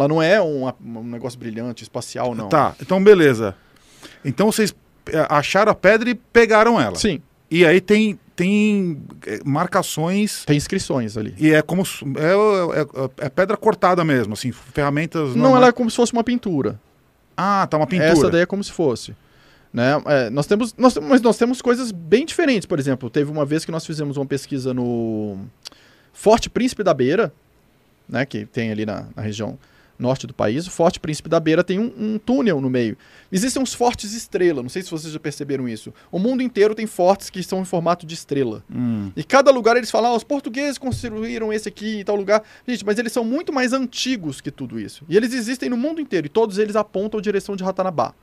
Ela não é um, um negócio brilhante, espacial, não. Tá, então beleza. Então vocês é, acharam a pedra e pegaram ela. Sim, E aí tem, tem é, marcações. tem inscrições ali. E é como. se- É, é- é pedra cortada mesmo, assim, ferramentas. Não, ela é como se fosse uma pintura. Ah, tá uma pintura. Essa daí é como se fosse. Né? É, nós temos, nós, mas nós temos coisas bem diferentes. Por exemplo, teve uma vez que nós fizemos uma pesquisa no Forte Príncipe da Beira, né, que tem ali na, na região norte do país. O Forte Príncipe da Beira tem um, um túnel no meio. Existem uns fortes estrela, não sei se vocês já perceberam isso. O mundo inteiro tem fortes que são em formato de estrela. Hum, E cada lugar eles falam, ah, os portugueses construíram esse aqui em tal lugar. Gente, mas eles são muito mais antigos que tudo isso. E eles existem no mundo inteiro. E todos eles apontam a direção de Ratanabá.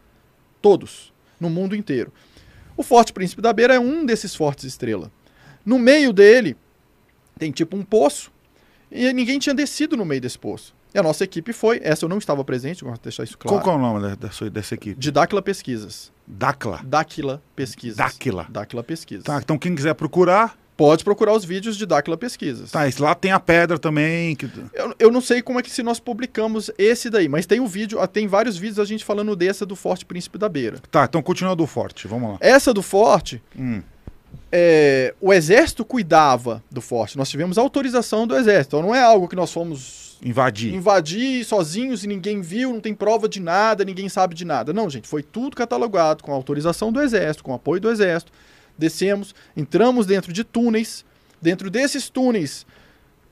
Todos. No mundo inteiro. O Forte Príncipe da Beira é um desses fortes estrela. No meio dele tem tipo um poço. E ninguém tinha descido no meio desse poço. E a nossa equipe foi. Essa eu não estava presente, de deixar isso claro. Qual é o nome da- dessa, dessa equipe? De Dáquila Pesquisas. Dacla. Dáquila Pesquisas. Dáquila. Dáquila Pesquisas. Tá, então quem quiser procurar, Pode procurar os vídeos de Dáquila Pesquisas. tá, esse lá tem a pedra também. Que... Eu, eu não sei como é que se nós publicamos esse daí, mas tem um vídeo, ah, tem vários vídeos a gente falando dessa do Forte Príncipe da Beira. Tá, então continua do forte, vamos lá. Essa do Forte, Hum, é, o exército cuidava do Forte. Nós tivemos autorização do exército. Então não é algo que nós fomos invadir. invadir sozinhos e ninguém viu, não tem prova de nada, ninguém sabe de nada. Não, gente, foi tudo catalogado com autorização do exército, com apoio do exército. Descemos, entramos dentro de túneis. Dentro desses túneis,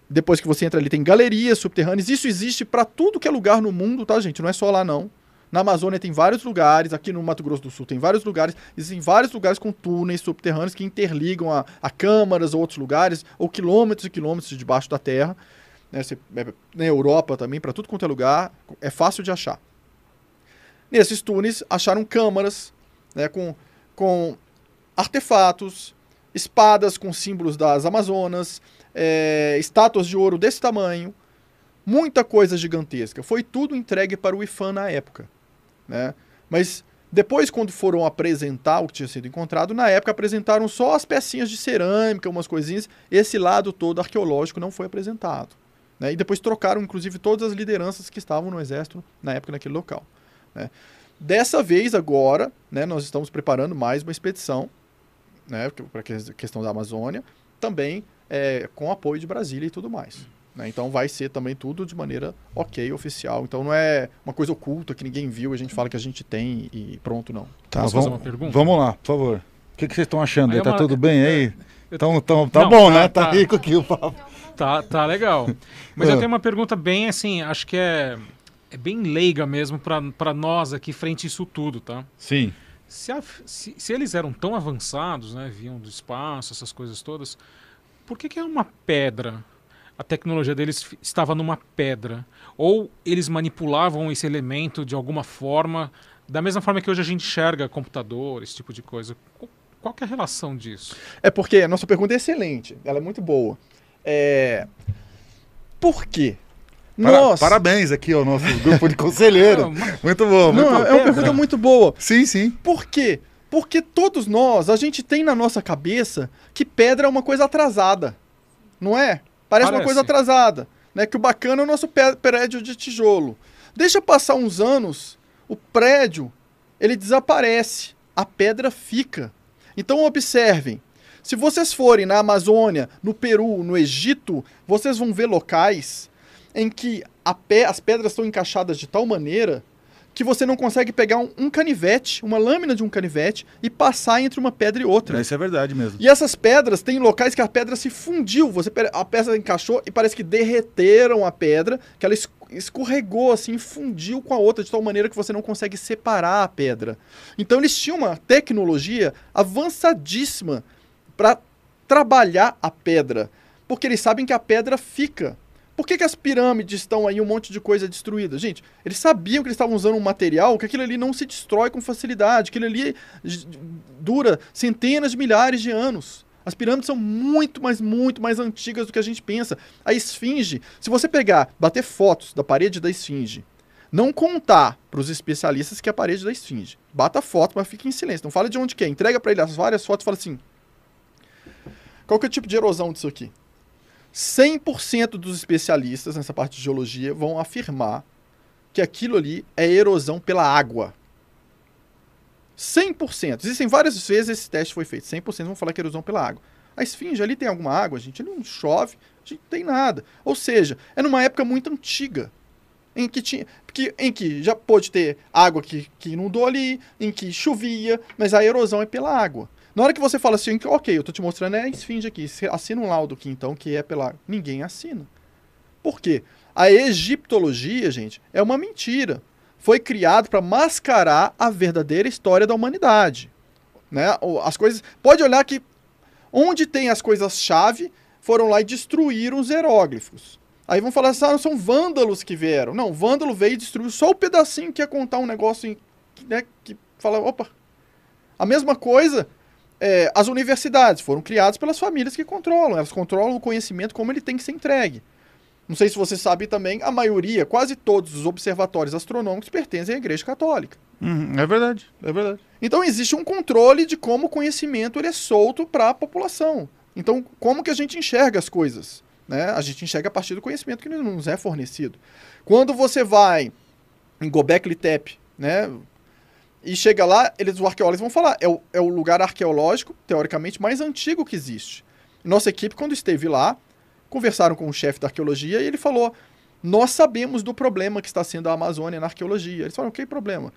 depois que você entra ali, tem galerias subterrâneas. Isso existe para tudo que é lugar no mundo, tá, gente? Não é só lá, não. Na Amazônia tem vários lugares, aqui no Mato Grosso do Sul tem vários lugares, existem vários lugares com túneis subterrâneos que interligam a, a câmaras ou outros lugares, ou quilômetros e quilômetros debaixo da terra. Né, você- é, na Europa também, para tudo quanto é lugar, é fácil de achar. Nesses túneis acharam câmaras né, com, com artefatos, espadas com símbolos das Amazonas, é, estátuas de ouro desse tamanho, muita coisa gigantesca. Foi tudo entregue para o IFAM na época. Né? Mas depois, quando foram apresentar o que tinha sido encontrado, na época apresentaram só as pecinhas de cerâmica, umas coisinhas. Esse lado todo arqueológico não foi apresentado. Né? E depois trocaram, inclusive, todas as lideranças que estavam no exército na época naquele local. né? Dessa vez, agora, né, nós estamos preparando mais uma expedição né, para a questão da Amazônia, também é, com apoio de Brasília e tudo mais. né? Então vai ser também tudo de maneira ok, oficial. Então não é uma coisa oculta que ninguém viu, a gente fala que a gente tem e pronto, não. Tá, Posso fazer vamos, uma pergunta? vamos lá, por favor. O que, que vocês estão achando? Aí é Tá uma- tudo bem aí? eu- Então, então, tá Não, bom, tá- né? Tá, tá. rico aqui o papo. Tá, tá legal. Mas eu Ah. tenho uma pergunta bem assim, acho que é, é bem leiga mesmo para nós aqui frente a isso tudo, tá? Sim. Se, a- se- se eles eram tão avançados, né, vinham do espaço, essas coisas todas, por que, que é uma pedra? A tecnologia deles estava numa pedra. Ou eles manipulavam esse elemento de alguma forma, da mesma forma que hoje a gente enxerga computador, esse tipo de coisa. Qu- Qual que é a relação disso? É porque a nossa pergunta é excelente, ela é muito boa. É... Por quê? Para- Nós... Parabéns aqui ao nosso grupo de mas- Muito bom. Muito Não, bom. é uma pergunta muito boa. Sim, sim. Por quê? Porque todos nós, a gente tem na nossa cabeça que pedra é uma coisa atrasada. Não é? Parece, uma Parece. coisa atrasada. Né? Que o bacana é o nosso prédio de tijolo. Deixa passar uns anos, o prédio, ele desaparece. A pedra fica. Então observem. Se vocês forem na Amazônia, no Peru, no Egito, vocês vão ver locais em que a pé- as pedras estão encaixadas de tal maneira que você não consegue pegar um, um canivete, uma lâmina de um canivete, e passar entre uma pedra e outra. Isso é verdade mesmo. E essas pedras, tem locais que a pedra se fundiu. Você A pedra encaixou e parece que derreteram a pedra, que ela es- escorregou assim, fundiu com a outra de tal maneira que você não consegue separar a pedra. Então eles tinham uma tecnologia avançadíssima para trabalhar a pedra, porque eles sabem que a pedra fica. Por que, que as pirâmides estão aí um monte de coisa destruída? Gente, eles sabiam que eles estavam usando um material que aquilo ali não se destrói com facilidade, aquilo ali dura centenas de milhares de anos. As pirâmides são muito, mas muito mais antigas do que a gente pensa. A esfinge, se você pegar, bater fotos da parede da esfinge, não contar para os especialistas que é a parede da esfinge. Bata foto, mas fique em silêncio. Não fala de onde que é. Entrega para ele as várias fotos e fala assim: qual que é o tipo de erosão disso aqui? 100% dos especialistas nessa parte de geologia vão afirmar que aquilo ali é erosão pela água. 100%. Existem várias vezes esse teste foi feito. 100% vão falar que é erosão pela água. A esfinge ali tem alguma água, gente? Ali não chove, a gente não tem nada. Ou seja, é numa época muito antiga. Em que, tinha, que, em que já pôde ter água que, que inundou ali, em que chovia, mas a erosão é pela água. Na hora que você fala assim, ok, eu tô te mostrando é a esfinge aqui, assina um laudo aqui então que é pela. Ninguém assina. Por quê? A egiptologia, gente, é uma mentira. Foi criado para mascarar a verdadeira história da humanidade. Né? As coisas. Pode olhar que onde tem as coisas-chave, foram lá e destruíram os hieróglifos. Aí vão falar assim, ah, são vândalos que vieram. Não, vândalo veio e destruiu só o pedacinho que ia contar um negócio em, né, que fala, opa. A mesma coisa, é, as universidades foram criadas pelas famílias que controlam. Elas controlam o conhecimento como ele tem que ser entregue. Não sei se você sabe também, a maioria, quase todos os observatórios astronômicos pertencem à Igreja Católica. Uhum, é verdade, é verdade. Então existe um controle de como o conhecimento ele é solto para a população. Então, como que a gente enxerga as coisas? Né? A gente enxerga a partir do conhecimento que nos é fornecido. Quando você vai em Gobekli Tepe, né? E chega lá, eles, os arqueólogos vão falar, é o, é o lugar arqueológico, teoricamente, mais antigo que existe. Nossa equipe, quando esteve lá, conversaram com o chefe da arqueologia e ele falou: Nós sabemos do problema que está sendo a Amazônia na arqueologia. Eles falaram: Que problema?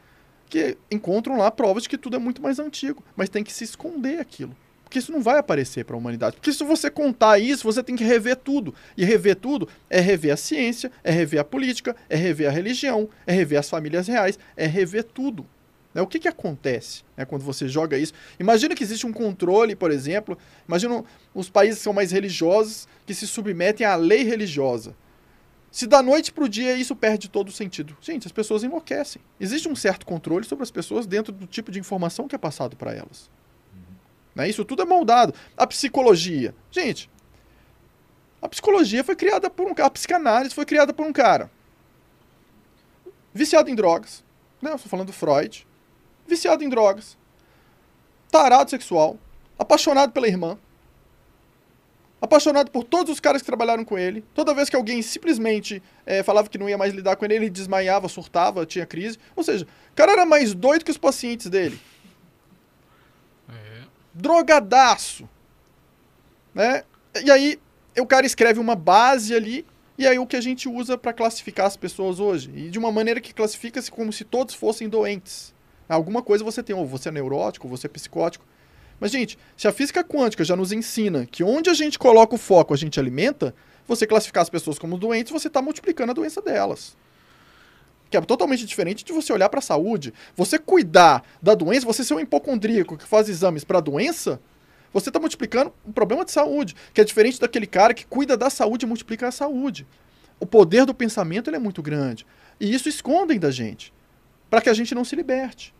Que encontram lá provas de que tudo é muito mais antigo, mas tem que se esconder aquilo. Porque isso não vai aparecer para a humanidade. Porque se você contar isso, você tem que rever tudo. E rever tudo é rever a ciência, é rever a política, é rever a religião, é rever as famílias reais, é rever tudo. Né? O que, que acontece né, quando você joga isso? Imagina que existe um controle, por exemplo. Imagina os países que são mais religiosos que se submetem à lei religiosa. Se da noite para o dia isso perde todo o sentido. Gente, as pessoas enlouquecem. Existe um certo controle sobre as pessoas dentro do tipo de informação que é passado para elas. Uhum. Né? Isso tudo é moldado. A psicologia. Gente, a psicologia foi criada por um cara. A psicanálise foi criada por um cara viciado em drogas. Né? Eu estou falando do Freud viciado em drogas, tarado sexual, apaixonado pela irmã, apaixonado por todos os caras que trabalharam com ele. Toda vez que alguém simplesmente é, falava que não ia mais lidar com ele, ele desmaiava, surtava, tinha crise. Ou seja, o cara era mais doido que os pacientes dele. É. Drogadaço. Né? E aí, o cara escreve uma base ali, e aí o que a gente usa para classificar as pessoas hoje. E de uma maneira que classifica-se como se todos fossem doentes. Alguma coisa você tem, ou você é neurótico, ou você é psicótico. Mas, gente, se a física quântica já nos ensina que onde a gente coloca o foco, a gente alimenta, você classificar as pessoas como doentes, você está multiplicando a doença delas. Que é totalmente diferente de você olhar para a saúde. Você cuidar da doença, você ser um hipocondríaco que faz exames para a doença, você está multiplicando um problema de saúde, que é diferente daquele cara que cuida da saúde e multiplica a saúde. O poder do pensamento é muito grande. E isso escondem da gente, para que a gente não se liberte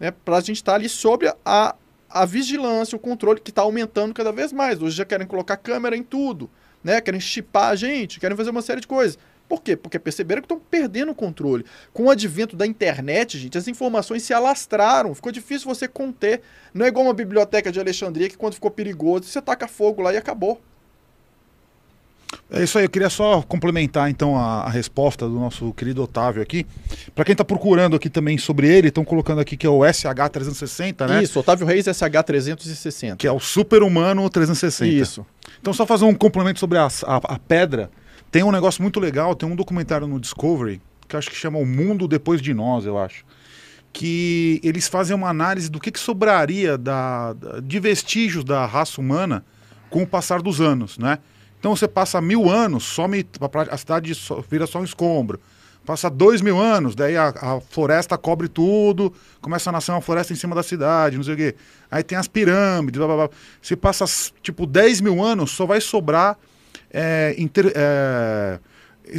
né, para a gente estar tá ali sobre a, a vigilância, o controle que está aumentando cada vez mais. Hoje já querem colocar câmera em tudo, né? querem chipar a gente, querem fazer uma série de coisas. Por quê? Porque perceberam que estão perdendo o controle. Com o advento da internet, gente, as informações se alastraram. Ficou difícil você conter. Não é igual uma biblioteca de Alexandria que quando ficou perigoso, você taca fogo lá e acabou. É isso aí, eu queria só complementar então a, a resposta do nosso querido Otávio aqui. Para quem está procurando aqui também sobre ele, estão colocando aqui que é o SH360, né? Isso, Otávio Reis SH360. Que é o Super Humano 360. Isso. Então, só fazer um complemento sobre a, a, a pedra. Tem um negócio muito legal, tem um documentário no Discovery, que acho que chama O Mundo Depois de Nós, eu acho. Que eles fazem uma análise do que, que sobraria da, da de vestígios da raça humana com o passar dos anos, né? Então você passa mil anos, some, a cidade vira só um escombro. Passa dois mil anos, daí a, a, floresta cobre tudo, começa a nascer uma floresta em cima da cidade, não sei o quê. Aí tem as pirâmides, blá, blá, blá. Se passa, tipo, 10 mil anos, só vai sobrar é, inter, é,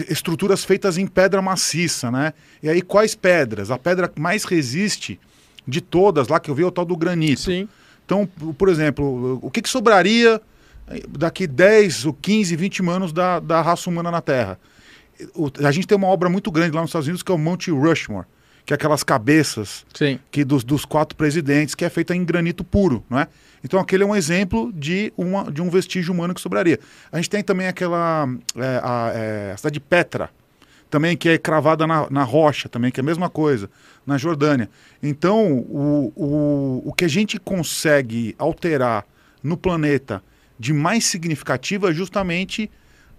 estruturas feitas em pedra maciça, né? E aí quais pedras? A pedra que mais resiste de todas lá que eu vi é o tal do granito. Sim. Então, por exemplo, o que, que sobraria daqui 10 ou 15, 20 anos da, da raça humana na Terra. O, a gente tem uma obra muito grande lá nos Estados Unidos que é o Monte Rushmore, que é aquelas cabeças Sim. que dos, dos quatro presidentes, que é feita em granito puro, não é? Então aquele é um exemplo de, uma, de um vestígio humano que sobraria. A gente tem também aquela é, a, é, a cidade de Petra, também que é cravada na, na rocha, também que é a mesma coisa, na Jordânia. Então, o, o, o que a gente consegue alterar no planeta de mais significativo é justamente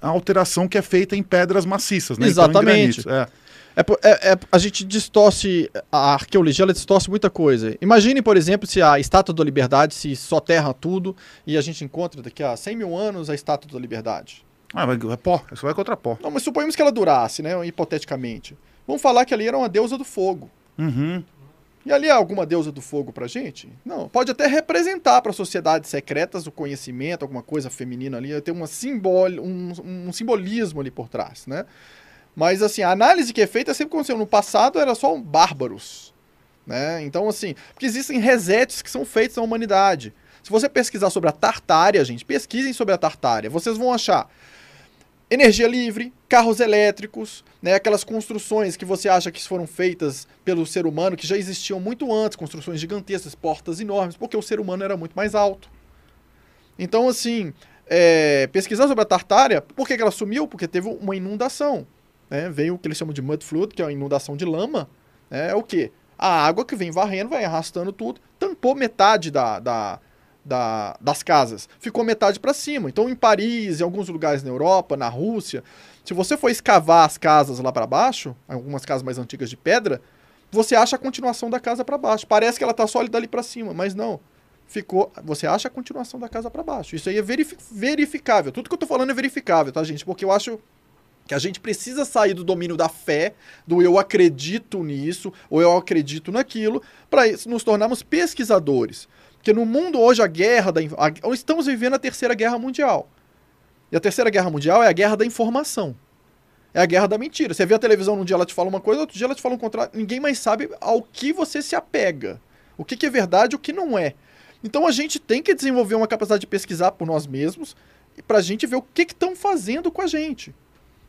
a alteração que é feita em pedras maciças, né? Então, Exatamente. granitos, é. É, é- é- a gente distorce, a arqueologia ela distorce muita coisa. Imagine, por exemplo, se a Estátua da Liberdade se soterra tudo e a gente encontra daqui a 100 mil anos a Estátua da Liberdade. Ah, vai, é pó, isso vai contra pó. Não, mas suponhamos que ela durasse, né, hipoteticamente. Vamos falar que ali era uma deusa do fogo. Uhum. E ali é alguma deusa do fogo pra gente? Não. Pode até representar para sociedades secretas o conhecimento, alguma coisa feminina ali, tem uma simbol, um, um simbolismo ali por trás, né? Mas assim, a análise que é feita sempre aconteceu no passado era só um bárbaros, né? Então assim, porque existem resets que são feitos na humanidade. Se você pesquisar sobre a Tartária, gente, pesquisem sobre a Tartária, vocês vão achar energia livre, carros elétricos, né, aquelas construções que você acha que foram feitas pelo ser humano, que já existiam muito antes, construções gigantescas, portas enormes, porque o ser humano era muito mais alto. Então, assim, é, pesquisar sobre a Tartária, por que, que ela sumiu? Porque teve uma inundação. Né? Veio o que eles chamam de mud flood, que é uma inundação de lama. né? É o quê? A água que vem varrendo, vai arrastando tudo, tampou metade da, da, da- das casas. Ficou metade para cima. Então, em Paris, em alguns lugares na Europa, na Rússia, se você for escavar as casas lá para baixo, algumas casas mais antigas de pedra, você acha a continuação da casa para baixo. Parece que ela tá sólida ali para cima, mas não. Ficou, você acha a continuação da casa para baixo. Isso aí é verifi- verificável. Tudo que eu tô falando é verificável, tá, gente? Porque eu acho que a gente precisa sair do domínio da fé, do eu acredito nisso, ou eu acredito naquilo, para nos tornarmos pesquisadores. Porque no mundo hoje a guerra da a- estamos vivendo a terceira guerra mundial. E a terceira guerra mundial é a guerra da informação. É a guerra da mentira. Você vê a televisão num dia ela te fala uma coisa, outro dia ela te fala um contrário. Ninguém mais sabe ao que você se apega. O que, que é verdade e o que não é. Então a gente tem que desenvolver uma capacidade de pesquisar por nós mesmos para a gente ver o que estão fazendo com a gente.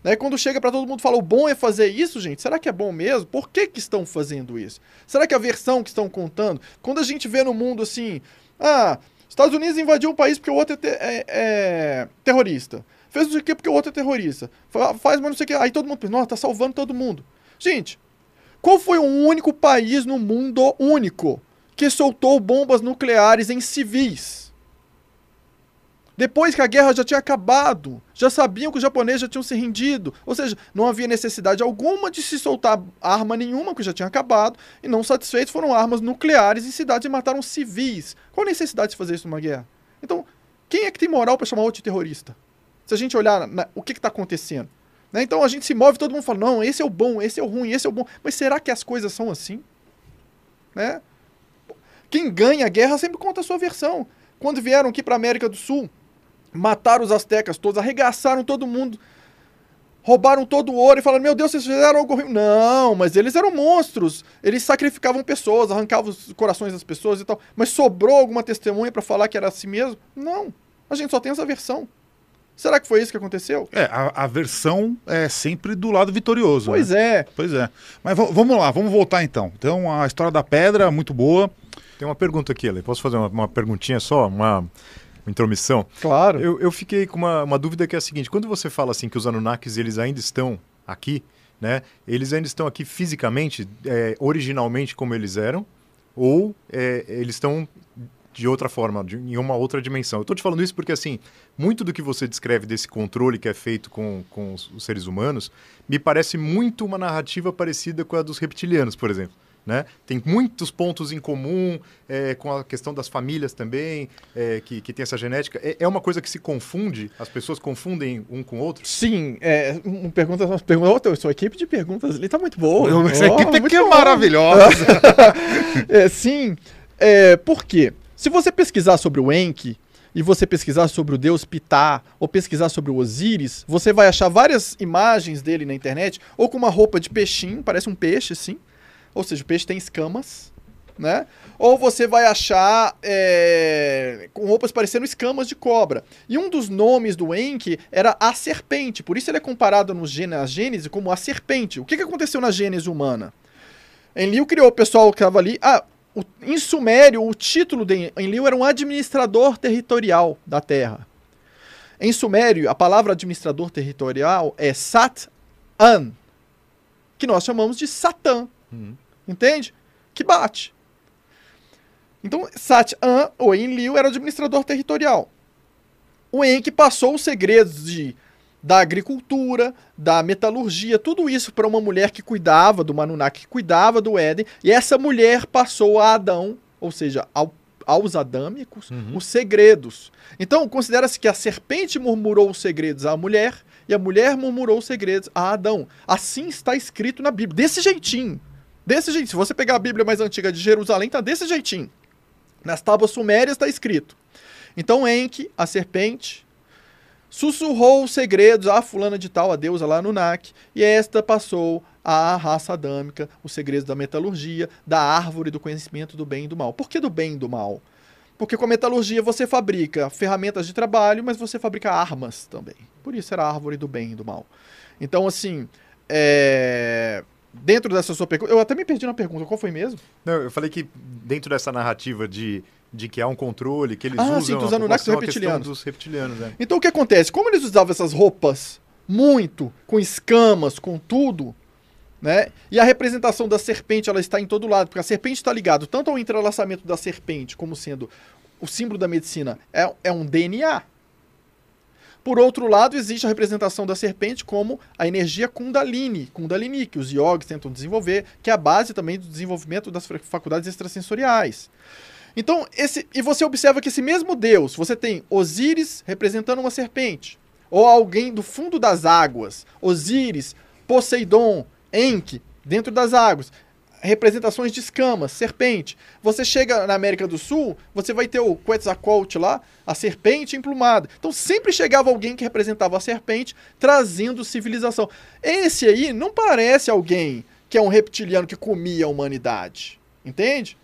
Né? Quando chega para todo mundo fala o bom é fazer isso, gente, será que é bom mesmo? Por que, que estão fazendo isso? Será que a versão que estão contando? Quando a gente vê no mundo assim, ah, Estados Unidos invadiu o país porque o outro é, é- é terrorista. Fez não sei o que porque o outro é terrorista. Fa- Faz, mas não sei o que. Aí todo mundo pensa, nossa, tá salvando todo mundo. Gente, qual foi o único país no mundo único que soltou bombas nucleares em civis? Depois que a guerra já tinha acabado, já sabiam que os japoneses já tinham se rendido. Ou seja, não havia necessidade alguma de se soltar arma nenhuma, que já tinha acabado, e não satisfeitos foram armas nucleares em cidades e mataram civis. Qual a necessidade de fazer isso numa guerra? Então, quem é que tem moral para chamar outro de terrorista? Se a gente olhar na- o que está acontecendo. né? Então a gente se move, todo mundo fala, não, esse é o bom, esse é o ruim, esse é o bom. Mas será que as coisas são assim? Né? Quem ganha a guerra sempre conta a sua versão. Quando vieram aqui para América do Sul, mataram os astecas todos, arregaçaram todo mundo, roubaram todo o ouro e falaram: Meu Deus, vocês fizeram algo horrível. Não, mas eles eram monstros. Eles sacrificavam pessoas, arrancavam os corações das pessoas e tal. Mas sobrou alguma testemunha para falar que era assim mesmo? Não. A gente só tem essa versão. Será que foi isso que aconteceu? É, a, a versão é sempre do lado vitorioso. Pois né? é. Pois é. Mas vamos lá, vamos voltar então. Então, a história da pedra, muito boa. Tem uma pergunta aqui, Ale. Posso fazer uma, uma perguntinha só? Uma, uma intromissão? Claro. Eu, eu fiquei com uma, uma dúvida que é a seguinte: quando você fala assim que os Anunnakis eles ainda estão aqui, né? Eles ainda estão aqui fisicamente, é, originalmente como eles eram, ou é, eles estão de outra forma, de, em uma outra dimensão. Eu estou te falando isso porque assim, muito do que você descreve desse controle que é feito com, com os, os seres humanos, me parece muito uma narrativa parecida com a dos reptilianos, por exemplo. Né? Tem muitos pontos em comum é, com a questão das famílias também, é, que, que tem essa genética. É, é uma coisa que se confunde, as pessoas confundem um com o outro. Sim, é, um pergunta, uma pergunta, outra, sua equipe de perguntas ali tá muito boa. Essa Ó, equipe aqui é bom. maravilhosa. É, sim, é, por quê? Se você pesquisar sobre o Enki e você pesquisar sobre o deus Ptah ou pesquisar sobre o Osíris, você vai achar várias imagens dele na internet, ou com uma roupa de peixinho, parece um peixe, sim. Ou seja, o peixe tem escamas, né? Ou você vai achar é, com roupas parecendo escamas de cobra. E um dos nomes do Enki era a serpente, por isso ele é comparado no na Gênese como a serpente. O que, que aconteceu na Gênese humana? Enlil criou o pessoal que estava ali. Ah, o- em Sumério, o título de Enlil era um administrador territorial da terra. Em Sumério, a palavra administrador territorial é Sat-An. que nós chamamos de Satã. Uhum. Entende? Que bate. Então, Sat-An, ou Enlil, era o administrador territorial. O Enki passou os segredos de, da agricultura, da metalurgia, tudo isso para uma mulher que cuidava do Manunaki, que cuidava do Éden, e essa mulher passou a Adão, ou seja, ao, aos adâmicos, Uhum. os segredos. Então, considera-se que a serpente murmurou os segredos à mulher, e a mulher murmurou os segredos a Adão. Assim está escrito na Bíblia, desse jeitinho. Desse jeito. Se você pegar a Bíblia mais antiga de Jerusalém, tá desse jeitinho. Nas tábuas sumérias está escrito. Então Enki, a serpente, sussurrou os segredos à fulana de tal, a deusa lá no Nak, e esta passou à raça adâmica os segredos da metalurgia, da árvore do conhecimento do bem e do mal. Por que do bem e do mal? Porque com a metalurgia você fabrica ferramentas de trabalho, mas você fabrica armas também. Por isso era a árvore do bem e do mal. Então, assim, é, dentro dessa sua pergunta. Eu até me perdi na pergunta, qual foi mesmo? Não, eu falei que dentro dessa narrativa de, de que há um controle, que eles Ah, usam sim, dos Anunnakis reptilianos. dos reptilianos, né? Então o que acontece? Como eles usavam essas roupas muito, com escamas, com tudo, né? E a representação da serpente ela está em todo lado, porque a serpente está ligado tanto ao entrelaçamento da serpente como sendo o símbolo da medicina é, é um DNA. Por outro lado, existe a representação da serpente como a energia Kundalini, Kundalini, que os yogis tentam desenvolver, que é a base também do desenvolvimento das faculdades extrasensoriais. Então, esse, e você observa que esse mesmo Deus, você tem Osíris representando uma serpente, ou alguém do fundo das águas, Osíris, Poseidon, Enki, dentro das águas, representações de escamas, serpente. Você chega na América do Sul, você vai ter o Quetzalcoatl lá, a serpente emplumada. Então sempre chegava alguém que representava a serpente, trazendo civilização. Esse aí não parece alguém que é um reptiliano que comia a humanidade, entende?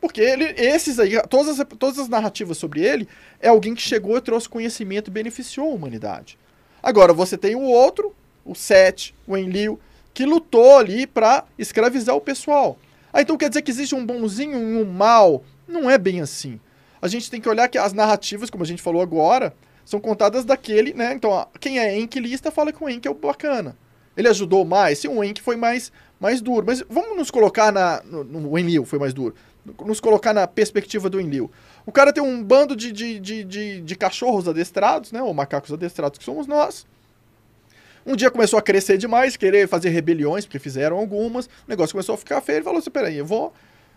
Porque ele, esses aí, todas as, todas as narrativas sobre ele, é alguém que chegou e trouxe conhecimento e beneficiou a humanidade. Agora, você tem o outro, o Sete, o Enlil, que lutou ali para escravizar o pessoal. Ah, então quer dizer que existe um bonzinho e um mal? Não é bem assim. A gente tem que olhar que as narrativas, como a gente falou agora, são contadas daquele, né? Então, quem é Enkilista fala que o Enki é o bacana. Ele ajudou mais? Sim, o Enki foi mais, mais duro. Mas vamos nos colocar na. No, no Enlil foi mais duro. Nos colocar na perspectiva do Enlil. O cara tem um bando de, de, de, de, de cachorros adestrados, né? Ou macacos adestrados que somos nós. Um dia começou a crescer demais, querer fazer rebeliões, porque fizeram algumas. O negócio começou a ficar feio. Ele falou assim: peraí, eu vou,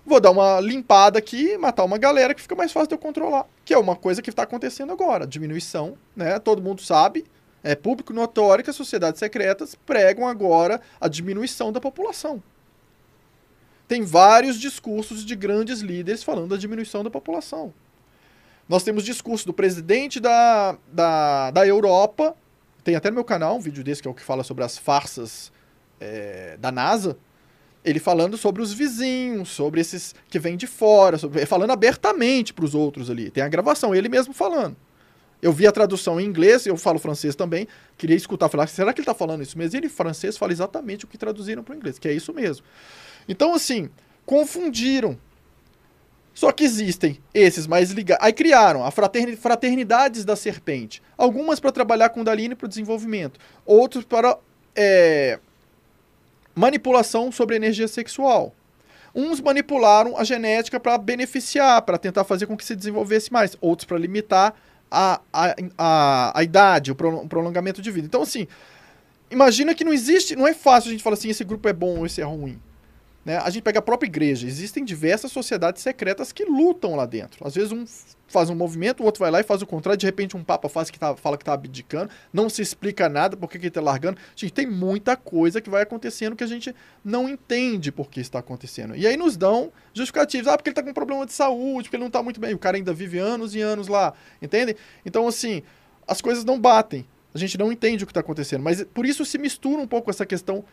vou dar uma limpada aqui, matar uma galera que fica mais fácil de eu controlar. Que é uma coisa que está acontecendo agora. Diminuição, né? Todo mundo sabe. É público notório que as sociedades secretas pregam agora a diminuição da população. Tem vários discursos de grandes líderes falando da diminuição da população. Nós temos discurso do presidente da, da, da Europa, tem até no meu canal um vídeo desse que é o que fala sobre as farsas é, da NASA. Ele falando sobre os vizinhos, sobre esses que vêm de fora, sobre, falando abertamente para os outros ali. Tem a gravação, ele mesmo falando. Eu vi a tradução em inglês, eu falo francês também. Queria escutar, falar, será que ele está falando isso mesmo? Ele, francês, fala exatamente o que traduziram para o inglês, que é isso mesmo. Então, assim, confundiram. Só que existem esses mais ligados. Aí criaram a fraterni- fraternidades da serpente. Algumas para trabalhar com Kundalini para o desenvolvimento. Outros para é, manipulação sobre energia sexual. Uns manipularam a genética para beneficiar, para tentar fazer com que se desenvolvesse mais. Outros para limitar a, a, a, a idade, o prolongamento de vida. Então, assim, imagina que não existe, não é fácil a gente falar assim, esse grupo é bom ou esse é ruim. Né? A gente pega a própria igreja, existem diversas sociedades secretas que lutam lá dentro. Às vezes um faz um movimento, o outro vai lá e faz o contrário, de repente um papa faz que tá, fala que tá abdicando, não se explica nada por que ele tá largando. Gente, tem muita coisa que vai acontecendo que a gente não entende por que está acontecendo. E aí nos dão justificativos, ah, porque ele tá com problema de saúde, porque ele não tá muito bem. O cara ainda vive anos e anos lá, entendem? Então, assim, as coisas não batem. A gente não entende o que está acontecendo. Mas por isso se mistura um pouco essa questão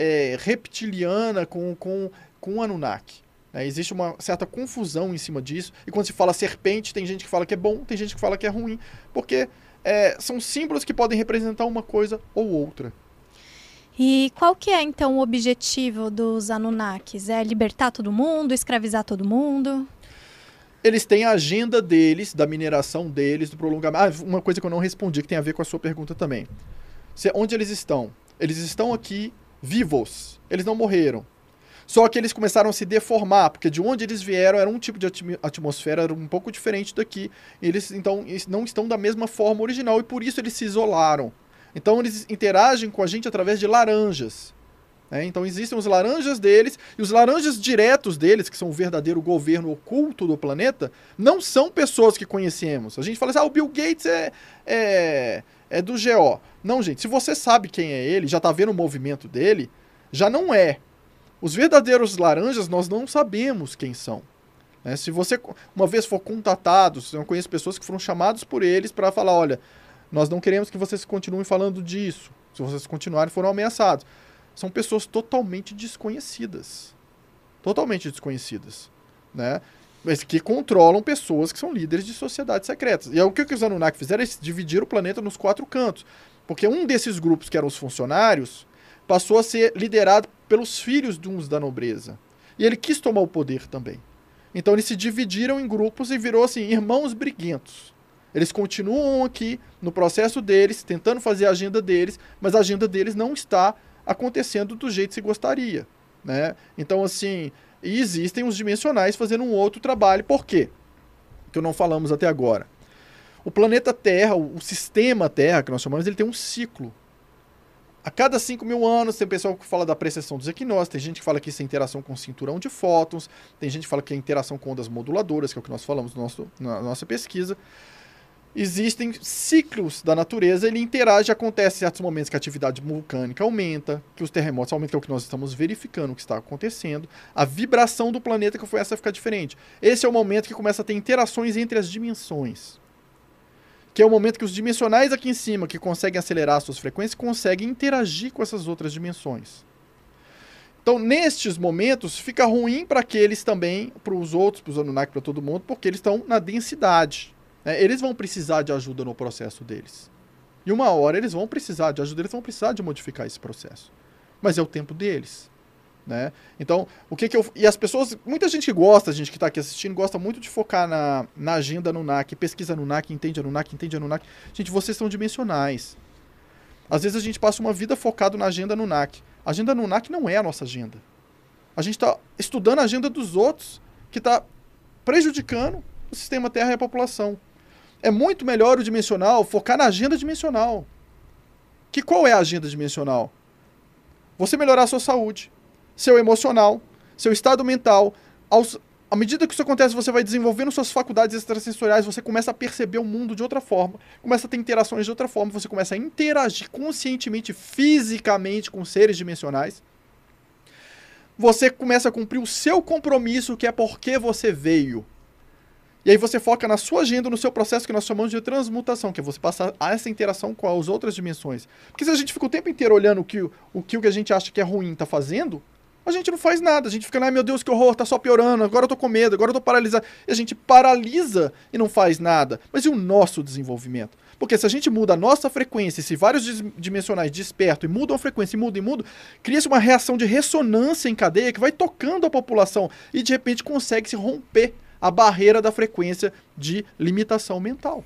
é, reptiliana com, com, com Anunnaki. né? Existe uma certa confusão em cima disso. E quando se fala serpente, tem gente que fala que é bom, tem gente que fala que é ruim. Porque é, são símbolos que podem representar uma coisa ou outra. E qual que é então o objetivo dos Anunnakis? É libertar todo mundo, escravizar todo mundo? Eles têm a agenda deles, da mineração deles, do prolongamento. Ah, uma coisa que eu não respondi, que tem a ver com a sua pergunta também. Se, onde eles estão? Eles estão aqui vivos. Eles não morreram. Só que eles começaram a se deformar, porque de onde eles vieram era um tipo de atmosfera era um pouco diferente daqui. Eles então não estão da mesma forma original e por isso eles se isolaram. Então eles interagem com a gente através de laranjas. né? Então existem os laranjas deles e os laranjas diretos deles, que são o verdadeiro governo oculto do planeta, não são pessoas que conhecemos. A gente fala assim, ah, o Bill Gates é, é, é do GO. Não, gente, se você sabe quem é ele, já tá vendo o movimento dele, já não é. Os verdadeiros laranjas nós não sabemos quem são. né? Se você uma vez for contatado, eu conheço pessoas que foram chamados por eles para falar, olha, nós não queremos que vocês continuem falando disso. Se vocês continuarem, foram ameaçados. São pessoas totalmente desconhecidas. Totalmente desconhecidas. Né? Mas que controlam pessoas que são líderes de sociedades secretas. E aí, o que, os Anunnaki fizeram? Eles dividiram o planeta nos quatro cantos. Porque um desses grupos, que eram os funcionários, passou a ser liderado pelos filhos de uns da nobreza. E ele quis tomar o poder também. Então eles se dividiram em grupos e virou assim, irmãos briguentos. Eles continuam aqui no processo deles, tentando fazer a agenda deles, mas a agenda deles não está acontecendo do jeito que se gostaria. Né? Então, assim, existem os dimensionais fazendo um outro trabalho. Por quê? Que não falamos até agora. O planeta Terra, o o sistema Terra, que nós chamamos, ele tem um ciclo. A cada 5 mil anos, tem pessoal que fala da precessão dos equinócios, tem gente que fala que isso é interação com o cinturão de fótons, tem gente que fala que é interação com ondas moduladoras, que é o que nós falamos no nosso, na nossa pesquisa. Existem ciclos da natureza, ele interage, acontece em certos momentos que a atividade vulcânica aumenta, que os terremotos aumentam, que é o que nós estamos verificando que está acontecendo. A vibração do planeta que foi essa ficar diferente. Esse é o momento que começa a ter interações entre as dimensões que é o momento que os dimensionais aqui em cima, que conseguem acelerar suas frequências, conseguem interagir com essas outras dimensões. Então, nestes momentos, fica ruim para aqueles também, para os outros, para os Anunnaki, para todo mundo, porque eles estão na densidade. né? Eles vão precisar de ajuda no processo deles. E uma hora eles vão precisar de ajuda, eles vão precisar de modificar esse processo. Mas é o tempo deles. Né? Então, o que que eu. E as pessoas. Muita gente que gosta, gente que está aqui assistindo, gosta muito de focar na, na agenda Anunnaki, pesquisa Anunnaki, entende Anunnaki, entende Anunnaki. Gente, vocês são dimensionais. Às vezes a gente passa uma vida focado na agenda Anunnaki. A agenda Anunnaki não é a nossa agenda. A gente está estudando a agenda dos outros, que está prejudicando o sistema Terra e a população. É muito melhor o dimensional focar na agenda dimensional. Que qual é a agenda dimensional? Você melhorar a sua saúde, seu emocional, seu estado mental. Aos, à medida que isso acontece, você vai desenvolvendo suas faculdades extrasensoriais, você começa a perceber o mundo de outra forma, começa a ter interações de outra forma, você começa a interagir conscientemente, fisicamente com seres dimensionais. Você começa a cumprir o seu compromisso, que é porque você veio. E aí você foca na sua agenda, no seu processo que nós chamamos de transmutação, que é você passar a essa interação com as outras dimensões. Porque se a gente fica o tempo inteiro olhando o que o, que, o que a gente acha que é ruim está fazendo, a gente não faz nada. A gente fica, ai meu Deus, que horror, tá só piorando, agora eu tô com medo, agora eu tô paralisado. E a gente paralisa e não faz nada. Mas e o nosso desenvolvimento? Porque se a gente muda a nossa frequência, se vários dimensionais despertam e mudam a frequência, e mudam e mudam, cria-se uma reação de ressonância em cadeia que vai tocando a população e de repente consegue se romper a barreira da frequência de limitação mental.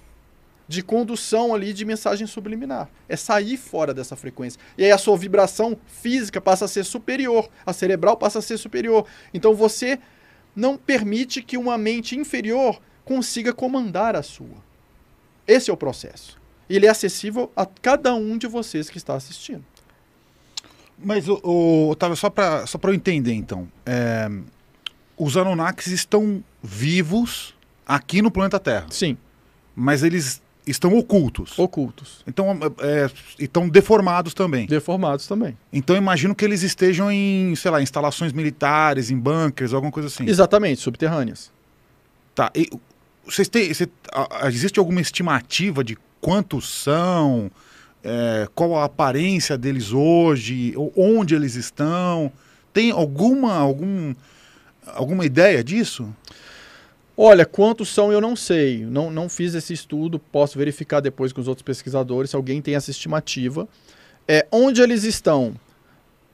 De condução ali de mensagem subliminar. É sair fora dessa frequência. E aí a sua vibração física passa a ser superior, a cerebral passa a ser superior. Então você não permite que uma mente inferior consiga comandar a sua. Esse é o processo. Ele é acessível a cada um de vocês que está assistindo. Mas, o, o, Otávio, só para só pra eu entender, então. é, os Anunnakis estão vivos aqui no planeta Terra, Sim, mas eles estão ocultos. ocultos. Então, é, estão deformados também. Deformados também. Então, imagino que eles estejam em, sei lá, instalações militares, em bunkers, alguma coisa assim. Exatamente, subterrâneas. Tá. E vocês têm. cê- a- existe alguma estimativa de quantos são? É, qual a aparência deles hoje? Onde eles estão? Tem alguma, algum, alguma ideia disso? Olha, quantos são eu não sei. Não, não fiz esse estudo, posso verificar depois com os outros pesquisadores se alguém tem essa estimativa. É, onde eles estão?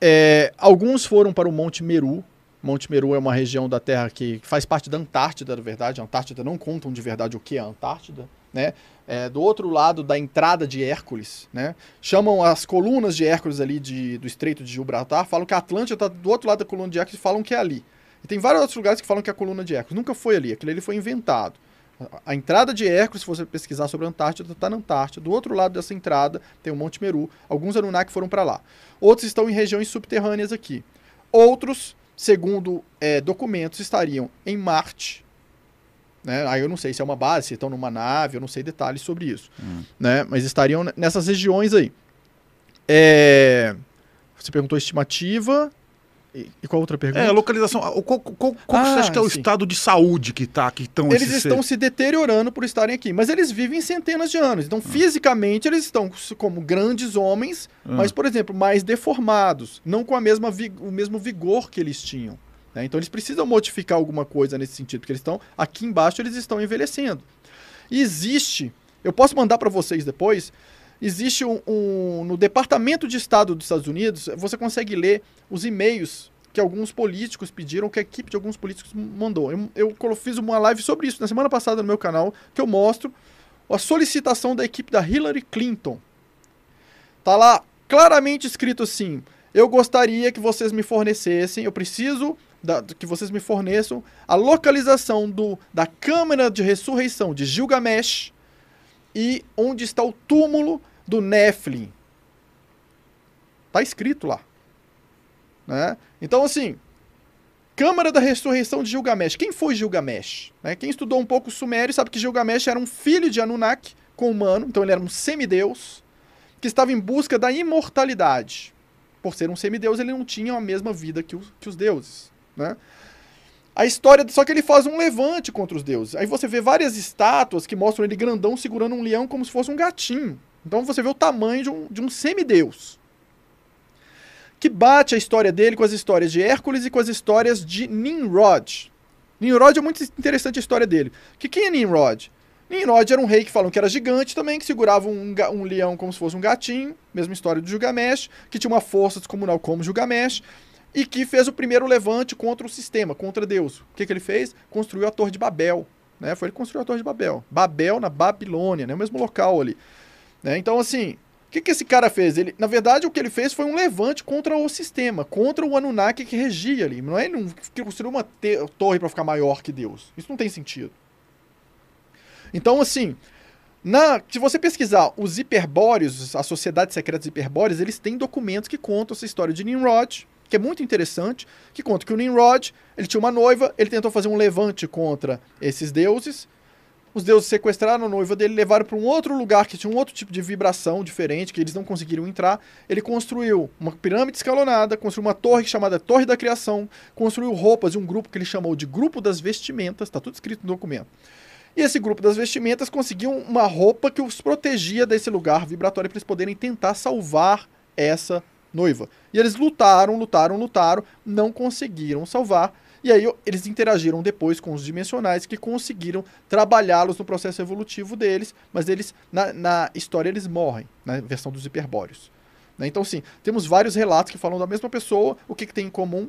É, alguns foram para o Monte Meru. Monte Meru é uma região da Terra que faz parte da Antártida, na verdade. A Antártida não contam de verdade o que é a Antártida. né? É, do outro lado da entrada de Hércules, né? Chamam as colunas de Hércules ali de, do Estreito de Gibraltar, falam que a Atlântida está do outro lado da coluna de Hércules e falam que é ali. E tem vários outros lugares que falam que é a coluna de Hércules. Nunca foi ali, aquilo ali foi inventado. A- entrada de Hércules, se você pesquisar sobre a Antártida, está na Antártida. Do outro lado dessa entrada tem o Monte Meru. Alguns Anunnaki foram para lá. Outros estão em regiões subterrâneas aqui. Outros, segundo é, documentos, estariam em Marte. Né? Aí eu não sei se é uma base, se estão numa nave, eu não sei detalhes sobre isso. Né? Mas estariam nessas regiões aí. É, Você perguntou estimativa. E, qual outra pergunta? É, a localização. o- Qual, qual, qual que você Ah, acha que é o sim. estado de saúde que tá, que estão Eles estão seres? se deteriorando por estarem aqui, mas eles vivem centenas de anos. Então, fisicamente, eles estão como grandes homens, Ah. mas, por exemplo, mais deformados, não com a mesma o mesmo vigor que eles tinham. né? Então, eles precisam modificar alguma coisa nesse sentido, porque eles estão aqui embaixo, eles estão envelhecendo. E existe, eu posso mandar para vocês depois. Existe um, um- no Departamento de Estado dos Estados Unidos, você consegue ler os e-mails que alguns políticos pediram, que a equipe de alguns políticos mandou. Eu, eu fiz uma live sobre isso na semana passada no meu canal, que eu mostro a solicitação da equipe da Hillary Clinton. Tá lá claramente escrito assim: eu gostaria que vocês me fornecessem, eu preciso da- que vocês me forneçam a localização do, da câmara de ressurreição de Gilgamesh e onde está o túmulo do Nephilim. Tá escrito lá. Né? Então, assim, Câmara da Ressurreição de Gilgamesh. Quem foi Gilgamesh? Né? Quem estudou um pouco o Sumério sabe que Gilgamesh era um filho de Anunnaki com humano, então ele era um semideus, que estava em busca da imortalidade. Por ser um semideus, ele não tinha a mesma vida que os, que os deuses. Né? A história, só que ele faz um levante contra os deuses. Aí você vê várias estátuas que mostram ele grandão segurando um leão como se fosse um gatinho. Então você vê o tamanho de um, de um semideus que bate a história dele com as histórias de Hércules e com as histórias de Nimrod. Nimrod é muito interessante a história dele. Que quem é Nimrod? Nimrod era um rei que falam que era gigante também, que segurava um, um leão como se fosse um gatinho, mesma história do Gilgamesh, que tinha uma força descomunal como Gilgamesh, e que fez o primeiro levante contra o sistema, contra Deus. O que, que ele fez? Construiu a Torre de Babel. Né? Foi ele que construiu a Torre de Babel. Babel na Babilônia, né? o mesmo local ali. Né? Então, assim, o que, que esse cara fez? Ele, na verdade, o que ele fez foi um levante contra o sistema, contra o Anunnaki que regia ali. Não é ele que construiu uma torre para ficar maior que Deus. Isso não tem sentido. Então, assim, na, se você pesquisar os hiperbóreos, a Sociedade Secreta dos Hiperbóreos, eles têm documentos que contam essa história de Nimrod, que é muito interessante, que conta que o Nimrod, ele tinha uma noiva, ele tentou fazer um levante contra esses deuses, os deuses sequestraram a noiva dele, levaram para um outro lugar que tinha um outro tipo de vibração diferente, que eles não conseguiram entrar. Ele construiu uma pirâmide escalonada, construiu uma torre chamada Torre da Criação, construiu roupas de um grupo que ele chamou de Grupo das Vestimentas, está tudo escrito no documento. E esse grupo das vestimentas conseguiu uma roupa que os protegia desse lugar vibratório para eles poderem tentar salvar essa noiva. E eles lutaram, lutaram, lutaram, não conseguiram salvar. E aí eles interagiram depois com os dimensionais que conseguiram trabalhá-los no processo evolutivo deles, mas eles na, na história eles morrem, na versão dos hiperbóreos. Né? Então, sim, temos vários relatos que falam da mesma pessoa, o que, que tem em comum?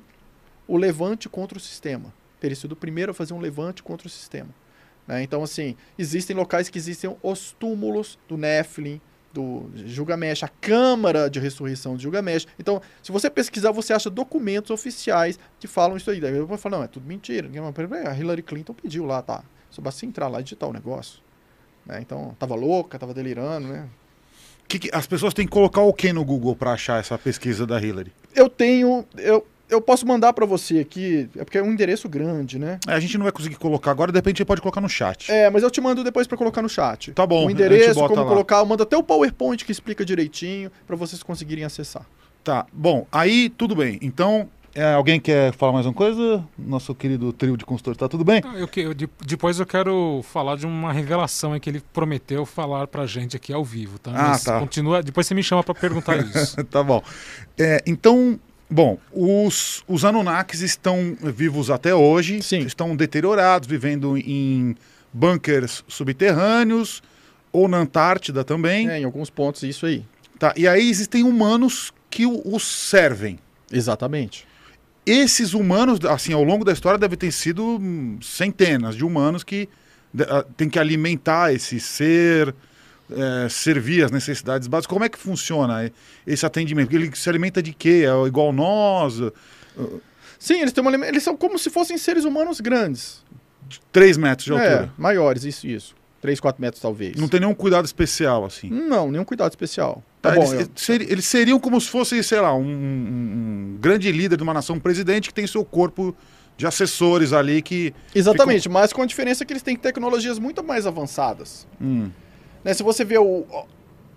O levante contra o sistema. Ter sido o primeiro a fazer um levante contra o sistema. Né? Então, assim, existem locais que existem os túmulos do Nephilim, do Gilgamesh, a Câmara de Ressurreição de Gilgamesh. Então, se você pesquisar, você acha documentos oficiais que falam isso aí. Daí eu vou falar, não, é tudo mentira. Peraí, A Hillary Clinton pediu lá, tá? Só basta entrar lá e digitar o negócio. Né? Então, tava louca, tava delirando, né? Que que- as pessoas têm que colocar o que no Google para achar essa pesquisa da Hillary? Eu tenho... Eu, eu posso mandar para você aqui, é porque é um endereço grande, né? É, a gente não vai conseguir colocar agora, de repente a gente pode colocar no chat. É, mas eu te mando depois para colocar no chat. Tá bom, O endereço, como lá. colocar, eu mando até o PowerPoint que explica direitinho para vocês conseguirem acessar. Tá, bom, aí tudo bem. Então, é, alguém quer falar mais uma coisa? Nosso querido trio de consultor, tá tudo bem? Eu eu de- depois eu quero falar de uma revelação aí que ele prometeu falar pra gente aqui ao vivo, tá? Ah, tá. Continua, depois você me chama pra perguntar isso. tá bom. É, então, bom, os, os Anunnakis estão vivos até hoje, Sim. estão deteriorados, vivendo em bunkers subterrâneos ou na Antártida também. É, em alguns pontos, isso aí. Tá, e aí existem humanos que os servem. Exatamente. Esses humanos, assim, ao longo da história, devem ter sido hum, centenas de humanos que ah, tem que alimentar esse ser, é, servir as necessidades básicas. Como é que funciona esse atendimento? Ele se alimenta de quê? É igual nós? Sim, eles, têm uma, eles são como se fossem seres humanos grandes. Três metros de É, altura. maiores, isso, isso. 3, 4 metros talvez. Não tem nenhum cuidado especial, assim. Não, nenhum cuidado especial. Tá, Tá bom, eles, eu- seri- eles seriam como se fosse, sei lá, um, um- um grande líder de uma nação, um presidente que tem seu corpo de assessores ali que. Exatamente, mas com a diferença que eles têm tecnologias muito mais avançadas. Hum, Né, se você vê o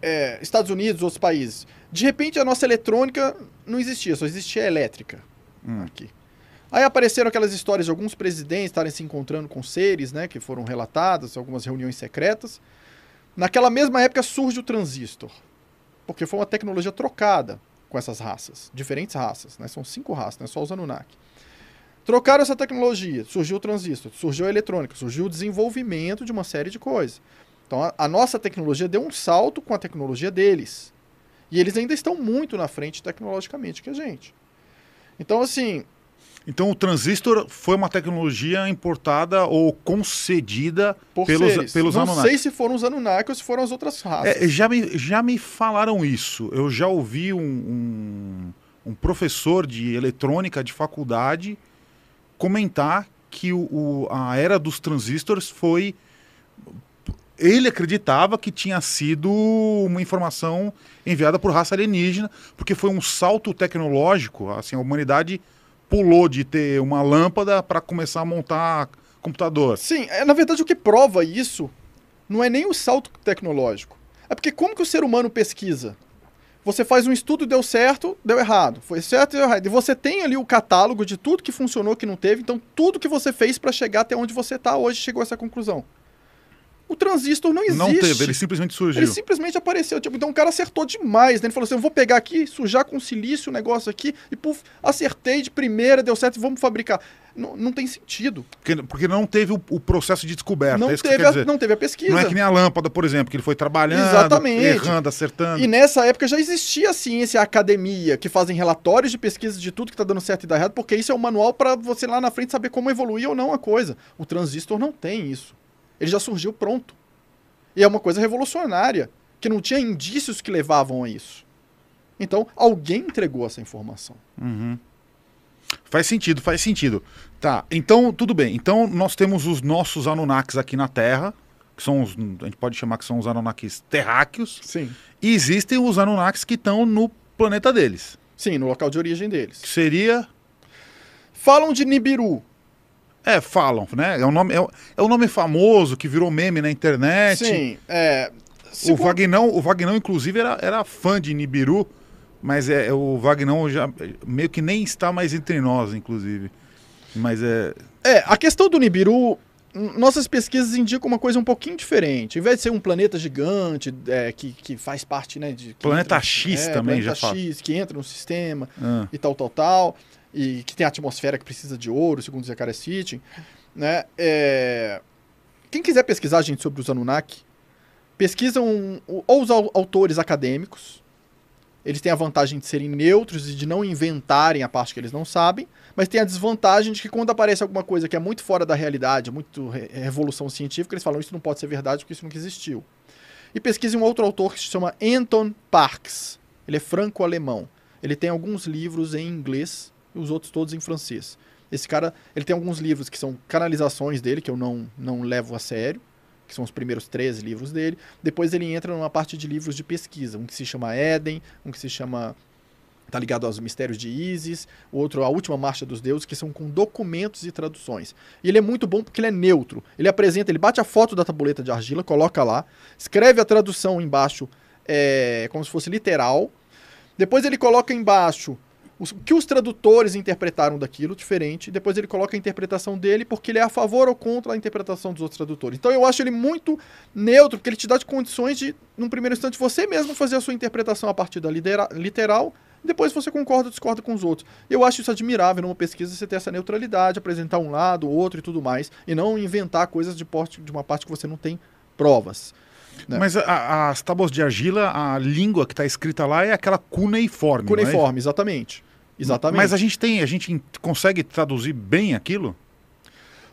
é, Estados Unidos, outros países, de repente a nossa eletrônica não existia, só existia a elétrica hum. aqui. Aí apareceram aquelas histórias de alguns presidentes estarem se encontrando com seres, né, que foram relatadas, algumas reuniões secretas. Naquela mesma época surge o transistor, porque foi uma tecnologia trocada com essas raças, diferentes raças, né, são cinco raças, não é só os Anunnaki. Trocaram essa tecnologia, surgiu o transistor, surgiu a eletrônica, surgiu o desenvolvimento de uma série de coisas. Então a, a nossa tecnologia deu um salto com a tecnologia deles. E eles ainda estão muito na frente tecnologicamente que a gente. Então, assim, Então o transistor foi uma tecnologia importada ou concedida por pelos, seres. pelos Não Anunnaki. sei se foram os Anunnaki ou se foram as outras raças. É, já, me, já me falaram isso. Eu já ouvi um, um, um professor de eletrônica de faculdade comentar que o, o- a era dos transistores foi. Ele acreditava que tinha sido uma informação enviada por raça alienígena, porque foi um salto tecnológico. Assim, a humanidade pulou de ter uma lâmpada para começar a montar computador. Sim, é, na verdade o que prova isso não é nem o salto tecnológico. É porque como que o ser humano pesquisa? Você faz um estudo, deu certo, deu errado. Foi certo, deu errado. E você tem ali o catálogo de tudo que funcionou, que não teve. Então, tudo que você fez para chegar até onde você está hoje chegou a essa conclusão. O transistor não existe. Não teve, ele simplesmente surgiu. Ele simplesmente apareceu. Tipo, então o cara acertou demais, né? Ele falou assim: eu vou pegar aqui, sujar com silício o negócio aqui, e puf, acertei de primeira, deu certo, vamos fabricar. Não, não tem sentido. Porque, porque não teve o, o processo de descoberta. Não é que teve, quer a, não teve a pesquisa. Não é que nem a lâmpada, por exemplo, que ele foi trabalhando, Exatamente. errando, acertando. E nessa época já existia a ciência, a academia, que fazem relatórios de pesquisa de tudo que tá dando certo e dá errado, porque isso é um manual para você lá na frente saber como evoluir ou não a coisa. O transistor não tem isso. Ele já surgiu pronto. E é uma coisa revolucionária, que não tinha indícios que levavam a isso. Então, alguém entregou essa informação. Uhum. Faz sentido, faz sentido. Tá, então tudo bem. Então nós temos os nossos Anunnakis aqui na Terra, que são os, a gente pode chamar que são os Anunnakis terráqueos, Sim. e existem os Anunnakis que estão no planeta deles. Sim, no local de origem deles. Que seria, Falam de Nibiru. É, falam, né? É um nome, é, um- é um nome famoso que virou meme na internet. Sim, é. O segundo- Vagnão, o Vagnão, inclusive, era, era fã de Nibiru, mas é, o Vagnão já meio que nem está mais entre nós, inclusive. Mas é. É, a questão do Nibiru, nossas pesquisas indicam uma coisa um pouquinho diferente. Em vez de ser um planeta gigante é, que, que faz parte, né, de... Planeta entra- X é, também planeta já fala. X, que entra no sistema ah, e tal, tal, tal, e que tem atmosfera que precisa de ouro, segundo Zacharias Sitchin, né? É... Quem quiser pesquisar, gente, sobre os Anunnaki, pesquisam ou os au- autores acadêmicos, eles têm a vantagem de serem neutros e de não inventarem a parte que eles não sabem, mas tem a desvantagem de que quando aparece alguma coisa que é muito fora da realidade, muito re- revolução científica, eles falam isso não pode ser verdade porque isso nunca existiu. E pesquise um outro autor que se chama Anton Parks. Ele é franco-alemão. Ele tem alguns livros em inglês e os outros todos em francês. Esse cara, ele tem alguns livros que são canalizações dele, que eu não, não levo a sério, que são os primeiros três livros dele. Depois ele entra numa parte de livros de pesquisa, um que se chama Éden, um que se chama tá ligado aos mistérios de Isis, outro a última marcha dos deuses, que são com documentos e traduções. E ele é muito bom porque ele é neutro. Ele apresenta, ele bate a foto da tabuleta de argila, coloca lá, escreve a tradução embaixo, é, como se fosse literal. Depois ele coloca embaixo os- que os tradutores interpretaram daquilo, diferente. Depois ele coloca a interpretação dele, porque ele é a favor ou contra a interpretação dos outros tradutores. Então eu acho ele muito neutro, porque ele te dá de condições de, num primeiro instante, você mesmo fazer a sua interpretação a partir da lidera- literal, depois você concorda ou discorda com os outros. Eu acho isso admirável numa pesquisa, você ter essa neutralidade, apresentar um lado, outro e tudo mais, e não inventar coisas de, porte, de uma parte que você não tem provas. né? Mas a- as tábuas de argila, a língua que está escrita lá é aquela cuneiforme. é? Cuneiforme, exatamente. Exatamente. Mas a gente tem, a gente consegue traduzir bem aquilo?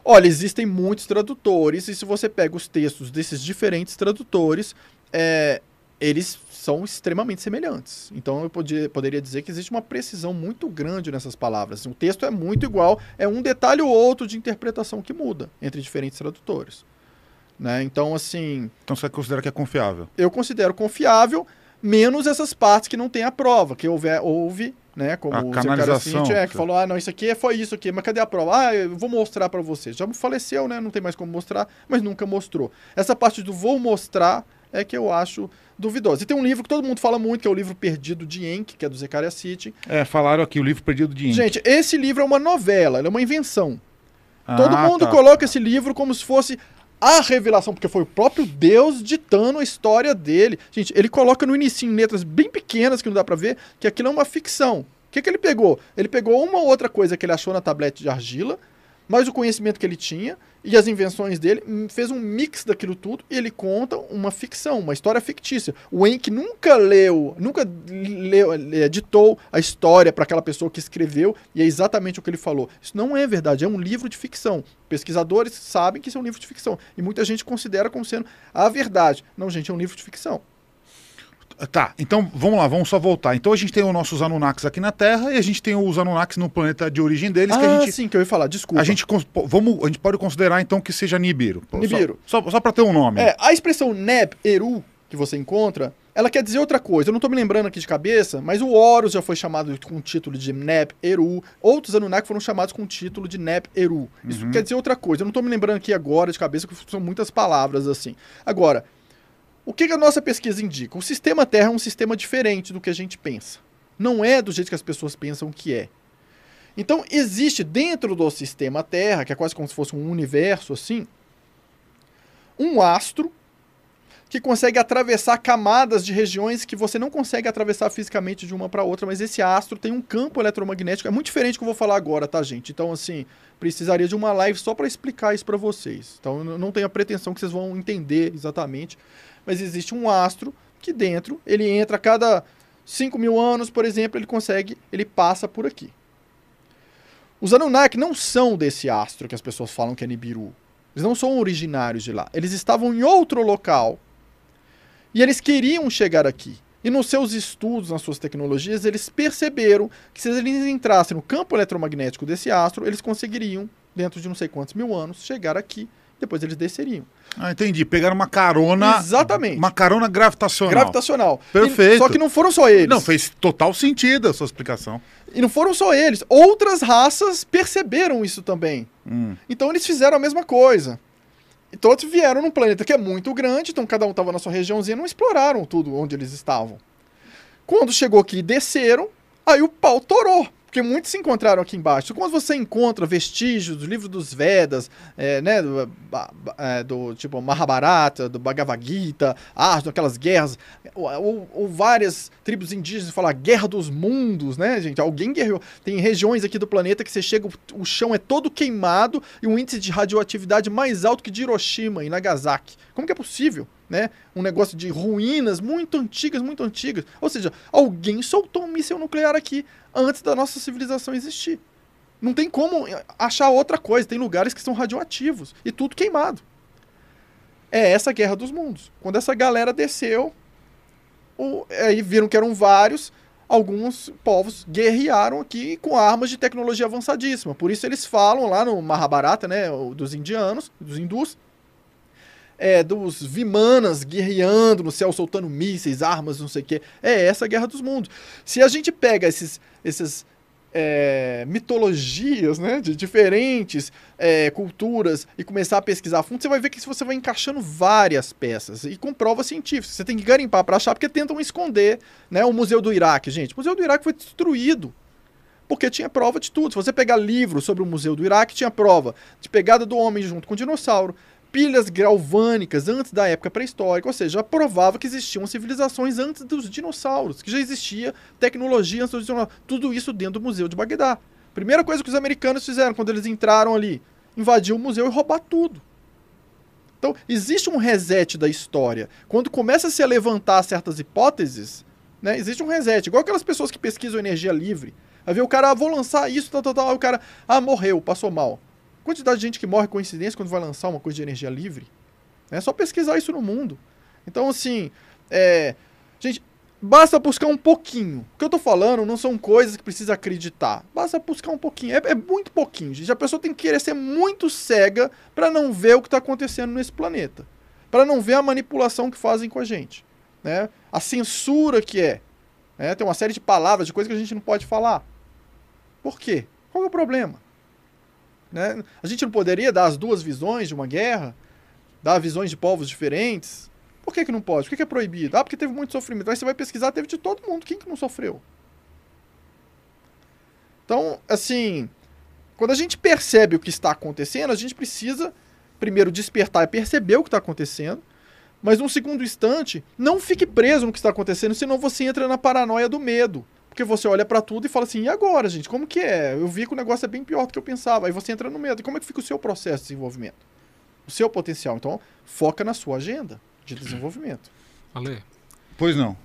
Olha, existem muitos tradutores, e se você pega os textos desses diferentes tradutores, é, eles são extremamente semelhantes. Então eu podia, poderia dizer que existe uma precisão muito grande nessas palavras. O texto é muito igual, é um detalhe ou outro de interpretação que muda entre diferentes tradutores. Né? Então, assim. Então você considera que é confiável? Eu considero confiável, menos essas partes que não tem a prova, que houve né, como A o canalização, Zé é, que falou, ah, não, isso aqui foi isso aqui, mas cadê a prova? Ah, eu vou mostrar pra você. Já faleceu, né, não tem mais como mostrar, mas nunca mostrou. Essa parte do vou mostrar é que eu acho duvidosa. E tem um livro que todo mundo fala muito, que é o livro Perdido de Enki, que é do Zecaria City. É, falaram aqui, o livro perdido de Inca. Gente, esse livro é uma novela, ele é uma invenção. Todo Ah, mundo tá. coloca esse livro como se fosse a revelação, porque foi o próprio Deus ditando a história dele. Gente, ele coloca no início em letras bem pequenas que não dá pra ver, que aquilo é uma ficção. O que, que ele pegou? Ele pegou uma outra coisa que ele achou na tablete de argila, mas o conhecimento que ele tinha e as invenções dele, hum, fez um mix daquilo tudo e ele conta uma ficção, uma história fictícia. O Enki nunca leu, nunca leu, eh, ditou a história para aquela pessoa que escreveu e é exatamente o que ele falou. Isso não é verdade, é um livro de ficção. Pesquisadores sabem que isso é um livro de ficção e muita gente considera como sendo a verdade. Não, gente, é um livro de ficção. Tá, então vamos lá, vamos só voltar. Então a gente tem os nossos Anunnakis aqui na Terra e a gente tem os Anunnakis no planeta de origem deles, que ah, a gente. sim, que eu ia falar, desculpa. A gente, vamos, a gente pode considerar então que seja Nibiru. Nibiru. Só, só, só para ter um nome. É, a expressão Neb Eru que você encontra, ela quer dizer outra coisa. Eu não tô me lembrando aqui de cabeça, mas o Horus já foi chamado com o título de Neb Eru. Outros Anunnaki foram chamados com o título de Neb Eru. Isso quer dizer outra coisa. Eu não tô me lembrando aqui agora de cabeça, porque são muitas palavras assim. Agora, o que, que a nossa pesquisa indica? O sistema Terra é um sistema diferente do que a gente pensa. Não é do jeito que as pessoas pensam que é. Então, existe dentro do sistema Terra, que é quase como se fosse um universo assim, um astro que consegue atravessar camadas de regiões que você não consegue atravessar fisicamente de uma para outra, mas esse astro tem um campo eletromagnético, é muito diferente do que eu vou falar agora, tá, gente? Então, assim, precisaria de uma live só para explicar isso para vocês. Então, eu não tenho a pretensão que vocês vão entender exatamente, mas existe um astro que dentro, ele entra a cada 5 mil anos, por exemplo, ele consegue, ele passa por aqui. Os Anunnaki não são desse astro que as pessoas falam que é Nibiru. Eles não são originários de lá. Eles estavam em outro local e eles queriam chegar aqui. E nos seus estudos, nas suas tecnologias, eles perceberam que se eles entrassem no campo eletromagnético desse astro, eles conseguiriam, dentro de não sei quantos mil anos, chegar aqui. Depois eles desceriam. Ah, entendi. Pegaram uma carona. Exatamente. Uma carona gravitacional. Gravitacional. Perfeito. E- só que não foram só eles. Não, fez total sentido a sua explicação. E não foram só eles. Outras raças perceberam isso também. Hum. Então eles fizeram a mesma coisa. E todos vieram num planeta que é muito grande, então cada um estava na sua regiãozinha, não exploraram tudo onde eles estavam. Quando chegou aqui e desceram, aí o pau torou. Porque muitos se encontraram aqui embaixo. Quando você encontra vestígios do livro dos Vedas, é, né, do, é, do tipo Mahabharata, do Bhagavad Gita, Arjuna, aquelas guerras, ou, ou- ou várias tribos indígenas falam guerra dos mundos, né, gente? Alguém guerreou. Tem regiões aqui do planeta que você chega, o- o chão é todo queimado e um índice de radioatividade mais alto que de Hiroshima e Nagasaki. Como que é possível? Né? Um negócio de ruínas muito antigas, muito antigas. Ou seja, alguém soltou um míssil nuclear aqui antes da nossa civilização existir. Não tem como achar outra coisa. Tem lugares que são radioativos e tudo queimado. É essa guerra dos mundos. Quando essa galera desceu, o- aí viram que eram vários, alguns povos guerrearam aqui com armas de tecnologia avançadíssima. Por isso eles falam lá no Mahabharata, né, dos indianos, dos hindus, é, dos Vimanas guerreando no céu, soltando mísseis, armas, não sei o quê. É essa a guerra dos mundos. Se a gente pega esses, esses é, mitologias né, de diferentes é, culturas e começar a pesquisar a fundo, você vai ver que você vai encaixando várias peças e com provas científicas. Você tem que garimpar para achar, porque tentam esconder né, o Museu do Iraque. Gente, o Museu do Iraque foi destruído porque tinha prova de tudo. Se você pegar livros sobre o Museu do Iraque, tinha prova de pegada do homem junto com o dinossauro, pilhas galvânicas antes da época pré-histórica, ou seja, já provava que existiam civilizações antes dos dinossauros, que já existia tecnologia antes dos dinossauros. Tudo isso dentro do Museu de Bagdá. Primeira coisa que os americanos fizeram quando eles entraram ali, invadir o museu e roubar tudo. Então, existe um reset da história. Quando começa a se levantar certas hipóteses, né, existe um reset. Igual aquelas pessoas que pesquisam energia livre. Aí o cara, ah, vou lançar isso, tal, tal, tal. Aí o cara, ah, morreu, passou mal. Quantidade de gente que morre coincidência quando vai lançar uma coisa de energia livre. É só pesquisar isso no mundo. Então, assim, é, gente, basta buscar um pouquinho. O que eu tô falando não são coisas que precisa acreditar. Basta buscar um pouquinho. É, é muito pouquinho, gente. A pessoa tem que querer ser muito cega para não ver o que está acontecendo nesse planeta. Para não ver a manipulação que fazem com a gente. Né? A censura que é. Né? Tem uma série de palavras, de coisas que a gente não pode falar. Por quê? Qual é o problema? Né? A gente não poderia dar as duas visões de uma guerra? Dar visões de povos diferentes? Por que, que não pode? Por que, que é proibido? Ah, porque teve muito sofrimento. Aí você vai pesquisar, teve de todo mundo. Quem que não sofreu? Então, assim, quando a gente percebe o que está acontecendo, a gente precisa primeiro despertar e perceber o que está acontecendo, mas num segundo instante, não fique preso no que está acontecendo, senão você entra na paranoia do medo. Porque você olha para tudo e fala assim, e agora, gente? Como que é? Eu vi que o negócio é bem pior do que eu pensava. Aí você entra no medo. E como é que fica o seu processo de desenvolvimento? O seu potencial. Então, foca na sua agenda de desenvolvimento. Ale, Pois não.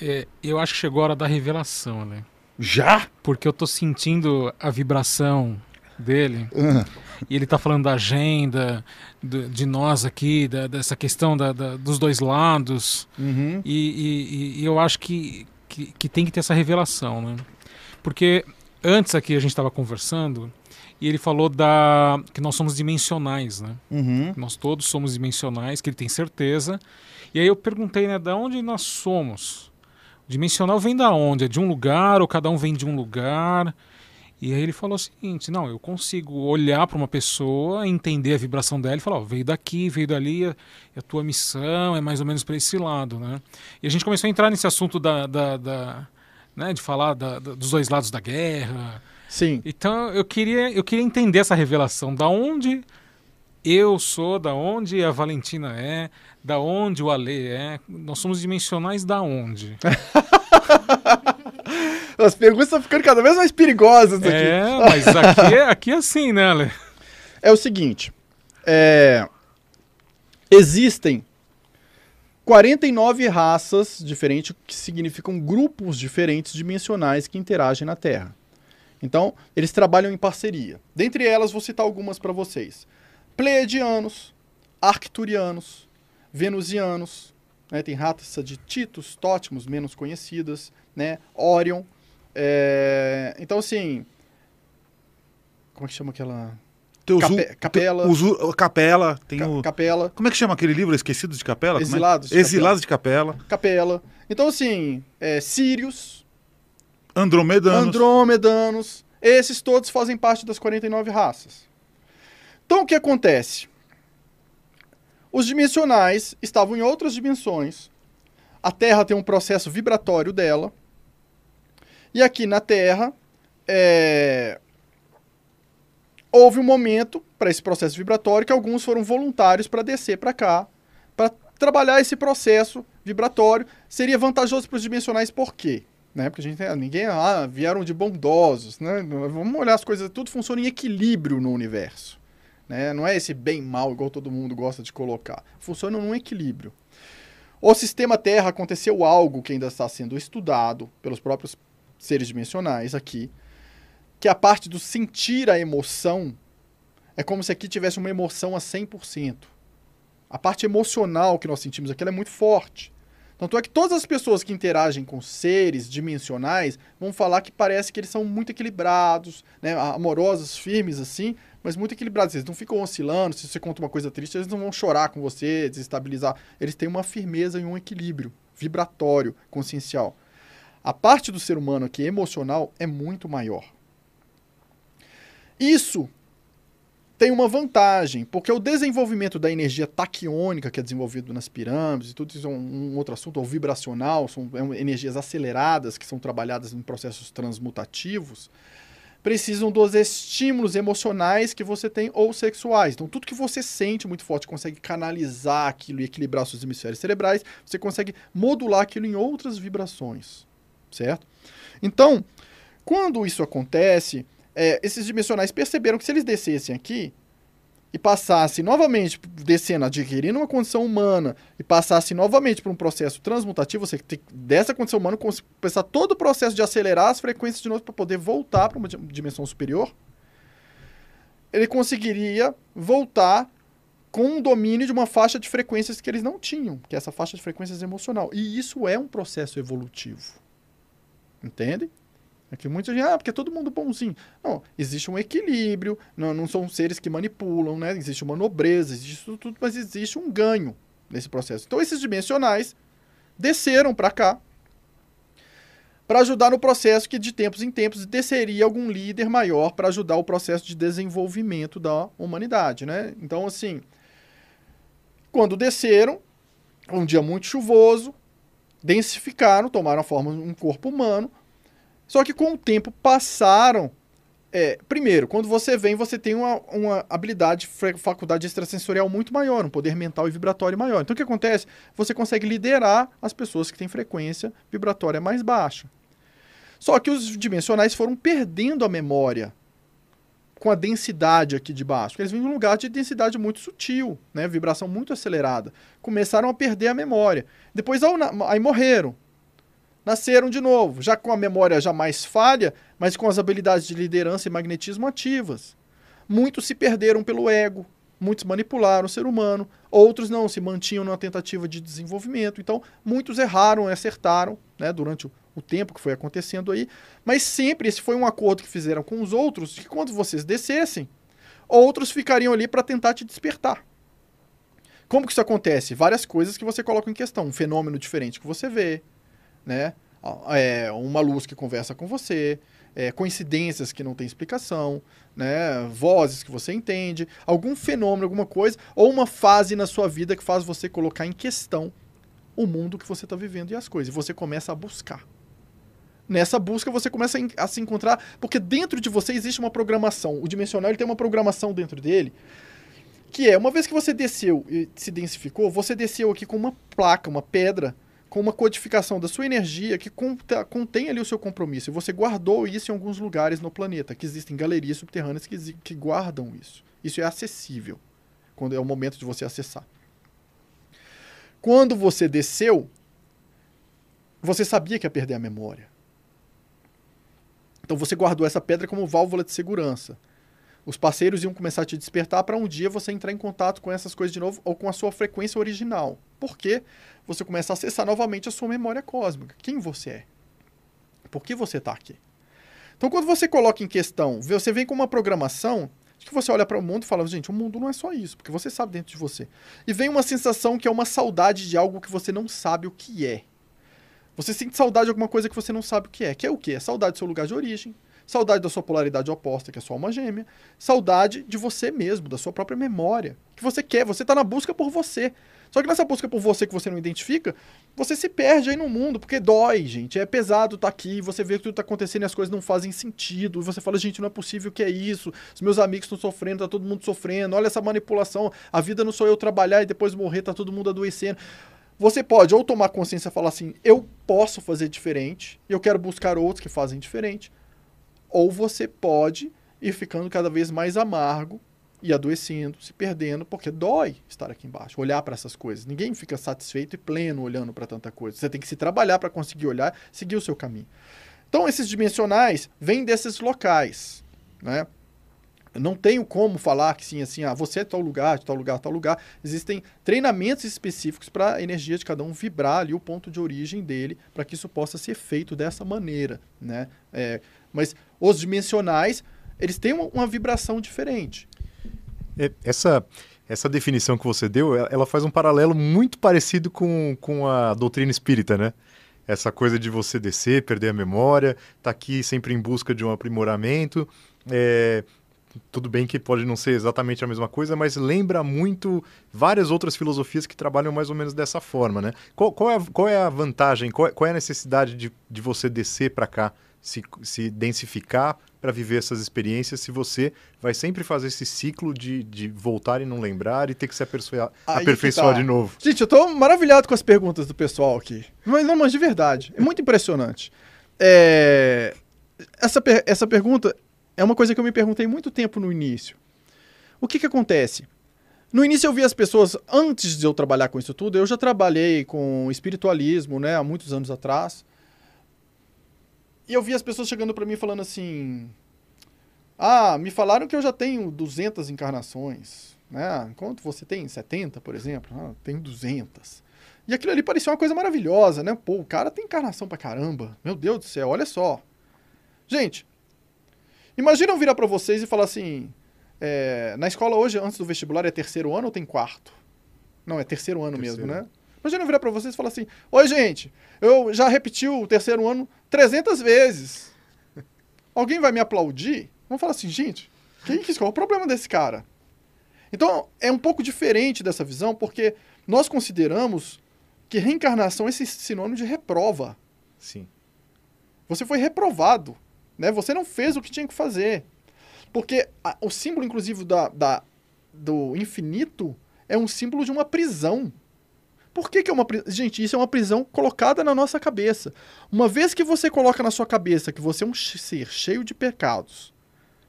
é, eu acho que chegou a hora da revelação, Ale. Já? Porque eu tô sentindo a vibração dele. Ah, E ele tá falando da agenda, do- de nós aqui, da- dessa questão da- da- dos dois lados. uhum. E, e- e eu acho que, que, que tem que ter essa revelação, né? Porque antes aqui a gente estava conversando e ele falou da que nós somos dimensionais, né? Uhum. Nós todos somos dimensionais, que ele tem certeza. E aí eu perguntei, né, da onde nós somos? Dimensional vem da onde? É de um lugar ou cada um vem de um lugar? E aí ele falou o seguinte: não, eu consigo olhar para uma pessoa, entender a vibração dela e falar, ó, veio daqui, veio dali, a, a tua missão é mais ou menos para esse lado, né? E a gente começou a entrar nesse assunto da, da, da- né, de falar da- da- dos dois lados da guerra. Sim. Então eu queria, eu queria entender essa revelação, da onde eu sou, da onde a Valentina é, da onde o Ale é. Nós somos dimensionais da onde? As perguntas estão ficando cada vez mais perigosas aqui. É, mas aqui é, aqui é assim, né, Ale? é o seguinte: é, existem 49 raças diferentes, que significam grupos diferentes dimensionais que interagem na Terra. Então, eles trabalham em parceria. Dentre elas, vou citar algumas para vocês: Pleiadianos, Arcturianos, Venusianos, né, tem raça de Titus, Tótimos, menos conhecidas, né, Orion. é, então, assim. Como é que chama aquela. Cape- capela. u- capela, tem Ca- o... Capela. Como é que chama aquele livro? Esquecidos de Capela? É? Exilados de Exilados de Capela. Capela. Então, assim, é, Sírios, Andromedanos. Andromedanos, esses todos fazem parte das 49 raças. Então, o que acontece? Os dimensionais estavam em outras dimensões. A Terra tem um processo vibratório dela. E aqui na Terra, é, houve um momento para esse processo vibratório que alguns foram voluntários para descer para cá, para trabalhar esse processo vibratório. Seria vantajoso para os dimensionais por quê? Né? Porque a gente ninguém ah, vieram de bondosos, né? Vamos olhar as coisas, tudo funciona em equilíbrio no universo. Né? Não é esse bem mal igual todo mundo gosta de colocar. Funciona num equilíbrio. O sistema Terra aconteceu algo que ainda está sendo estudado pelos próprios seres dimensionais aqui, que a parte do sentir a emoção é como se aqui tivesse uma emoção a 100%. A parte emocional que nós sentimos aqui é muito forte. Tanto é que todas as pessoas que interagem com seres dimensionais vão falar que parece que eles são muito equilibrados, né, amorosos, firmes assim, mas muito equilibrados. Eles não ficam oscilando. Se você conta uma coisa triste, eles não vão chorar com você, desestabilizar. Eles têm uma firmeza e um equilíbrio vibratório, consciencial. A parte do ser humano aqui emocional é muito maior. Isso tem uma vantagem, porque o desenvolvimento da energia taquiônica, que é desenvolvido nas pirâmides, e tudo isso é um, um outro assunto, ou vibracional, são é, energias aceleradas que são trabalhadas em processos transmutativos, precisam dos estímulos emocionais que você tem ou sexuais. Então, tudo que você sente muito forte, consegue canalizar aquilo e equilibrar seus hemisférios cerebrais, você consegue modular aquilo em outras vibrações, certo? Então, quando isso acontece, é, esses dimensionais perceberam que se eles descessem aqui e passassem novamente descendo, adquirindo uma condição humana e passassem novamente por um processo transmutativo, você tem dessa condição humana começar todo o processo de acelerar as frequências de novo para poder voltar para uma dimensão superior. ele conseguiria voltar com um domínio de uma faixa de frequências que eles não tinham, que é essa faixa de frequências emocional. E isso é um processo evolutivo. Entende? É que muita gente, ah, porque é todo mundo bonzinho. Não, existe um equilíbrio, não, não são seres que manipulam, né? Existe uma nobreza, existe tudo, mas existe um ganho nesse processo. Então, esses dimensionais desceram para cá para ajudar no processo que de tempos em tempos desceria algum líder maior para ajudar o processo de desenvolvimento da humanidade, né? Então, assim, quando desceram, um dia muito chuvoso, densificaram, tomaram a forma de um corpo humano, só que com o tempo passaram. É, primeiro, quando você vem, você tem uma, uma habilidade, faculdade extrasensorial muito maior, um poder mental e vibratório maior. Então o que acontece? Você consegue liderar as pessoas que têm frequência vibratória mais baixa. Só que os dimensionais foram perdendo a memória com a densidade aqui de baixo. Eles vêm de um lugar de densidade muito sutil, né? vibração muito acelerada. Começaram a perder a memória. Depois aí morreram nasceram de novo, já com a memória já mais falha, mas com as habilidades de liderança e magnetismo ativas. Muitos se perderam pelo ego, muitos manipularam o ser humano, outros não, se mantinham numa tentativa de desenvolvimento. Então, muitos erraram e acertaram né, durante o, o tempo que foi acontecendo aí, mas sempre esse foi um acordo que fizeram com os outros, que quando vocês descessem, outros ficariam ali para tentar te despertar. Como que isso acontece? Várias coisas que você coloca em questão. Um fenômeno diferente que você vê, né? É, uma luz que conversa com você, é, coincidências que não tem explicação, né? vozes que você entende, algum fenômeno, alguma coisa, ou uma fase na sua vida que faz você colocar em questão o mundo que você está vivendo e as coisas. E você começa a buscar. Nessa busca você começa a se encontrar, porque dentro de você existe uma programação. O dimensional ele tem uma programação dentro dele, que é, uma vez que você desceu e se densificou, você desceu aqui com uma placa, uma pedra, com uma codificação da sua energia que contém ali o seu compromisso. E você guardou isso em alguns lugares no planeta, que existem galerias subterrâneas que, que guardam isso. Isso é acessível, quando é o momento de você acessar. Quando você desceu, você sabia que ia perder a memória. Então você guardou essa pedra como válvula de segurança. Os parceiros iam começar a te despertar para um dia você entrar em contato com essas coisas de novo ou com a sua frequência original. Por quê? Você começa a acessar novamente a sua memória cósmica. Quem você é? Por que você está aqui? Então, quando você coloca em questão, você vem com uma programação que você olha para o mundo e fala, gente, o mundo não é só isso, porque você sabe dentro de você. E vem uma sensação que é uma saudade de algo que você não sabe o que é. Você sente saudade de alguma coisa que você não sabe o que é. Que é o quê? É saudade do seu lugar de origem, saudade da sua polaridade oposta, que é sua alma gêmea, saudade de você mesmo, da sua própria memória, que você quer, você está na busca por você. Só que nessa busca por você que você não identifica, você se perde aí no mundo, porque dói, gente. É pesado estar tá aqui, você vê que tudo está acontecendo e as coisas não fazem sentido. Você fala, gente, não é possível que é isso. Os meus amigos estão sofrendo, tá todo mundo sofrendo. Olha essa manipulação. A vida não sou eu trabalhar e depois morrer, tá todo mundo adoecendo. Você pode ou tomar consciência e falar assim, eu posso fazer diferente, eu quero buscar outros que fazem diferente ou você pode ir ficando cada vez mais amargo e adoecendo, se perdendo, porque dói estar aqui embaixo, olhar para essas coisas. Ninguém fica satisfeito e pleno olhando para tanta coisa. Você tem que se trabalhar para conseguir olhar, seguir o seu caminho. Então, esses dimensionais vêm desses locais, né? Não tenho como falar que sim, assim, ah, você é tal lugar, tal lugar, tal lugar. Existem treinamentos específicos para a energia de cada um vibrar ali o ponto de origem dele, para que isso possa ser feito dessa maneira, né? É, mas os dimensionais, eles têm uma, uma vibração diferente. É, essa, essa definição que você deu, ela faz um paralelo muito parecido com, com a doutrina espírita, né? Essa coisa de você descer, perder a memória, tá aqui sempre em busca de um aprimoramento. É, tudo bem que pode não ser exatamente a mesma coisa, mas lembra muito várias outras filosofias que trabalham mais ou menos dessa forma, né? Qual, qual, é, a, qual é a vantagem, qual, qual é a necessidade de, de você descer para cá? se, se densificar para viver essas experiências se você vai sempre fazer esse ciclo de, de voltar e não lembrar e ter que se aperfeiçoar, aperfeiçoar tá. de novo. Gente, eu tô maravilhado com as perguntas do pessoal aqui. Mas não, mas de verdade. É muito impressionante. É... Essa, per... essa pergunta é uma coisa que eu me perguntei muito tempo no início. O que que acontece? No início eu vi as pessoas, antes de eu trabalhar com isso tudo, eu já trabalhei com espiritualismo, né, há muitos anos atrás. E eu vi as pessoas chegando para mim falando assim: Ah, me falaram que eu já tenho 200 encarnações. Né? Enquanto você tem 70, por exemplo, ah, tenho 200. E aquilo ali parecia uma coisa maravilhosa, né? Pô, o cara tem encarnação pra caramba. Meu Deus do céu, olha só. Gente, imagina eu virar pra vocês e falar assim: é, na escola hoje, antes do vestibular, é terceiro ano ou tem quarto? Não, é terceiro ano Terceiro. mesmo, né? Imagina eu virar pra vocês e falar assim: Oi, gente, eu já repeti o terceiro ano 300 vezes. Alguém vai me aplaudir? Vamos falar assim, gente, quem que qual é o problema desse cara? Então, é um pouco diferente dessa visão, porque nós consideramos que reencarnação é esse sinônimo de reprova. Sim. Você foi reprovado, né? Você não fez o que tinha que fazer. Porque a- o símbolo, inclusive, da, da- do infinito é um símbolo de uma prisão. Por que, que é uma prisão? Gente, isso é uma prisão colocada na nossa cabeça. Uma vez que você coloca na sua cabeça que você é um ser cheio de pecados,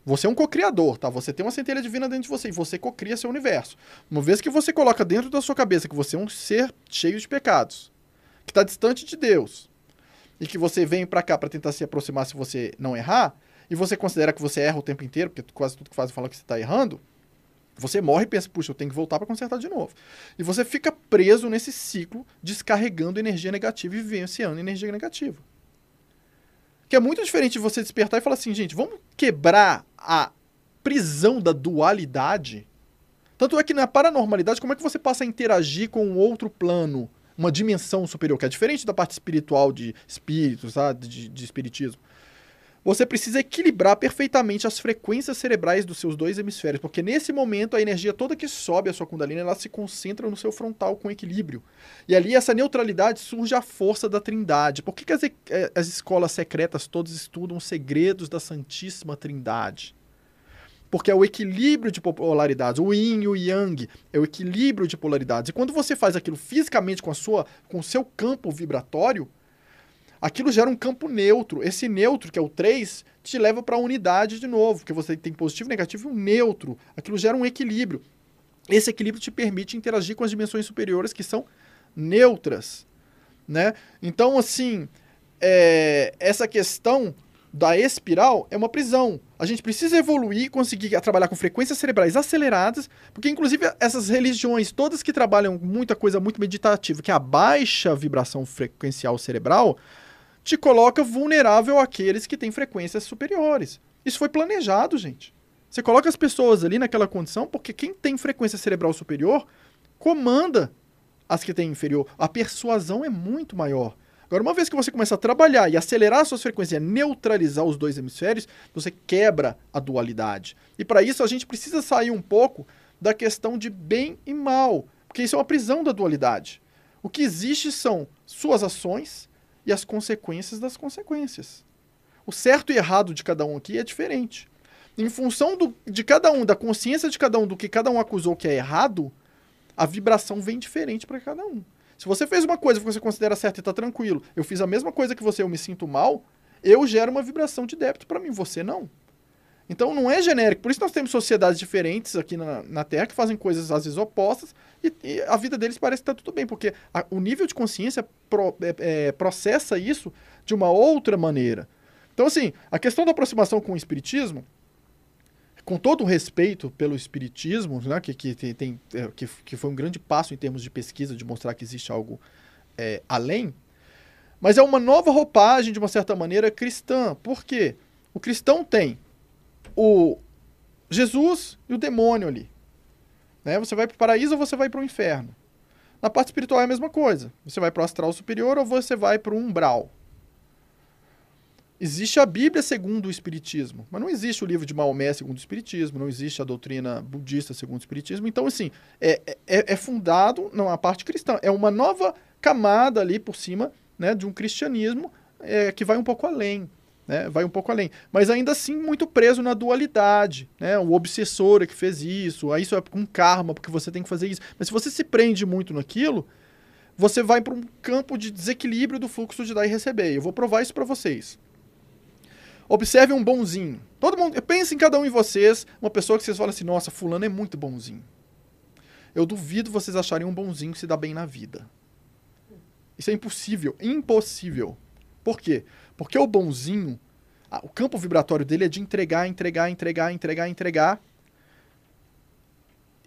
você é um cocriador, tá? Você tem uma centelha divina dentro de você e você cocria seu universo. Uma vez que você coloca dentro da sua cabeça que você é um ser cheio de pecados, que está distante de Deus, e que você vem pra cá pra tentar se aproximar se você não errar, e você considera que você erra o tempo inteiro, porque quase tudo que faz fala que você tá errando, você morre e pensa, puxa, eu tenho que voltar pra consertar de novo. E você fica preso nesse ciclo, descarregando energia negativa e vivenciando energia negativa. Que é muito diferente de você despertar e falar assim, gente, vamos quebrar a prisão da dualidade. Tanto é que na paranormalidade, como é que você passa a interagir com um outro plano, uma dimensão superior, que é diferente da parte espiritual de espíritos, tá? de, de espiritismo. Você precisa equilibrar perfeitamente as frequências cerebrais dos seus dois hemisférios, porque nesse momento a energia toda que sobe a sua kundalini, ela se concentra no seu frontal com equilíbrio. E ali essa neutralidade surge a força da trindade. Por que, que as, eh, as escolas secretas todas estudam os segredos da Santíssima Trindade? Porque é o equilíbrio de polaridades, o yin e o yang, é o equilíbrio de polaridades. E quando você faz aquilo fisicamente com a sua com o seu campo vibratório, aquilo gera um campo neutro. Esse neutro, que é o 3, te leva para a unidade de novo, porque você tem positivo, negativo e um neutro. Aquilo gera um equilíbrio. Esse equilíbrio te permite interagir com as dimensões superiores que são neutras, né? Então, assim, é, essa questão da espiral é uma prisão. A gente precisa evoluir, conseguir trabalhar com frequências cerebrais aceleradas, porque inclusive essas religiões todas que trabalham muita coisa muito meditativa, que é a baixa vibração frequencial cerebral, te coloca vulnerável àqueles que têm frequências superiores. Isso foi planejado, gente. Você coloca as pessoas ali naquela condição porque quem tem frequência cerebral superior comanda as que têm inferior. A persuasão é muito maior. Agora, uma vez que você começa a trabalhar e acelerar suas frequências, neutralizar os dois hemisférios, você quebra a dualidade. E para isso a gente precisa sair um pouco da questão de bem e mal, porque isso é uma prisão da dualidade. O que existe são suas ações e as consequências das consequências. O certo e errado de cada um aqui é diferente. Em função do- de cada um, da consciência de cada um, do que cada um acusou que é errado, a vibração vem diferente para cada um. Se você fez uma coisa que você considera certa e está tranquilo, eu fiz a mesma coisa que você, eu me sinto mal, eu gero uma vibração de débito para mim, você não. Então não é genérico. Por isso nós temos sociedades diferentes aqui na, na Terra que fazem coisas às vezes opostas e, e a vida deles parece que está tudo bem, porque a- o nível de consciência pro- é- é, processa isso de uma outra maneira. Então, assim, a questão da aproximação com o Espiritismo, com todo o respeito pelo Espiritismo, né, que, que, tem, é, que, que foi um grande passo em termos de pesquisa, de mostrar que existe algo é, além, mas é uma nova roupagem, de uma certa maneira, cristã. Por quê? O cristão tem o Jesus e o demônio ali. Né? Você vai para o paraíso ou você vai para o inferno. Na parte espiritual é a mesma coisa. Você vai para o astral superior ou você vai para o umbral. Existe a Bíblia segundo o Espiritismo, mas não existe o livro de Maomé segundo o Espiritismo, não existe a doutrina budista segundo o Espiritismo. Então, assim, é, é, é fundado na parte cristã. É uma nova camada ali por cima né, de um cristianismo é, que vai um pouco além. Né, vai um pouco além. Mas ainda assim, muito preso na dualidade. Né, o obsessor é que fez isso, aí isso é com karma, porque você tem que fazer isso. Mas se você se prende muito naquilo, você vai para um campo de desequilíbrio do fluxo de dar e receber. Eu vou provar isso para vocês. Observe um bonzinho. Todo mundo, pense em cada um de vocês, uma pessoa que vocês falam assim: "Nossa, fulano é muito bonzinho". Eu duvido vocês acharem um bonzinho que se dá bem na vida. Isso é impossível, impossível. Por quê? Porque o bonzinho, O campo vibratório dele é de entregar, entregar, entregar, entregar, entregar.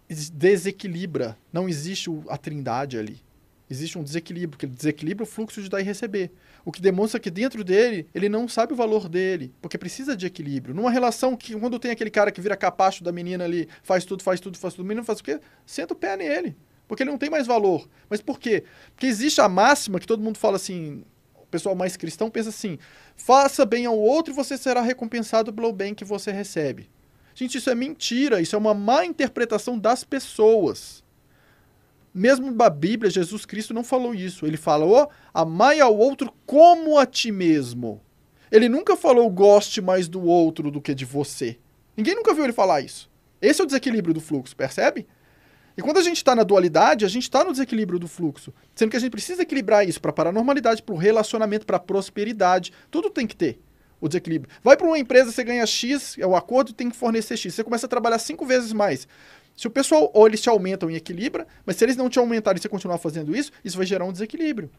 Des- Desequilibra. Não existe a trindade ali. Existe um desequilíbrio, que ele desequilibra o fluxo de dar e receber. O que demonstra que dentro dele, ele não sabe o valor dele, porque precisa de equilíbrio. Numa relação que, quando tem aquele cara que vira capacho da menina ali, faz tudo, faz tudo, faz tudo, o menino faz o quê? Senta o pé nele, porque ele não tem mais valor. Mas por quê? Porque existe a máxima que todo mundo fala assim, o pessoal mais cristão pensa assim, faça bem ao outro e você será recompensado pelo bem que você recebe. Gente, isso é mentira, isso é uma má interpretação das pessoas. Mesmo na Bíblia, Jesus Cristo não falou isso. Ele falou, amai ao outro como a ti mesmo. Ele nunca falou, goste mais do outro do que de você. Ninguém nunca viu ele falar isso. Esse é o desequilíbrio do fluxo, percebe? E quando a gente está na dualidade, a gente está no desequilíbrio do fluxo. Sendo que a gente precisa equilibrar isso para a paranormalidade, para o relacionamento, para a prosperidade. Tudo tem que ter o desequilíbrio. Vai para uma empresa, você ganha X, é o acordo, tem que fornecer X. Você começa a trabalhar cinco vezes mais. Se o pessoal, ou eles te aumentam e equilibra, mas se eles não te aumentarem e você continuar fazendo isso, isso vai gerar um desequilíbrio.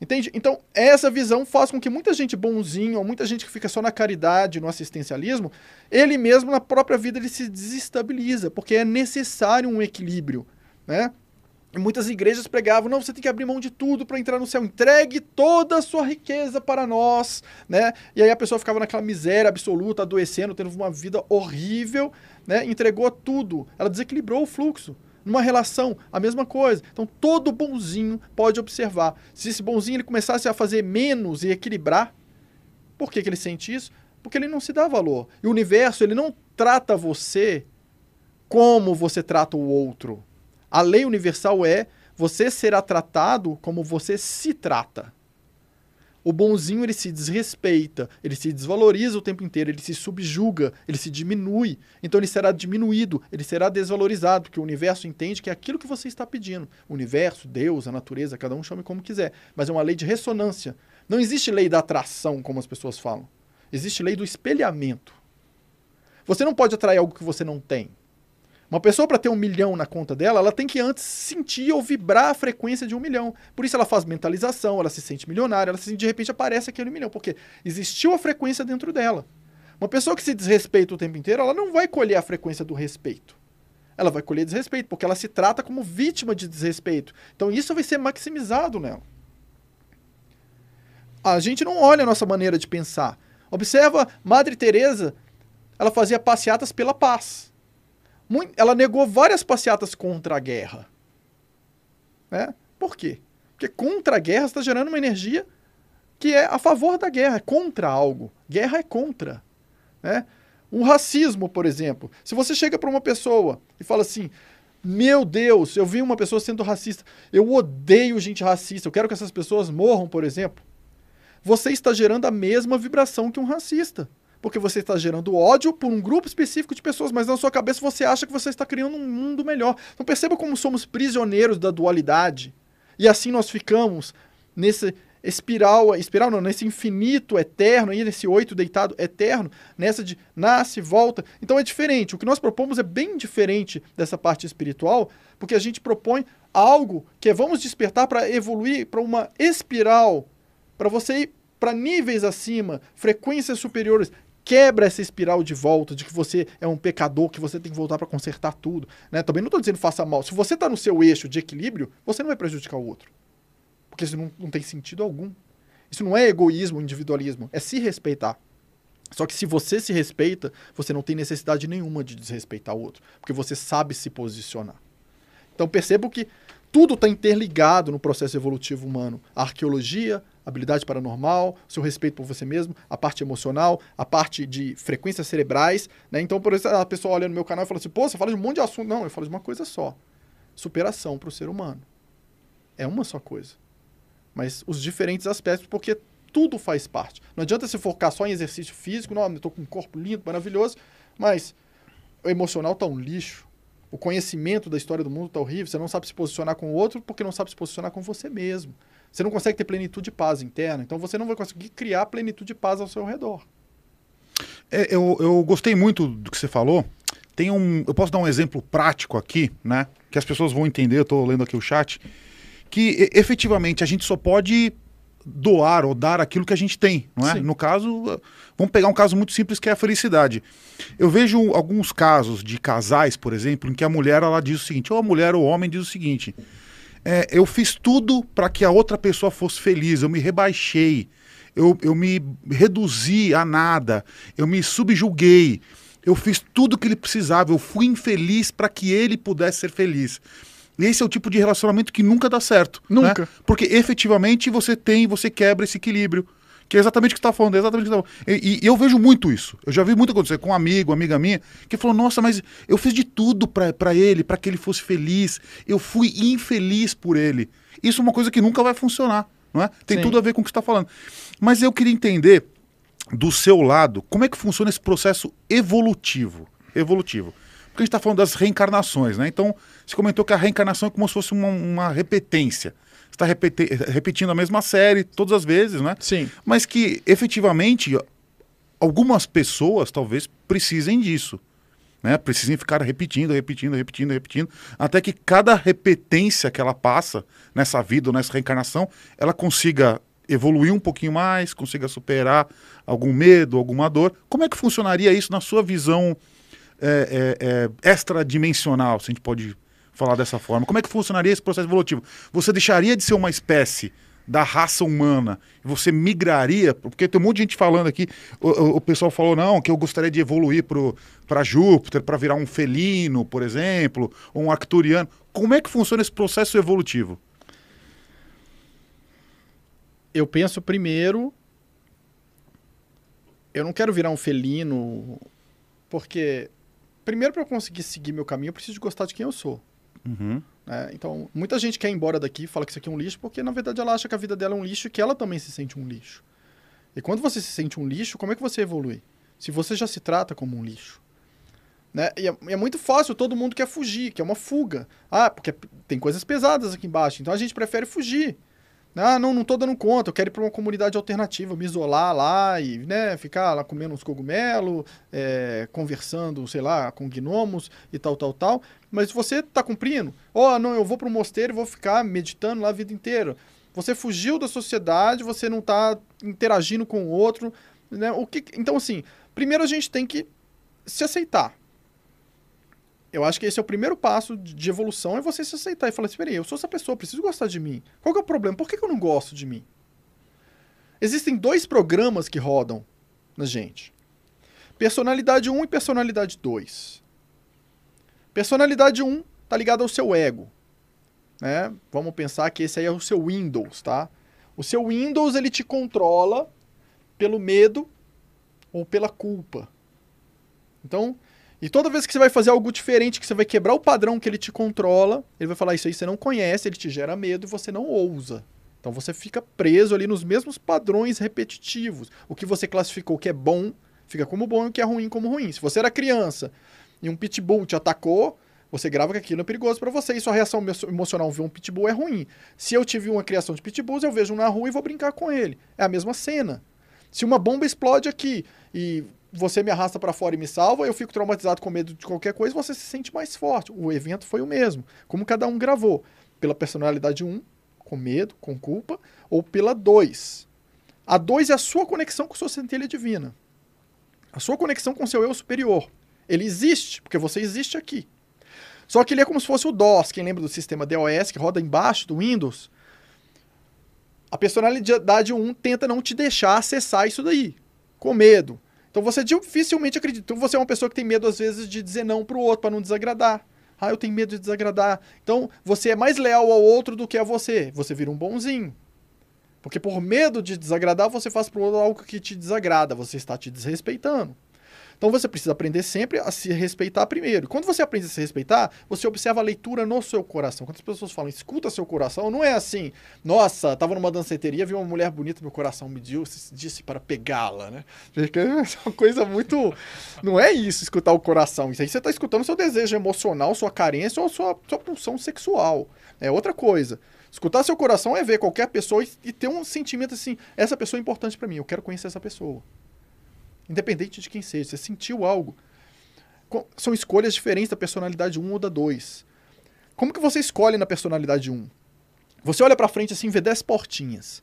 Entende? Então, essa visão faz com que muita gente bonzinha, ou muita gente que fica só na caridade, no assistencialismo, ele mesmo, na própria vida, ele se desestabiliza, porque é necessário um equilíbrio, né? E muitas igrejas pregavam, não, você tem que abrir mão de tudo para entrar no céu, entregue toda a sua riqueza para nós, né? E aí a pessoa ficava naquela miséria absoluta, adoecendo, tendo uma vida horrível, né? Entregou tudo, ela desequilibrou o fluxo. Numa relação, a mesma coisa. Então, todo bonzinho pode observar. Se esse bonzinho ele começasse a fazer menos e equilibrar, por que, que ele sente isso? Porque ele não se dá valor. E o universo, ele não trata você como você trata o outro. A lei universal é você será tratado como você se trata. O bonzinho ele se desrespeita, ele se desvaloriza o tempo inteiro, ele se subjuga, ele se diminui. Então ele será diminuído, ele será desvalorizado, porque o universo entende que é aquilo que você está pedindo. O universo, Deus, a natureza, cada um chame como quiser, mas é uma lei de ressonância. Não existe lei da atração, como as pessoas falam. Existe lei do espelhamento. Você não pode atrair algo que você não tem. Uma pessoa, para ter um milhão na conta dela, ela tem que antes sentir ou vibrar a frequência de um milhão. Por isso ela faz mentalização, ela se sente milionária, ela se sente, de repente aparece aquele milhão, porque existiu a frequência dentro dela. Uma pessoa que se desrespeita o tempo inteiro, ela não vai colher a frequência do respeito. Ela vai colher desrespeito, porque ela se trata como vítima de desrespeito. Então isso vai ser maximizado nela. A gente não olha a nossa maneira de pensar. Observa Madre Teresa, ela fazia passeatas pela paz. Mui- Ela negou várias passeatas contra a guerra. Né? Por quê? Porque contra a guerra está gerando uma energia que é a favor da guerra, é contra algo. Guerra é contra. Né? Um racismo, por exemplo. Se você chega para uma pessoa e fala assim: Meu Deus, eu vi uma pessoa sendo racista, eu odeio gente racista, eu quero que essas pessoas morram, por exemplo. Você está gerando a mesma vibração que um racista. Porque você está gerando ódio por um grupo específico de pessoas, mas na sua cabeça você acha que você está criando um mundo melhor. Então perceba como somos prisioneiros da dualidade. E assim nós ficamos nesse espiral, espiral não, nesse infinito eterno, aí nesse oito deitado eterno, nessa de nasce, volta. Então é diferente. O que nós propomos é bem diferente dessa parte espiritual, porque a gente propõe algo que é vamos despertar para evoluir para uma espiral, para você ir para níveis acima, frequências superiores, quebra essa espiral de volta de que você é um pecador, que você tem que voltar para consertar tudo. Né? Também não estou dizendo faça mal. Se você está no seu eixo de equilíbrio, você não vai prejudicar o outro. Porque isso não, não tem sentido algum. Isso não é egoísmo, individualismo, é se respeitar. Só que se você se respeita, você não tem necessidade nenhuma de desrespeitar o outro, porque você sabe se posicionar. Então percebo que tudo está interligado no processo evolutivo humano. A arqueologia, habilidade paranormal, seu respeito por você mesmo, a parte emocional, a parte de frequências cerebrais. Né? Então, por exemplo, a pessoa olha no meu canal e fala assim, pô, você fala de um monte de assunto. Não, eu falo de uma coisa só. Superação para o ser humano. É uma só coisa. Mas os diferentes aspectos, porque tudo faz parte. Não adianta se focar só em exercício físico, não, eu estou com um corpo lindo, maravilhoso, mas o emocional está um lixo. O conhecimento da história do mundo está horrível, você não sabe se posicionar com o outro porque não sabe se posicionar com você mesmo. Você não consegue ter plenitude de paz interna, então você não vai conseguir criar plenitude de paz ao seu redor. É, eu, eu gostei muito do que você falou. Tem um, eu posso dar um exemplo prático aqui, né? Que as pessoas vão entender. Eu estou lendo aqui o chat. Que efetivamente a gente só pode doar ou dar aquilo que a gente tem, não é? Sim. No caso, vamos pegar um caso muito simples que é a felicidade. Eu vejo alguns casos de casais, por exemplo, em que a mulher ela diz o seguinte, ou a mulher ou o homem diz o seguinte: é, eu fiz tudo para que a outra pessoa fosse feliz, eu me rebaixei, eu, eu me reduzi a nada, eu me subjuguei, eu fiz tudo o que ele precisava, eu fui infeliz para que ele pudesse ser feliz. Esse é o tipo de relacionamento que nunca dá certo. Nunca. né? Porque efetivamente você tem, você quebra esse equilíbrio. Que é exatamente o que você está falando, é exatamente o que você tá falando. E, e eu vejo muito isso. Eu já vi muito acontecer com um amigo, amiga minha, que falou: Nossa, mas eu fiz de tudo para ele, para que ele fosse feliz. Eu fui infeliz por ele. Isso é uma coisa que nunca vai funcionar, não é? Tem Sim. tudo a ver com o que você está falando. Mas eu queria entender do seu lado como é que funciona esse processo evolutivo. Evolutivo. Porque a gente está falando das reencarnações, né? Então, você comentou que a reencarnação é como se fosse uma, uma repetência. Está repetindo a mesma série todas as vezes, né? Sim. Mas que efetivamente algumas pessoas talvez precisem disso. Né? Precisem ficar repetindo, repetindo, repetindo, repetindo, até que cada repetência que ela passa nessa vida ou nessa reencarnação, ela consiga evoluir um pouquinho mais, consiga superar algum medo, alguma dor. Como é que funcionaria isso na sua visão é, é, é, extradimensional, se a gente pode falar dessa forma? Como é que funcionaria esse processo evolutivo? Você deixaria de ser uma espécie da raça humana você migraria? Porque tem um monte de gente falando aqui, o, o- pessoal falou, não, que eu gostaria de evoluir para Júpiter, para virar um felino, por exemplo, ou um arcturiano. Como é que funciona esse processo evolutivo? Eu penso primeiro. Eu não quero virar um felino, porque. Primeiro, para eu conseguir seguir meu caminho, eu preciso gostar de quem eu sou. Uhum. né? Então, muita gente quer ir embora daqui fala que isso aqui é um lixo, porque na verdade ela acha que a vida dela é um lixo e que ela também se sente um lixo. E quando você se sente um lixo, como é que você evolui? Se você já se trata como um lixo. Né? E é, é muito fácil, todo mundo quer fugir, que é uma fuga. Ah, porque tem coisas pesadas aqui embaixo, então a gente prefere fugir. Ah, não, não tô dando conta, eu quero ir para uma comunidade alternativa, me isolar lá e né, ficar lá comendo uns cogumelos, é, conversando, sei lá, com gnomos e tal, tal, tal. Mas você tá cumprindo, ó, não, eu vou para mosteiro e vou ficar meditando lá a vida inteira. Você fugiu da sociedade, você não tá interagindo com o outro, né? O que, então, assim, primeiro a gente tem que se aceitar. Eu acho que esse é o primeiro passo de evolução, é você se aceitar e falar assim, peraí, eu sou essa pessoa, preciso gostar de mim. Qual que é o problema? Por que, que eu não gosto de mim? Existem dois programas que rodam na gente. Personalidade 1 e personalidade 2. Personalidade 1 tá ligado ao seu ego. Né? Vamos pensar que esse aí é o seu Windows, tá? O seu Windows ele te controla pelo medo ou pela culpa. Então, e toda vez que você vai fazer algo diferente, que você vai quebrar o padrão que ele te controla, ele vai falar isso aí você não conhece, ele te gera medo e você não ousa. Então você fica preso ali nos mesmos padrões repetitivos. O que você classificou que é bom, fica como bom e o que é ruim como ruim. Se você era criança e um pitbull te atacou, você grava que aquilo é perigoso para você e sua reação emo- emocional ver um pitbull é ruim. Se eu tive uma criação de pitbulls, eu vejo um na rua e vou brincar com ele. É a mesma cena. Se uma bomba explode aqui e você me arrasta para fora e me salva, eu fico traumatizado com medo de qualquer coisa, você se sente mais forte. O evento foi o mesmo. Como cada um gravou. Pela personalidade 1, com medo, com culpa, ou pela 2. A 2 é a sua conexão com sua centelha divina. A sua conexão com seu eu superior. Ele existe, porque você existe aqui. Só que ele é como se fosse o DOS. Quem lembra do sistema DOS que roda embaixo do Windows? A personalidade 1 tenta não te deixar acessar isso daí, com medo. Então você dificilmente acredita. Então você é uma pessoa que tem medo, às vezes, de dizer não pro outro, para não desagradar. Ah, eu tenho medo de desagradar. Então você é mais leal ao outro do que a você. Você vira um bonzinho. Porque por medo de desagradar, você faz pro outro algo que te desagrada. Você está te desrespeitando. Então você precisa aprender sempre a se respeitar primeiro. Quando você aprende a se respeitar, você observa a leitura no seu coração. Quando as pessoas falam, escuta seu coração, não é assim, nossa, tava numa danceteria, vi uma mulher bonita, meu coração me disse, disse para pegá-la, né? É uma coisa muito. Não é isso, escutar o coração. Isso aí você está escutando seu desejo emocional, sua carência ou sua, sua pulsão sexual. É outra coisa. Escutar seu coração é ver qualquer pessoa e, e ter um sentimento assim: essa pessoa é importante para mim, eu quero conhecer essa pessoa. Independente de quem seja, você sentiu algo. São escolhas diferentes da personalidade 1 ou da 2. Como que você escolhe na personalidade 1? Você olha pra frente assim vê 10 portinhas.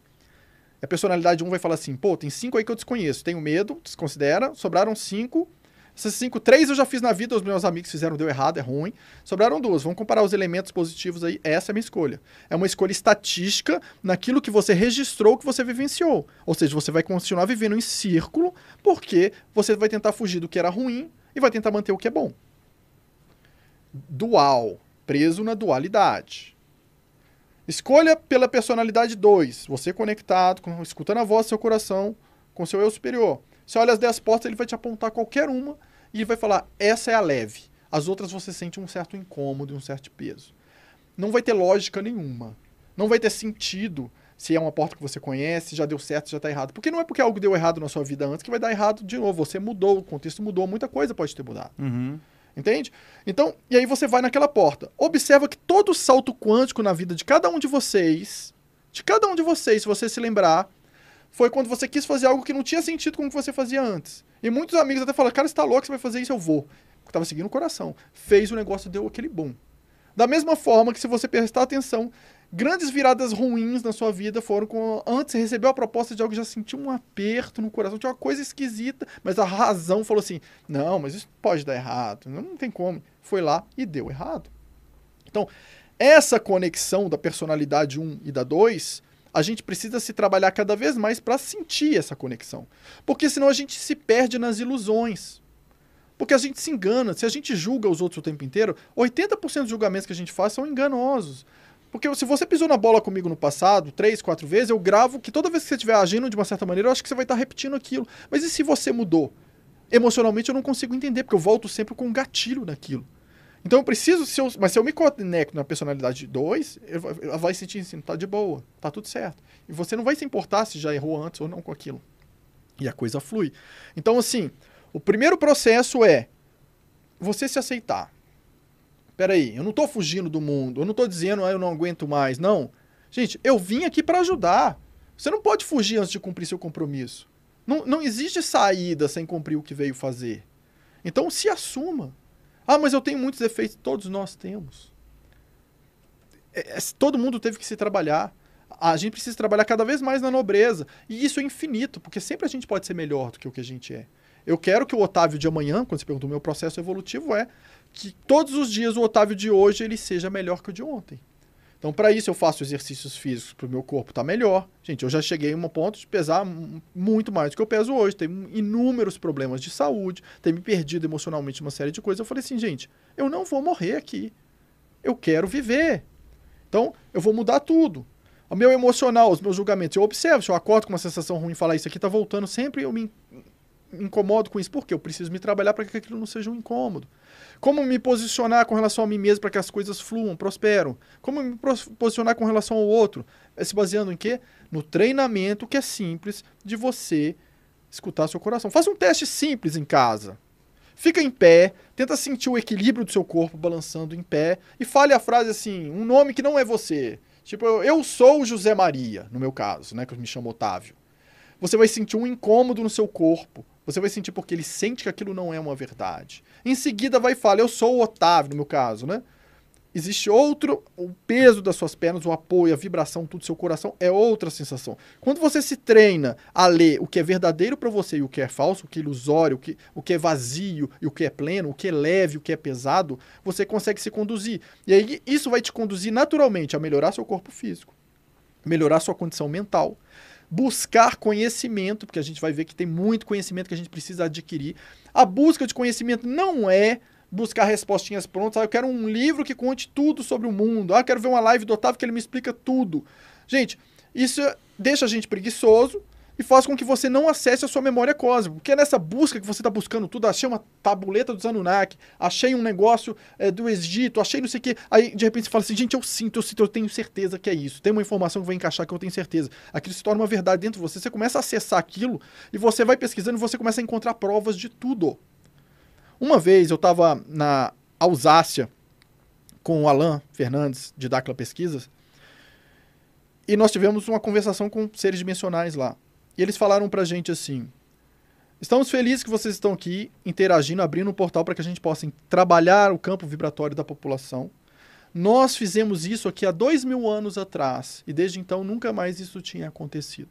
A personalidade 1 vai falar assim: pô, tem cinco aí que eu desconheço. Tenho medo, desconsidera. Sobraram cinco. Essas cinco, três eu já fiz na vida, os meus amigos fizeram, deu errado, é ruim. Sobraram duas. Vamos comparar os elementos positivos aí. Essa é a minha escolha. É uma escolha estatística naquilo que você registrou, que você vivenciou. Ou seja, você vai continuar vivendo em círculo, porque você vai tentar fugir do que era ruim e vai tentar manter o que é bom. Dual. Preso na dualidade. Escolha pela personalidade 2. Você conectado, escutando a voz do seu coração, com seu eu superior. Você olha as 10 portas, ele vai te apontar qualquer uma e vai falar: essa é a leve. As outras você sente um certo incômodo e um certo peso. Não vai ter lógica nenhuma. Não vai ter sentido se é uma porta que você conhece, já deu certo, já está errado. Porque não é porque algo deu errado na sua vida antes que vai dar errado de novo. Você mudou, o contexto mudou, muita coisa pode ter mudado. Uhum. Entende? Então, e aí você vai naquela porta. Observa que todo salto quântico na vida de cada um de vocês, de cada um de vocês, se você se lembrar, foi quando você quis fazer algo que não tinha sentido com o que você fazia antes. E muitos amigos até falaram, cara, você tá louco, você vai fazer isso, eu vou. Eu tava seguindo o coração. Fez o negócio, deu aquele boom. Da mesma forma que se você prestar atenção, grandes viradas ruins na sua vida foram com antes recebeu a proposta de algo já sentiu um aperto no coração, tinha uma coisa esquisita, mas a razão falou assim: "Não, mas isso pode dar errado, não tem como". Foi lá e deu errado. Então, essa conexão da personalidade 1 e da 2, a gente precisa se trabalhar cada vez mais para sentir essa conexão. Porque senão a gente se perde nas ilusões. Porque a gente se engana. Se a gente julga os outros o tempo inteiro, 80% dos julgamentos que a gente faz são enganosos. Porque se você pisou na bola comigo no passado, três, quatro vezes, eu gravo que toda vez que você estiver agindo de uma certa maneira, eu acho que você vai estar repetindo aquilo. Mas e se você mudou? Emocionalmente eu não consigo entender, porque eu volto sempre com um gatilho naquilo. Então eu preciso, se eu, mas se eu me conecto na personalidade 2, ela vai sentir assim, tá de boa, tá tudo certo. E você não vai se importar se já errou antes ou não com aquilo. E a coisa flui. Então, assim, o primeiro processo é você se aceitar. Peraí, eu não tô fugindo do mundo, eu não tô dizendo, ah, eu não aguento mais. Não. Gente, eu vim aqui para ajudar. Você não pode fugir antes de cumprir seu compromisso. Não, não existe saída sem cumprir o que veio fazer. Então se assuma. Ah, mas eu tenho muitos defeitos. Todos nós temos. É, é, todo mundo teve que se trabalhar. A gente precisa trabalhar cada vez mais na nobreza. E isso é infinito, porque sempre a gente pode ser melhor do que o que a gente é. Eu quero que o Otávio de amanhã, quando você perguntou o meu processo evolutivo, é que todos os dias o Otávio de hoje ele seja melhor que o de ontem. Então, para isso, eu faço exercícios físicos para o meu corpo estar tá melhor. Gente, eu já cheguei a um ponto de pesar muito mais do que eu peso hoje. Tenho inúmeros problemas de saúde, tenho me perdido emocionalmente uma série de coisas. Eu falei assim, gente, eu não vou morrer aqui. Eu quero viver. Então, eu vou mudar tudo. O meu emocional, os meus julgamentos. Eu observo, se eu acordo com uma sensação ruim e falar isso aqui está voltando sempre, eu me incomodo com isso. Por quê? Eu preciso me trabalhar para que aquilo não seja um incômodo. Como me posicionar com relação a mim mesmo para que as coisas fluam, prosperam? Como me posicionar com relação ao outro? É se baseando em quê? No treinamento que é simples de você escutar seu coração. Faz um teste simples em casa. Fica em pé, tenta sentir o equilíbrio do seu corpo balançando em pé e fale a frase assim, um nome que não é você. Tipo, eu sou José Maria, no meu caso, né, que eu me chamo Otávio. Você vai sentir um incômodo no seu corpo, você vai sentir porque ele sente que aquilo não é uma verdade. Em seguida vai falar, eu sou o Otávio, no meu caso, né? Existe outro, o peso das suas pernas, o apoio, a vibração, tudo seu coração é outra sensação. Quando você se treina a ler o que é verdadeiro para você e o que é falso, o que é ilusório, o que, o que é vazio e o que é pleno, o que é leve, o que é pesado, você consegue se conduzir. E aí isso vai te conduzir naturalmente a melhorar seu corpo físico, melhorar sua condição mental, buscar conhecimento, porque a gente vai ver que tem muito conhecimento que a gente precisa adquirir. A busca de conhecimento não é buscar respostinhas prontas. Ah, eu quero um livro que conte tudo sobre o mundo. Ah, eu quero ver uma live do Otávio que ele me explica tudo. Gente, isso deixa a gente preguiçoso e faz com que você não acesse a sua memória cósmica. Porque é nessa busca que você está buscando tudo, achei uma tabuleta dos Anunnaki, achei um negócio é, do Egito, achei não sei o quê. Aí, de repente, você fala assim, gente, eu sinto, eu sinto, eu tenho certeza que é isso. Tem uma informação que vai encaixar que eu tenho certeza. Aquilo se torna uma verdade dentro de você. Você começa a acessar aquilo e você vai pesquisando e você começa a encontrar provas de tudo. Uma vez eu estava na Alsácia com o Alan Fernandes, de Dacla Pesquisas, e nós tivemos uma conversação com seres dimensionais lá. E eles falaram pra gente assim: Estamos felizes que vocês estão aqui interagindo, abrindo um portal para que a gente possa trabalhar o campo vibratório da população. Nós fizemos isso aqui há dois mil anos atrás e desde então nunca mais isso tinha acontecido.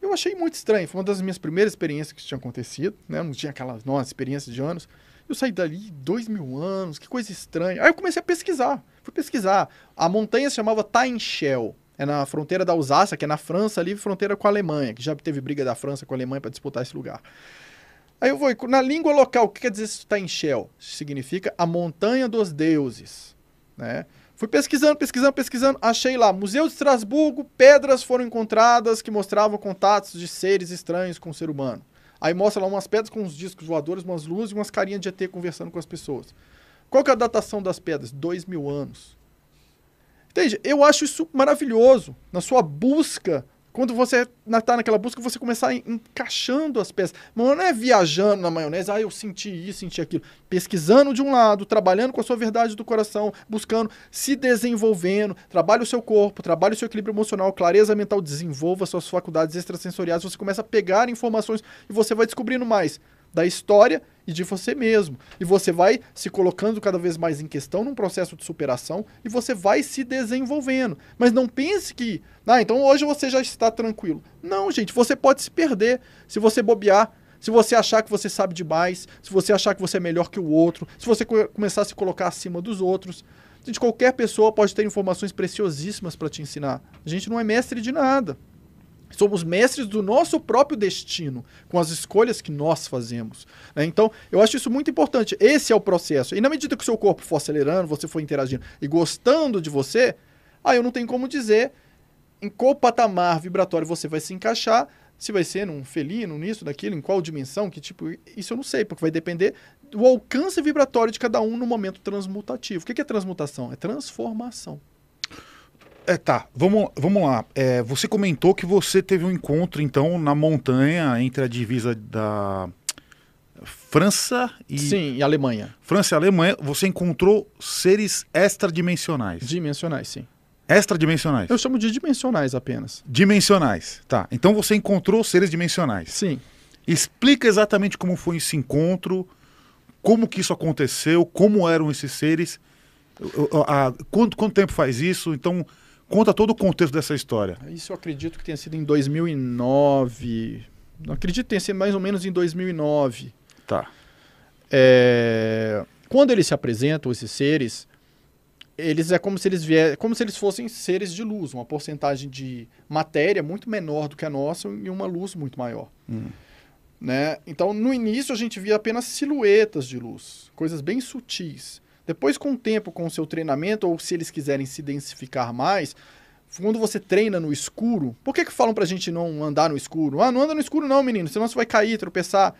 Eu achei muito estranho. Foi uma das minhas primeiras experiências que tinha acontecido, né? Não tinha aquela nossa experiência de anos. Eu saí dali dois mil anos, que coisa estranha. Aí eu comecei a pesquisar. Fui pesquisar. A montanha se chamava Tainchel. É na fronteira da Alsácia, que é na França, ali, fronteira com a Alemanha, que já teve briga da França com a Alemanha para disputar esse lugar. Aí eu vou, na língua local, o que quer dizer isso Tainchel? Significa a montanha dos deuses, né? Fui pesquisando, pesquisando, pesquisando, achei lá, Museu de Estrasburgo, pedras foram encontradas que mostravam contatos de seres estranhos com o ser humano. Aí mostra lá umas pedras com uns discos voadores, umas luzes e umas carinhas de ET conversando com as pessoas. Qual que é a datação das pedras? Dois mil anos. Entende? Eu acho isso maravilhoso. Na sua busca quando você está naquela busca, você começar encaixando as peças. Mas não é viajando na maionese, ah, eu senti isso, senti aquilo. Pesquisando de um lado, trabalhando com a sua verdade do coração, buscando, se desenvolvendo, trabalhe o seu corpo, trabalhe o seu equilíbrio emocional, clareza mental, desenvolva suas faculdades extrasensoriais, você começa a pegar informações e você vai descobrindo mais da história e de você mesmo. E você vai se colocando cada vez mais em questão num processo de superação e você vai se desenvolvendo. Mas não pense que, ah, então hoje você já está tranquilo. Não, gente, você pode se perder se você bobear. Se você achar que você sabe demais, se você achar que você é melhor que o outro, se você começar a se colocar acima dos outros. Gente, qualquer pessoa pode ter informações preciosíssimas para te ensinar. A gente não é mestre de nada. Somos mestres do nosso próprio destino, com as escolhas que nós fazemos. Né? Então, eu acho isso muito importante. Esse é o processo. E na medida que o seu corpo for acelerando, você for interagindo e gostando de você, aí eu não tenho como dizer em qual patamar vibratório você vai se encaixar, se vai ser num felino, nisso, naquilo, em qual dimensão, que tipo, isso eu não sei, porque vai depender do alcance vibratório de cada um no momento transmutativo. O que é transmutação? É transformação. É, tá, vamos, vamos lá. É, você comentou que você teve um encontro, então, na montanha entre a divisa da França e. Sim, e Alemanha. França e Alemanha, você encontrou seres extradimensionais. Dimensionais, sim. Extradimensionais? Eu chamo de dimensionais apenas. Dimensionais, tá. Então você encontrou seres dimensionais. Sim. Explica exatamente como foi esse encontro, como que isso aconteceu, como eram esses seres, quanto, quanto tempo faz isso? Então, Conta todo o contexto dessa história. Isso eu acredito que tenha sido em 2009. Não acredito que tenha sido mais ou menos em 2009. Tá. É... Quando eles se apresentam, esses seres, eles é como se eles vier, como se eles fossem seres de luz, uma porcentagem de matéria muito menor do que a nossa e uma luz muito maior. Hum. Né? Então, no início a gente via apenas silhuetas de luz, coisas bem sutis. Depois, com o tempo, com o seu treinamento, ou se eles quiserem se densificar mais, quando você treina no escuro, por que, que falam pra gente não andar no escuro? Ah, não anda no escuro não, menino, senão você vai cair, tropeçar.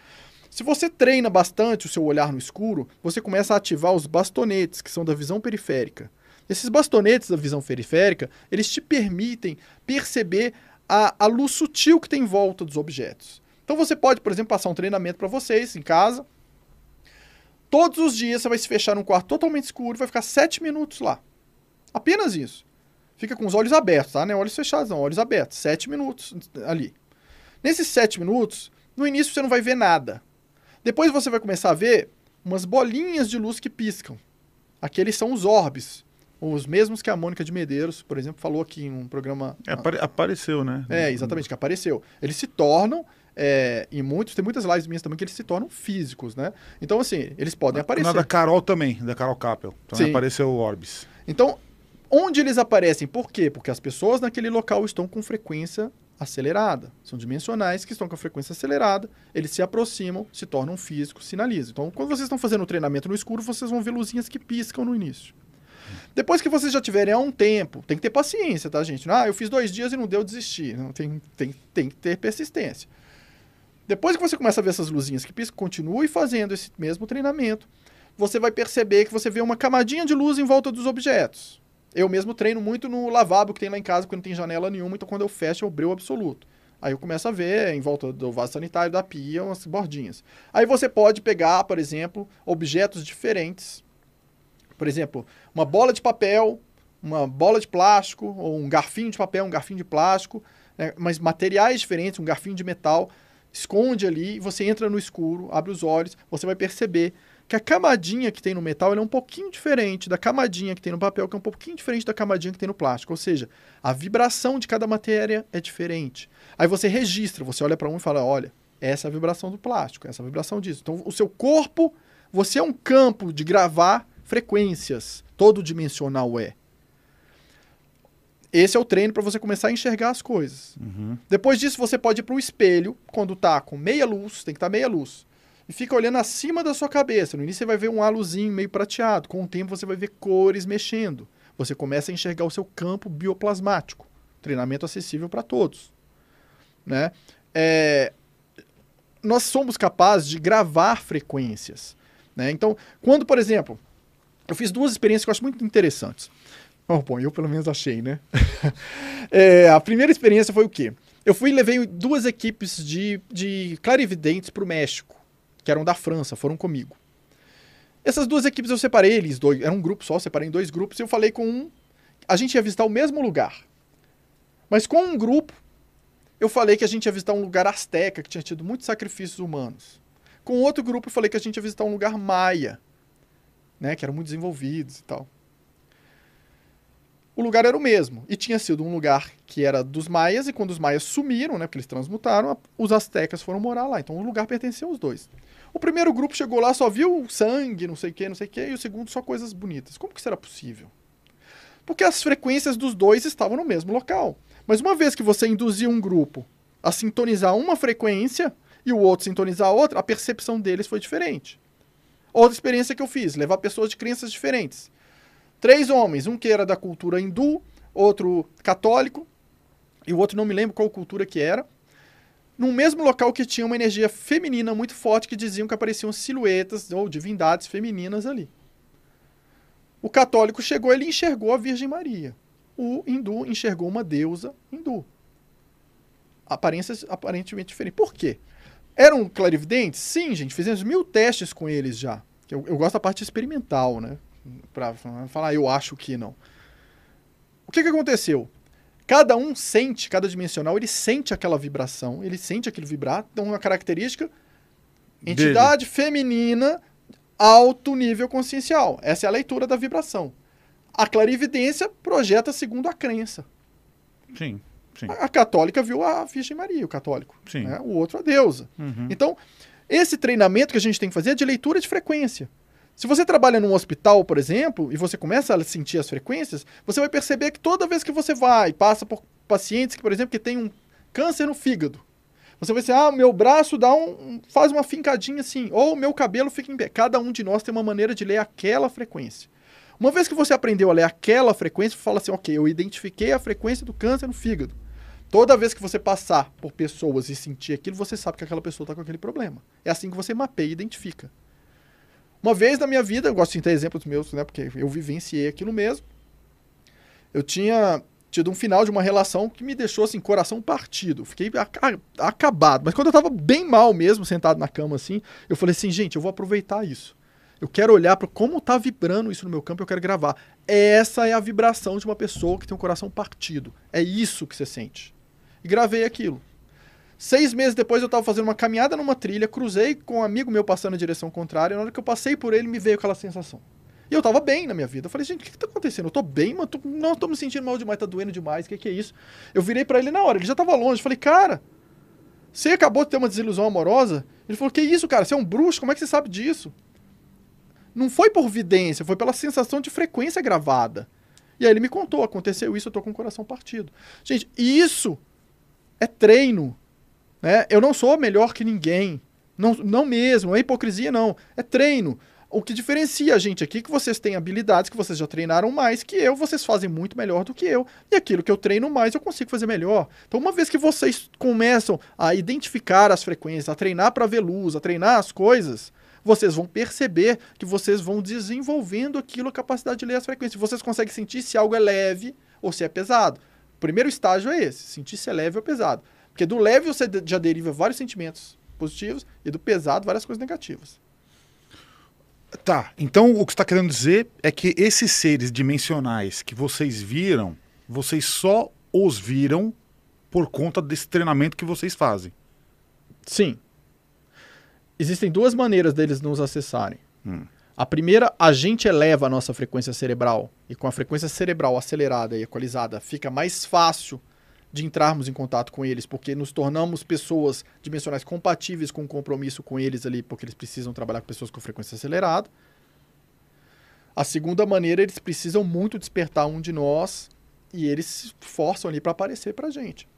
Se você treina bastante o seu olhar no escuro, você começa a ativar os bastonetes, que são da visão periférica. Esses bastonetes da visão periférica, eles te permitem perceber a, a luz sutil que tem em volta dos objetos. Então você pode, por exemplo, passar um treinamento para vocês em casa, Todos os dias você vai se fechar num quarto totalmente escuro e vai ficar sete minutos lá. Apenas isso. Fica com os olhos abertos, tá? Não é olhos fechados, não. Olhos abertos. Sete minutos ali. Nesses sete minutos, no início você não vai ver nada. Depois você vai começar a ver umas bolinhas de luz que piscam. Aqueles são os orbes. Os mesmos que a Mônica de Medeiros, por exemplo, falou aqui em um programa. É, apare apareceu, né? É, exatamente, que apareceu. Eles se tornam é, e muitos, tem muitas lives minhas também que eles se tornam físicos, né? Então, assim, eles podem aparecer. Na da Carol também, da Carol Capel. Também Sim. apareceu o Orbis. Então, onde eles aparecem? Por quê? Porque as pessoas naquele local estão com frequência acelerada. São dimensionais que estão com a frequência acelerada, eles se aproximam, se tornam físicos, sinalizam. Então, quando vocês estão fazendo o treinamento no escuro, vocês vão ver luzinhas que piscam no início. Depois que vocês já tiverem há um tempo, tem que ter paciência, tá, gente? Ah, eu fiz dois dias e não deu, desistir. Não, tem, tem, tem que ter persistência. Depois que você começa a ver essas luzinhas que piscam, continue fazendo esse mesmo treinamento. Você vai perceber que você vê uma camadinha de luz em volta dos objetos. Eu mesmo treino muito no lavabo que tem lá em casa, porque não tem janela nenhuma, então quando eu fecho é o breu absoluto. Aí eu começo a ver em volta do vaso sanitário, da pia, umas bordinhas. Aí você pode pegar, por exemplo, objetos diferentes. Por exemplo, uma bola de papel, uma bola de plástico, ou um garfinho de papel, um garfinho de plástico, né, mas materiais diferentes, um garfinho de metal esconde ali, você entra no escuro, abre os olhos, você vai perceber que a camadinha que tem no metal é um pouquinho diferente da camadinha que tem no papel, que é um pouquinho diferente da camadinha que tem no plástico. Ou seja, a vibração de cada matéria é diferente. Aí você registra, você olha para um e fala: olha, essa é a vibração do plástico, essa é a vibração disso. Então, o seu corpo, você é um campo de gravar frequências. Todo dimensional é. Esse é o treino para você começar a enxergar as coisas. Uhum. Depois disso, você pode ir para o espelho, quando tá com meia luz, tem que estar tá meia luz. E fica olhando acima da sua cabeça. No início você vai ver um halozinho meio prateado. Com o tempo você vai ver cores mexendo. Você começa a enxergar o seu campo bioplasmático. Treinamento acessível para todos. Né? É... Nós somos capazes de gravar frequências. Né? Então, quando, por exemplo, eu fiz duas experiências que eu acho muito interessantes. Oh, bom, eu pelo menos achei, né? é, a primeira experiência foi o quê? Eu fui e levei duas equipes de, de clarividentes para o México, que eram da França, foram comigo. Essas duas equipes eu separei eles, dois, era um grupo só, separei em dois grupos, e eu falei com um. A gente ia visitar o mesmo lugar. Mas com um grupo, eu falei que a gente ia visitar um lugar asteca, que tinha tido muitos sacrifícios humanos. Com outro grupo, eu falei que a gente ia visitar um lugar maia, né, que eram muito desenvolvidos e tal o lugar era o mesmo. E tinha sido um lugar que era dos maias, e quando os maias sumiram, né, porque eles transmutaram, os astecas foram morar lá. Então o lugar pertencia aos dois. O primeiro grupo chegou lá, só viu sangue, não sei o que, não sei o que, e o segundo só coisas bonitas. Como que era possível? Porque as frequências dos dois estavam no mesmo local. Mas uma vez que você induzia um grupo a sintonizar uma frequência e o outro sintonizar a outra, a percepção deles foi diferente. Outra experiência que eu fiz, levar pessoas de crenças diferentes. Três homens, um que era da cultura hindu, outro católico, e o outro não me lembro qual cultura que era, num mesmo local que tinha uma energia feminina muito forte que diziam que apareciam silhuetas ou divindades femininas ali. O católico chegou, ele enxergou a Virgem Maria. O hindu enxergou uma deusa hindu. Aparências aparentemente diferentes. Por quê? Eram clarividentes? Sim, gente. Fizemos mil testes com eles já. Eu, eu gosto da parte experimental, né? Para falar, eu acho que não. O que, que aconteceu? Cada um sente, cada dimensional, ele sente aquela vibração, ele sente aquele vibrar, então uma característica, entidade Dele. feminina, alto nível consciencial. Essa é a leitura da vibração. A clarividência projeta segundo a crença. Sim. sim. A, a católica viu a Virgem Maria, o católico. Sim. Né? O outro a deusa. Uhum. Então, esse treinamento que a gente tem que fazer é de leitura de frequência. Se você trabalha num hospital, por exemplo, e você começa a sentir as frequências, você vai perceber que toda vez que você vai, passa por pacientes que, por exemplo, que tem um câncer no fígado, você vai dizer, ah, meu braço dá um, faz uma fincadinha assim, ou meu cabelo fica em pé. Cada um de nós tem uma maneira de ler aquela frequência. Uma vez que você aprendeu a ler aquela frequência, fala assim, ok, eu identifiquei a frequência do câncer no fígado. Toda vez que você passar por pessoas e sentir aquilo, você sabe que aquela pessoa está com aquele problema. É assim que você mapeia e identifica. Uma vez na minha vida, eu gosto de ter exemplos meus, né? Porque eu vivenciei aquilo mesmo. Eu tinha tido um final de uma relação que me deixou assim, coração partido. Fiquei acabado. Mas quando eu tava bem mal mesmo, sentado na cama assim, eu falei assim, gente, eu vou aproveitar isso. Eu quero olhar para como tá vibrando isso no meu campo, eu quero gravar. Essa é a vibração de uma pessoa que tem um coração partido. É isso que você sente. E gravei aquilo. Seis meses depois eu estava fazendo uma caminhada numa trilha, cruzei com um amigo meu passando na direção contrária, e na hora que eu passei por ele, me veio aquela sensação. E eu estava bem na minha vida. Eu falei, gente, o que, está acontecendo? Eu tô bem, mas tô, não tô me sentindo mal demais, tá doendo demais, o que, que é isso? Eu virei para ele na hora, ele já estava longe. Eu falei, cara, você acabou de ter uma desilusão amorosa? Ele falou, que isso, cara? Você é um bruxo? Como é que você sabe disso? Não foi por vidência, foi pela sensação de frequência gravada. E aí ele me contou, aconteceu isso, eu tô com o coração partido. Gente, isso é treino. Né? Eu não sou melhor que ninguém. Não, não mesmo, é hipocrisia não. É treino. O que diferencia a gente aqui é que vocês têm habilidades que vocês já treinaram mais que eu, vocês fazem muito melhor do que eu. E aquilo que eu treino mais, eu consigo fazer melhor. Então, uma vez que vocês começam a identificar as frequências, a treinar para ver luz, a treinar as coisas, vocês vão perceber que vocês vão desenvolvendo aquilo, a capacidade de ler as frequências. Vocês conseguem sentir se algo é leve ou se é pesado. O primeiro estágio é esse, sentir se é leve ou pesado. Porque do leve você já deriva vários sentimentos positivos e do pesado várias coisas negativas. Tá, então o que você está querendo dizer é que esses seres dimensionais que vocês viram, vocês só os viram por conta desse treinamento que vocês fazem. Sim. Existem duas maneiras deles nos acessarem. Hum. A primeira, a gente eleva a nossa frequência cerebral. E com a frequência cerebral acelerada e equalizada, fica mais fácil de entrarmos em contato com eles, porque nos tornamos pessoas dimensionais compatíveis com o compromisso com eles ali, porque eles precisam trabalhar com pessoas com frequência acelerada. A segunda maneira, eles precisam muito despertar um de nós e eles se forçam ali para aparecer para a gente.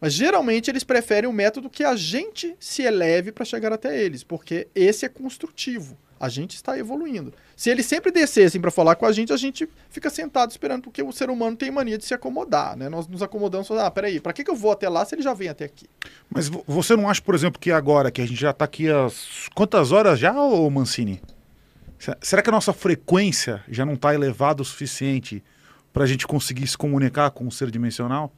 Mas geralmente eles preferem o método que a gente se eleve para chegar até eles, porque esse é construtivo. A gente está evoluindo. Se eles sempre descessem para falar com a gente, a gente fica sentado esperando, porque o ser humano tem mania de se acomodar, né? Nós nos acomodamos, ah, peraí, para que, que eu vou até lá se ele já vem até aqui? Mas vo- você não acha, por exemplo, que agora, que a gente já está aqui há quantas horas já, ô Mancini? Se- Será que a nossa frequência já não está elevada o suficiente para a gente conseguir se comunicar com um ser dimensional?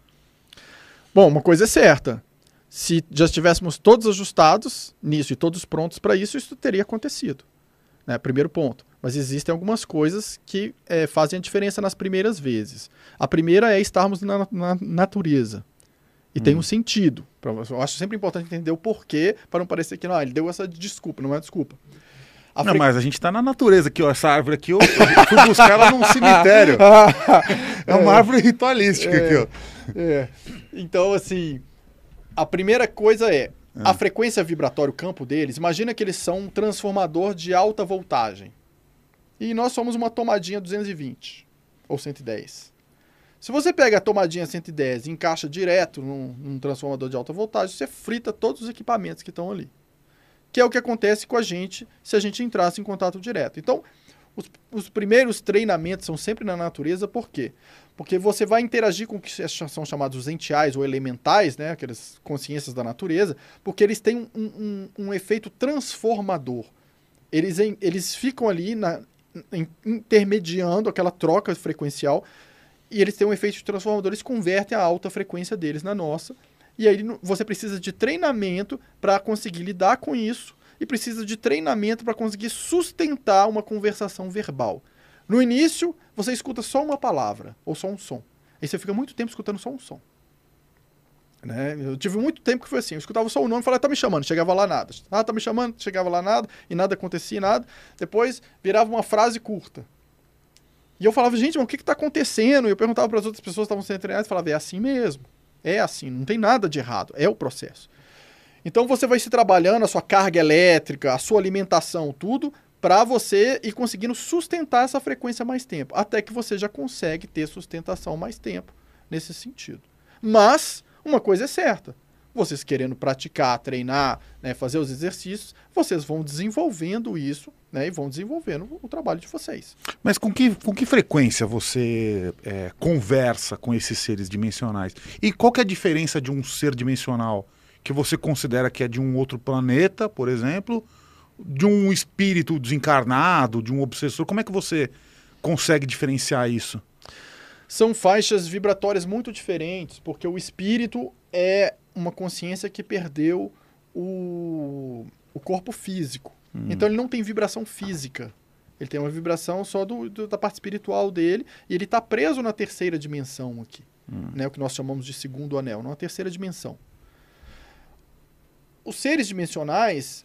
Bom, uma coisa é certa. Se já estivéssemos todos ajustados nisso e todos prontos para isso, isso teria acontecido. Né? Primeiro ponto. Mas existem algumas coisas que eh, fazem a diferença nas primeiras vezes. A primeira é estarmos na, na natureza. E tem um sentido. Pra- Eu acho sempre importante entender o porquê, para não parecer que não, ele deu essa desculpa, não é desculpa. A Não, fre- mas a gente está na natureza aqui, ó. Essa árvore aqui, eu, eu fui buscar ela num cemitério. É uma árvore ritualística aqui, ó. É. Então, assim, a primeira coisa é a frequência vibratória, o campo deles. Imagina que eles são um transformador de alta voltagem. E nós somos uma tomadinha 220 ou 110. Se você pega a tomadinha 110 e encaixa direto num, num transformador de alta voltagem, você frita todos os equipamentos que estão ali. Que é o que acontece com a gente se a gente entrasse em contato direto. Então, os, os primeiros treinamentos são sempre na natureza, por quê? Porque você vai interagir com o que são chamados os entiais ou elementais, né? aquelas consciências da natureza, porque eles têm um, um- um efeito transformador. Eles, eles ficam ali na- in- intermediando aquela troca frequencial e eles têm um efeito transformador, eles convertem a alta frequência deles na nossa. E aí você precisa de treinamento para conseguir lidar com isso e precisa de treinamento para conseguir sustentar uma conversação verbal. No início, você escuta só uma palavra ou só um som. Aí você fica muito tempo escutando só um som. Né? Eu tive muito tempo que foi assim, eu escutava só o nome e falava, tá me chamando, chegava lá nada. Ah, tá me chamando, chegava lá nada, e nada acontecia, nada. Depois virava uma frase curta. E eu falava, gente, mas o que está acontecendo? E eu perguntava para as outras pessoas que estavam sendo treinadas falava, é assim mesmo. É assim, não tem nada de errado, é o processo. Então você vai se trabalhando a sua carga elétrica, a sua alimentação, tudo, para você ir conseguindo sustentar essa frequência mais tempo, até que você já consegue ter sustentação mais tempo nesse sentido. Mas uma coisa é certa, vocês querendo praticar, treinar, né, fazer os exercícios, vocês vão desenvolvendo isso né, e vão desenvolvendo o trabalho de vocês. Mas com que, com que frequência você é, conversa com esses seres dimensionais? E qual que é a diferença de um ser dimensional que você considera que é de um outro planeta, por exemplo, de um espírito desencarnado, de um obsessor? Como é que você consegue diferenciar isso? São faixas vibratórias muito diferentes, porque o espírito é uma consciência que perdeu o, o corpo físico. Então ele não tem vibração física. Ele tem uma vibração só do, do- da parte espiritual dele e ele está preso na terceira dimensão aqui. Né, o que nós chamamos de segundo anel, numa terceira dimensão. Os seres dimensionais,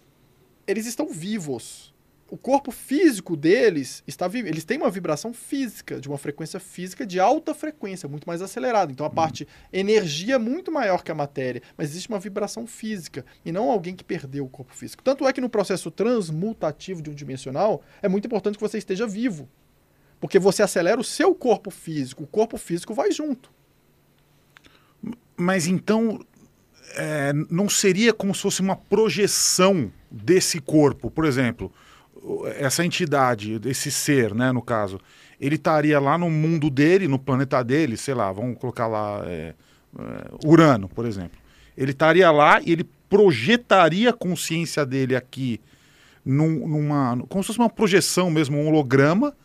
eles estão vivos. O corpo físico deles está vivo. Eles têm uma vibração física, de uma frequência física de alta frequência, muito mais acelerada. Então a parte energia é muito maior que a matéria, mas existe uma vibração física e não alguém que perdeu o corpo físico. Tanto é que no processo transmutativo de um dimensional, é muito importante que você esteja vivo. Porque você acelera o seu corpo físico, o corpo físico vai junto. Mas então é, não seria como se fosse uma projeção desse corpo, por exemplo, essa entidade, esse ser, né, no caso, ele estaria lá no mundo dele, no planeta dele, sei lá, vamos colocar lá é, é, Urano, por exemplo. Ele estaria lá e ele projetaria a consciência dele aqui num- numa, como se fosse uma projeção mesmo, um holograma,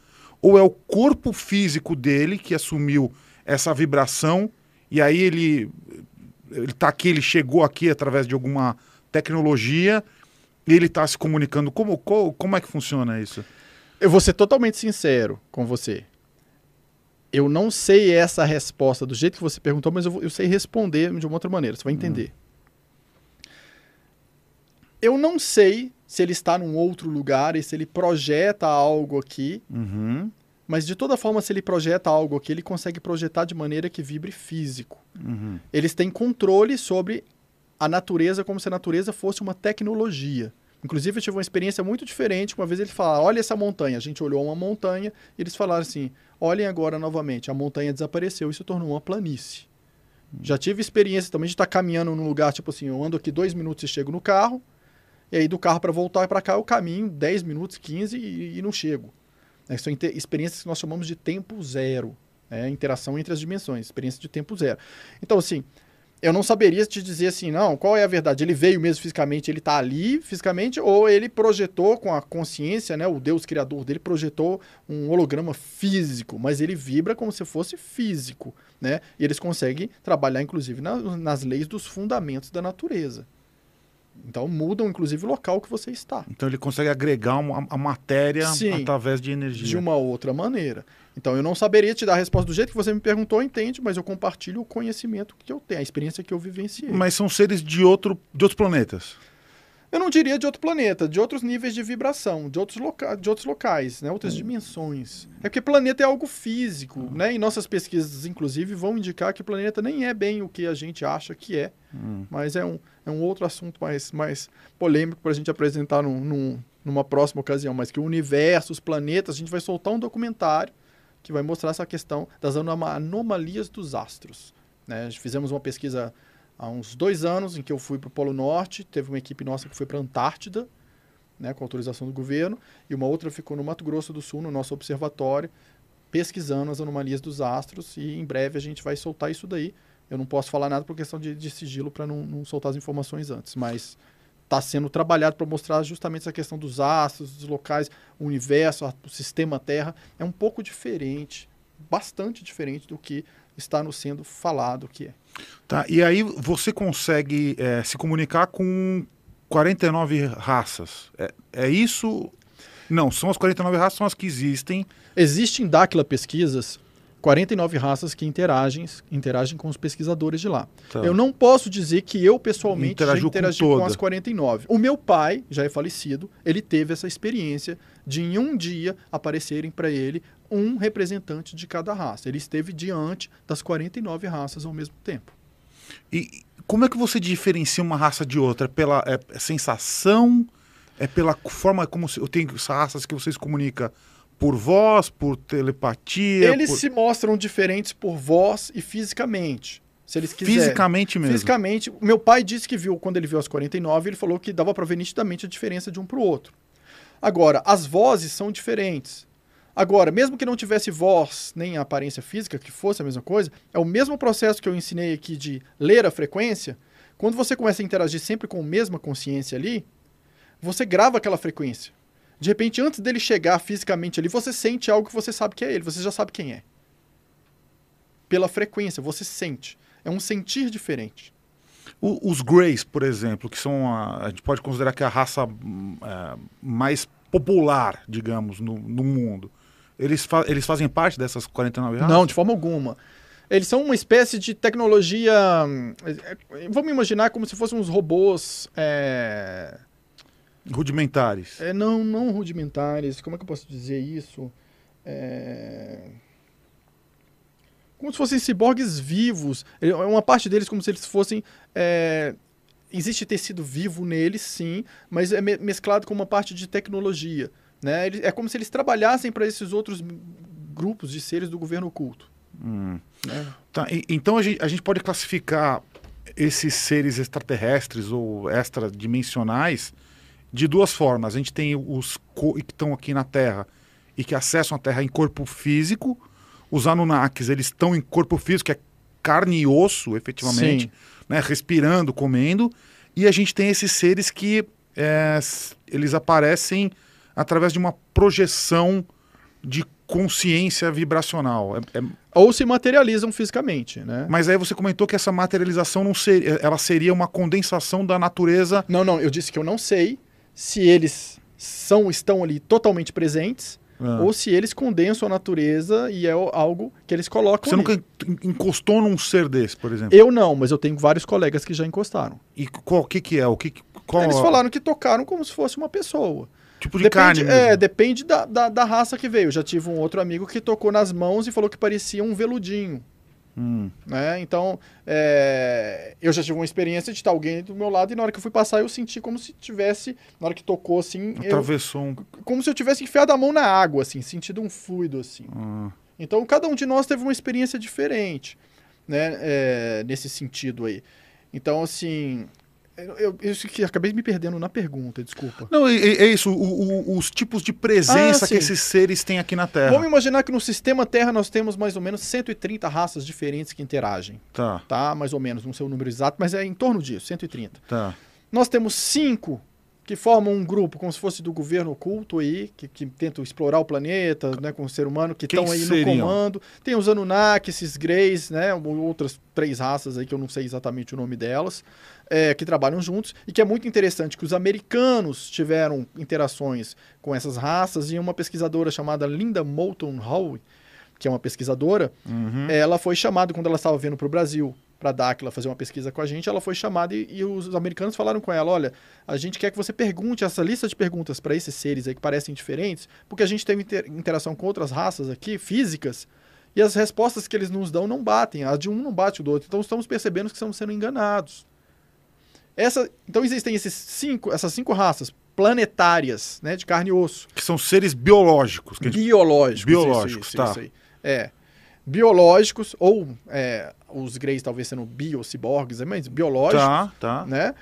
ou é o corpo físico dele que assumiu essa vibração e aí ele ele tá aqui, ele chegou aqui através de alguma tecnologia ele está se comunicando. Como, co- como é que funciona isso? Eu vou ser totalmente sincero com você. Eu não sei essa resposta do jeito que você perguntou, mas eu, vou- eu sei responder de uma outra maneira. Você vai entender. Eu não sei se ele está num outro lugar e se ele projeta algo aqui. Uhum. Mas de toda forma, se ele projeta algo aqui, ele consegue projetar de maneira que vibre físico. Uhum. Eles têm controle sobre a natureza como se a natureza fosse uma tecnologia. Inclusive, eu tive uma experiência muito diferente. Uma vez eles falaram: olha essa montanha. A gente olhou uma montanha e eles falaram assim: olhem agora novamente. A montanha desapareceu e se tornou uma planície. Já tive experiência também de estar caminhando num lugar, tipo assim, eu ando aqui dois minutos e chego no carro. E aí do carro para voltar para cá eu caminho 10 minutos, 15 e, e não chego. Né, São experiências que nós chamamos de tempo zero. né? Interação entre as dimensões, experiência de tempo zero. Então, assim, eu não saberia te dizer assim, não, qual é a verdade? Ele veio mesmo fisicamente, ele está ali fisicamente, ou ele projetou com a consciência, né? O Deus criador dele projetou um holograma físico, mas ele vibra como se fosse físico, né? E eles conseguem trabalhar, inclusive, na- nas leis dos fundamentos da natureza. Então mudam, inclusive, o local que você está. Então ele consegue agregar uma, a matéria Sim. através de energia. de uma outra maneira. Então eu não saberia te dar a resposta do jeito que você me perguntou, entende, mas eu compartilho o conhecimento que eu tenho, a experiência que eu vivenciei. Mas são seres de, outro, de outros planetas. Eu não diria de outro planeta, de outros níveis de vibração, de outros, loca de outros locais, né? outras dimensões. É porque planeta é algo físico, né? E nossas pesquisas, inclusive, vão indicar que planeta nem é bem o que a gente acha que é, Hum. mas é um, é um outro assunto mais, mais polêmico para a gente apresentar num, num- numa próxima ocasião. Mas que o universo, os planetas, a gente vai soltar um documentário que vai mostrar essa questão das anoma- anomalias dos astros. Né? Fizemos uma pesquisa há uns dois anos em que eu fui para o Polo Norte, teve uma equipe nossa que foi para a Antártida, né, com autorização do governo, e uma outra ficou no Mato Grosso do Sul, no nosso observatório, pesquisando as anomalias dos astros, e em breve a gente vai soltar isso daí. Eu não posso falar nada por questão de, de sigilo para não, não soltar as informações antes, mas está sendo trabalhado para mostrar justamente essa questão dos astros, dos locais, o universo, o sistema Terra. É um pouco diferente, bastante diferente do que está nos sendo falado que é. Tá? E aí você consegue é, se comunicar com 49 raças. É, é isso? Não, são as 49 raças, são as que existem. Existem em Dáquila Pesquisas 49 raças que interagem, interagem com os pesquisadores de lá. Tá. Eu não posso dizer que eu pessoalmente Interagiu já com interagi com, toda. as 49. O meu pai, já é falecido, ele teve essa experiência de em um dia aparecerem para ele um representante de cada raça. Ele esteve diante das 49 raças ao mesmo tempo. E como é que você diferencia uma raça de outra? Pela é, é sensação? É pela forma como se, eu tenho essas raças que vocês comunicam por voz, por telepatia? Eles por- se mostram diferentes por voz e fisicamente. Se eles quiserem. Fisicamente mesmo. Fisicamente, meu pai disse que viu, quando ele viu as 49, ele falou que dava para ver nitidamente a diferença de um para o outro. Agora, as vozes são diferentes. Agora, mesmo que não tivesse voz nem aparência física, que fosse a mesma coisa, é o mesmo processo que eu ensinei aqui de ler a frequência. Quando você começa a interagir sempre com a mesma consciência ali, você grava aquela frequência. De repente, antes dele chegar fisicamente ali, você sente algo que você sabe que é ele, você já sabe quem é. Pela frequência, você sente. É um sentir diferente. O- os Greys, por exemplo, que são a, a gente pode considerar que é a raça é, mais popular, digamos, no, no mundo. Eles, fa- eles fazem parte dessas 49 raças? Não, de forma alguma. Eles são uma espécie de tecnologia. hum, é, Vamos imaginar como se fossem uns robôs. é, Rudimentares. é, não, não rudimentares. Como é que eu posso dizer isso? É, Como se fossem ciborgues vivos. É Uma parte deles como se eles fossem. é, Existe tecido vivo neles, sim, mas é me- mesclado com uma parte de tecnologia. Né? Eles- É como se eles trabalhassem para esses outros grupos de seres do governo oculto. Hum. Né? Tá, e- então a gente, a gente pode classificar esses seres extraterrestres ou extradimensionais de duas formas. A gente tem os que estão aqui na Terra e que acessam a Terra em corpo físico. Os Anunnakis, eles estão em corpo físico, que é carne e osso, efetivamente, Sim. né, respirando, comendo. E a gente tem esses seres que é, eles aparecem através de uma projeção de consciência vibracional. É- é ou se materializam fisicamente, né? mas aí você comentou que essa materialização não seria, ela seria uma condensação da natureza. Não, não, eu disse que eu não sei se eles são estão ali totalmente presentes Ah. ou se eles condensam a natureza e é algo que eles colocam Você ali. nunca en- encostou num ser desse, por exemplo. Eu não, mas eu tenho vários colegas que já encostaram. E qual que que é? O que que- Qual- Eles falaram que tocaram como se fosse uma pessoa. Tipo de depende, carne mesmo. é, depende da, da, da raça que veio. Eu já tive um outro amigo que tocou nas mãos e falou que parecia um veludinho. Hum. Né? Então, é, eu já tive uma experiência de estar alguém do meu lado e na hora que eu fui passar eu senti como se tivesse, na hora que tocou assim, Atravessou um. como se eu tivesse enfiado a mão na água, assim, sentido um fluido assim. Ah. Então, cada um de nós teve uma experiência diferente, né, é, nesse sentido aí. Então, assim, eu, eu, eu que acabei me perdendo na pergunta, desculpa. Não, é, é isso, o- o- os tipos de presença Ah, que esses seres têm aqui na Terra. Vamos imaginar que no sistema Terra nós temos mais ou menos 130 raças diferentes que interagem, Tá, tá? Mais ou menos, não sei o número exato, mas é em torno disso, 130. tá. Nós temos cinco que formam um grupo, como se fosse do governo oculto aí, que, que tentam explorar o planeta, né, com o ser humano, que estão aí seriam? no comando. Tem os Anunnaki, esses Greys, né, outras três raças aí que eu não sei exatamente o nome delas, é, que trabalham juntos, e que é muito interessante que os americanos tiveram interações com essas raças, e uma pesquisadora chamada Linda Moulton Howe, que é uma pesquisadora, Uhum. ela foi chamada quando ela estava vindo para o Brasil para aquela fazer uma pesquisa com a gente, ela foi chamada e, e os americanos falaram com ela, olha, a gente quer que você pergunte essa lista de perguntas para esses seres aí que parecem diferentes, porque a gente teve inter- interação com outras raças aqui, físicas, e as respostas que eles nos dão não batem, a de um não bate o do outro, então estamos percebendo que estamos sendo enganados. Essa, então existem esses cinco, essas cinco raças planetárias, né, de carne e osso, Que são seres biológicos. gente- biológicos. Biológicos, isso, tá. isso aí. É. Biológicos, ou é, os greys talvez sendo biociborgues, mas biológicos, Tá, tá. né?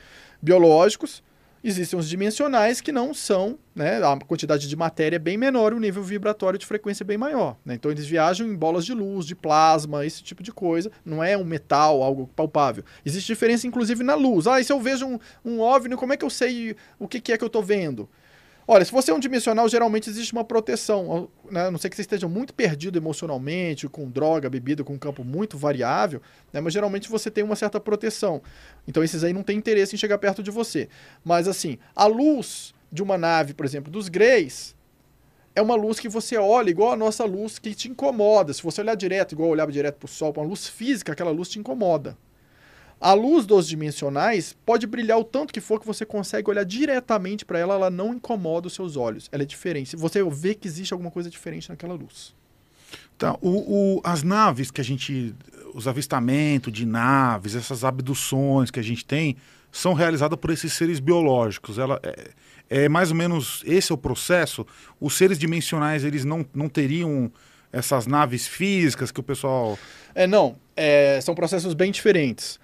Biológicos. Existem os dimensionais que não são, né? A quantidade de matéria é bem menor, o nível vibratório de frequência é bem maior. né? Então eles viajam em bolas de luz, de plasma, esse tipo de coisa. Não é um metal, algo palpável. Existe diferença, inclusive, na luz. Ah, e se eu vejo um, um OVNI, como é que eu sei o que, que é que eu estou vendo? Olha, se você é um dimensional, geralmente existe uma proteção. Né? A não sei que você esteja muito perdido emocionalmente, com droga, bebida, com um campo muito variável, né? mas geralmente você tem uma certa proteção. Então esses aí não têm interesse em chegar perto de você. Mas assim, a luz de uma nave, por exemplo, dos Greys, é uma luz que você olha igual a nossa luz que te incomoda. Se você olhar direto, igual eu olhava direto para o sol, para uma luz física, aquela luz te incomoda. A luz dos dimensionais pode brilhar o tanto que for que você consegue olhar diretamente para ela, ela não incomoda os seus olhos. Ela é diferente. Você vê que existe alguma coisa diferente naquela luz. Tá, o, o- as naves que a gente. Os avistamentos de naves, essas abduções que a gente tem, são realizadas por esses seres biológicos. Ela, é, é mais ou menos esse é o processo. Os seres dimensionais, eles não, não teriam essas naves físicas que o pessoal. É, não. é, são processos bem diferentes.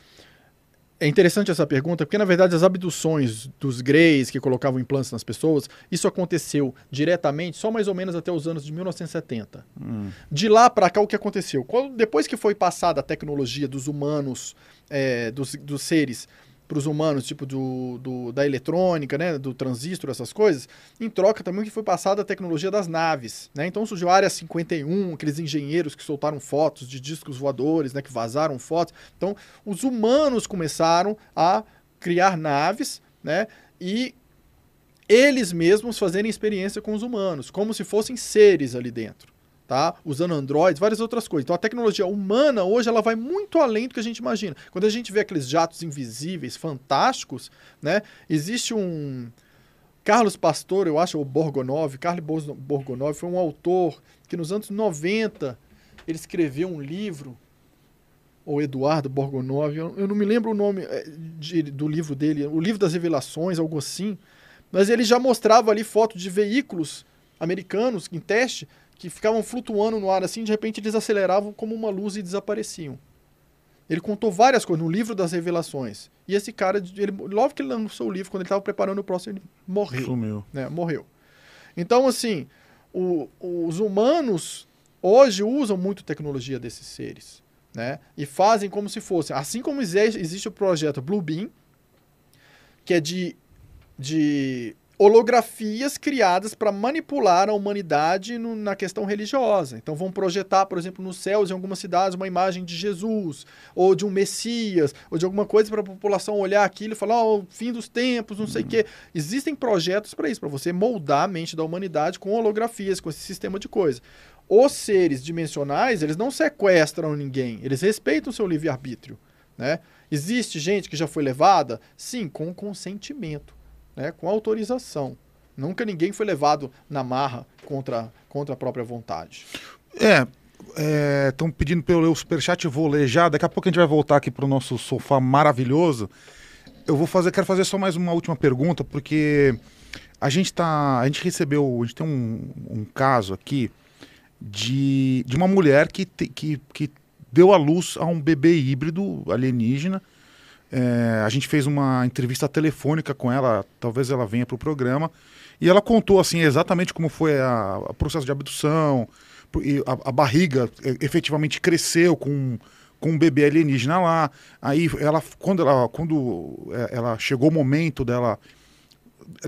É interessante essa pergunta, porque na verdade as abduções dos greys que colocavam implantes nas pessoas, isso aconteceu diretamente só mais ou menos até os anos de 1970. Hum, De lá para cá, o que aconteceu? Quando, depois que foi passada a tecnologia dos humanos, é, dos, dos seres para os humanos, tipo do, do- da eletrônica, né, do transistor, essas coisas, em troca também que foi passada a tecnologia das naves. Né? Então surgiu a Área 51, aqueles engenheiros que soltaram fotos de discos voadores, né, que vazaram fotos. Então os humanos começaram a criar naves né, e eles mesmos fazerem experiência com os humanos, como se fossem seres ali dentro tá? Usando androids, várias outras coisas. Então a tecnologia humana hoje ela vai muito além do que a gente imagina. Quando a gente vê aqueles jatos invisíveis, fantásticos, né? Existe um Carlos Pastor, eu acho, ou Borgonov, Carlos Borgonov foi um autor que nos anos 90 ele escreveu um livro ou Eduardo Borgonov, eu não me lembro o nome eh, de- do livro dele, o livro das revelações, algo assim, mas ele já mostrava ali fotos de veículos americanos em teste que ficavam flutuando no ar assim, de repente eles aceleravam como uma luz e desapareciam. Ele contou várias coisas no livro das revelações. E esse cara, ele, logo que ele lançou o livro, quando ele estava preparando o próximo, ele morreu sumiu. né, morreu. Então, assim, o- os humanos hoje usam muito tecnologia desses seres, né? E fazem como se fosse, assim como existe, existe o projeto Bluebeam, que é de, de holografias criadas para manipular a humanidade no- na questão religiosa. Então vão projetar, por exemplo, nos céus em algumas cidades uma imagem de Jesus, ou de um Messias, ou de alguma coisa para a população olhar aquilo e falar, ó, o fim dos tempos, não sei o quê. Existem projetos para isso, para você moldar a mente da humanidade com holografias, com esse sistema de coisa. Os seres dimensionais, eles não sequestram ninguém, eles respeitam o seu livre-arbítrio, né? Existe gente que já foi levada? Sim, com consentimento. Né, com autorização. Nunca ninguém foi levado na marra contra, contra a própria vontade. É, estão pedindo para eu ler o superchat, eu vou ler já. Daqui a pouco a gente vai voltar aqui para o nosso sofá maravilhoso. Eu vou fazer, quero fazer só mais uma última pergunta, porque a gente tá. A gente recebeu. A gente tem um, um caso aqui de, de uma mulher que, te, que, que deu à luz a um bebê híbrido alienígena. É, a gente fez uma entrevista telefônica com ela, talvez ela venha para o programa, e ela contou assim exatamente como foi o processo de abdução, a, a, barriga é, efetivamente cresceu com, com um bebê alienígena lá. Aí ela, quando ela, quando é, ela chegou o momento dela,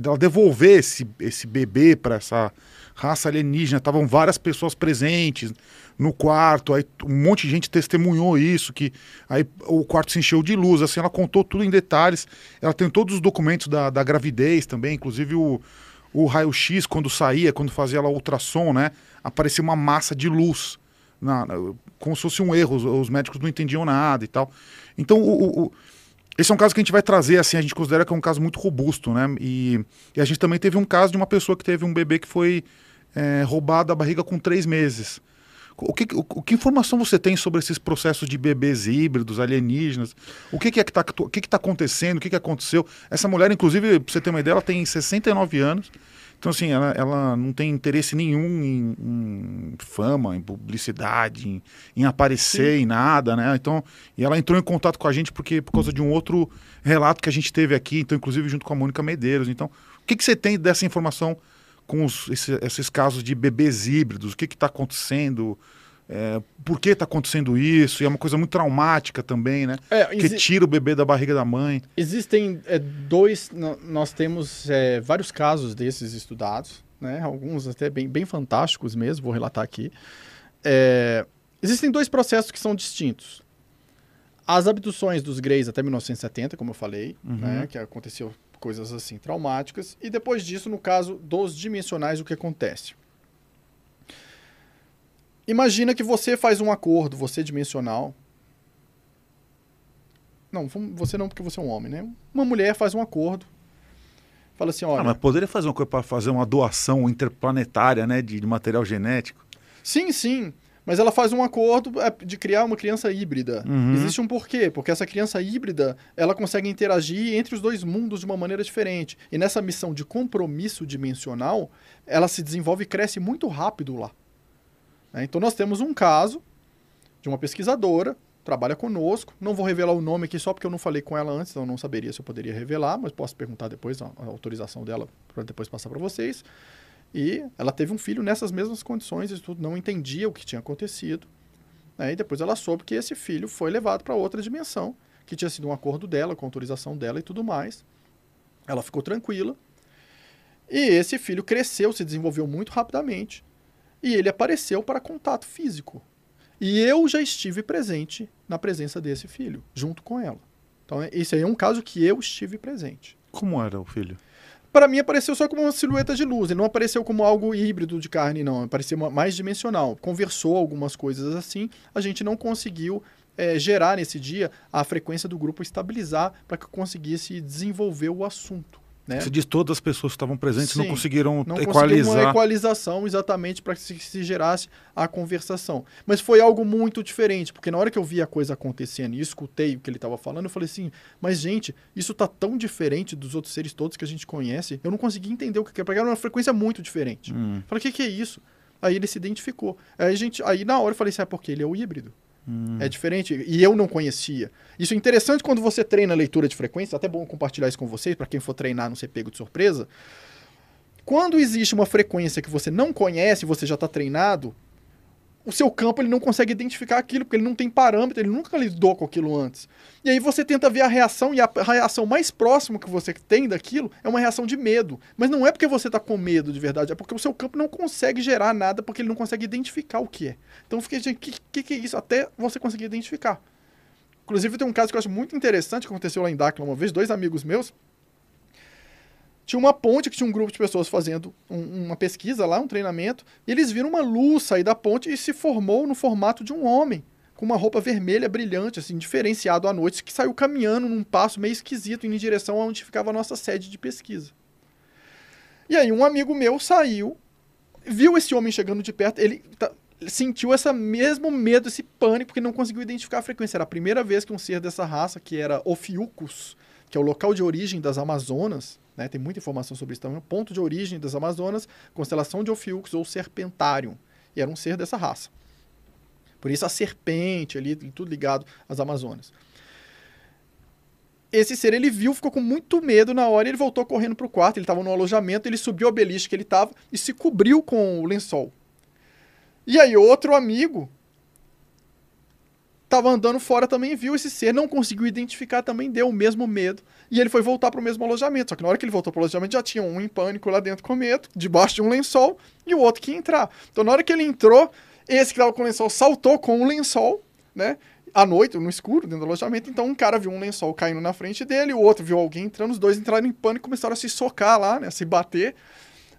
dela devolver esse, esse bebê para essa raça alienígena, estavam várias pessoas presentes no quarto, aí um monte de gente testemunhou isso, que aí o quarto se encheu de luz, assim, ela contou tudo em detalhes, ela tem todos os documentos da, da gravidez também, inclusive o, o raio-x, quando saía, quando fazia o ultrassom, né, aparecia uma massa de luz, na, na, como se fosse um erro, os, os, médicos não entendiam nada e tal. Então, o, o, esse é um caso que a gente vai trazer, assim, a gente considera que é um caso muito robusto, né, e, e a gente também teve um caso de uma pessoa que teve um bebê que foi é, roubado a barriga com três meses. O que, o, que informação você tem sobre esses processos de bebês híbridos, alienígenas? O que, que é que está que que tá acontecendo? O que, que aconteceu? Essa mulher, inclusive, para você ter uma ideia, ela tem 69 anos. Então, assim, ela, ela não tem interesse nenhum em, em fama, em publicidade, em, em aparecer, Sim. em nada, né? Então, e ela entrou em contato com a gente porque por causa de um outro relato que a gente teve aqui, então, inclusive junto com a Mônica Medeiros. Então, o que, que você tem dessa informação com os, esse, esses casos de bebês híbridos? O que está acontecendo? É, por que está acontecendo isso? E é uma coisa muito traumática também, né? É, que tira o bebê da barriga da mãe. Existem é, dois, nós temos é, vários casos desses estudados, né? Alguns até bem, bem fantásticos mesmo, vou relatar aqui. É, existem dois processos que são distintos. As abduções dos Greys até 1970, como eu falei, uhum. né, que aconteceu coisas assim traumáticas. E depois disso, no caso dos dimensionais, o que acontece? Imagina que você faz um acordo, você dimensional. Não, você não, porque você é um homem, né? Uma mulher faz um acordo. Fala assim, olha. Ah, mas poderia fazer uma coisa para fazer uma doação interplanetária, né? De, de material genético. Sim, sim. Mas ela faz um acordo é, de criar uma criança híbrida. Uhum. Existe um porquê, porque essa criança híbrida, ela consegue interagir entre os dois mundos de uma maneira diferente. E nessa missão de compromisso dimensional, ela se desenvolve e cresce muito rápido lá. É, então nós temos um caso de uma pesquisadora, trabalha conosco, não vou revelar o nome aqui só porque eu não falei com ela antes, então eu não saberia se eu poderia revelar, mas posso perguntar depois a autorização dela para depois passar para vocês. E ela teve um filho nessas mesmas condições e tudo, não entendia o que tinha acontecido. Né? E depois ela soube que esse filho foi levado para outra dimensão, que tinha sido um acordo dela, com autorização dela e tudo mais. Ela ficou tranquila. E esse filho cresceu, se desenvolveu muito rapidamente. E ele apareceu para contato físico. E eu já estive presente na presença desse filho, junto com ela. Então, esse aí é um caso que eu estive presente. Como era o filho? Para mim apareceu só como uma silhueta de luz. Ele não apareceu como algo híbrido de carne, não. Apareceu mais dimensional. Conversou algumas coisas assim. A gente não conseguiu é, gerar nesse dia a frequência do grupo estabilizar para que conseguisse desenvolver o assunto. Né? Você diz todas as pessoas que estavam presentes Sim, não conseguiram não equalizar. uma equalização exatamente para que se, se, gerasse a conversação. Mas foi algo muito diferente, porque na hora que eu vi a coisa acontecendo e escutei o que ele estava falando, eu falei assim: mas gente, isso tá tão diferente dos outros seres todos que a gente conhece, eu não consegui entender o que é, porque era uma frequência muito diferente. Hum. Falei: o que, que é isso? Aí ele se identificou. Aí, a gente, aí na hora eu falei assim: é porque ele é o híbrido. Hum. É diferente. E eu não conhecia. Isso é interessante quando você treina leitura de frequência, até bom compartilhar isso com vocês, para quem for treinar não ser pego de surpresa. Quando existe uma frequência que você não conhece, você já está treinado, o seu campo ele não consegue identificar aquilo, porque ele não tem parâmetro, ele nunca lidou com aquilo antes. E aí você tenta ver a reação, e a reação mais próxima que você tem daquilo é uma reação de medo. Mas não é porque você está com medo de verdade, é porque o seu campo não consegue gerar nada, porque ele não consegue identificar o que é. Então fiquei, gente, o que, que, que é isso? Até você conseguir identificar. Inclusive tem um caso que eu acho muito interessante que aconteceu lá em Dáquila uma vez, dois amigos meus tinha uma ponte que tinha um grupo de pessoas fazendo um, uma pesquisa lá, um treinamento, e eles viram uma luz sair da ponte e se formou no formato de um homem com uma roupa vermelha brilhante, assim, diferenciado à noite, que saiu caminhando num passo meio esquisito indo em direção aonde ficava a nossa sede de pesquisa. E aí um amigo meu saiu, viu esse homem chegando de perto, ele tá- sentiu esse mesmo medo, esse pânico, porque não conseguiu identificar a frequência. Era a primeira vez que um ser dessa raça, que era Ophiuchus, que é o local de origem das Amazonas, né, tem muita informação sobre isso também, o ponto de origem das Amazonas, constelação de Ophiuchus ou Serpentarium, e era um ser dessa raça. Por isso a serpente ali, tudo ligado às Amazonas. Esse ser ele viu, ficou com muito medo na hora, ele voltou correndo pro quarto, ele estava no alojamento, ele subiu o beliche que ele estava e se cobriu com o lençol. E aí outro amigo estava andando fora também viu esse ser, não conseguiu identificar, também deu o mesmo medo. E ele foi voltar para o mesmo alojamento. Só que na hora que ele voltou para o alojamento já tinha um em pânico lá dentro com medo, debaixo de um lençol, e o outro que ia entrar. Então na hora que ele entrou, esse que estava com o lençol saltou com o lençol, né? À noite, no escuro, dentro do alojamento. Então um cara viu um lençol caindo na frente dele, o outro viu alguém entrando, os dois entraram em pânico e começaram a se socar lá, né? A se bater,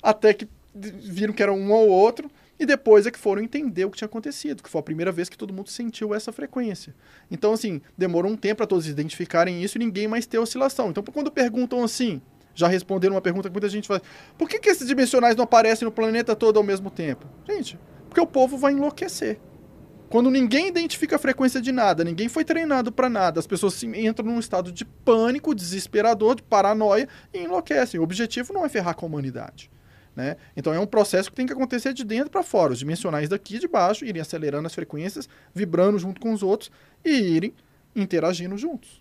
até que viram que era um ou outro. E depois é que foram entender o que tinha acontecido, que foi a primeira vez que todo mundo sentiu essa frequência. Então, assim, demorou um tempo para todos identificarem isso e ninguém mais ter oscilação. Então, quando perguntam assim, já responderam uma pergunta que muita gente faz: por que, que esses dimensionais não aparecem no planeta todo ao mesmo tempo? Gente, porque o povo vai enlouquecer. Quando ninguém identifica a frequência de nada, ninguém foi treinado para nada, as pessoas entram num estado de pânico, desesperador, de paranoia e enlouquecem. O objetivo não é ferrar com a humanidade. Né? Então é um processo que tem que acontecer de dentro para fora. Os dimensionais daqui de baixo irem acelerando as frequências, vibrando junto com os outros e irem interagindo juntos.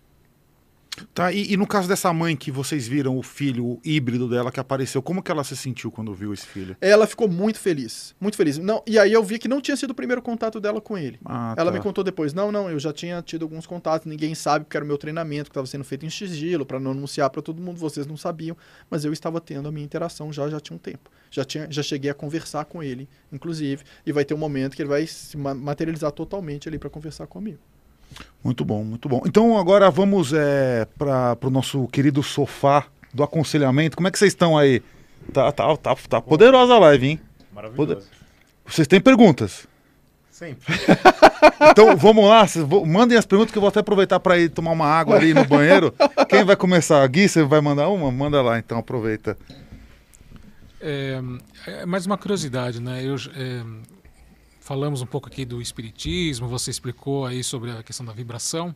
Tá, e, e no caso dessa mãe que vocês viram o filho híbrido dela que apareceu, como que ela se sentiu quando viu esse filho? Ela ficou muito feliz, muito feliz. Não, e aí eu vi que não tinha sido o primeiro contato dela com ele. Ah, Ela tá. me contou depois, não, não, eu já tinha tido alguns contatos, ninguém sabe porque era o meu treinamento que estava sendo feito em sigilo para não anunciar para todo mundo, vocês não sabiam, mas eu estava tendo a minha interação já já tinha um tempo. Já tinha, já cheguei a conversar com ele, inclusive, e vai ter um momento que ele vai se ma- materializar totalmente ali para conversar comigo. Muito bom, muito bom. Então agora vamos é, para o nosso querido sofá do aconselhamento. Como é que vocês estão aí? Tá, tá, tá, tá poderosa a live, hein? Maravilhoso. Vocês têm perguntas? Sempre. Então vamos lá, mandem as perguntas que eu vou até aproveitar para ir tomar uma água ali no banheiro. Quem vai começar? Gui, você vai mandar uma? Manda lá então, aproveita. É, é mais uma curiosidade, né? Eu, é, falamos um pouco aqui do espiritismo, você explicou aí sobre a questão da vibração.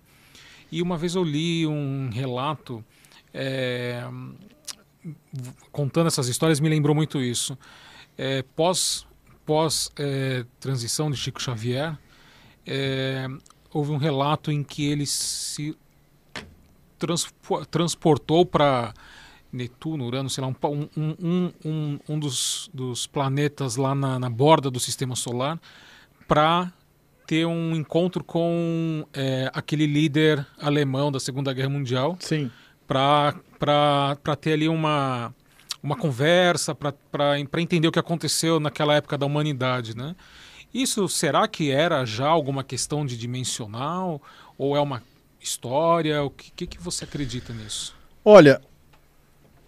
E uma vez eu li um relato é, contando essas histórias, me lembrou muito isso. É, pós pós é, transição de Chico Xavier, é, houve um relato em que ele se transpo- transportou para Netuno, Urano, sei lá, um, um, um, um dos, dos planetas lá na, na borda do sistema solar para ter um encontro com é, aquele líder alemão da Segunda Guerra Mundial Sim. para ter ali uma, uma conversa, para entender o que aconteceu naquela época da humanidade. Né? Isso será que era já alguma questão de dimensional? Ou é uma história? O que, que, que você acredita nisso? Olha,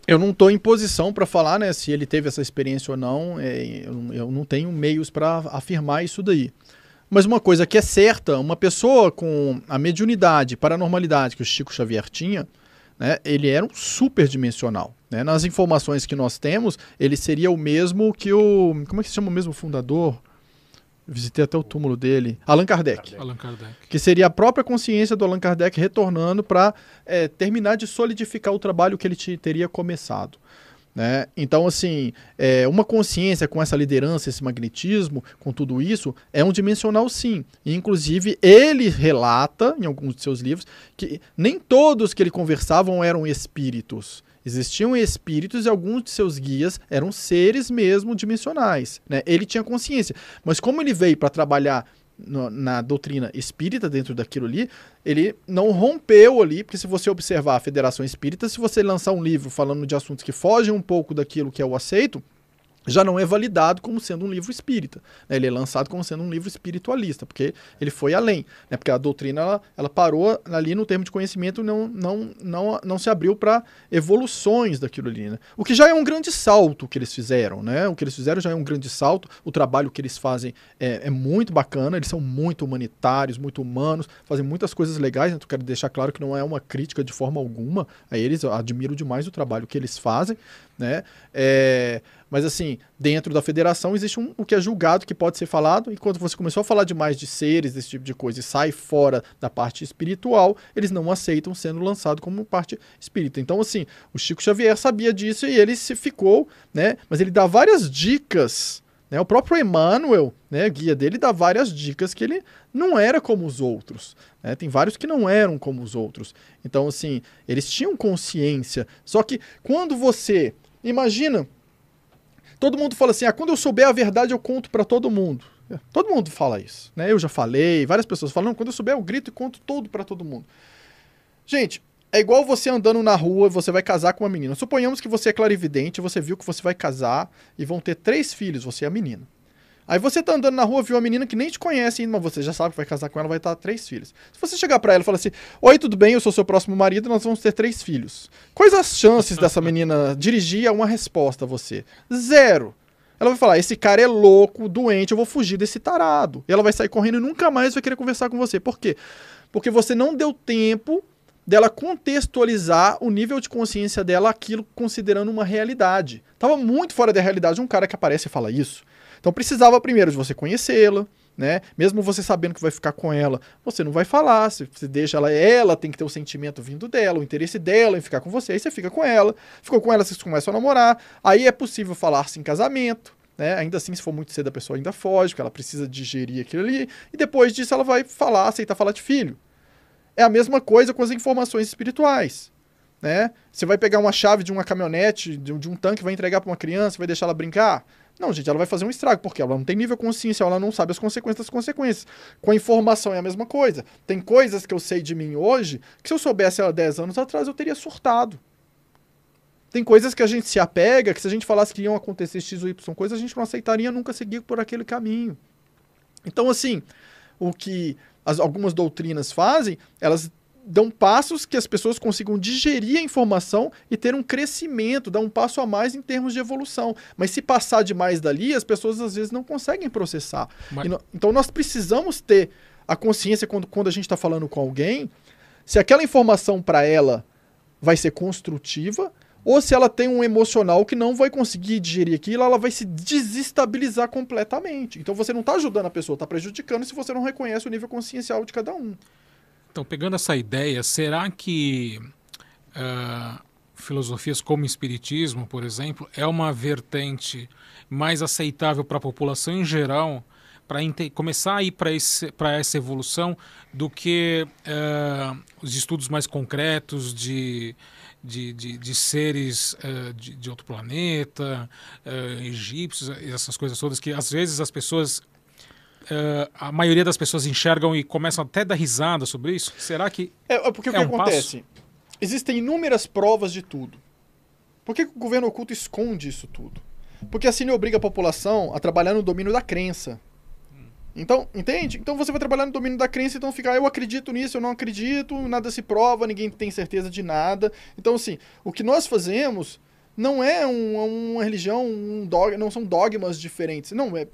eu não estou em posição para falar né, se ele teve essa experiência ou não. é, eu, não- eu não tenho meios para afirmar isso daí. Mas uma coisa que é certa, uma pessoa com a mediunidade, paranormalidade que o Chico Xavier tinha, né, ele era um superdimensional. Né? Nas informações que nós temos, ele seria o mesmo que o. Como é que se chama o mesmo fundador? Visitei até o túmulo dele. Allan Kardec Allan Kardec. que seria a própria consciência do Allan Kardec retornando para terminar de solidificar o trabalho que ele te- teria começado. Né? Então, assim, é, uma consciência com essa liderança, esse magnetismo, com tudo isso, é um dimensional sim. E, inclusive, ele relata, em alguns de seus livros, que nem todos que ele conversavam eram espíritos. Existiam espíritos e alguns de seus guias eram seres mesmo dimensionais. Né? Ele tinha consciência. Mas como ele veio para trabalhar no- na doutrina espírita dentro daquilo ali, ele não rompeu ali, porque se você observar a Federação Espírita, se você lançar um livro falando de assuntos que fogem um pouco daquilo que é o aceito, já não é validado como sendo um livro espírita. né? Ele é lançado como sendo um livro espiritualista, porque ele foi além. Né? Porque a doutrina ela, ela parou ali no termo de conhecimento não, não, não, não se abriu para evoluções daquilo ali. Né? O que já é um grande salto que eles fizeram. Né? O que eles fizeram já é um grande salto. O trabalho que eles fazem é, é muito bacana, eles são muito humanitários, muito humanos, fazem muitas coisas legais. Então, quero deixar claro que não é uma crítica de forma alguma a eles. Eu admiro demais o trabalho que eles fazem. Né? É, mas assim, dentro da federação existe um, o que é julgado, que pode ser falado, e quando você começou a falar demais de seres, desse tipo de coisa, e sai fora da parte espiritual, eles não aceitam sendo lançado como parte espírita. Então, assim, o Chico Xavier sabia disso e ele se ficou, né? Mas ele dá várias dicas. Né? O próprio Emmanuel, né, guia dele, dá várias dicas que ele não era como os outros. Né? Tem vários que não eram como os outros. Então, assim, eles tinham consciência. Só que quando você. Imagina todo mundo fala assim: ah, quando eu souber a verdade, eu conto para todo mundo. Todo mundo fala isso, né? Eu já falei, várias pessoas falam: não, quando eu souber, eu grito e conto todo para todo mundo. Gente, é igual você andando na rua você vai casar com uma menina. Suponhamos que você é clarividente, você viu que você vai casar e vão ter três filhos, você é a menina. Aí você tá andando na rua, viu uma menina que nem te conhece ainda, mas você já sabe que vai casar com ela, vai ter três filhos. Se você chegar para ela e falar assim: Oi, tudo bem? Eu sou seu próximo marido, nós vamos ter três filhos. Quais as chances dessa menina dirigir a uma resposta a você? Zero. Ela vai falar: Esse cara é louco, doente, eu vou fugir desse tarado. E ela vai sair correndo e nunca mais vai querer conversar com você. Por quê? Porque você não deu tempo dela contextualizar o nível de consciência dela aquilo considerando uma realidade. Tava muito fora da realidade um cara que aparece e fala isso. Então precisava primeiro de você conhecê-la, né? Mesmo você sabendo que vai ficar com ela, você não vai falar, você deixa ela, ela tem que ter o sentimento vindo dela, o interesse dela em ficar com você, aí você fica com ela, ficou com ela, vocês começam a namorar, aí é possível falar-se em casamento, né? Ainda assim, se for muito cedo, a pessoa ainda foge, porque ela precisa digerir aquilo ali, e depois disso ela vai falar, aceitar falar de filho. É a mesma coisa com as informações espirituais. Né? Você vai pegar uma chave de uma caminhonete, de, de um tanque, vai entregar para uma criança, vai deixar ela brincar? Não, gente, ela vai fazer um estrago, porque ela não tem nível consciência, ela não sabe as consequências das consequências. Com a informação é a mesma coisa. Tem coisas que eu sei de mim hoje, que se eu soubesse ela 10 anos atrás, eu teria surtado. Tem coisas que a gente se apega, que se a gente falasse que iam acontecer X ou Y coisas, a gente não aceitaria nunca seguir por aquele caminho. Então, assim, o que as, algumas doutrinas fazem, elas dão passos que as pessoas consigam digerir a informação e ter um crescimento, dar um passo a mais em termos de evolução. Mas se passar demais dali, as pessoas às vezes não conseguem processar. Mas- No, então nós precisamos ter a consciência quando, quando a gente está falando com alguém, se aquela informação para ela vai ser construtiva ou se ela tem um emocional que não vai conseguir digerir aquilo, ela vai se desestabilizar completamente. Então você não está ajudando a pessoa, está prejudicando se você não reconhece o nível consciencial de cada um. Então, pegando essa ideia, será que ah, filosofias como o Espiritismo, por exemplo, é uma vertente mais aceitável para a população em geral, para começar a ir para essa evolução, do que ah, os estudos mais concretos de, de, de, de seres ah, de, de outro planeta, egípcios, essas coisas todas, que às vezes as pessoas eh, a maioria das pessoas enxergam e começam até a dar risada sobre isso? Será que. É, é porque o É que um acontece? Existem inúmeras provas de tudo. Por que, que o governo oculto esconde isso tudo? Porque assim ele obriga a população a trabalhar no domínio da crença. Então, entende? Então você vai trabalhar no domínio da crença, então fica, ah, eu acredito nisso, eu não acredito, nada se prova, ninguém tem certeza de nada. Então, assim, o que nós fazemos não é um- uma religião, um dog, não são dogmas diferentes. Não, é.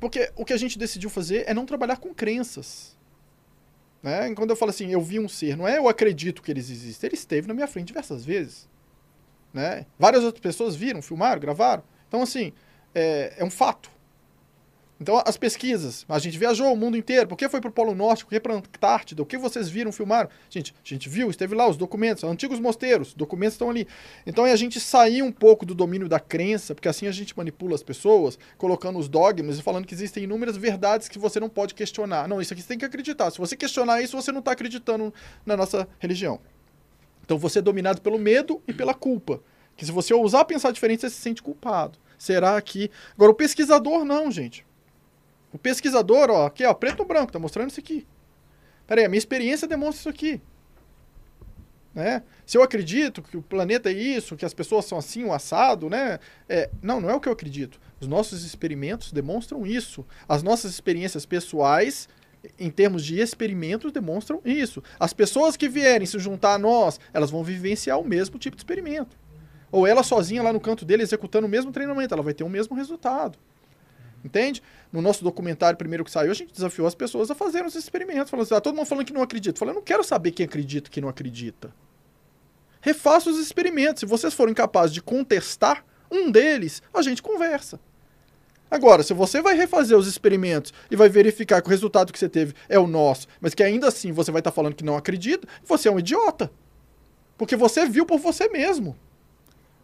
Porque o que a gente decidiu fazer é não trabalhar com crenças. Né? Quando eu falo assim, eu vi um ser, não é eu acredito que eles existem, ele esteve na minha frente diversas vezes. Né? Várias outras pessoas viram, filmaram, gravaram. Então, assim, é, é um fato. Então, as pesquisas, a gente viajou o mundo inteiro. Por que foi para o Polo Norte? Por que para a Antártida? O que vocês viram, filmaram? Gente, a gente viu, esteve lá, os documentos, antigos mosteiros, os documentos estão ali. Então, é a gente sair um pouco do domínio da crença, porque assim a gente manipula as pessoas, colocando os dogmas e falando que existem inúmeras verdades que você não pode questionar. Não, isso aqui você tem que acreditar. Se você questionar isso, você não está acreditando na nossa religião. Então, você é dominado pelo medo e pela culpa. Que se você ousar pensar diferente, você se sente culpado. Será que. Agora, o pesquisador, não, gente. O pesquisador, ó, aqui, ó, preto ou branco, tá mostrando isso aqui. Pera aí, a minha experiência demonstra isso aqui. Né? Se eu acredito que o planeta é isso, que as pessoas são assim, o assado, né? É, não, não é o que eu acredito. Os nossos experimentos demonstram isso. As nossas experiências pessoais, em termos de experimentos, demonstram isso. As pessoas que vierem se juntar a nós, elas vão vivenciar o mesmo tipo de experimento. Ou ela sozinha lá no canto dele, executando o mesmo treinamento, ela vai ter o mesmo resultado. Entende? No nosso documentário primeiro que saiu, a gente desafiou as pessoas a fazerem os experimentos. Falando assim, ah, todo mundo falando que não acredita. Falando, eu não quero saber quem acredita e quem não acredita. Refaça os experimentos. Se vocês forem capazes de contestar um deles, a gente conversa. Agora, se você vai refazer os experimentos e vai verificar que o resultado que você teve é o nosso, mas que ainda assim você vai estar falando que não acredita, você é um idiota. Porque você viu por você mesmo.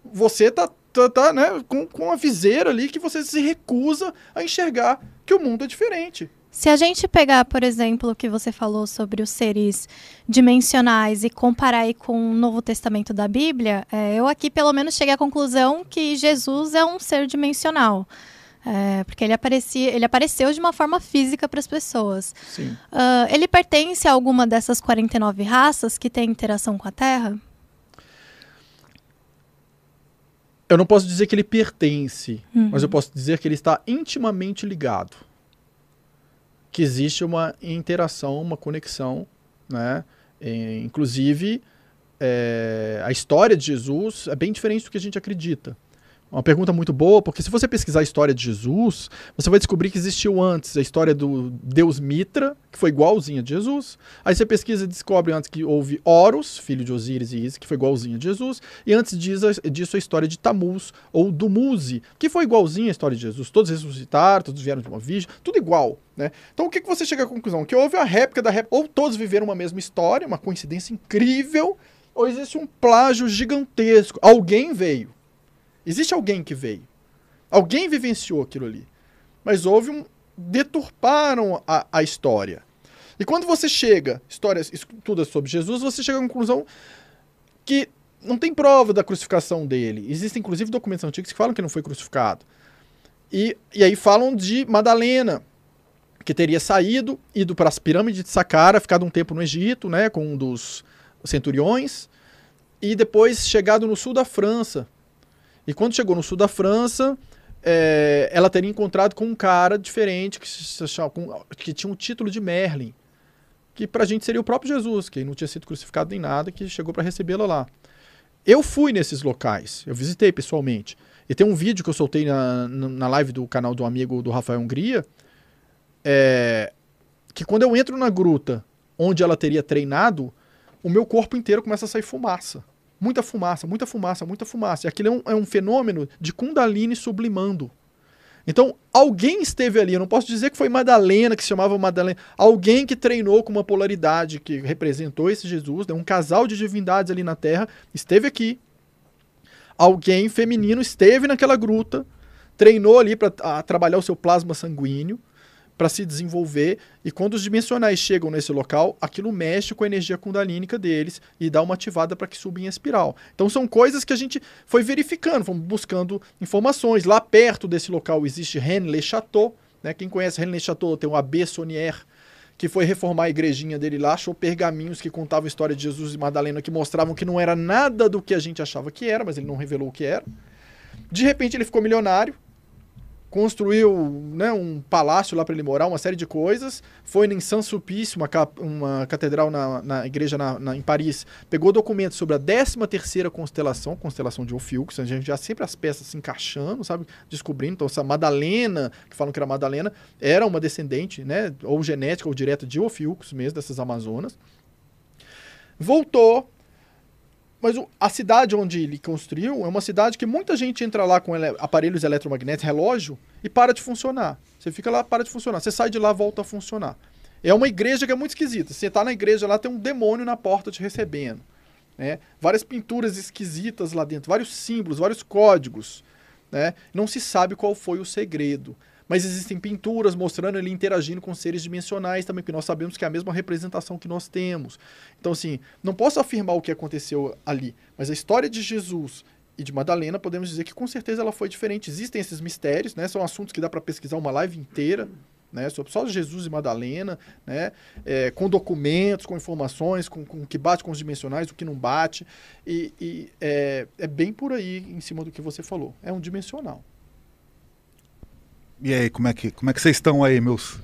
Você tá, tá, tá né, com, com a viseira ali que você se recusa a enxergar que o mundo é diferente. Se a gente pegar, por exemplo, o que você falou sobre os seres dimensionais e comparar aí com o Novo Testamento da Bíblia, é, eu aqui pelo menos cheguei à conclusão que Jesus é um ser dimensional. É, porque ele, aparecia, ele apareceu de uma forma física para as pessoas. Uh, ele pertence a alguma dessas 49 raças que tem interação com a Terra? Eu não posso dizer que ele pertence, Uhum. mas eu posso dizer que ele está intimamente ligado. Que existe uma interação, uma conexão, né? É, inclusive, é, a história de Jesus é bem diferente do que a gente acredita. Uma pergunta muito boa, porque se você pesquisar a história de Jesus, você vai descobrir que existiu antes a história do Deus Mitra, que foi igualzinha de Jesus. Aí você pesquisa e descobre antes que houve Horus, filho de Osíris e Isis, que foi igualzinha de Jesus. E antes disso, a história de Tamuz, ou Dumuzi, que foi igualzinha à história de Jesus. Todos ressuscitaram, todos vieram de uma virgem, tudo igual. Né? Então o que, que você chega à conclusão? Que houve a réplica da réplica, ou todos viveram uma mesma história, uma coincidência incrível, ou existe um plágio gigantesco. Alguém veio. Existe alguém que veio. Alguém vivenciou aquilo ali. Mas houve um. deturparam a, a história. E quando você chega, histórias, estuda sobre Jesus, você chega à conclusão que não tem prova da crucificação dele. Existem, inclusive, documentos antigos que falam que não foi crucificado. E, e aí falam de Madalena, que teria saído, ido para as pirâmides de Saqqara, ficado um tempo no Egito, né, com um dos centuriões, e depois chegado no sul da França, e quando chegou no sul da França, é, ela teria encontrado com um cara diferente que, que tinha um título de Merlin, que pra gente seria o próprio Jesus, que não tinha sido crucificado nem nada, que chegou para recebê-la lá. Eu fui nesses locais, eu visitei pessoalmente. E tem um vídeo que eu soltei na, na live do canal do amigo do Rafael Hungria, é, que quando eu entro na gruta onde ela teria treinado, o meu corpo inteiro começa a sair fumaça. Muita fumaça, muita fumaça, muita fumaça. E aquilo é um, é um fenômeno de Kundalini sublimando. Então, alguém esteve ali, eu não posso dizer que foi Madalena, que se chamava Madalena, alguém que treinou com uma polaridade que representou esse Jesus, né? um casal de divindades ali na Terra, esteve aqui. Alguém feminino esteve naquela gruta, treinou ali para trabalhar o seu plasma sanguíneo, para se desenvolver. E quando os dimensionais chegam nesse local, aquilo mexe com a energia kundalínica deles e dá uma ativada para que suba em espiral. Então são coisas que a gente foi verificando, fomos buscando informações. Lá perto desse local existe Rennes-le-Château. Né? Quem conhece Rennes-le-Château tem o Abbé Saunière, que foi reformar a igrejinha dele lá, achou pergaminhos que contavam a história de Jesus e Madalena, que mostravam que não era nada do que a gente achava que era, mas ele não revelou o que era. De repente ele ficou milionário, construiu né, um palácio lá para ele morar, uma série de coisas. Foi em Saint-Sulpice, uma, uma catedral na, na igreja na, na, em Paris, pegou documentos sobre a 13 terceira constelação, constelação de Ophiuchus, a gente já sempre as peças se encaixando, sabe, descobrindo. Então essa Madalena, que falam que era Madalena, era uma descendente, né, ou genética ou direta de Ophiuchus mesmo, dessas Amazonas. Voltou, mas a cidade onde ele construiu é uma cidade que muita gente entra lá com ele aparelhos eletromagnéticos, relógio, e para de funcionar. Você fica lá, para de funcionar. Você sai de lá, volta a funcionar. É uma igreja que é muito esquisita. Você está na igreja lá, tem um demônio na porta te recebendo. Né? Várias pinturas esquisitas lá dentro, vários símbolos, vários códigos. Né? Não se sabe qual foi o segredo mas existem pinturas mostrando ele interagindo com seres dimensionais também, porque nós sabemos que é a mesma representação que nós temos. Então, assim, não posso afirmar o que aconteceu ali, mas a história de Jesus e de Madalena, podemos dizer que com certeza ela foi diferente. Existem esses mistérios, né? São assuntos que dá para pesquisar uma live inteira, né, sobre só Jesus e Madalena, né, é, com documentos, com informações, com, com o que bate com os dimensionais, o que não bate. E, e é, é bem por aí em cima do que você falou. É um dimensional. E aí, como é que, como é que vocês estão aí, meus,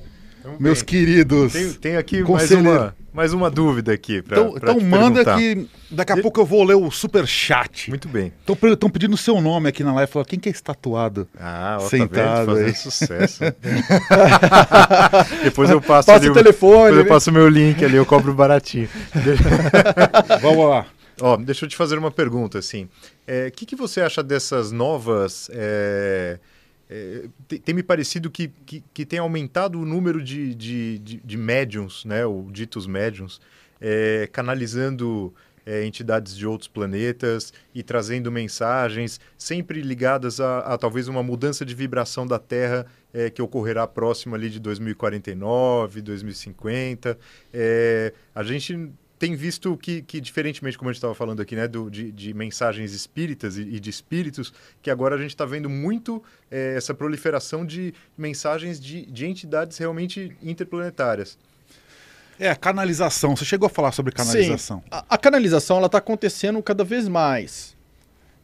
meus bem, queridos? Tem, tem aqui mais uma, mais uma dúvida aqui. Pra, Então, pra então manda perguntar. que daqui a pouco eu vou ler o super chat. Muito bem. Estão pedindo o seu nome aqui na live. Falando, quem que é esse tatuado? Ah, ó, Sentado tá vendo? aí. Sucesso. depois eu passo, Passa o telefone. Depois eu né? passo o meu link ali, eu cobro baratinho. Vamos lá. Ó, deixa eu te fazer uma pergunta, assim. O que, que você acha dessas novas... é, é, tem, tem me parecido que, que, que tem aumentado o número de, de, de, de médiums, né, ou ditos médiums, é, canalizando é, entidades de outros planetas e trazendo mensagens sempre ligadas a, a talvez uma mudança de vibração da Terra é, que ocorrerá próximo ali de 2049, 2050. É, a gente tem visto que, que, diferentemente, como a gente estava falando aqui, né, do, de, de mensagens espíritas e, e de espíritos, que agora a gente está vendo muito é, essa proliferação de mensagens de, de entidades realmente interplanetárias. É, canalização. Você chegou a falar sobre canalização. A, a canalização ela está acontecendo cada vez mais.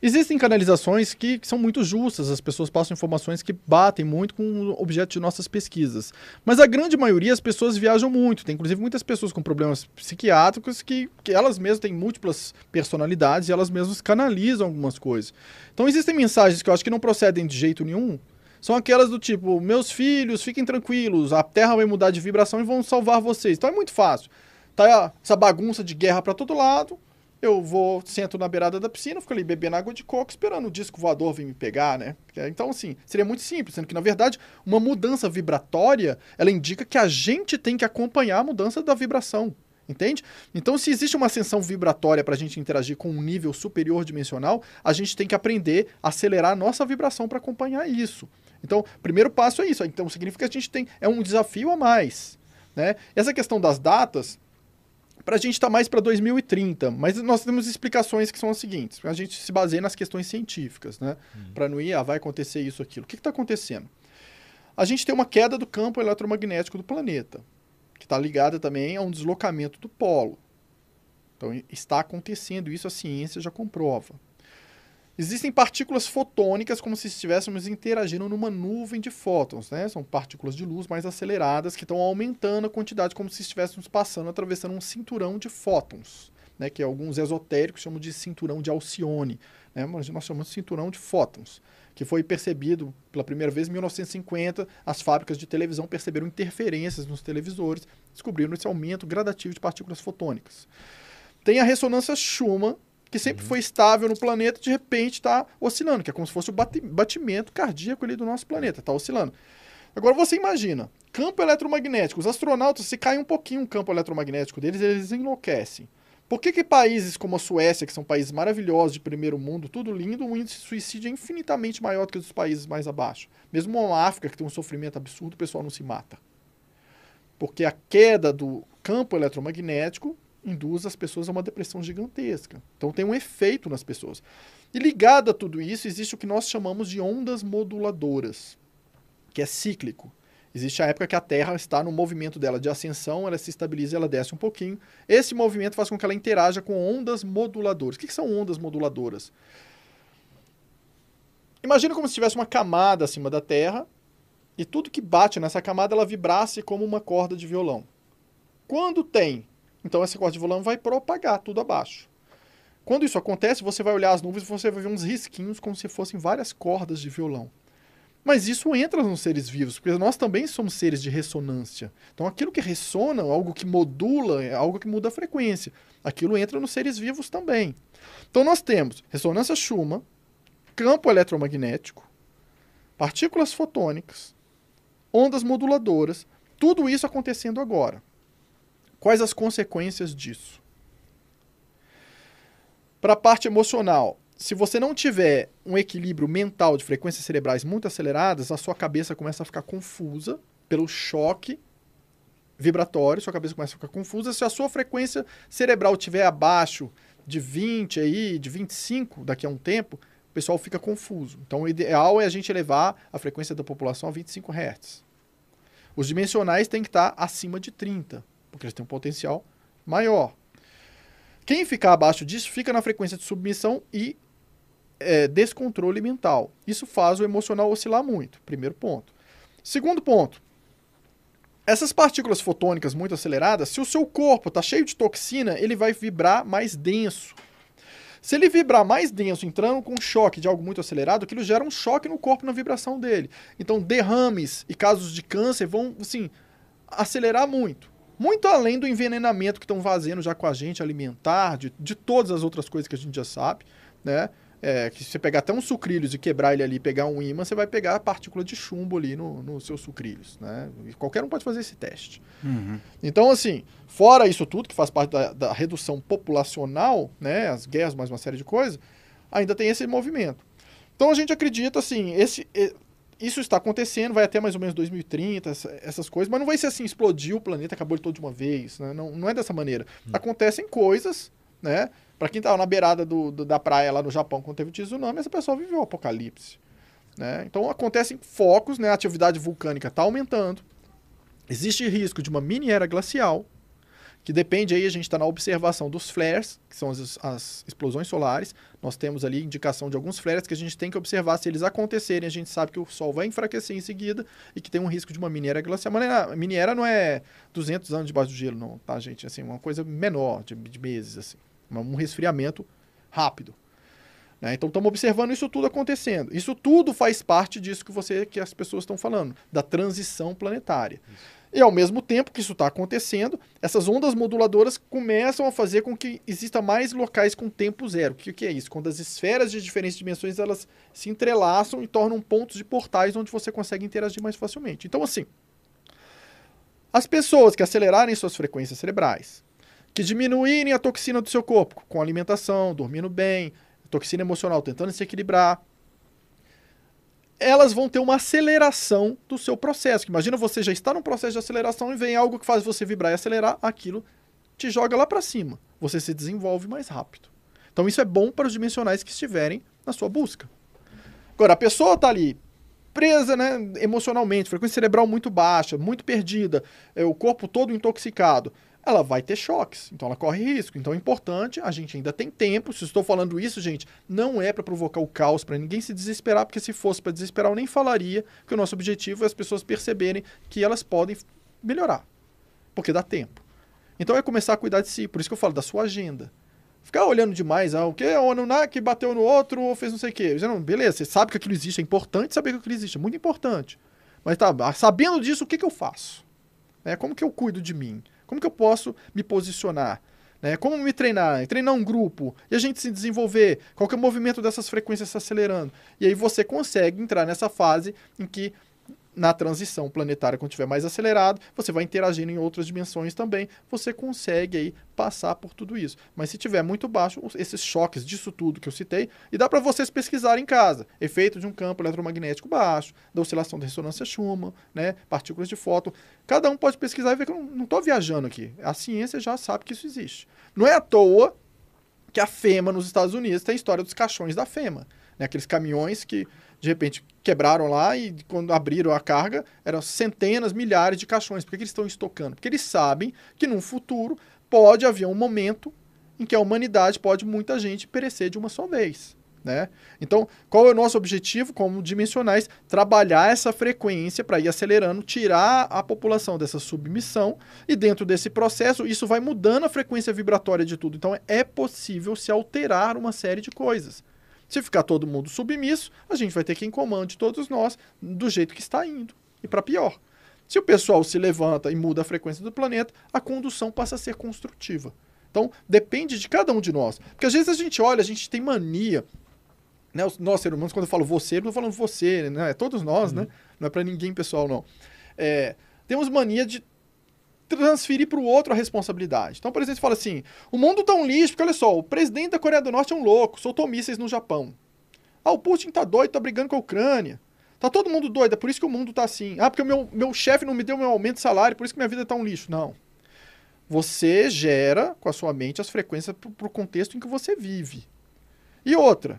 Existem canalizações que, que são muito justas, as pessoas passam informações que batem muito com o objeto de nossas pesquisas. Mas a grande maioria, as pessoas viajam muito. Tem inclusive muitas pessoas com problemas psiquiátricos que, que elas mesmas têm múltiplas personalidades e elas mesmas canalizam algumas coisas. Então existem mensagens que eu acho que não procedem de jeito nenhum. São aquelas do tipo, meus filhos, fiquem tranquilos, a Terra vai mudar de vibração e vão salvar vocês. Então é muito fácil. Tá essa bagunça de guerra para todo lado, eu vou, sento na beirada da piscina, fico ali bebendo água de coco, esperando o disco voador vir me pegar, né? Então, assim, seria muito simples, sendo que, na verdade, uma mudança vibratória, ela indica que a gente tem que acompanhar a mudança da vibração, entende? Então, se existe uma ascensão vibratória para a gente interagir com um nível superior dimensional, a gente tem que aprender a acelerar a nossa vibração para acompanhar isso. Então, primeiro passo é isso. Então, significa que a gente tem, é um desafio a mais, né? Essa questão das datas, para a gente está mais para 2030, mas nós temos explicações que são as seguintes. A gente se baseia nas questões científicas, né? Para não ir, ah, vai acontecer isso, aquilo. O que está acontecendo? A gente tem uma queda do campo eletromagnético do planeta, que está ligada também a um deslocamento do polo. Então, está acontecendo isso, a ciência já comprova. Existem partículas fotônicas, como se estivéssemos interagindo numa nuvem de fótons, né? São partículas de luz mais aceleradas que estão aumentando a quantidade, como se estivéssemos passando, atravessando um cinturão de fótons, né? Que alguns esotéricos chamam de cinturão de Alcione, né? Mas nós chamamos de cinturão de fótons, que foi percebido pela primeira vez em 1950. As fábricas de televisão perceberam interferências nos televisores, descobriram esse aumento gradativo de partículas fotônicas. Tem a ressonância Schumann, que sempre foi estável no planeta, de repente está oscilando, que é como se fosse o bati batimento cardíaco ali do nosso planeta, está oscilando. Agora você imagina, campo eletromagnético, os astronautas, se cai um pouquinho o campo eletromagnético deles, eles enlouquecem. Por que, que países como a Suécia, que são países maravilhosos de primeiro mundo, tudo lindo, o índice de suicídio é infinitamente maior do que os países mais abaixo? Mesmo a África, que tem um sofrimento absurdo, o pessoal não se mata. Porque a queda do campo eletromagnético induz as pessoas a uma depressão gigantesca. Então tem um efeito nas pessoas. E ligado a tudo isso, existe o que nós chamamos de ondas moduladoras, que é cíclico. Existe a época que a Terra está no movimento dela de ascensão, ela se estabiliza ela desce um pouquinho. Esse movimento faz com que ela interaja com ondas moduladoras. O que, que são ondas moduladoras? Imagina como se tivesse uma camada acima da Terra e tudo que bate nessa camada ela vibrasse como uma corda de violão. Quando tem então essa corda de violão vai propagar tudo abaixo. Quando isso acontece, você vai olhar as nuvens e você vai ver uns risquinhos como se fossem várias cordas de violão. Mas isso entra nos seres vivos, porque nós também somos seres de ressonância. Então aquilo que ressona, algo que modula, é algo que muda a frequência. Aquilo entra nos seres vivos também. Então nós temos ressonância Schumann, campo eletromagnético, partículas fotônicas, ondas moduladoras, tudo isso acontecendo agora. Quais as consequências disso? Para a parte emocional, se você não tiver um equilíbrio mental de frequências cerebrais muito aceleradas, a sua cabeça começa a ficar confusa pelo choque vibratório, sua cabeça começa a ficar confusa. Se a sua frequência cerebral estiver abaixo de 20 aí, de 25 daqui a um tempo, o pessoal fica confuso. Então o ideal é a gente elevar a frequência da população a 25 Hz. Os dimensionais têm que estar acima de 30, porque eles têm um potencial maior. Quem ficar abaixo disso fica na frequência de submissão e é, descontrole mental. Isso faz o emocional oscilar muito. Primeiro ponto. Segundo ponto. Essas partículas fotônicas muito aceleradas, se o seu corpo está cheio de toxina, ele vai vibrar mais denso. Se ele vibrar mais denso, entrando com um choque de algo muito acelerado, aquilo gera um choque no corpo na vibração dele. Então, derrames e casos de câncer vão, assim, acelerar muito. Muito além do envenenamento que estão fazendo já com a gente, alimentar, de, de todas as outras coisas que a gente já sabe, né? É, que se você pegar até um sucrilhos e quebrar ele ali pegar um ímã, você vai pegar a partícula de chumbo ali no, no seus sucrilhos, né? E qualquer um pode fazer esse teste. Uhum. Então, assim, fora isso tudo, que faz parte da, da redução populacional, né? As guerras, mais uma série de coisas, ainda tem esse movimento. Então a gente acredita, assim, esse, isso está acontecendo, vai até mais ou menos 2030, essas coisas, mas não vai ser assim, explodiu o planeta, acabou ele todo de uma vez, né? não, não é dessa maneira. Hum. Acontecem coisas, né? Para quem estava na beirada do, do, da praia lá no Japão quando teve o tsunami, essa pessoa viveu o apocalipse. Né? Então acontecem focos, né? a atividade vulcânica está aumentando, existe risco de uma mini era glacial, que depende aí, a gente está na observação dos flares, que são as, as, explosões solares. Nós temos ali indicação de alguns flares que a gente tem que observar. Se eles acontecerem, a gente sabe que o Sol vai enfraquecer em seguida e que tem um risco de uma mini era glacial. Mas a mini era não é 200 anos debaixo do gelo, não, tá, gente? Assim, uma coisa menor, de, de meses, assim um resfriamento rápido. Né? Então estamos observando isso tudo acontecendo. Isso tudo faz parte disso que você, que as pessoas estão falando, da transição planetária. Isso. E ao mesmo tempo que isso está acontecendo, essas ondas moduladoras começam a fazer com que exista mais locais com tempo zero. O que, que é isso? Quando as esferas de diferentes dimensões elas se entrelaçam e tornam pontos de portais onde você consegue interagir mais facilmente. Então, assim, as pessoas que acelerarem suas frequências cerebrais, que diminuírem a toxina do seu corpo, com alimentação, dormindo bem, toxina emocional, tentando se equilibrar, elas vão ter uma aceleração do seu processo. Imagina você já está num processo de aceleração e vem algo que faz você vibrar e acelerar, aquilo te joga lá para cima. Você se desenvolve mais rápido. Então isso é bom para os dimensionais que estiverem na sua busca. Agora, a pessoa está ali presa né, emocionalmente, frequência cerebral muito baixa, muito perdida, é, o corpo todo intoxicado ela vai ter choques, então ela corre risco. Então é importante, a gente ainda tem tempo. Se estou falando isso, gente, não é para provocar o caos, para ninguém se desesperar, porque se fosse para desesperar, eu nem falaria que o nosso objetivo é as pessoas perceberem que elas podem melhorar, porque dá tempo. Então é começar a cuidar de si, por isso que eu falo da sua agenda. Ficar olhando demais, ah, o que? O Anunnaki bateu no outro ou fez não sei o quê. Não, beleza, você sabe que aquilo existe, é importante saber que aquilo existe, é muito importante. Mas tá, sabendo disso, o que, que eu faço? É, como que eu cuido de mim? Como que eu posso me posicionar? Né? Como me treinar? Treinar um grupo e a gente se desenvolver. Qual que é o movimento dessas frequências se acelerando? E aí você consegue entrar nessa fase em que na transição planetária, quando estiver mais acelerado, você vai interagindo em outras dimensões também, você consegue aí passar por tudo isso. Mas se tiver muito baixo, esses choques disso tudo que eu citei, e dá para vocês pesquisarem em casa, efeito de um campo eletromagnético baixo, da oscilação da ressonância Schumann, né, partículas de fóton, cada um pode pesquisar e ver que eu não estou viajando aqui. A ciência já sabe que isso existe. Não é à toa que a FEMA nos Estados Unidos tem a história dos caixões da FEMA, né, aqueles caminhões que de repente quebraram lá e quando abriram a carga, eram centenas, milhares de caixões. Por que, que eles estão estocando? Porque eles sabem que no futuro pode haver um momento em que a humanidade pode muita gente perecer de uma só vez. Né? Então, qual é o nosso objetivo como dimensionais? Trabalhar essa frequência para ir acelerando, tirar a população dessa submissão e dentro desse processo isso vai mudando a frequência vibratória de tudo. Então, é possível se alterar uma série de coisas. Se ficar todo mundo submisso, a gente vai ter quem comande todos nós do jeito que está indo e para pior. Se o pessoal se levanta e muda a frequência do planeta, a condução passa a ser construtiva. Então, depende de cada um de nós. Porque às vezes a gente olha, a gente tem mania. Né, nós, seres humanos, quando eu falo você, eu não estou falando você, né? É todos nós, uhum. né? Não é para ninguém pessoal, não. É, temos mania de transferir para o outro a responsabilidade. Então, por exemplo, você fala assim: o mundo tá um lixo, porque olha só, o presidente da Coreia do Norte é um louco, soltou mísseis no Japão. Ah, o Putin tá doido, tá brigando com a Ucrânia. Tá todo mundo doido, é por isso que o mundo tá assim. Ah, porque o meu, meu chefe não me deu meu aumento de salário, por isso que minha vida tá um lixo. Não. Você gera com a sua mente as frequências para o contexto em que você vive. E outra,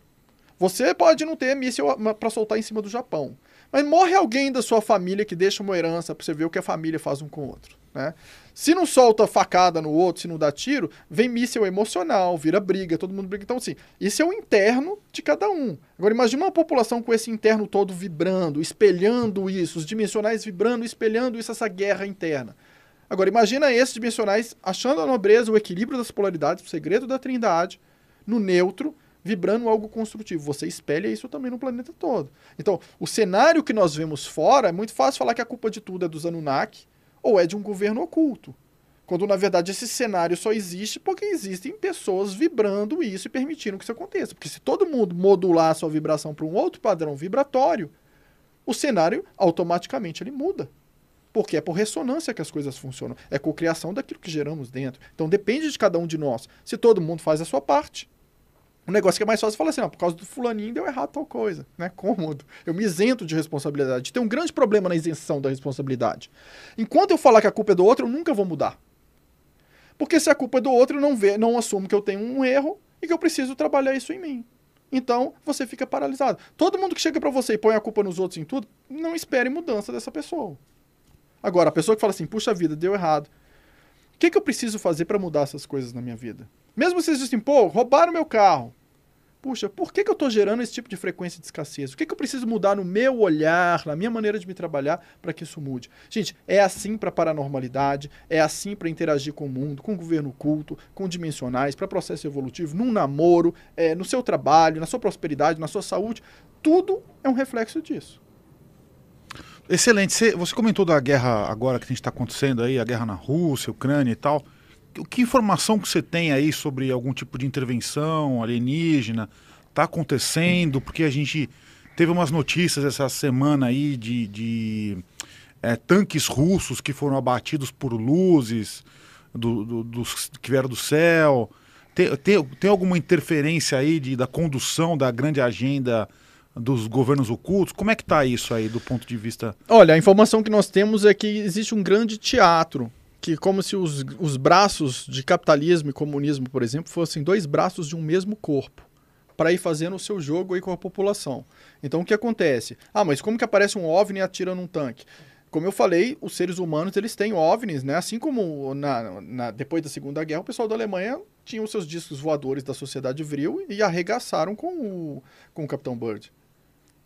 você pode não ter míssil para soltar em cima do Japão. Mas morre alguém da sua família que deixa uma herança para você ver o que a família faz um com o outro. Né? Se não solta facada no outro, se não dá tiro, vem míssil emocional, vira briga, todo mundo briga. Então, assim, isso é o interno de cada um. Agora, imagina uma população com esse interno todo vibrando, espelhando isso, os dimensionais vibrando, espelhando isso, essa guerra interna. Agora, imagina esses dimensionais achando a nobreza, o equilíbrio das polaridades, o segredo da trindade, no neutro, vibrando algo construtivo. Você espelha isso também no planeta todo. Então, o cenário que nós vemos fora, é muito fácil falar que a culpa de tudo é dos Anunnaki ou é de um governo oculto. Quando, na verdade, esse cenário só existe porque existem pessoas vibrando isso e permitindo que isso aconteça. Porque se todo mundo modular a sua vibração para um outro padrão vibratório, o cenário automaticamente ele muda. Porque é por ressonância que as coisas funcionam. É co-criação daquilo que geramos dentro. Então depende de cada um de nós. Se todo mundo faz a sua parte, o negócio que é mais fácil falar assim, ó, por causa do fulaninho deu errado tal coisa, né? Cômodo. Eu me isento de responsabilidade. Tem um grande problema na isenção da responsabilidade. Enquanto eu falar que a culpa é do outro, eu nunca vou mudar. Porque se a culpa é do outro, eu não, vê, não assumo que eu tenho um erro e que eu preciso trabalhar isso em mim. Então, você fica paralisado. Todo mundo que chega para você e põe a culpa nos outros em tudo, não espere mudança dessa pessoa. Agora, a pessoa que fala assim, puxa vida, deu errado. O que, que eu preciso fazer para mudar essas coisas na minha vida? Mesmo vocês dizem, pô, roubaram meu carro. Puxa, por que, que eu estou gerando esse tipo de frequência de escassez? O que, que eu preciso mudar no meu olhar, na minha maneira de me trabalhar para que isso mude? Gente, é assim para paranormalidade, é assim para interagir com o mundo, com o governo culto, com dimensionais, para processo evolutivo, num namoro, é, no seu trabalho, na sua prosperidade, na sua saúde. Tudo é um reflexo disso. Excelente. Você, comentou da guerra agora que a gente está acontecendo aí, a guerra na Rússia, Ucrânia e tal. Que informação que você tem aí sobre algum tipo de intervenção alienígena? Está acontecendo? Porque a gente teve umas notícias essa semana aí de, de é, tanques russos que foram abatidos por luzes do, do, dos, que vieram do céu. Tem, tem, tem alguma interferência aí de, da condução da grande agenda dos governos ocultos? Como é que está isso aí do ponto de vista? Olha, a informação que nós temos é que existe um grande teatro, que como se os, os braços de capitalismo e comunismo, por exemplo, fossem dois braços de um mesmo corpo, para ir fazendo o seu jogo aí com a população. Então o que acontece? Ah, mas como que aparece um OVNI e atira num tanque? Como eu falei, os seres humanos eles têm OVNIs, né? Assim como na, na, depois da Segunda Guerra, o pessoal da Alemanha tinha os seus discos voadores da sociedade vril e arregaçaram com o, com o Capitão Bird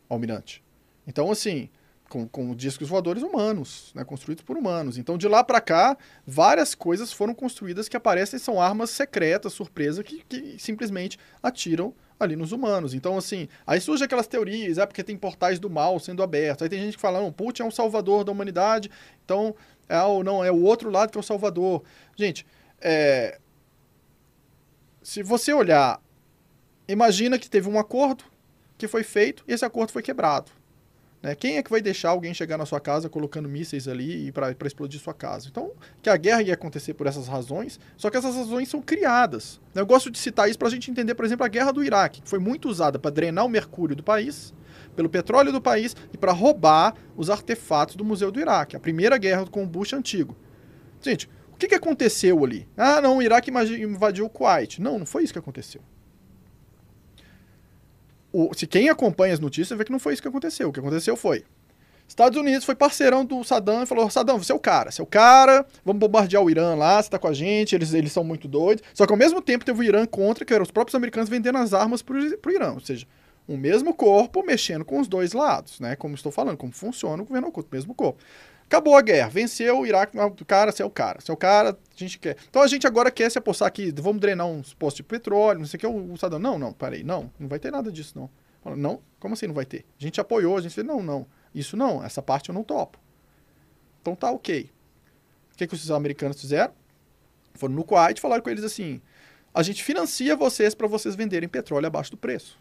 almirante. Então, assim, com, com discos voadores humanos, né, construídos por humanos. Então, de lá para cá, várias coisas foram construídas que aparecem são armas secretas, surpresa, que, que simplesmente atiram ali nos humanos. Então, assim, aí surgem aquelas teorias, é porque tem portais do mal sendo abertos. Aí tem gente que fala, não, Putin é um salvador da humanidade, então, é o, não, é o outro lado que é o salvador. Gente, é, se você olhar, imagina que teve um acordo que foi feito e esse acordo foi quebrado. Né? Quem é que vai deixar alguém chegar na sua casa colocando mísseis ali para explodir sua casa? Então, que a guerra ia acontecer por essas razões, só que essas razões são criadas. Eu gosto de citar isso para a gente entender, por exemplo, a guerra do Iraque, que foi muito usada para drenar o mercúrio do país, pelo petróleo do país e para roubar os artefatos do Museu do Iraque. A primeira guerra com o Bush antigo. Gente, o que, que aconteceu ali? Ah, não, o Iraque invadiu o Kuwait. Não, não foi isso que aconteceu o, se quem acompanha as notícias vê que não foi isso que aconteceu. O que aconteceu foi. Estados Unidos foi parceirão do Saddam e falou: Saddam, você é o cara, você é o cara, vamos bombardear o Irã lá, você tá com a gente, eles, eles são muito doidos. Só que ao mesmo tempo teve o Irã contra, que eram os próprios americanos vendendo as armas pro, pro Irã. Ou seja, o mesmo corpo mexendo com os dois lados, né? Como estou falando, como funciona o governo oculto, mesmo corpo. Acabou a guerra, venceu o Iraque, o cara, você é o cara, você é o cara, a gente quer. Então a gente agora quer se apostar aqui, vamos drenar uns postos de petróleo, não sei o que, o, o Saddam, não, não, parei, não, não vai ter nada disso, não. Não, como assim não vai ter? A gente apoiou, a gente disse, não, não, isso não, essa parte eu não topo. Então tá ok. O que, que os americanos fizeram? Foram no Kuwait e falaram com eles assim, a gente financia vocês para vocês venderem petróleo abaixo do preço.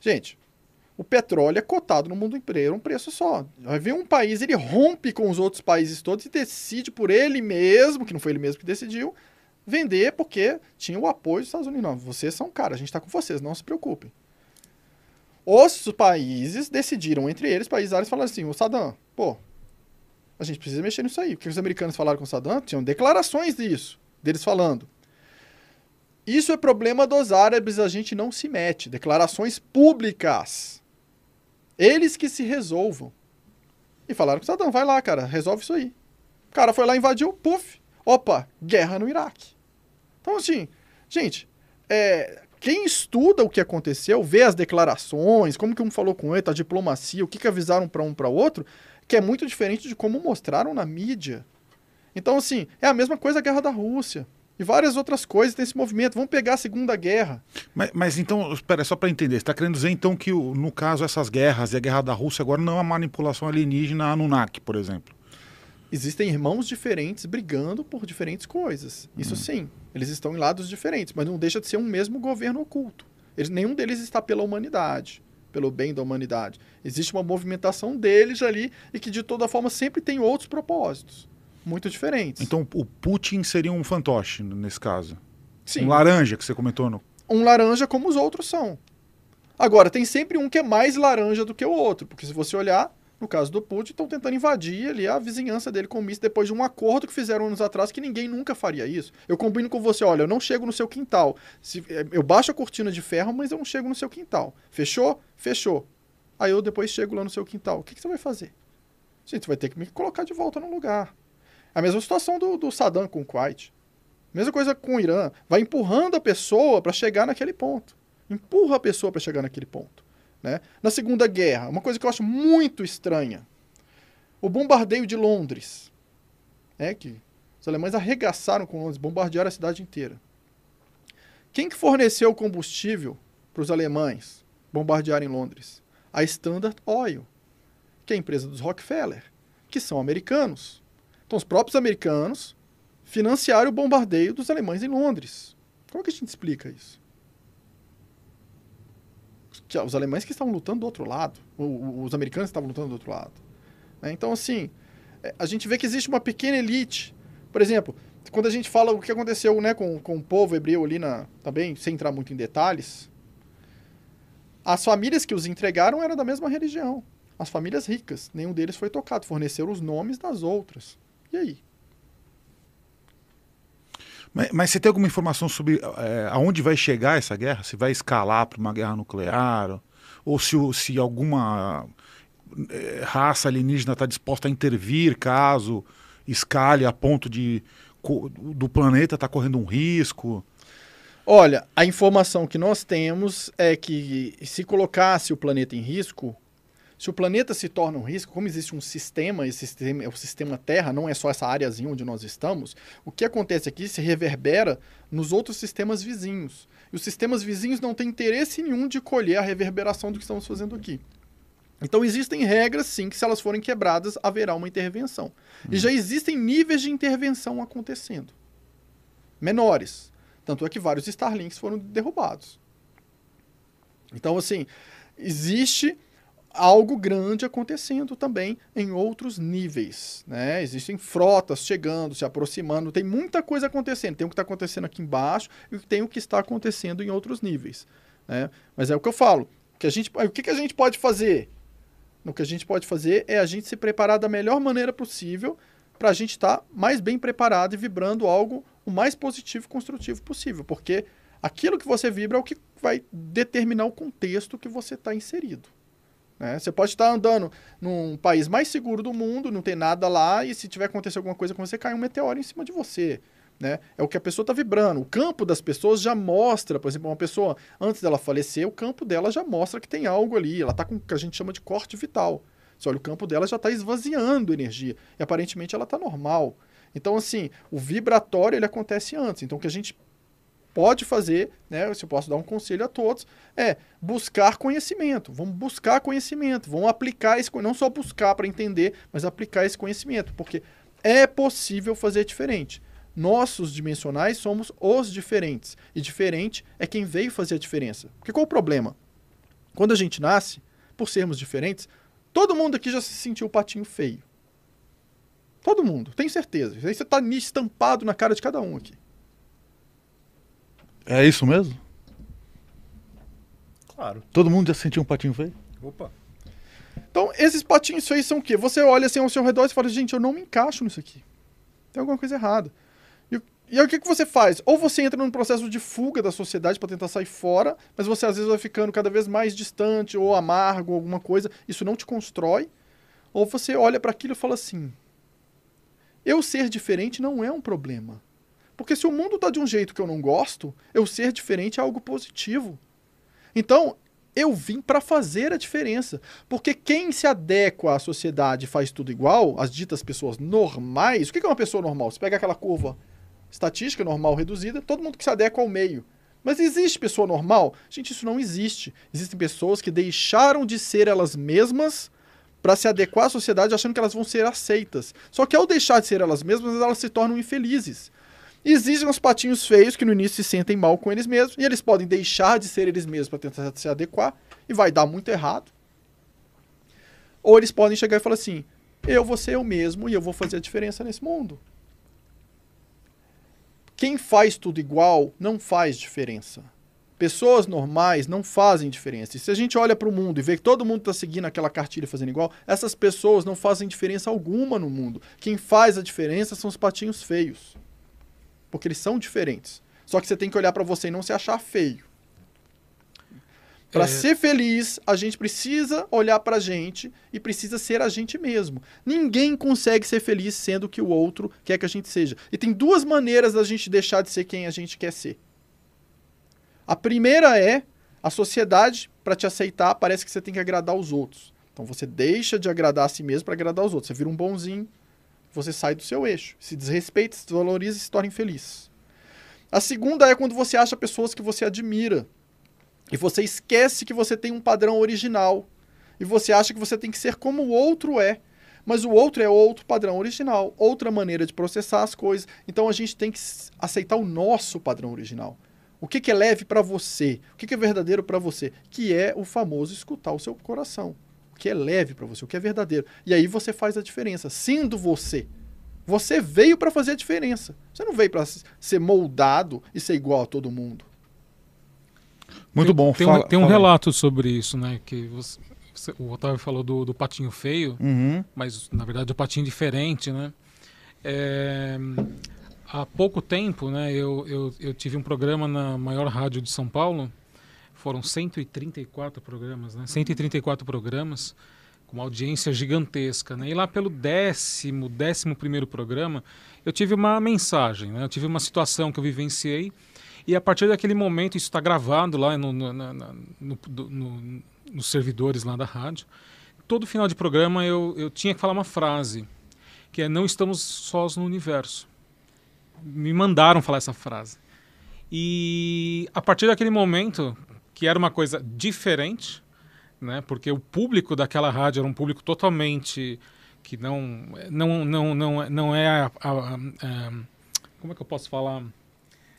Gente, o petróleo é cotado no mundo inteiro um preço só. Vai ver um país, ele rompe com os outros países todos e decide por ele mesmo, que não foi ele mesmo que decidiu, vender porque tinha o apoio dos Estados Unidos. Não, vocês são caras, a gente está com vocês, não se preocupem. Os países decidiram entre eles, países árabes, falaram assim, o Saddam, pô, a gente precisa mexer nisso aí. O que os americanos falaram com o Saddam? Tinham declarações disso, deles falando. Isso é problema dos árabes, a gente não se mete. Declarações públicas. Eles que se resolvam. E falaram com Saddam, vai lá, cara, resolve isso aí. O cara foi lá, invadiu, puf, opa, guerra no Iraque. Então, assim, gente, é, quem estuda o que aconteceu, vê as declarações, como que um falou com o outro, a diplomacia, o que, que avisaram para um para o outro, que é muito diferente de como mostraram na mídia. Então, assim, é a mesma coisa a guerra da Rússia. E várias outras coisas tem esse movimento. Vamos pegar a Segunda Guerra. Mas, mas então, espera, só para entender, você está querendo dizer então que, no caso, essas guerras e a guerra da Rússia agora não é uma manipulação alienígena Anunnaki, por exemplo? Existem irmãos diferentes brigando por diferentes coisas. Isso sim. Eles estão em lados diferentes, mas não deixa de ser um mesmo governo oculto. Eles, nenhum deles está pela humanidade, pelo bem da humanidade. Existe uma movimentação deles ali e que, de toda forma, sempre tem outros propósitos. Muito diferentes. Então, o Putin seria um fantoche, nesse caso. sim. Um laranja, que você comentou no... um laranja como os outros são. Agora, tem sempre um que é mais laranja do que o outro, porque se você olhar, no caso do Putin, estão tentando invadir ali a vizinhança dele com o míssil depois de um acordo que fizeram anos atrás que ninguém nunca faria isso. Eu combino com você, olha, eu não chego no seu quintal. Se, eh, eu baixo a cortina de ferro, mas eu não chego no seu quintal. Fechou? Fechou. Aí eu depois chego lá no seu quintal. O que, que você vai fazer? Gente, você vai ter que me colocar de volta no lugar. A mesma situação do, do Saddam com o Kuwait. Mesma coisa com o Irã. Vai empurrando a pessoa para chegar naquele ponto. Empurra a pessoa para chegar naquele ponto. Né? Na Segunda Guerra, uma coisa que eu acho muito estranha. O bombardeio de Londres. Né? Que os alemães arregaçaram com Londres, bombardearam a cidade inteira. Quem que forneceu o combustível para os alemães bombardearem Londres? A Standard Oil, que é a empresa dos Rockefeller, que são americanos. Então, os próprios americanos financiaram o bombardeio dos alemães em Londres. Como que a gente explica isso? Os alemães que estavam lutando do outro lado, os americanos estavam lutando do outro lado. né? Então, assim, é, a gente vê que existe uma pequena elite. Por exemplo, quando a gente fala o que aconteceu né, com, com o povo hebreu ali, na, também, sem entrar muito em detalhes, as famílias que os entregaram eram da mesma religião. As famílias ricas, nenhum deles foi tocado, forneceram os nomes das outras. E aí? Mas, mas você tem alguma informação sobre é, aonde vai chegar essa guerra? Se vai escalar para uma guerra nuclear? Ou se, se alguma é, raça alienígena está disposta a intervir caso escale a ponto de do planeta estar correndo um risco? Olha, a informação que nós temos é que se colocasse o planeta em risco, se o planeta se torna um risco, como existe um sistema, esse sistema é o sistema Terra, não é só essa áreazinha onde nós estamos, o que acontece aqui se reverbera nos outros sistemas vizinhos. E os sistemas vizinhos não têm interesse nenhum de colher a reverberação do que estamos fazendo aqui. Então existem regras, sim, que se elas forem quebradas, haverá uma intervenção. E já existem níveis de intervenção acontecendo. Menores. Tanto é que vários Starlinks foram derrubados. Então, assim, existe algo grande acontecendo também em outros níveis. Né? Existem frotas chegando, se aproximando, tem muita coisa acontecendo. Tem o que está acontecendo aqui embaixo e tem o que está acontecendo em outros níveis. Né? Mas é o que eu falo. Que a gente, o que, que a gente pode fazer? O que a gente pode fazer é a gente se preparar da melhor maneira possível para a gente estar mais bem preparado e vibrando algo o mais positivo e construtivo possível. Porque aquilo que você vibra é o que vai determinar o contexto que você está inserido. Né? Você pode estar andando num país mais seguro do mundo, não tem nada lá, e se tiver acontecer alguma coisa com você, cai um meteoro em cima de você. Né? É o que a pessoa está vibrando. O campo das pessoas já mostra, por exemplo, uma pessoa, antes dela falecer, o campo dela já mostra que tem algo ali. Ela está com o que a gente chama de corte vital. Você olha, o campo dela já está esvaziando energia. E aparentemente ela está normal. Então, assim, o vibratório ele acontece antes. Então, o que a gente pode fazer, né, se eu posso dar um conselho a todos, é buscar conhecimento. Vamos buscar conhecimento, vamos aplicar esse, não só buscar para entender, mas aplicar esse conhecimento, porque é possível fazer diferente. Nós, os dimensionais, somos os diferentes. E diferente é quem veio fazer a diferença. Porque qual o problema? Quando a gente nasce, por sermos diferentes, todo mundo aqui já se sentiu patinho feio. Todo mundo, tenho certeza. Isso aí você está estampado na cara de cada um aqui. É isso mesmo? Claro. Todo mundo já sentiu um patinho feio? Opa. Então, esses patinhos feios são o quê? Você olha assim ao seu redor e fala, gente, eu não me encaixo nisso aqui. Tem alguma coisa errada. E E aí o que, que você faz? Ou você entra num processo de fuga da sociedade para tentar sair fora, mas você às vezes vai ficando cada vez mais distante ou amargo, alguma coisa, isso não te constrói. Ou você olha para aquilo e fala assim: eu ser diferente não é um problema. Porque se o mundo está de um jeito que eu não gosto, eu ser diferente é algo positivo. Então, eu vim para fazer a diferença. Porque quem se adequa à sociedade e faz tudo igual, as ditas pessoas normais, o que é uma pessoa normal? Você pega aquela curva estatística normal reduzida, todo mundo que se adequa ao meio. Mas existe pessoa normal? Gente, isso não existe. Existem pessoas que deixaram de ser elas mesmas para se adequar à sociedade achando que elas vão ser aceitas. Só que ao deixar de ser elas mesmas, elas se tornam infelizes. Existem os patinhos feios que no início se sentem mal com eles mesmos e eles podem deixar de ser eles mesmos para tentar se adequar e vai dar muito errado. Ou eles podem chegar e falar assim: eu vou ser eu mesmo e eu vou fazer a diferença nesse mundo. Quem faz tudo igual não faz diferença. Pessoas normais não fazem diferença. E se a gente olha para o mundo e vê que todo mundo está seguindo aquela cartilha fazendo igual, essas pessoas não fazem diferença alguma no mundo. Quem faz a diferença são os patinhos feios. Porque eles são diferentes. Só que você tem que olhar para você e não se achar feio. Para é... ser feliz, a gente precisa olhar para a gente e precisa ser a gente mesmo. Ninguém consegue ser feliz sendo o que o outro quer que a gente seja. E tem duas maneiras da gente deixar de ser quem a gente quer ser. A primeira é a sociedade, para te aceitar, parece que você tem que agradar os outros. Então você deixa de agradar a si mesmo para agradar os outros. Você vira um bonzinho, você sai do seu eixo. Se desrespeita, se valoriza e se torna infeliz. A segunda é quando você acha pessoas que você admira e você esquece que você tem um padrão original. E você acha que você tem que ser como o outro é. Mas o outro é outro padrão original, outra maneira de processar as coisas. Então a gente tem que aceitar o nosso padrão original. O que, que é leve para você? O que, que é verdadeiro para você? Que é o famoso escutar o seu coração. O que é leve para você, o que é verdadeiro. E aí você faz a diferença, sendo você. Você veio para fazer a diferença. Você não veio para ser moldado e ser igual a todo mundo. Muito tem, bom. Tem, fala, um, tem um relato sobre isso, né? Que você, você, o Otávio falou do, do patinho feio, uhum. mas na verdade o patinho diferente, né? É, há pouco tempo, né? Eu, eu, eu tive um programa na maior rádio de São Paulo. Foram 134 programas, né? 134 programas com uma audiência gigantesca, né? E lá pelo décimo, décimo primeiro programa, eu tive uma mensagem, né? Eu tive uma situação que eu vivenciei e a partir daquele momento, isso está gravado lá no, no, no, no, nos servidores lá da rádio. Todo final de programa eu, eu tinha que falar uma frase, que é não estamos sós no universo. Me mandaram falar essa frase. E a partir daquele momento, que era uma coisa diferente, né? Porque o público daquela rádio era um público totalmente que não não não não, não é a, a, a, como é que eu posso falar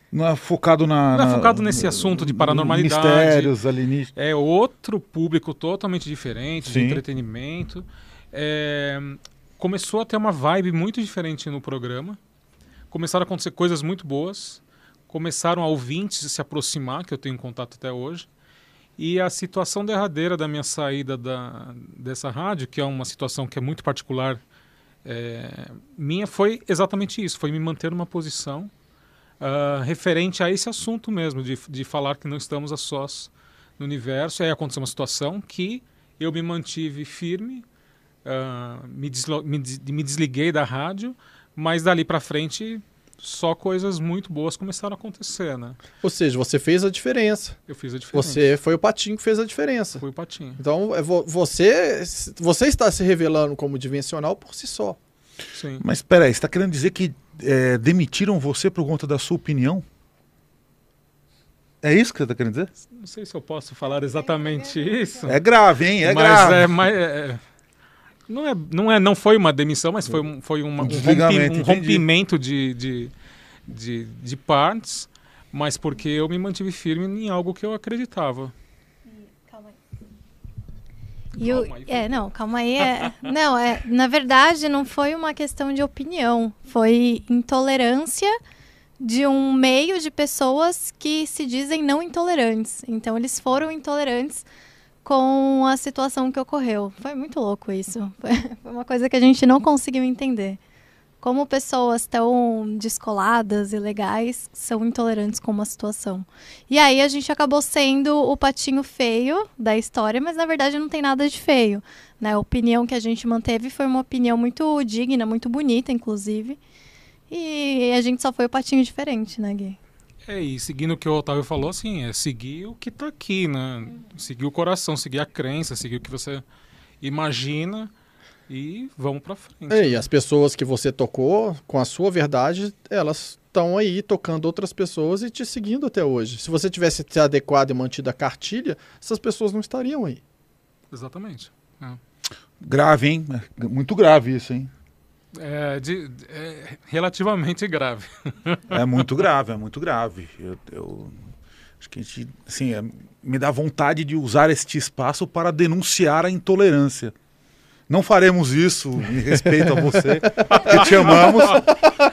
não é focado na. Não é focado nesse assunto de paranormalidade. Mistérios, alienígenas. É outro público totalmente diferente, Sim. de entretenimento. É, começou a ter uma vibe muito diferente no programa. Começaram a acontecer coisas muito boas. Começaram a ouvintes se aproximar, que eu tenho contato até hoje. E a situação derradeira da minha saída da, dessa rádio, que é uma situação que é muito particular é, minha, foi exatamente isso: foi me manter numa posição uh, referente a esse assunto mesmo, de, de falar que não estamos a sós no universo. Aí aconteceu uma situação que eu me mantive firme, uh, me, me, me desliguei da rádio, mas dali para frente só coisas muito boas começaram a acontecer, né? Ou seja, você fez a diferença. Eu fiz a diferença. Você foi o patinho que fez a diferença. Foi o patinho. Então, é você, você está se revelando como dimensional por si só. Sim. Mas espera aí, você está querendo dizer que é, demitiram você por conta da sua opinião? É isso que você está querendo dizer? Não sei se eu posso falar exatamente isso. É grave, hein? É mas grave. É, mas é, não, é, não, é, não foi uma demissão, mas foi, um, foi uma, um, rompi, um rompimento de, de, de, de partes, mas porque eu me mantive firme em algo que eu acreditava. E o, é, não, calma aí. É, não, é, na verdade, não foi uma questão de opinião. Foi intolerância de um meio de pessoas que se dizem não intolerantes. Então, eles foram intolerantes com a situação que ocorreu. Foi muito louco isso. Foi uma coisa que a gente não conseguiu entender. como pessoas tão descoladas e legais são intolerantes com uma situação. E aí a gente acabou sendo o patinho feio da história, mas na verdade não tem nada de feio. Né? A opinião que a gente manteve foi uma opinião muito digna, muito bonita, inclusive. E a gente só foi o patinho diferente, né, Gui? É, e seguindo o que o Otávio falou, assim, é seguir o que está aqui, né? Seguir o coração, seguir a crença, seguir o que você imagina e vamos para frente. É, e as pessoas que você tocou, com a sua verdade, elas estão aí tocando outras pessoas e te seguindo até hoje. Se você tivesse se adequado e mantido a cartilha, essas pessoas não estariam aí. Exatamente. É. Grave, hein? Muito grave isso, hein? É, de, é relativamente grave. é muito grave, é muito grave. Eu, eu acho que a gente, assim, é, me dá vontade de usar este espaço para denunciar a intolerância. Não faremos isso em respeito a você, que te amamos.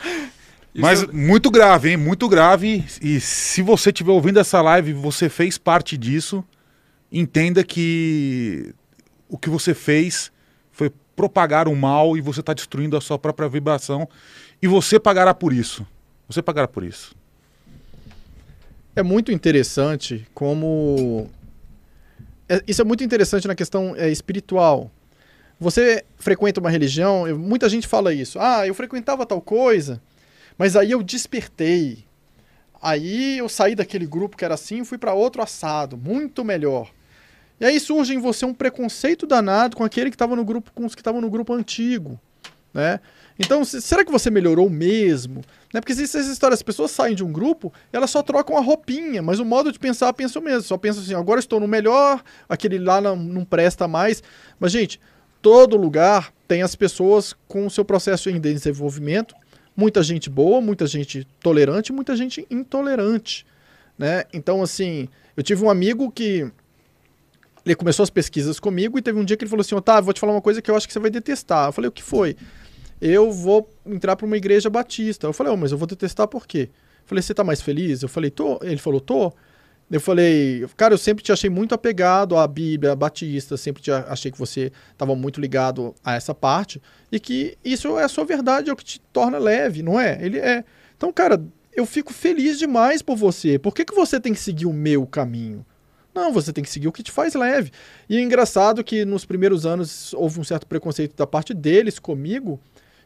Mas muito grave, hein? Muito grave. E se você estiver ouvindo essa live, você fez parte disso, entenda que o que você fez propagar o mal e você está destruindo a sua própria vibração e você pagará por isso. Você pagará por isso. É muito interessante como. É, isso é muito interessante na questão é, espiritual. Você frequenta uma religião, eu, muita gente fala isso. Ah, eu frequentava tal coisa, mas aí eu despertei. Aí eu saí daquele grupo que era assim e fui para outro assado, muito melhor. E aí surge em você um preconceito danado com aquele que estava no grupo, com os que estavam no grupo antigo, né? Então, será que você melhorou mesmo? Né? Porque existem essas histórias, as pessoas saem de um grupo, elas só trocam a roupinha, mas o modo de pensar pensa o mesmo. Só pensa assim, agora estou no melhor, aquele lá não, não presta mais. Mas, gente, todo lugar tem as pessoas com o seu processo em desenvolvimento. Muita gente boa, muita gente tolerante, muita gente intolerante, né? Então, assim, eu tive um amigo que ele começou as pesquisas comigo e teve um dia que ele falou assim: Otávio, vou te falar uma coisa que eu acho que você vai detestar. Eu falei: O que foi? Eu vou entrar para uma igreja batista. Eu falei: oh, Mas eu vou detestar por quê? Eu falei: Você tá mais feliz? Eu falei: Tô. Ele falou: Tô. Eu falei: Cara, eu sempre te achei muito apegado à Bíblia batista, sempre te achei que você estava muito ligado a essa parte e que isso é a sua verdade, é o que te torna leve, não é? Ele é. Então, cara, eu fico feliz demais por você. Por que, que você tem que seguir o meu caminho? Não, você tem que seguir o que te faz leve. E é engraçado que nos primeiros anos houve um certo preconceito da parte deles comigo.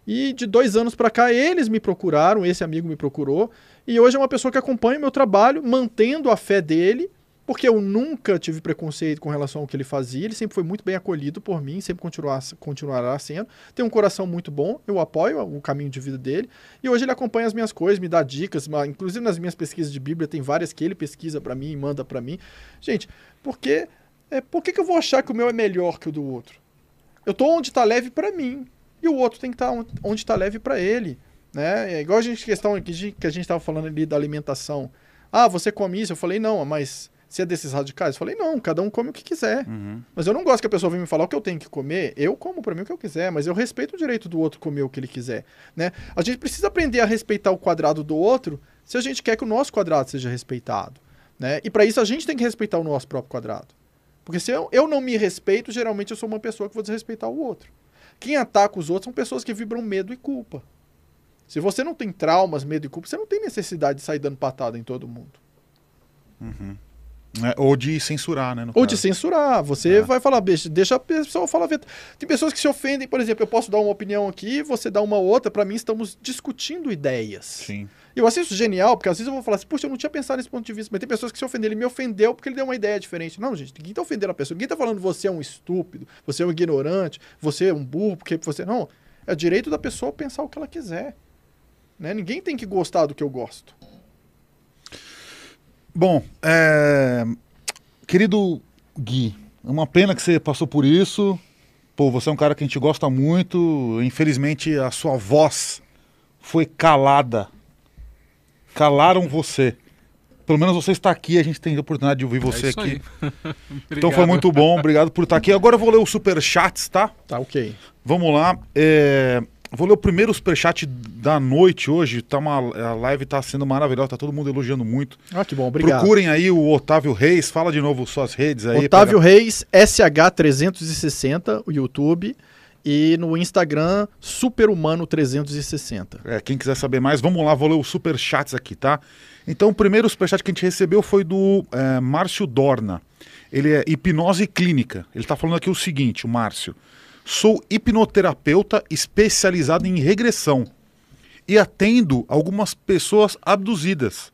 E de dois anos para cá, eles me procuraram, esse amigo me procurou. E hoje é uma pessoa que acompanha o meu trabalho, mantendo a fé dele porque eu nunca tive preconceito com relação ao que ele fazia, ele sempre foi muito bem acolhido por mim, sempre continuar, continuará sendo. Tem um coração muito bom, eu apoio o caminho de vida dele, e hoje ele acompanha as minhas coisas, me dá dicas, inclusive nas minhas pesquisas de Bíblia, tem várias que ele pesquisa para mim e manda para mim. Gente, porque é, por que, que eu vou achar que o meu é melhor que o do outro? Eu tô onde está leve para mim, e o outro tem que estar tá onde está leve para ele. Né? É igual a gente questão que a gente estava falando ali da alimentação. Ah, você come isso? Eu falei, não, mas se é desses radicais? Eu falei, não, cada um come o que quiser. Uhum. Mas eu não gosto que a pessoa venha me falar o que eu tenho que comer. Eu como para mim o que eu quiser, mas eu respeito o direito do outro comer o que ele quiser. Né? A gente precisa aprender a respeitar o quadrado do outro se a gente quer que o nosso quadrado seja respeitado. Né? E para isso a gente tem que respeitar o nosso próprio quadrado. Porque se eu, eu não me respeito, geralmente eu sou uma pessoa que vou desrespeitar o outro. Quem ataca os outros são pessoas que vibram medo e culpa. Se você não tem traumas, medo e culpa, você não tem necessidade de sair dando patada em todo mundo. Uhum. É, ou de censurar, né? ou caso. de censurar. Você é. vai falar, deixa a pessoa falar. Tem pessoas que se ofendem, por exemplo, eu posso dar uma opinião aqui, você dá uma outra. Para mim, estamos discutindo ideias. Sim. Eu acho isso genial, porque às vezes eu vou falar assim, puxa, eu não tinha pensado nesse ponto de vista, mas tem pessoas que se ofenderam, ele me ofendeu porque ele deu uma ideia diferente. Não, gente, ninguém tá ofendendo a pessoa, ninguém tá falando você é um estúpido, você é um ignorante, você é um burro, porque você. Não. É direito da pessoa pensar o que ela quiser. Né? Ninguém tem que gostar do que eu gosto. Bom, é... querido Gui, é uma pena que você passou por isso. Pô, você é um cara que a gente gosta muito. Infelizmente, a sua voz foi calada. Calaram você. Pelo menos você está aqui, a gente tem a oportunidade de ouvir é você é aqui. então foi muito bom, obrigado por estar aqui. Agora eu vou ler os super chats, tá? Tá, ok. Vamos lá. É... Vou ler o primeiro superchat da noite hoje. Tá uma, a live tá sendo maravilhosa, tá todo mundo elogiando muito. Ah, que bom, obrigado. Procurem aí o Otávio Reis, fala de novo suas redes aí. Otávio pra... Reis, SH360, o YouTube. e no Instagram superhumano360. É, quem quiser saber mais, vamos lá, vou ler os superchats aqui, tá? Então, o primeiro superchat que a gente recebeu foi do é, Márcio Dorna. Ele é hipnose clínica. Ele está falando aqui o seguinte, o Márcio. Sou hipnoterapeuta especializado em regressão e atendo algumas pessoas abduzidas.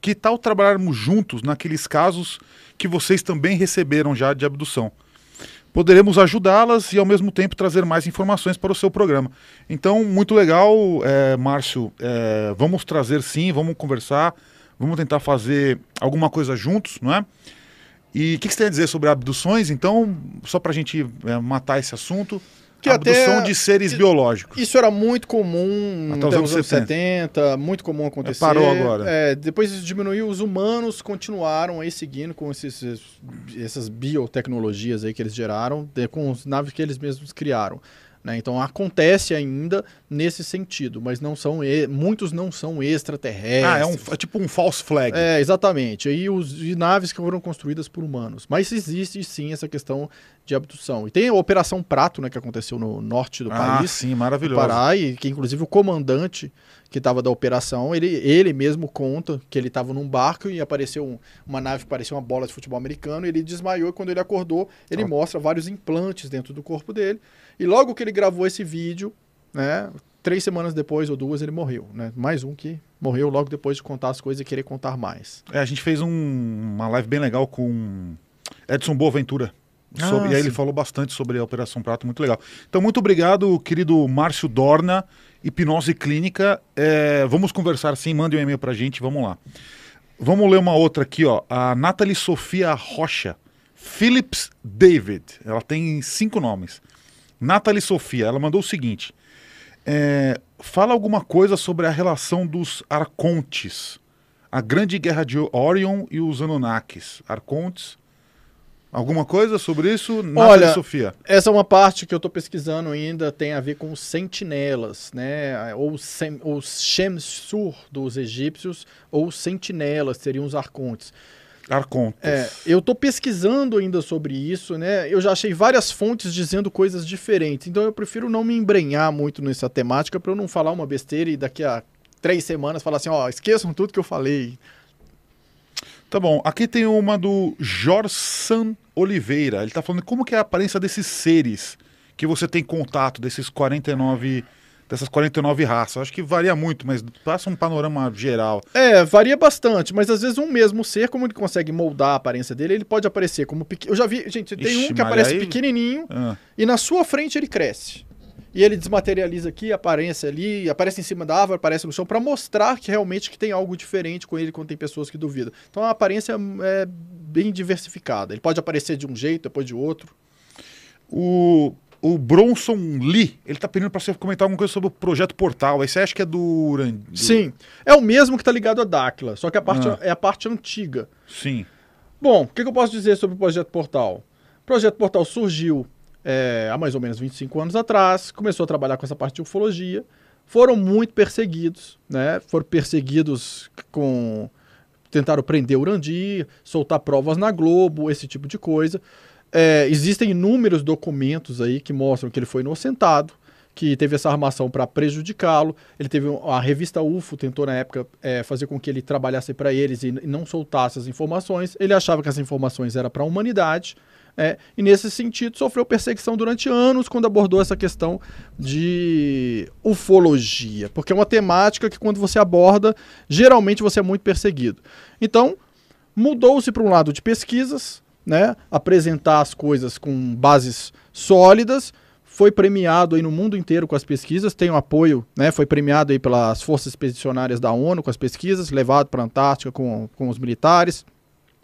Que tal trabalharmos juntos naqueles casos que vocês também receberam já de abdução? Poderemos ajudá-las e ao mesmo tempo trazer mais informações para o seu programa. Então, muito legal, é, Márcio. É, vamos trazer sim, vamos conversar, vamos tentar fazer alguma coisa juntos, não é? E o que, que você tem a dizer sobre abduções? Então, só para a gente é, matar esse assunto, Que abdução até- de seres biológicos. Isso era muito comum Até os anos os anos 70. 70, muito comum acontecer. parou agora. É, depois isso diminuiu, os humanos continuaram aí seguindo com esses, essas biotecnologias aí que eles geraram, com as naves que eles mesmos criaram. Né? Então acontece ainda nesse sentido, mas não são e- muitos não são extraterrestres. Ah, é, um, é tipo um false flag. É, exatamente. Aí os e naves que foram construídas por humanos. Mas existe sim essa questão de abdução. E tem a Operação Prato, né, que aconteceu no norte do ah, país. sim, maravilhoso. Pará, e que inclusive o comandante que estava da operação, ele, ele mesmo conta que ele estava num barco e apareceu um- uma nave que parecia uma bola de futebol americano, ele desmaiou e quando ele acordou, ele Ah. mostra vários implantes dentro do corpo dele. E logo que ele gravou esse vídeo, né, três semanas depois ou duas, ele morreu, né? Mais um que morreu logo depois de contar as coisas e querer contar mais. É, a gente fez um- uma live bem legal com Edson Boaventura. sobre- Ah, e aí ele falou bastante sobre a Operação Prato, muito legal. Então, muito obrigado, querido Márcio Dorna, Hipnose Clínica. É, vamos conversar sim, mande um e-mail pra gente, vamos lá. Vamos ler uma outra aqui, ó. A Nathalie Sofia Rocha. Phillips David. Ela tem cinco nomes. Nathalie Sofia, ela mandou o seguinte. é, fala alguma coisa sobre a relação dos Arcontes. A Grande Guerra de Orion e os Anunnakis. Arcontes. Alguma coisa sobre isso? Nathalie Olha, Sofia. Essa é uma parte que eu estou pesquisando ainda, tem a ver com os sentinelas, né? Ou os sem- os Shemsur dos egípcios, ou sentinelas, seriam os arcontes. Arcontes. É, eu estou pesquisando ainda sobre isso, né? Eu já achei várias fontes dizendo coisas diferentes, então eu prefiro não me embrenhar muito nessa temática para eu não falar uma besteira e daqui a três semanas falar assim, ó, esqueçam tudo que eu falei. Tá bom, aqui tem uma do Jorsan Oliveira. Ele tá falando como que é a aparência desses seres que você tem contato, desses 49, dessas 49 raças. Acho que varia muito, mas passa um panorama geral. É, varia bastante, mas às vezes um mesmo ser, como ele consegue moldar a aparência dele, ele pode aparecer como pequeno. Eu já vi, gente, tem Ixi, um que aparece aí- pequenininho Ah, e na sua frente ele cresce. E ele desmaterializa aqui, aparece ali, aparece em cima da árvore, aparece no chão, pra mostrar que realmente que tem algo diferente com ele quando tem pessoas que duvidam. Então a aparência é bem diversificada. Ele pode aparecer de um jeito, depois de outro. o, o Bronson Lee, ele tá pedindo pra você comentar alguma coisa sobre o Projeto Portal. Aí você acha que é do... Do... Sim, é o mesmo que tá ligado a Dáquila, só que a parte Ah. é a parte antiga. Sim. Bom, o que, que eu posso dizer sobre o Projeto Portal? O Projeto Portal surgiu é, há mais ou menos 25 anos atrás, começou a trabalhar com essa parte de ufologia, foram muito perseguidos, né? Foram perseguidos com. Tentaram prender Urandir, soltar provas na Globo, esse tipo de coisa. É, existem inúmeros documentos aí que mostram que ele foi inocentado, que teve essa armação para prejudicá-lo. Ele teve a revista UFO tentou na época é, fazer com que ele trabalhasse para eles e, e não soltasse as informações. Ele achava que as informações eram para a humanidade. é, e nesse sentido sofreu perseguição durante anos quando abordou essa questão de ufologia, porque é uma temática que quando você aborda, geralmente você é muito perseguido. Então, mudou-se para um lado de pesquisas, né, apresentar as coisas com bases sólidas, foi premiado aí no mundo inteiro com as pesquisas, tem um apoio, né, foi premiado aí pelas forças expedicionárias da ONU com as pesquisas, levado para a Antártica com, com os militares,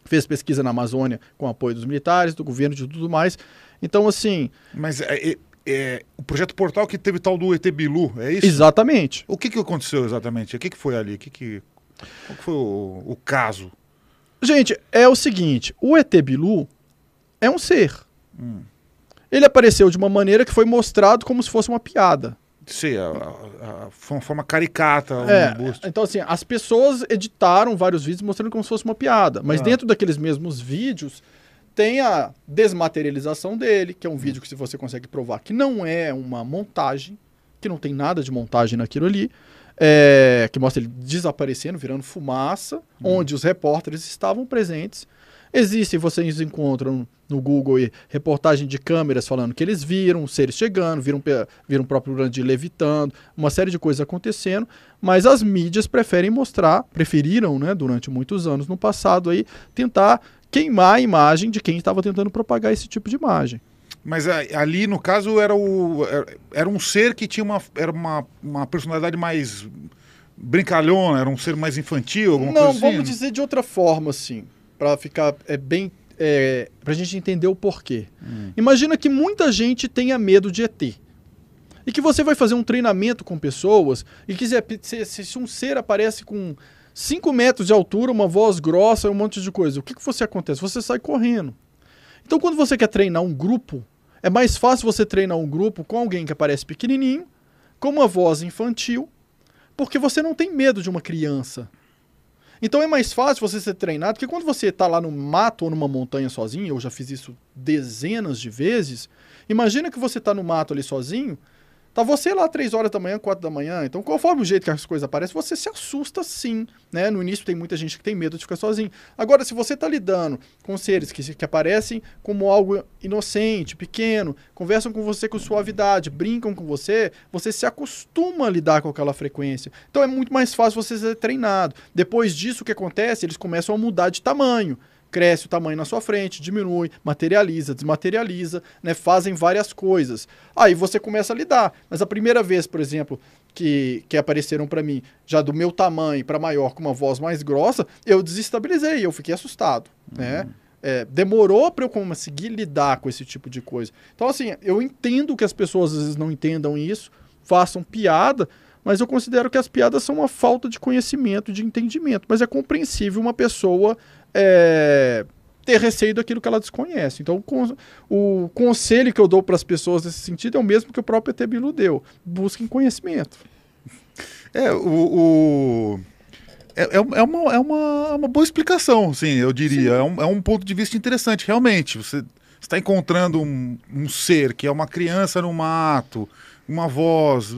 fez pesquisa na Amazônia com apoio dos militares, do governo e de tudo mais. Então, assim, Mas é, é- é o Projeto Portal que teve tal do ET Bilu, é isso? exatamente. O que, que aconteceu exatamente? O que, que foi ali? O que, que, qual que foi o, o caso? Gente, é o seguinte, o ET Bilu é um ser. Hum. Ele apareceu de uma maneira que foi mostrado como se fosse uma piada. Sei, a, a- a- forma caricata, um É, então assim, as pessoas editaram vários vídeos mostrando como se fosse uma piada, mas Ah. dentro daqueles mesmos vídeos Tem a desmaterialização dele, que é um vídeo que se você consegue provar que não é uma montagem, que não tem nada de montagem naquilo ali, é, que mostra ele desaparecendo, virando fumaça, onde os repórteres estavam presentes. Existem, vocês encontram no Google aí, reportagem de câmeras falando que eles viram seres chegando, viram, viram o próprio Grande levitando, uma série de coisas acontecendo, mas as mídias preferem mostrar, preferiram, né, durante muitos anos no passado aí, tentar queimar a imagem de quem estava tentando propagar esse tipo de imagem. Mas a- ali, no caso, era, o, era- um ser que tinha uma, era uma, uma personalidade mais brincalhona, era um ser mais infantil, alguma Não, coisa assim? vamos dizer de outra forma, assim, para ficar é, bem. É, pra gente entender o porquê. Imagina que muita gente tenha medo de ET. E que você vai fazer um treinamento com pessoas e quiser. Se, se- se um ser aparece com 5 metros de altura, uma voz grossa, um monte de coisa, o que, que você acontece? Você sai correndo. Então, quando você quer treinar um grupo, é mais fácil você treinar um grupo com alguém que aparece pequenininho, com uma voz infantil, porque você não tem medo de uma criança. Então é mais fácil você ser treinado, porque quando você está lá no mato ou numa montanha sozinho, eu já fiz isso dezenas de vezes, imagina que você está no mato ali sozinho, tá você lá três horas da manhã, quatro da manhã, então conforme o jeito que as coisas aparecem, você se assusta sim, né? No início tem muita gente que tem medo de ficar sozinho. Agora, se você está lidando com seres que, que aparecem como algo inocente, pequeno, conversam com você com suavidade, brincam com você, você se acostuma a lidar com aquela frequência. Então é muito mais fácil você ser treinado. Depois disso, o que acontece? Eles começam a mudar de tamanho. Cresce o tamanho na sua frente, diminui, materializa, desmaterializa, né? fazem várias coisas. Aí você começa a lidar. Mas a primeira vez, por exemplo, que, que apareceram para mim, já do meu tamanho para maior, com uma voz mais grossa, eu desestabilizei, eu fiquei assustado. Né? É, demorou para eu conseguir lidar com esse tipo de coisa. Então, assim, eu entendo que as pessoas às vezes não entendam isso, façam piada, mas eu considero que as piadas são uma falta de conhecimento, de entendimento. Mas é compreensível uma pessoa é, ter receio daquilo que ela desconhece. Então, o o conselho que eu dou para as pessoas nesse sentido é o mesmo que o próprio ET Bilu deu: busquem conhecimento. É, o. o- É, é, é uma, é uma, uma boa explicação, sim, eu diria. É um, é um ponto de vista interessante, realmente. Você está encontrando um, um ser que é uma criança no mato, uma voz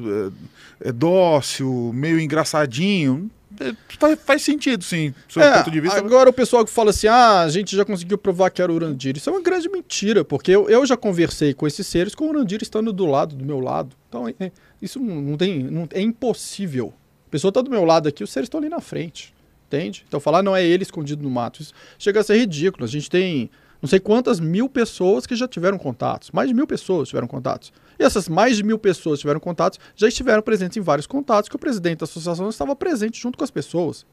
é, é dócil, meio engraçadinho. É, faz, faz sentido, sim, É, ponto de vista. Agora o pessoal que fala assim: ah, a gente já conseguiu provar que era o Urandir. Isso é uma grande mentira, porque eu, eu já conversei com esses seres com o Urandir estando do lado, do meu lado. Então, é- é- isso não, não tem. não- é impossível. A pessoa está do meu lado aqui, os seres estão ali na frente. Entende? Então falar não é ele escondido no mato. Isso chega a ser ridículo. A gente tem não sei quantas mil pessoas que já tiveram contatos. Mais de mil pessoas tiveram contatos. E essas mais de mil pessoas que tiveram contatos já estiveram presentes em vários contatos que o presidente da associação estava presente junto com as pessoas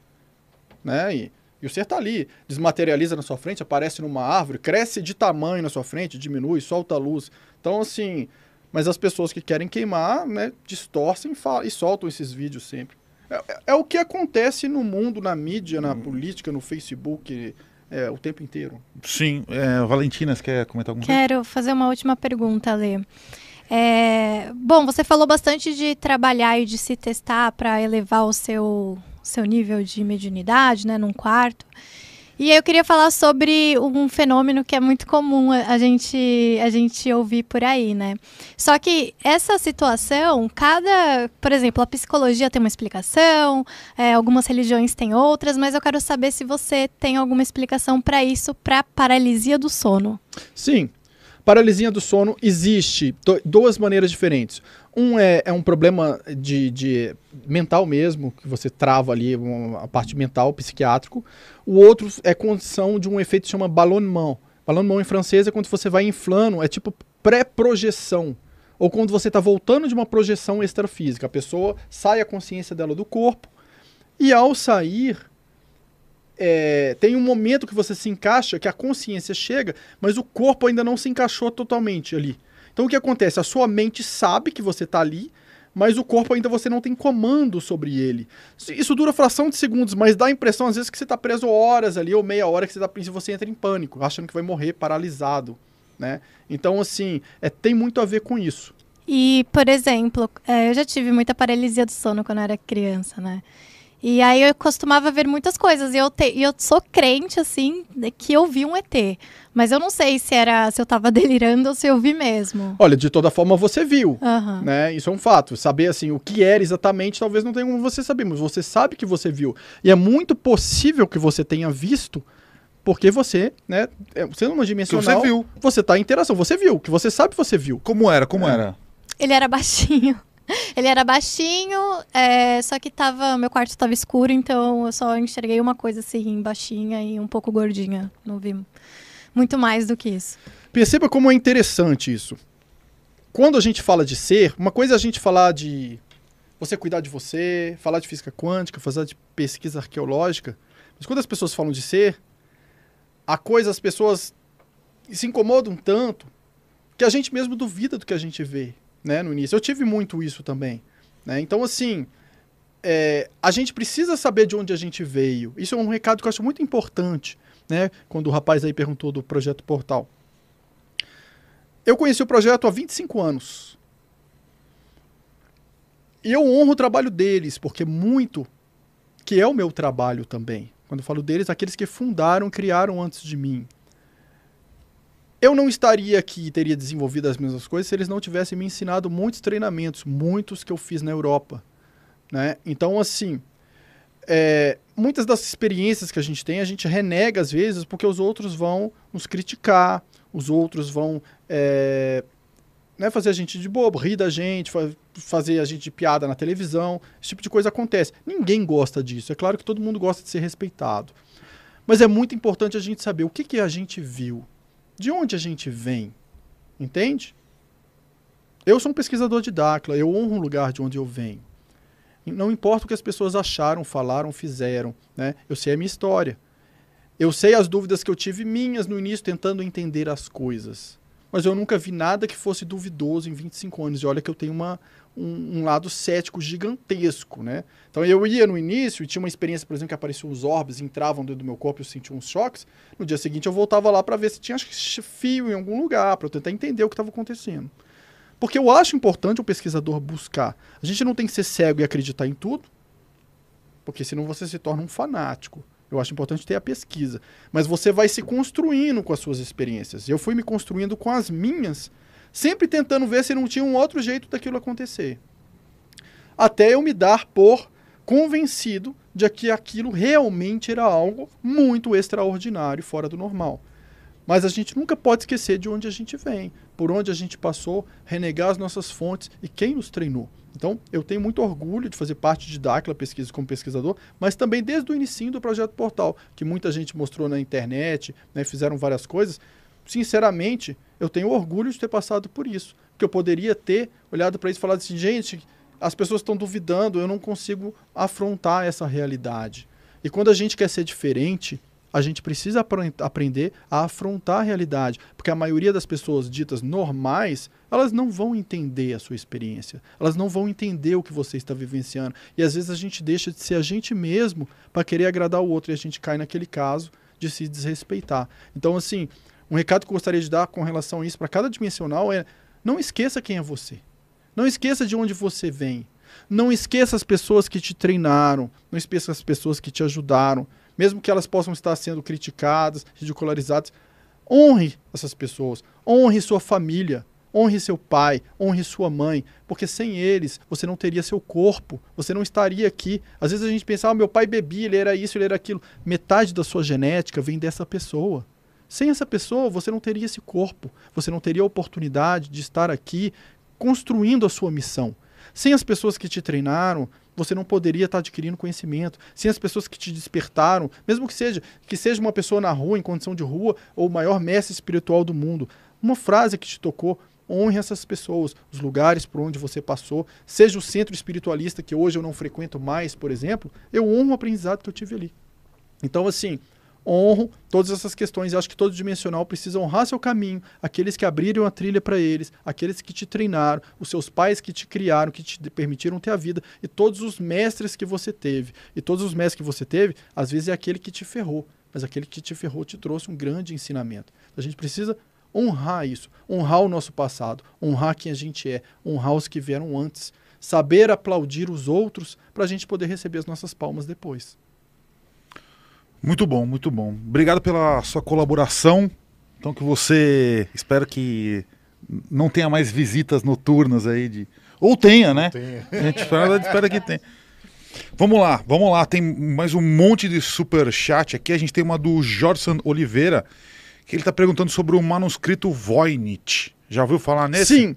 né? E, e o ser tá ali, desmaterializa na sua frente, aparece numa árvore, cresce de tamanho na sua frente, diminui, solta a luz. Então, assim, mas as pessoas que querem queimar, né, distorcem e, e soltam esses vídeos sempre. É, é- é o que acontece no mundo, na mídia, na política, no Facebook, é, o tempo inteiro. Sim, é, Valentina, você quer comentar alguma coisa? Quero fazer uma última pergunta, Lê. É, bom, você falou bastante de trabalhar e de se testar para elevar o seu, seu nível de mediunidade, né, num quarto. E eu queria falar sobre um fenômeno que é muito comum a a gente, a gente ouvir por aí, né? Só que essa situação, cada. Por exemplo, a psicologia tem uma explicação, é, algumas religiões têm outras, mas eu quero saber se você tem alguma explicação para isso, para paralisia do sono. Sim. Paralisia do sono existe duas maneiras diferentes. Um é, é um problema de, de mental mesmo, que você trava ali a parte mental, psiquiátrico. O outro é condição de um efeito que chama ballonnement. Ballonnement em francês é quando você vai inflando, é tipo pré-projeção. Ou quando você está voltando de uma projeção extrafísica. A pessoa sai a consciência dela do corpo e ao sair é, tem um momento que você se encaixa, que a consciência chega, mas o corpo ainda não se encaixou totalmente ali. Então o que acontece? A sua mente sabe que você está ali, mas o corpo ainda você não tem comando sobre ele. Isso dura fração de segundos, mas dá a impressão às vezes que você está preso horas ali, ou meia hora que você, tá, você entra em pânico, achando que vai morrer paralisado. Né? Então, assim, é, tem muito a ver com isso. E, por exemplo, é, eu já tive muita paralisia do sono quando eu era criança, né? E aí eu costumava ver muitas coisas. E eu, te, e eu sou crente, assim, de que eu vi um ET. Mas eu não sei se era se eu tava delirando ou se eu vi mesmo. Olha, de toda forma você viu. Aham. Né? Isso é um fato. Saber assim o que era exatamente, talvez não tenha como você saber, mas você sabe que você viu. E é muito possível que você tenha visto, porque você, né, é, você numa Que dimensional, você viu. você tá em interação, você viu, que você sabe que você viu. Como era? Como É. era? Ele era baixinho. Ele era baixinho, é, só que tava. Meu quarto tava escuro, então eu só enxerguei uma coisa assim, baixinha e um pouco gordinha. Não vi muito mais do que isso. Perceba como é interessante isso. Quando a gente fala de ser, uma coisa é a gente falar de você cuidar de você, falar de física quântica, fazer de pesquisa arqueológica. Mas quando as pessoas falam de ser, a coisa, as pessoas se incomodam tanto que a gente mesmo duvida do que a gente vê, né, no início. Eu tive muito isso também, né? Então, assim, é, a gente precisa saber de onde a gente veio. Isso é um recado que eu acho muito importante, né? Quando o rapaz aí perguntou do projeto Portal. Eu conheci o projeto há 25 anos. E eu honro o trabalho deles, porque muito que é o meu trabalho também. Quando eu falo deles, aqueles que fundaram, criaram antes de mim. Eu não estaria aqui e teria desenvolvido as mesmas coisas se eles não tivessem me ensinado muitos treinamentos, muitos que eu fiz na Europa. Né? Então, assim, é, muitas das experiências que a gente tem, a gente renega às vezes porque os outros vão nos criticar, os outros vão é, né, fazer a gente de bobo, rir da gente, fa- fazer a gente de piada na televisão. Esse tipo de coisa acontece. Ninguém gosta disso. É claro que todo mundo gosta de ser respeitado. Mas é muito importante a gente saber o que, que a gente viu, de onde a gente vem. Entende? Eu sou um pesquisador de Dáquila, eu honro o lugar de onde eu venho. Não importa o que as pessoas acharam, falaram, fizeram. Né? Eu sei a minha história. Eu sei as dúvidas que eu tive minhas no início tentando entender as coisas. Mas eu nunca vi nada que fosse duvidoso em 25 anos. E olha que eu tenho uma, um, um lado cético gigantesco, né? Então eu ia no início e tinha uma experiência, por exemplo, que apareciam os orbes, entravam dentro do meu corpo e eu sentia uns choques. No dia seguinte eu voltava lá para ver se tinha fio em algum lugar, para eu tentar entender o que estava acontecendo. Porque eu acho importante o pesquisador buscar. A gente não tem que ser cego e acreditar em tudo, porque senão você se torna um fanático. Eu acho importante ter a pesquisa. Mas você vai se construindo com as suas experiências. Eu fui me construindo com as minhas, sempre tentando ver se não tinha um outro jeito daquilo acontecer. Até eu me dar por convencido de que aquilo realmente era algo muito extraordinário, fora do normal. Mas a gente nunca pode esquecer de onde a gente vem, por onde a gente passou, renegar as nossas fontes e quem nos treinou. Então, eu tenho muito orgulho de fazer parte de Dáquila Pesquisa como pesquisador, mas também desde o início do projeto Portal, que muita gente mostrou na internet, né, fizeram várias coisas. Sinceramente, eu tenho orgulho de ter passado por isso, porque eu poderia ter olhado para isso e falado assim, gente, as pessoas estão duvidando, eu não consigo afrontar essa realidade. E quando a gente quer ser diferente, a gente precisa apre- aprender a afrontar a realidade, porque a maioria das pessoas ditas normais, elas não vão entender a sua experiência, elas não vão entender o que você está vivenciando. E às vezes a gente deixa de ser a gente mesmo para querer agradar o outro e a gente cai naquele caso de se desrespeitar. Então, assim, um recado que eu gostaria de dar com relação a isso para cada dimensional é: não esqueça quem é você. Não esqueça de onde você vem. Não esqueça as pessoas que te treinaram. Não esqueça as pessoas que te ajudaram. Mesmo que elas possam estar sendo criticadas, ridicularizadas. Honre essas pessoas. Honre sua família. Honre seu pai. Honre sua mãe. Porque sem eles, você não teria seu corpo. Você não estaria aqui. Às vezes a gente pensa, ah, meu pai bebia, ele era isso, ele era aquilo. Metade da sua genética vem dessa pessoa. Sem essa pessoa, você não teria esse corpo. Você não teria a oportunidade de estar aqui construindo a sua missão. Sem as pessoas que te treinaram, você não poderia estar adquirindo conhecimento. Sem as pessoas que te despertaram, mesmo que seja que seja uma pessoa na rua, em condição de rua, ou o maior mestre espiritual do mundo, uma frase que te tocou, honre essas pessoas, os lugares por onde você passou, seja o centro espiritualista que hoje eu não frequento mais, por exemplo, eu honro o aprendizado que eu tive ali. Então, assim, honro todas essas questões. Eu acho que todo dimensional precisa honrar seu caminho, aqueles que abriram a trilha para eles, aqueles que te treinaram, os seus pais que te criaram, que te permitiram ter a vida, e todos os mestres que você teve. E todos os mestres que você teve, às vezes é aquele que te ferrou, mas aquele que te ferrou te trouxe um grande ensinamento. A gente precisa honrar isso, honrar o nosso passado, honrar quem a gente é, honrar os que vieram antes. saber aplaudir os outros para a gente poder receber as nossas palmas depois. Muito bom, muito bom. Obrigado pela sua colaboração. Então que você espero que não tenha mais visitas noturnas aí de ou tenha, né? Tem- A gente espera, espera que tenha. Vamos lá, vamos lá. Tem mais um monte de super chat aqui. A gente tem uma do Jorson Oliveira que ele está perguntando sobre o manuscrito Voynich. Já ouviu falar nesse? Sim.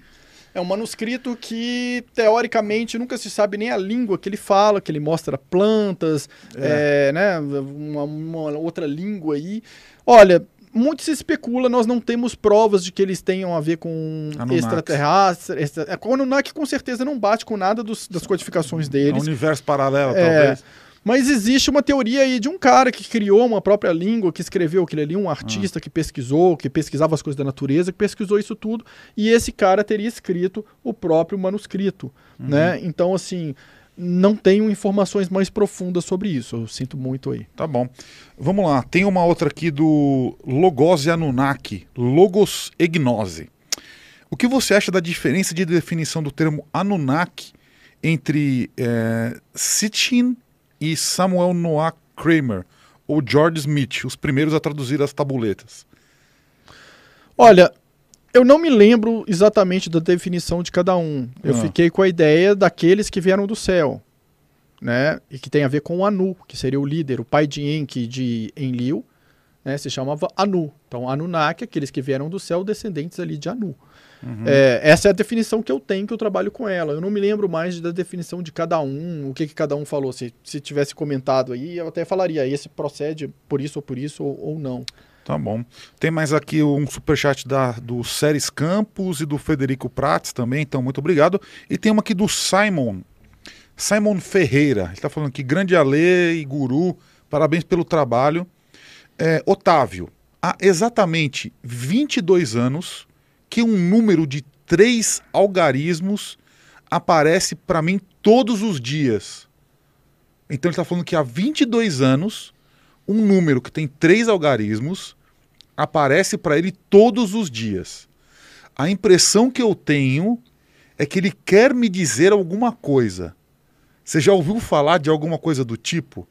É um manuscrito que, teoricamente, nunca se sabe nem a língua que ele fala, que ele mostra plantas, é, né, uma, uma outra língua aí. Olha, muito se especula, nós não temos provas de que eles tenham a ver com Anunnakis. extraterrestre. Extra, é, o Anunnaki com certeza não bate com nada dos- das codificações É um deles. universo paralelo, É, talvez. Mas existe uma teoria aí de um cara que criou uma própria língua, que escreveu aquilo ali, um artista que pesquisou, que pesquisava as coisas da natureza, que pesquisou isso tudo, e esse cara teria escrito o próprio manuscrito, né? Então, assim, não tenho informações mais profundas sobre isso. Eu sinto muito aí. Tá bom. Vamos lá. Tem uma outra aqui do Logose Anunnaki, Logos Egnose. O que você acha da diferença de definição do termo Anunnaki entre é, Sitchin e Samuel Noah Kramer ou George Smith, os primeiros a traduzir as tabuletas? Olha, eu não me lembro exatamente da definição de cada um. Eu Ah. fiquei com a ideia daqueles que vieram do céu, né? E que tem a ver com o Anu, que seria o líder, o pai de Enki de Enlil, né? Se chamava Anu. Então, Anunnaki, aqueles que vieram do céu, descendentes ali de Anu. É, essa é a definição que eu tenho, que eu trabalho com ela. Eu não me lembro mais da definição de cada um, o que, que cada um falou. Se, se tivesse comentado aí, eu até falaria, esse procede por isso ou por isso ou, ou não. Tá bom. Tem mais aqui um superchat da, do Séries Campos e do Federico Prats também, então muito obrigado. E tem uma aqui do Simon, Simon Ferreira. Ele está falando que grande alê e guru, parabéns pelo trabalho. É, Otávio, há exatamente 22 anos que um número de três algarismos aparece para mim todos os dias. Então ele está falando que há 22 anos um número que tem três algarismos aparece para ele todos os dias. A impressão que eu tenho é que ele quer me dizer alguma coisa. Você já ouviu falar de alguma coisa do tipo?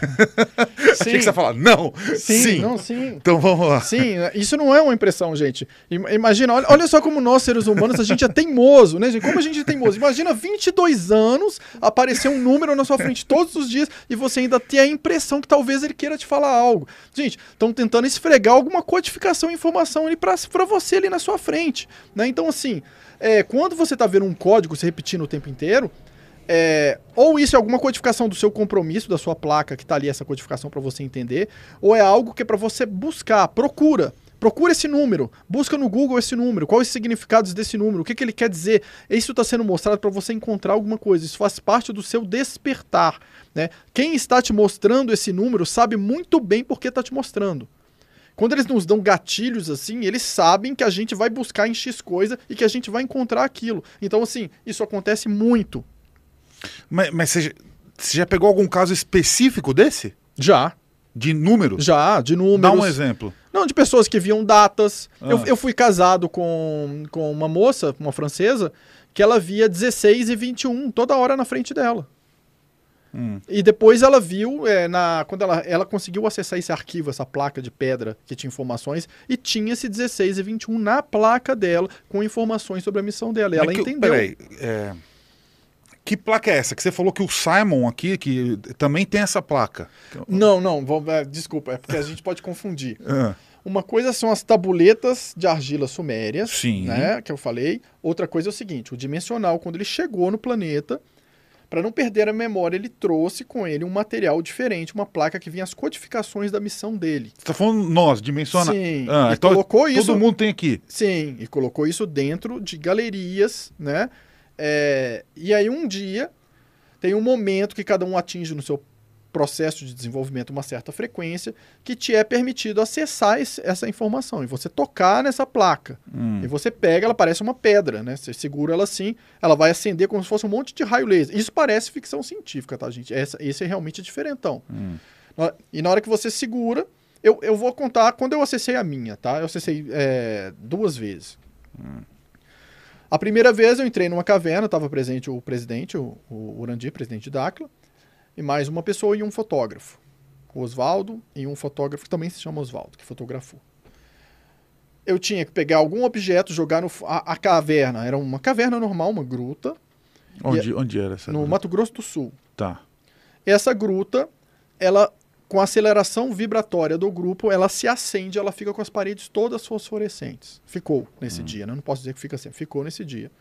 Sim. Achei que você falar, não, sim. Sim, não, sim. Então vamos lá. Sim, isso não é uma impressão, gente. Im- Imagina, olha, olha só como nós, seres humanos, a gente é teimoso, né, gente? Como a gente é teimoso. Imagina 22 anos, aparecer um número na sua frente todos os dias e você ainda ter a impressão que talvez ele queira te falar algo. Gente, estão tentando esfregar alguma codificação e informação ali pra, pra você ali na sua frente, né? Então, assim, é, quando você tá vendo um código se repetindo o tempo inteiro, é, ou isso é alguma codificação do seu compromisso, da sua placa, que tá ali essa codificação para você entender, ou é algo que é para você buscar, procura. Procura esse número, busca no Google esse número, quais os significados desse número, o que, que ele quer dizer. Isso está sendo mostrado para você encontrar alguma coisa, isso faz parte do seu despertar. Né? Quem está te mostrando esse número sabe muito bem por que está te mostrando. Quando eles nos dão gatilhos assim, eles sabem que a gente vai buscar em X coisa e que a gente vai encontrar aquilo. Então, assim, isso acontece muito. Mas, mas você, já- você já pegou algum caso específico desse? Já, De números? já, de números. Dá um exemplo. Não, de pessoas que viam datas. Ah. Eu, eu fui casado com, com uma moça, uma francesa, que ela via 16 e 21 toda hora na frente dela. Hum. E depois ela viu, é, na, quando ela, ela conseguiu acessar esse arquivo, essa placa de pedra que tinha informações, e tinha esse 16 e 21 na placa dela, com informações sobre a missão dela. E ela Mas que- entendeu. Peraí, é, que placa é essa? Que você falou que o Simon aqui, que também tem essa placa. Não, não, vou- é, desculpa, é porque a gente pode confundir. Ah, Uma coisa são as tabuletas de argila sumérias, Sim. né, que eu falei. Outra coisa é o seguinte, o dimensional, quando ele chegou no planeta, para não perder a memória, ele trouxe com ele um material diferente, uma placa que vinha as codificações da missão dele. Você tá falando nós, dimensionar. Sim, Ah, e então colocou todo isso... mundo tem aqui. Sim, e colocou isso dentro de galerias, né? É, e aí um dia tem um momento que cada um atinge no seu processo de desenvolvimento uma certa frequência que te é permitido acessar esse- essa informação e você tocar nessa placa. Hum. E você pega, ela parece uma pedra, né? Você segura ela assim, ela vai acender como se fosse um monte de raio laser. Isso parece ficção científica, tá, gente? Essa, esse é realmente diferentão. Hum. E na hora que você segura, eu, eu vou contar quando eu acessei a minha, tá? Eu acessei é, duas vezes. A primeira vez eu entrei numa caverna, estava presente o presidente, o, o Urandir, presidente de e mais uma pessoa e um fotógrafo. O Oswaldo e um fotógrafo que também se chama Oswaldo, que fotografou. Eu tinha que pegar algum objeto, jogar no. A, a caverna era uma caverna normal, uma gruta, Onde, onde era essa? no gruta? Mato Grosso do Sul. Tá. Essa gruta, ela com a aceleração vibratória do grupo, ela se acende, ela fica com as paredes todas fosforescentes. Ficou nesse dia, né? Não posso dizer que fica assim, ficou nesse dia.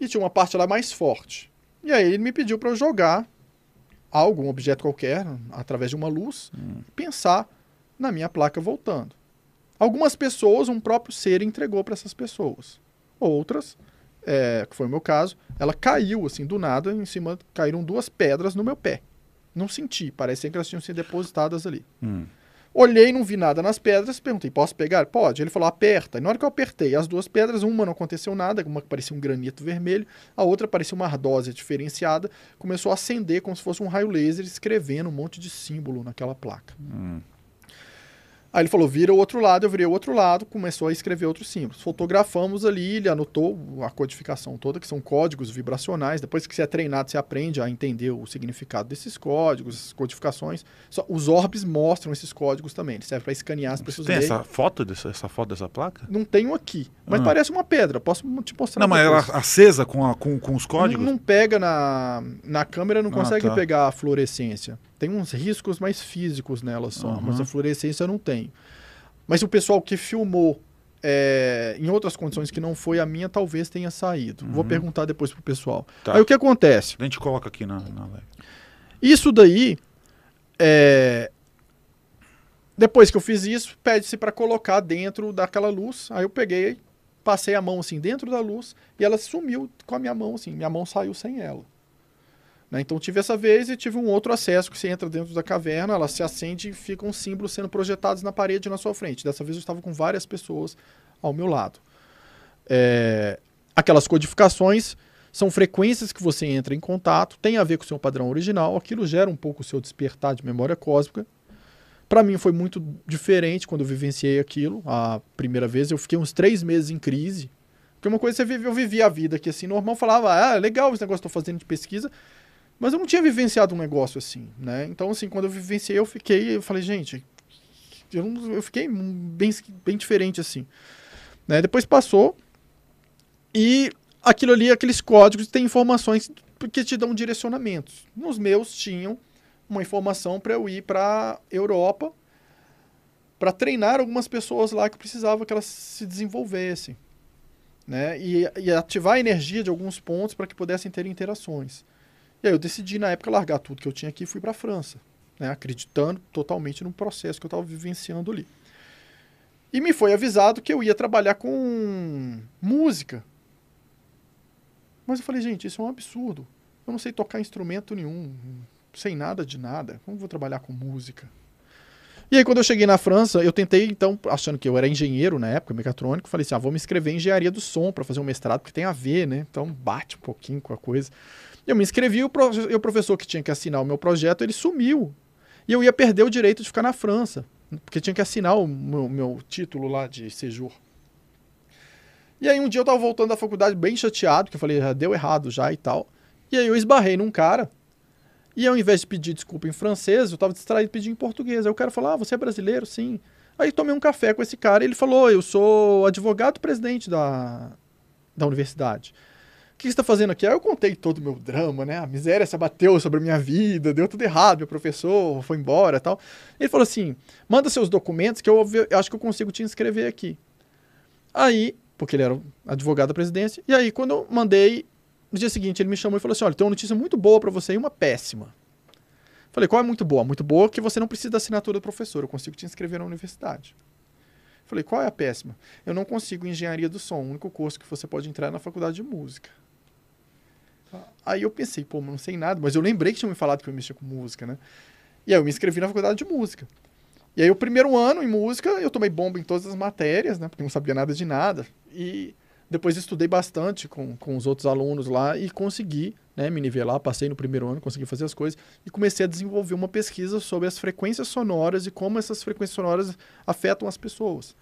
E tinha uma parte lá mais forte. E aí ele me pediu para eu jogar algum objeto qualquer através de uma luz, pensar na minha placa voltando. Algumas pessoas, um próprio ser entregou para essas pessoas. Outras, é, que foi o meu caso, ela caiu assim do nada, em cima caíram duas pedras no meu pé. Não senti, parecia que elas tinham sido depositadas ali. Hum. Olhei, não vi nada nas pedras, perguntei, posso pegar? Pode. Ele falou, aperta. E na hora que eu apertei as duas pedras, uma não aconteceu nada, uma que parecia um granito vermelho, a outra parecia uma ardósia diferenciada, começou a acender como se fosse um raio laser, escrevendo um monte de símbolo naquela placa. Hum. Aí ele falou, vira o outro lado, eu virei o outro lado, começou a escrever outros símbolos. Fotografamos ali, ele anotou a codificação toda, que são códigos vibracionais. Depois que você é treinado, você aprende a entender o significado desses códigos, essas codificações. Só, os orbes mostram esses códigos também, eles servem para escanear as pessoas. tem verem. essa foto, dessa, essa foto dessa placa? Não tenho aqui, mas Ah. parece uma pedra, posso te mostrar Não, mas ela acesa com, a- com, com os códigos? Não, não pega na, na câmera, não Ah, consegue tá. pegar a fluorescência. Tem uns riscos mais físicos nela só, Aham. mas a fluorescência não tem. Mas o pessoal que filmou é, em outras condições que não foi a minha, talvez tenha saído. Vou Uhum. perguntar depois pro pessoal. Tá. Aí o que acontece? A gente coloca aqui na, na live. Isso daí, é, depois que eu fiz isso, pede-se para colocar dentro daquela luz. Aí eu peguei, passei a mão assim dentro da luz e ela sumiu com a minha mão assim. Minha mão saiu sem ela. Né? Então tive essa vez e tive um outro acesso que você entra dentro da caverna, ela se acende e ficam símbolos sendo projetados na parede na sua frente. Dessa vez eu estava com várias pessoas ao meu lado. É, aquelas codificações são frequências que você entra em contato, tem a ver com o seu padrão original, aquilo gera um pouco o seu despertar de memória cósmica. Para mim foi muito diferente quando eu vivenciei aquilo. A primeira vez eu fiquei uns três meses em crise. Porque uma coisa você vive, eu vivia a vida aqui assim, normal, falava, ah, legal esse negócio que tô fazendo de pesquisa, mas eu não tinha vivenciado um negócio assim, né? Então, assim, quando eu vivenciei, eu fiquei, eu falei, gente, eu, não- eu fiquei bem, bem diferente assim. Né? Depois passou e aquilo ali, aqueles códigos, tem informações que te dão direcionamentos. Nos meus tinham uma informação para eu ir para Europa para treinar algumas pessoas lá que precisava que elas se desenvolvessem, né? E, e ativar a energia de alguns pontos para que pudessem ter interações. E aí eu decidi na época largar tudo que eu tinha aqui e fui para a França, né? Acreditando totalmente no processo que eu estava vivenciando ali. E me foi avisado que eu ia trabalhar com música. Mas eu falei, gente, isso é um absurdo. Eu não sei tocar instrumento nenhum, sem nada de nada. Como vou trabalhar com música? E aí, quando eu cheguei na França, eu tentei, então, achando que eu era engenheiro na época, mecatrônico, falei assim: ah, vou me inscrever em engenharia do som para fazer um mestrado, porque tem a ver, né? Então, bate um pouquinho com a coisa. Eu me inscrevi e o, pro- o professor que tinha que assinar o meu projeto, ele sumiu. E eu ia perder o direito de ficar na França, porque tinha que assinar o meu, meu título lá de séjour. E aí um dia eu tava voltando da faculdade bem chateado, porque eu falei, já deu errado já e tal. E aí eu esbarrei num cara, e ao invés de pedir desculpa em francês, eu tava distraído e pedi em português. Aí o cara falou, ah, você é brasileiro? Sim. Aí tomei um café com esse cara e ele falou, eu sou advogado-presidente da, da universidade. Que você está fazendo aqui? Aí eu contei todo o meu drama, né? A miséria se abateu sobre a minha vida, deu tudo errado, meu professor foi embora tal. Ele falou assim: manda seus documentos que eu, eu acho que eu consigo te inscrever aqui. Aí, porque ele era advogado da presidência, e aí quando eu mandei, no dia seguinte ele me chamou e falou assim: olha, tem uma notícia muito boa para você e uma péssima. Falei, qual é muito boa? Muito boa que você não precisa da assinatura do professor, eu consigo te inscrever na universidade. Falei, qual é a péssima? Eu não consigo engenharia do som, o único curso que você pode entrar é na faculdade de música. Aí eu pensei, pô, mas não sei nada, mas eu lembrei que tinha me falado que eu mexia com música, né? E aí eu me inscrevi na faculdade de música. E aí o primeiro ano em música, eu tomei bomba em todas as matérias, né? Porque não sabia nada de nada. E depois estudei bastante com, com os outros alunos lá e consegui né, me nivelar, passei no primeiro ano, consegui fazer as coisas e comecei a desenvolver uma pesquisa sobre as frequências sonoras e como essas frequências sonoras afetam as pessoas,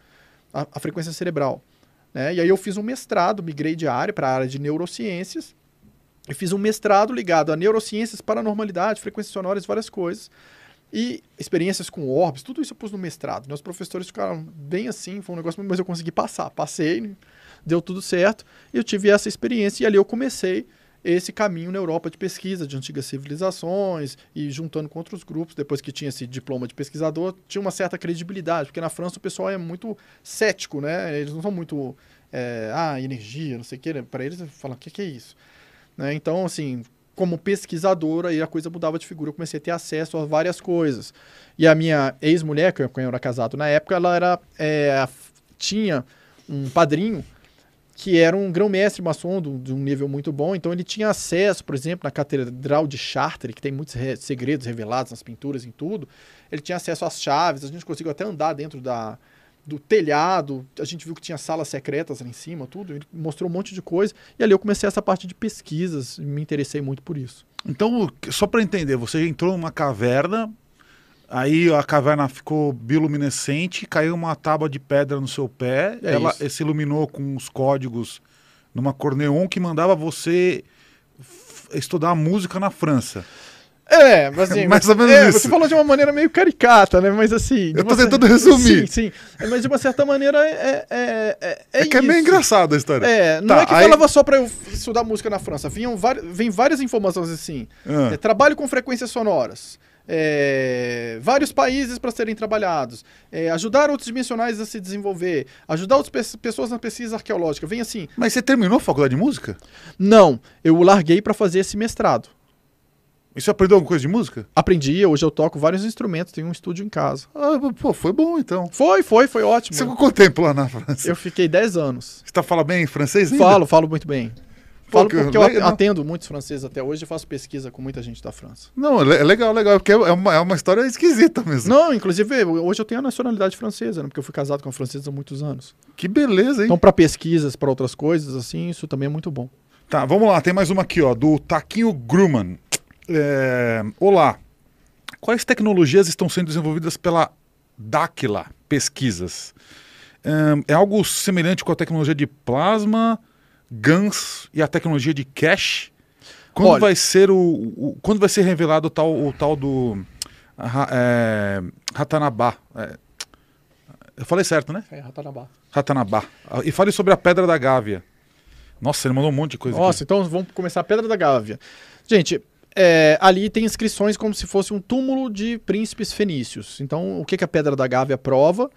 a, a frequência cerebral. Né? E aí eu fiz um mestrado, migrei de área para a área de neurociências, e fiz um mestrado ligado a neurociências, paranormalidade, frequências sonoras, várias coisas. E experiências com orbes, tudo isso eu pus no mestrado. Meus professores ficaram bem assim, foi um negócio, mas eu consegui passar. Passei, deu tudo certo, e eu tive essa experiência, e ali eu comecei esse caminho na Europa de pesquisa de antigas civilizações e juntando com outros grupos, depois que tinha esse diploma de pesquisador, tinha uma certa credibilidade, porque na França o pessoal é muito cético, né? Eles não são muito, é, ah, energia, não sei o que, né? para eles falam, o que, que é isso? Né? Então, assim, como pesquisador, aí a coisa mudava de figura, eu comecei a ter acesso a várias coisas. E a minha ex-mulher, que eu era casado na época, ela era, é, tinha um padrinho que era um grão-mestre maçom de um nível muito bom, então ele tinha acesso, por exemplo, na Catedral de Chartres, que tem muitos re segredos revelados nas pinturas em tudo, ele tinha acesso às chaves, a gente conseguiu até andar dentro da, do telhado, a gente viu que tinha salas secretas lá em cima, tudo, ele mostrou um monte de coisa, e ali eu comecei essa parte de pesquisas, e me interessei muito por isso. Então, só para entender, você entrou numa caverna, Aí a caverna ficou bioluminescente, caiu uma tábua de pedra no seu pé, É ela isso. se iluminou com os códigos numa cor neon que mandava você estudar música na França. É, mas assim, Mais ou menos é, isso. Você falou de uma maneira meio caricata, né? Mas assim. Eu tô uma tentando resumir. Sim, sim. É, Mas de uma certa maneira é. É, é, É, que é meio isso. engraçado a história. É, não Tá, é que aí- falava só pra eu estudar música na França. Vinham vari- vem várias informações assim. Ah. É, trabalho com frequências sonoras. É, vários países para serem trabalhados. É, ajudar outros dimensionais a se desenvolver. Ajudar outras pe- pessoas na pesquisa arqueológica. Vem assim. Mas você terminou a faculdade de música? Não, eu larguei para fazer esse mestrado. E você aprendeu alguma coisa de música? Aprendi, hoje eu toco vários instrumentos, tenho um estúdio em casa. Ah, pô, foi bom então. Foi, foi, foi ótimo. Você ficou quanto tempo lá na França? Eu fiquei 10 anos. Você tá falando bem francês ainda? Falo, falo muito bem. Pô, Falo que porque eu legal. atendo muitos franceses até hoje e faço pesquisa com muita gente da França. Não, é é legal, legal, porque é uma, é uma história esquisita mesmo. Não, inclusive, hoje eu tenho a nacionalidade francesa, né? Porque eu fui casado com uma francesa há muitos anos. Que beleza, hein? Então, para pesquisas, para outras coisas, assim, isso também é muito bom. Tá, vamos lá, tem mais uma aqui, ó, do Taquinho Grumman. É, Olá, quais tecnologias estão sendo desenvolvidas pela Dáquila Pesquisas? Ahn, É algo semelhante com a tecnologia de plasma, GANs e a tecnologia de cache? Quando Olha- vai ser o, o- quando vai ser revelado o tal, o tal do é, Ratanabá? É, eu falei certo, né? É, Ratanabá. Ratanabá. Ah, E fale sobre a Pedra da Gávea. Nossa, ele mandou um monte de coisa Nossa, então vamos começar a Pedra da Gávea. Gente, é, ali tem inscrições como se fosse um túmulo de príncipes fenícios. Então, o que, que a Pedra da Gávea prova?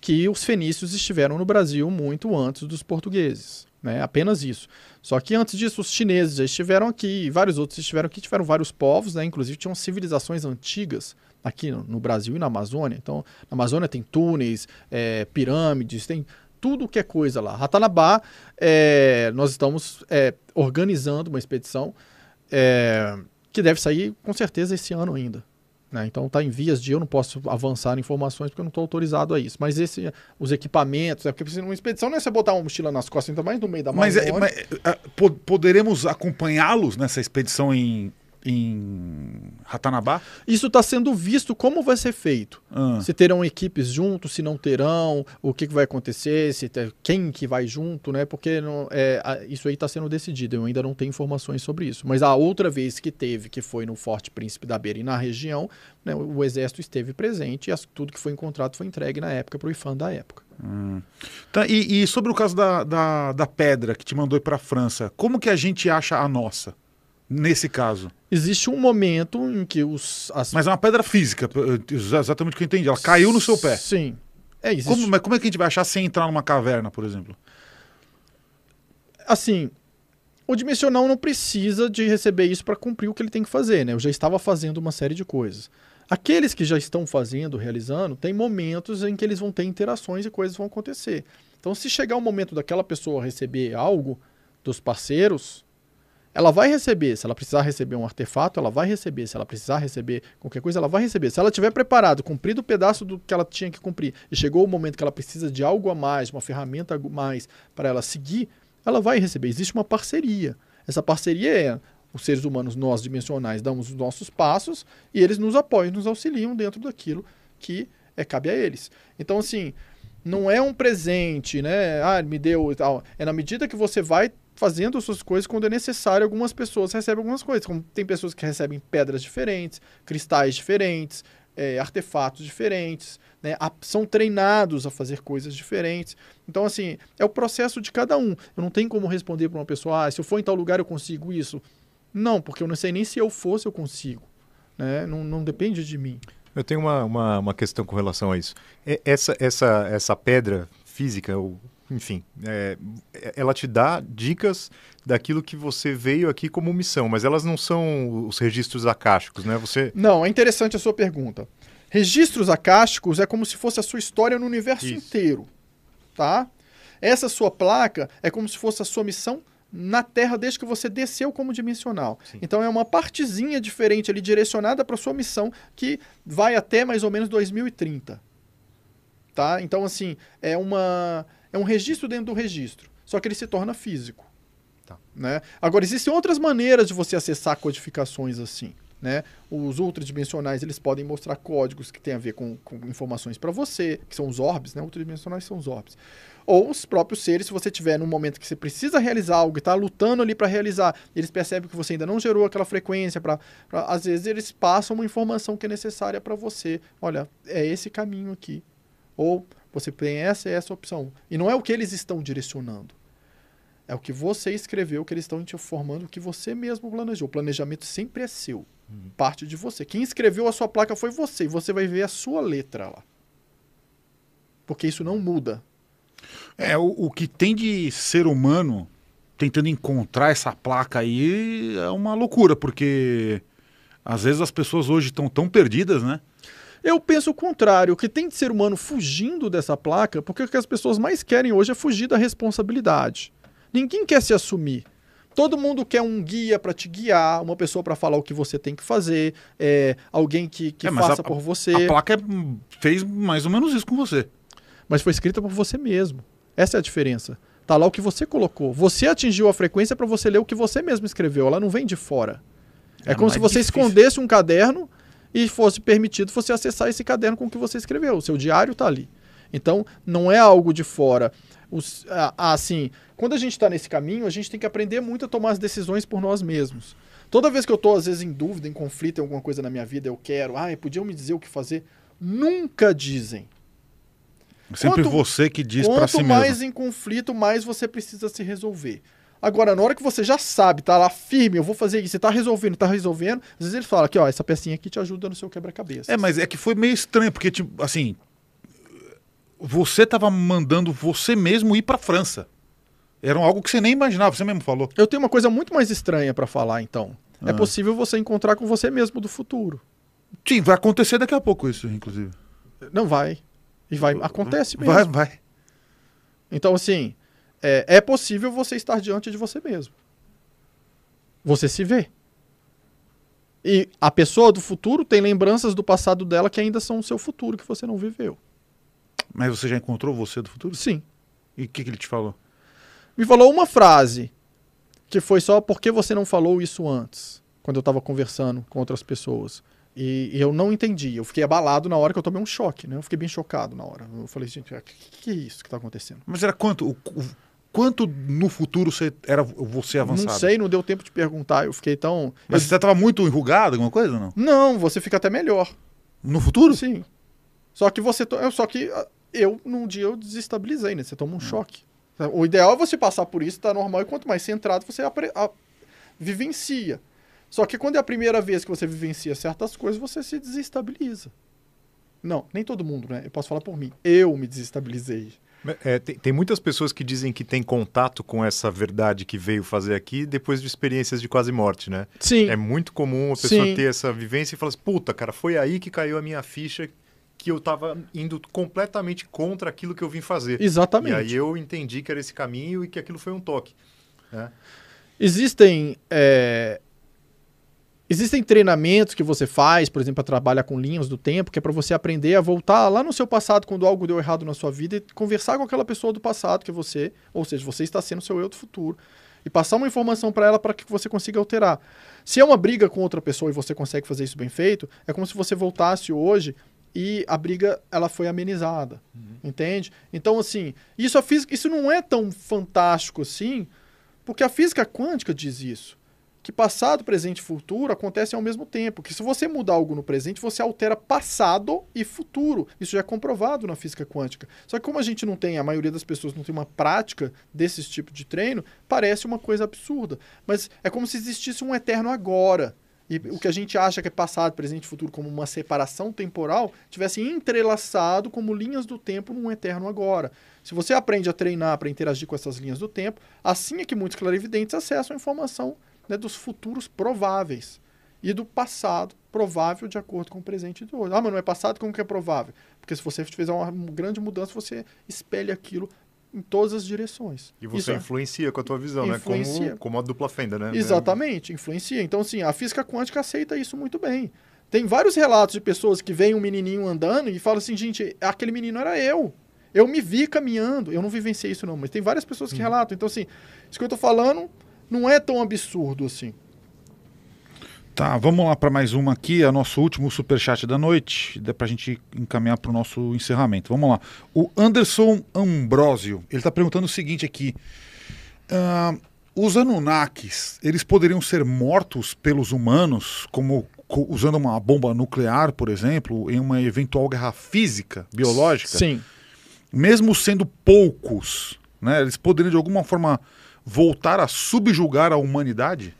Que os fenícios estiveram no Brasil muito antes dos portugueses. Né? Apenas isso. Só que antes disso, os chineses já estiveram aqui, vários outros estiveram aqui, tiveram vários povos, né? inclusive tinham civilizações antigas aqui no, no Brasil e na Amazônia. Então, na Amazônia tem túneis, é, pirâmides, tem tudo que é coisa lá. Ratanabá, é, nós estamos é, organizando uma expedição é, que deve sair com certeza esse ano ainda. né? Então está em vias de eu não posso avançar informações porque eu não estou autorizado a isso. Mas esse, os equipamentos, né? porque precisa- uma expedição não é você botar uma mochila nas costas, ainda mais no meio da Mas, é- Amazônia. mas, é, po- poderemos acompanhá-los nessa expedição em, em Ratanabá? Isso está sendo visto como vai ser feito. Ah, Se terão equipes juntos, se não terão, o que, que vai acontecer, se ter- quem que vai junto, né? Porque não, é, isso aí está sendo decidido. Eu ainda não tenho informações sobre isso. Mas a outra vez que teve, que foi no Forte Príncipe da Beira e na região, né, o, o exército esteve presente e as- tudo que foi encontrado foi entregue na época para o IFAM da época. tá, e, e sobre o caso da, da, da pedra que te mandou ir para a França, como que a gente acha a nossa, nesse caso? Existe um momento em que os as Mas é uma pedra física, eh, exatamente o que eu entendi. Ela caiu no seu pé. Sim. É, existe Como, mas como é que a gente vai achar sem entrar numa caverna, por exemplo? assim, o dimensional não precisa de receber isso para cumprir o que ele tem que fazer, né? Eu já estava fazendo uma série de coisas. Aqueles que já estão fazendo, realizando, tem momentos em que eles vão ter interações e coisas vão acontecer. Então, se chegar o momento daquela pessoa receber algo dos parceiros, ela vai receber. Se ela precisar receber um artefato, ela vai receber. Se ela precisar receber qualquer coisa, ela vai receber. Se ela tiver preparado, cumprido o pedaço do que ela tinha que cumprir, e chegou o momento que ela precisa de algo a mais, uma ferramenta a mais para ela seguir, ela vai receber. Existe uma parceria. Essa parceria é os seres humanos, nós dimensionais, damos os nossos passos e eles nos apoiam, nos auxiliam dentro daquilo que é, cabe a eles. Então, assim, Não é um presente, né? Ah, me deu e tal. É na medida que você vai fazendo as suas coisas quando é necessário. Algumas pessoas recebem algumas coisas. Como tem pessoas que recebem pedras diferentes, cristais diferentes, é, artefatos diferentes, né? A- são treinados a fazer coisas diferentes. Então, assim, é o processo de cada um. Eu não tenho como responder para uma pessoa, ah, se eu for em tal lugar eu consigo isso. Não, porque eu não sei nem se eu for, se eu consigo. Né? Não, não depende de mim. Eu tenho uma, uma, uma questão com relação a isso. Essa, essa, essa pedra física, enfim, é, ela te dá dicas daquilo que você veio aqui como missão, mas elas não são os registros acásticos, né? Você. Não, é interessante a sua pergunta. Registros acásticos é como se fosse a sua história no universo Isso. inteiro, tá? Essa sua placa é como se fosse a sua missão na Terra desde que você desceu como dimensional. Sim. Então é uma partezinha diferente ali direcionada para sua missão que vai até mais ou menos 2030. Tá? Então assim, é uma é um registro dentro do registro, só que ele se torna físico. Tá. Né? Agora existem outras maneiras de você acessar codificações assim. Né? Os ultradimensionais eles podem mostrar códigos que têm a ver com, com informações para você, que são os orbes, né? Ultradimensionais são os orbes. Ou os próprios seres, se você tiver num momento que você precisa realizar algo e está lutando ali para realizar, eles percebem que você ainda não gerou aquela frequência, para às vezes eles passam uma informação que é necessária para você. Olha, é esse caminho aqui. Ou você tem essa e essa opção. E não é o que eles estão direcionando. É o que você escreveu, que eles estão te informando, o que você mesmo planejou. O planejamento sempre é seu. Parte de você. Quem escreveu a sua placa foi você. E você vai ver a sua letra lá. Porque isso não muda. É, o, o que tem de ser humano tentando encontrar essa placa aí é uma loucura, porque às vezes as pessoas hoje estão tão perdidas, né? Eu penso o contrário. O que tem de ser humano fugindo dessa placa, porque o que as pessoas mais querem hoje é fugir da responsabilidade. Ninguém quer se assumir. Todo mundo quer um guia para te guiar, uma pessoa para falar o que você tem que fazer, é, alguém que, que É, faça a- por você. A placa é- fez mais ou menos isso com você. mas foi escrita por você mesmo. Essa é a diferença. Tá lá o que você colocou. Você atingiu a frequência para você ler o que você mesmo escreveu. Ela não vem de fora. É, É como se você difícil. escondesse um caderno e fosse permitido você acessar esse caderno com o que você escreveu. O seu diário tá ali. Então, não é algo de fora. Os, assim, quando a gente está nesse caminho, a gente tem que aprender muito a tomar as decisões por nós mesmos. Toda vez que eu estou, às vezes, em dúvida, em conflito em alguma coisa na minha vida, eu quero, ah, podiam me dizer o que fazer. Nunca dizem. Sempre Quanto- você que diz Quanto si mais mesmo. em conflito, mais você precisa se resolver. Agora, na hora que você já sabe, tá lá firme, eu vou fazer isso, você tá resolvendo, tá resolvendo, às vezes ele fala aqui, ó, essa pecinha aqui te ajuda no seu quebra-cabeça. É, mas é que foi meio estranho, porque, tipo, assim, você tava mandando você mesmo ir pra França. Era algo que você nem imaginava, você mesmo falou. Eu tenho uma coisa muito mais estranha pra falar, então. É Ah. possível você encontrar com você mesmo do futuro. Sim, vai acontecer daqui a pouco isso, inclusive. Não vai. E vai. Acontece mesmo. Vai, vai. Então, assim, é, é possível você estar diante de você mesmo. Você se vê. E a pessoa do futuro tem lembranças do passado dela que ainda são o seu futuro, que você não viveu. Mas você já encontrou você do futuro? Sim. E o que, que ele te falou? Me falou uma frase que foi só porque você não falou isso antes, quando eu estava conversando com outras pessoas. E, e eu não entendi. Eu fiquei abalado na hora que eu tomei um choque, né? Eu fiquei bem chocado na hora. Eu falei, gente, o que, que é isso que está acontecendo? Mas era quanto? O, o- quanto no futuro você era você avançado? Não sei, não deu tempo de perguntar. Eu fiquei tão. Mas eu- você tava muito enrugado, alguma coisa ou não? Não, você fica até melhor. No futuro? Sim. Só que você. to- Só que ah, eu, num dia, eu desestabilizei, né? Você toma um Hum. choque. O ideal é você passar por isso, tá normal, e quanto mais centrado você apre- a- vivencia. Só que quando é a primeira vez que você vivencia certas coisas, você se desestabiliza. Não, nem todo mundo, né? Eu posso falar por mim. Eu me desestabilizei. É, tem, tem muitas pessoas que dizem que tem contato com essa verdade que veio fazer aqui depois de experiências de quase morte, né? Sim. É muito comum a pessoa Sim. ter essa vivência e falar assim, puta, cara, foi aí que caiu a minha ficha que eu tava indo completamente contra aquilo que eu vim fazer. Exatamente. E aí eu entendi que era esse caminho e que aquilo foi um toque. né? Existem. é, Existem treinamentos que você faz, por exemplo, para trabalhar com linhas do tempo, que é para você aprender a voltar lá no seu passado quando algo deu errado na sua vida e conversar com aquela pessoa do passado que é você, ou seja, você está sendo seu eu do futuro, e passar uma informação para ela para que você consiga alterar. Se é uma briga com outra pessoa e você consegue fazer isso bem feito, é como se você voltasse hoje e a briga ela foi amenizada, entende? Então assim, isso a física, isso não é tão fantástico assim, porque a física quântica diz isso, que passado, presente e futuro acontecem ao mesmo tempo, que se você mudar algo no presente, você altera passado e futuro. Isso já é comprovado na física quântica. Só que como a gente não tem, a maioria das pessoas não tem uma prática desses tipos de treino, parece uma coisa absurda, mas é como se existisse um eterno agora. E o que a gente acha que é passado, presente e futuro como uma separação temporal, tivesse entrelaçado como linhas do tempo num eterno agora. Se você aprende a treinar para interagir com essas linhas do tempo, assim é que muitos clarividentes acessam a informação né, dos futuros prováveis e do passado provável de acordo com o presente de hoje. Ah, mas não é passado, como que é provável? Porque se você fizer uma grande mudança, você espelha aquilo em todas as direções. E você Isso é- influencia com a tua visão, Influencia. né? Como, como a dupla fenda, né? Exatamente, influencia. Então, assim, a física quântica aceita isso muito bem. Tem vários relatos de pessoas que veem um menininho andando e falam assim, gente, aquele menino era eu. Eu me vi caminhando. Eu não vivenciei isso não, mas tem várias pessoas que relatam. Então, assim, isso que eu tô falando não é tão absurdo assim. Tá, vamos lá para mais uma aqui, é nosso último superchat da noite, dá pra gente encaminhar para o nosso encerramento. Vamos lá. O Anderson Ambrosio, ele está perguntando o seguinte aqui. ah, os Anunnakis, eles poderiam ser mortos pelos humanos, como co- usando uma bomba nuclear, por exemplo, em uma eventual guerra física, biológica? Sim. Mesmo sendo poucos, né, eles poderiam de alguma forma voltar a subjugar a humanidade?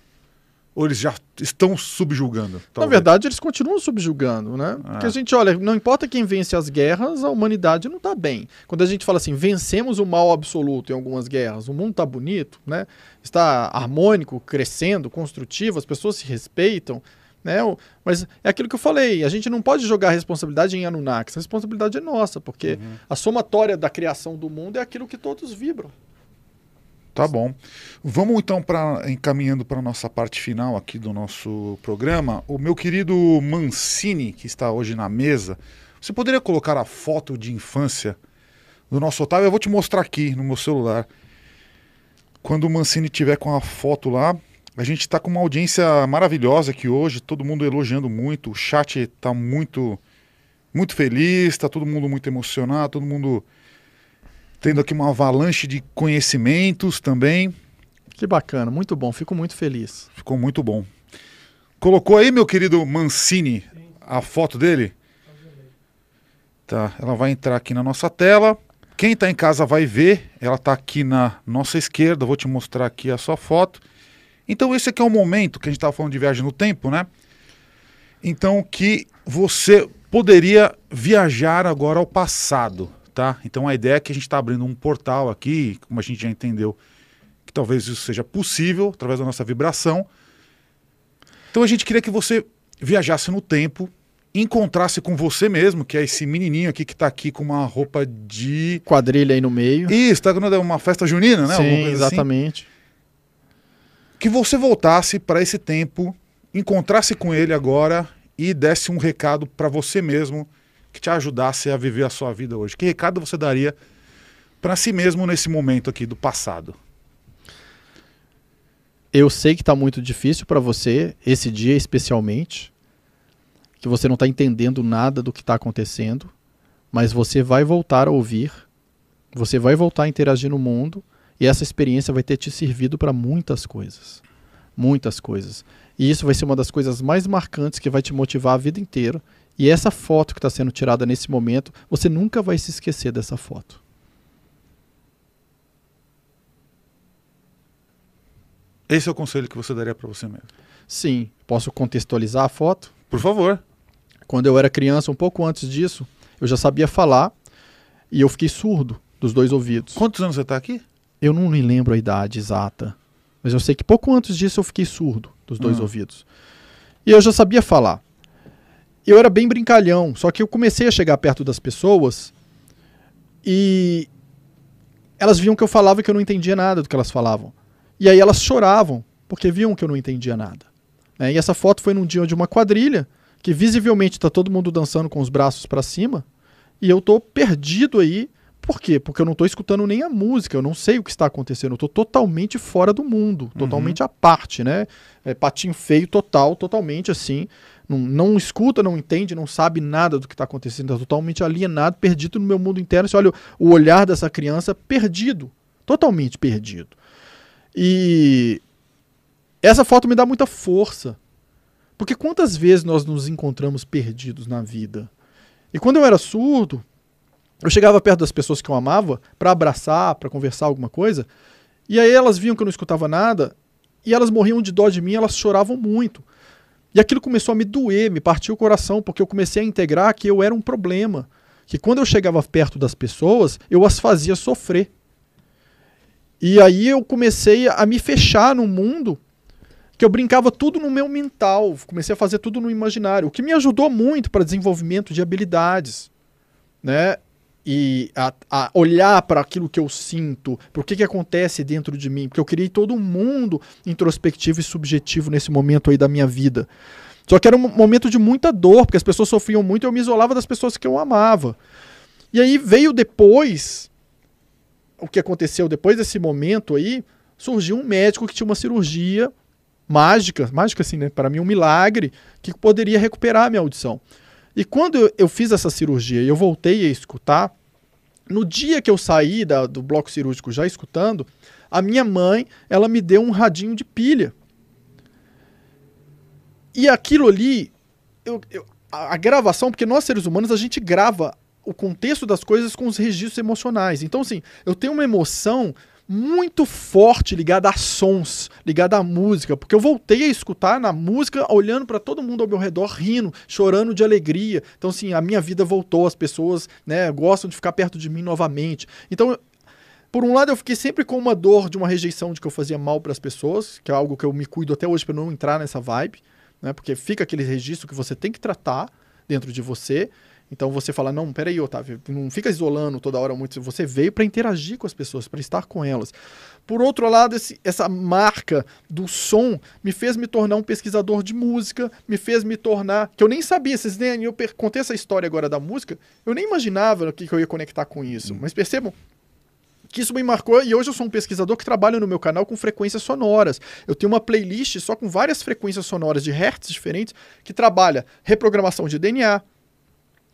Ou eles já estão subjugando? Na talvez? verdade, eles continuam subjugando, né? Porque Ah. a gente olha, não importa quem vence as guerras, a humanidade não está bem. Quando a gente fala assim, vencemos o mal absoluto em algumas guerras, o mundo está bonito, né? Está harmônico, crescendo, construtivo, as pessoas se respeitam, né? Mas é aquilo que eu falei, a gente não pode jogar a responsabilidade em Anunnakis, a responsabilidade é nossa, porque Uhum. a somatória da criação do mundo é aquilo que todos vibram. Tá bom. Vamos então para encaminhando para a nossa parte final aqui do nosso programa. O meu querido Mancini, que está hoje na mesa, você poderia colocar a foto de infância do nosso Otávio? Eu vou te mostrar aqui no meu celular. Quando o Mancini tiver com a foto lá, a gente está com uma audiência maravilhosa aqui hoje, todo mundo elogiando muito, o chat está muito muito feliz, está todo mundo muito emocionado, todo mundo tendo aqui uma avalanche de conhecimentos também. Que bacana, muito bom, fico muito feliz. Ficou muito bom. Colocou aí, meu querido Mancini, a foto dele? Tá, ela vai entrar aqui na nossa tela. Quem está em casa vai ver, ela está aqui na nossa esquerda. Vou te mostrar aqui a sua foto. Então, esse aqui é o momento que a gente estava falando de viagem no tempo, né? Então, que você poderia viajar agora ao passado, tá? Então, a ideia é que a gente está abrindo um portal aqui, como a gente já entendeu, que talvez isso seja possível através da nossa vibração. Então, a gente queria que você viajasse no tempo, encontrasse com você mesmo, que é esse menininho aqui que está aqui com uma roupa de. Quadrilha aí no meio. Isso, tá vendo uma festa junina, né? Sim, assim exatamente. que você voltasse para esse tempo, encontrasse com ele agora e desse um recado para você mesmo que te ajudasse a viver a sua vida hoje. Que recado você daria para si mesmo nesse momento aqui do passado? Eu sei que está muito difícil para você, esse dia especialmente, que você não está entendendo nada do que está acontecendo, mas você vai voltar a ouvir, você vai voltar a interagir no mundo e essa experiência vai ter te servido para muitas coisas. Muitas coisas. E isso vai ser uma das coisas mais marcantes que vai te motivar a vida inteira. E essa foto que está sendo tirada nesse momento, você nunca vai se esquecer dessa foto. Esse é o conselho que você daria para você mesmo. Sim, posso contextualizar a foto? Por favor. Quando eu era criança, um pouco antes disso, eu já sabia falar e eu fiquei surdo dos dois ouvidos. Quantos anos você está aqui? Eu não me lembro a idade exata, mas eu sei que pouco antes disso eu fiquei surdo dos dois Ah. ouvidos. E eu já sabia falar. Eu era bem brincalhão, só que eu comecei a chegar perto das pessoas e elas viam que eu falava e que eu não entendia nada do que elas falavam. E aí elas choravam, porque viam que eu não entendia nada. né? E essa foto foi num dia de uma quadrilha, que visivelmente está todo mundo dançando com os braços para cima, e eu tô perdido aí. Por quê? Porque eu não tô escutando nem a música, eu não sei o que está acontecendo, eu tô totalmente fora do mundo, totalmente à parte, né? É, patinho feio total, totalmente assim, não, não escuta, não entende, não sabe nada do que está acontecendo, está totalmente alienado, perdido no meu mundo interno. Você olha o olhar dessa criança perdido, totalmente perdido. E essa foto me dá muita força. Porque quantas vezes nós nos encontramos perdidos na vida? E quando eu era surdo, eu chegava perto das pessoas que eu amava para abraçar, para conversar alguma coisa, e aí elas viam que eu não escutava nada, e elas morriam de dó de mim, elas choravam muito. E aquilo começou a me doer, me partiu o coração, porque eu comecei a integrar que eu era um problema. Que quando eu chegava perto das pessoas, eu as fazia sofrer. E aí eu comecei a me fechar no mundo que eu brincava tudo no meu mental, comecei a fazer tudo no imaginário, o que me ajudou muito para desenvolvimento de habilidades, né? E a, a olhar para aquilo que eu sinto, para o que, que acontece dentro de mim, porque eu criei todo um mundo introspectivo e subjetivo nesse momento aí da minha vida. Só que era um momento de muita dor, porque as pessoas sofriam muito e eu me isolava das pessoas que eu amava. E aí veio depois, o que aconteceu depois desse momento aí, surgiu um médico que tinha uma cirurgia mágica, mágica assim, né? Para mim um milagre que poderia recuperar a minha audição. E quando eu, eu fiz essa cirurgia e eu voltei a escutar, no dia que eu saí da, do bloco cirúrgico já escutando, a minha mãe, ela me deu um radinho de pilha. E aquilo ali, eu, eu, a, a gravação, porque nós seres humanos, a gente grava o contexto das coisas com os registros emocionais. Então, assim, eu tenho uma emoção muito forte ligada a sons, ligada à música, porque eu voltei a escutar na música, olhando para todo mundo ao meu redor, rindo, chorando de alegria. Então, assim, a minha vida voltou, as pessoas né, gostam de ficar perto de mim novamente. Então, por um lado, eu fiquei sempre com uma dor de uma rejeição de que eu fazia mal para as pessoas, que é algo que eu me cuido até hoje para não entrar nessa vibe, né, porque fica aquele registro que você tem que tratar dentro de você. Então você fala, não, peraí, Otávio, não fica isolando toda hora muito. Você veio para interagir com as pessoas, para estar com elas. Por outro lado, esse, essa marca do som me fez me tornar um pesquisador de música, me fez me tornar. que eu nem sabia, vocês nem. Eu contei essa história agora da música, eu nem imaginava que, que eu ia conectar com isso. Hum. Mas percebam, que isso me marcou e hoje eu sou um pesquisador que trabalha no meu canal com frequências sonoras. Eu tenho uma playlist só com várias frequências sonoras de hertz diferentes que trabalha reprogramação de DNA,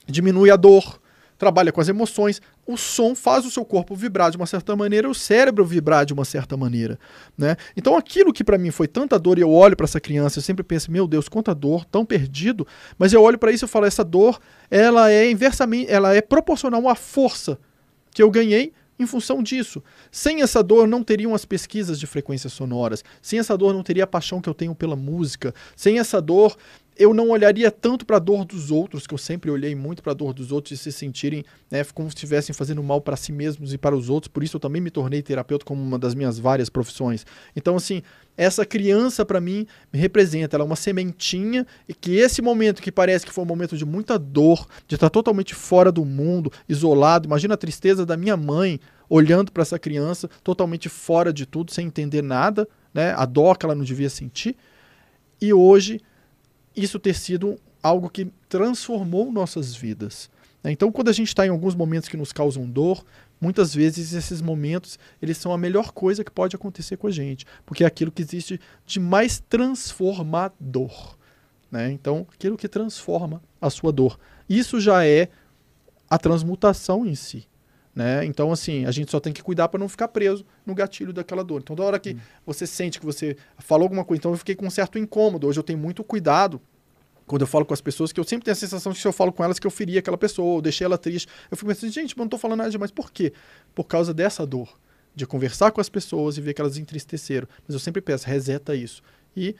diminui a dor, trabalha com as emoções. O som faz o seu corpo vibrar de uma certa maneira, o cérebro vibrar de uma certa maneira, né? Então aquilo que para mim foi tanta dor e eu olho para essa criança, eu sempre penso, meu Deus, quanta dor, tão perdido, mas eu olho para isso e falo, essa dor, ela é inversamente, ela é proporcional à força que eu ganhei em função disso. Sem essa dor não teriam as pesquisas de frequências sonoras. Sem essa dor não teria a paixão que eu tenho pela música. Sem essa dor eu não olharia tanto para a dor dos outros, que eu sempre olhei muito para a dor dos outros e se sentirem né, como se estivessem fazendo mal para si mesmos e para os outros. Por isso eu também me tornei terapeuta como uma das minhas várias profissões. Então, assim, essa criança para mim me representa, ela é uma sementinha e que esse momento que parece que foi um momento de muita dor, de estar totalmente fora do mundo, isolado. Imagina a tristeza da minha mãe olhando para essa criança totalmente fora de tudo, sem entender nada, né? A dor que ela não devia sentir. E hoje isso ter sido algo que transformou nossas vidas. Né? Então, quando a gente está em alguns momentos que nos causam dor, muitas vezes esses momentos eles são a melhor coisa que pode acontecer com a gente, porque é aquilo que existe de mais transformador. Né? Então, aquilo que transforma a sua dor. Isso já é a transmutação em si. Né? Então, assim, a gente só tem que cuidar para não ficar preso no gatilho daquela dor. Então, da hora que hum. você sente que você falou alguma coisa, então eu fiquei com um certo incômodo. Hoje eu tenho muito cuidado quando eu falo com as pessoas, que eu sempre tenho a sensação de que se eu falo com elas que eu feri aquela pessoa, ou deixei ela triste. Eu fico pensando, gente, mas não estou falando nada demais. Por quê? Por causa dessa dor. De conversar com as pessoas e ver que elas entristeceram. Mas eu sempre peço, reseta isso. E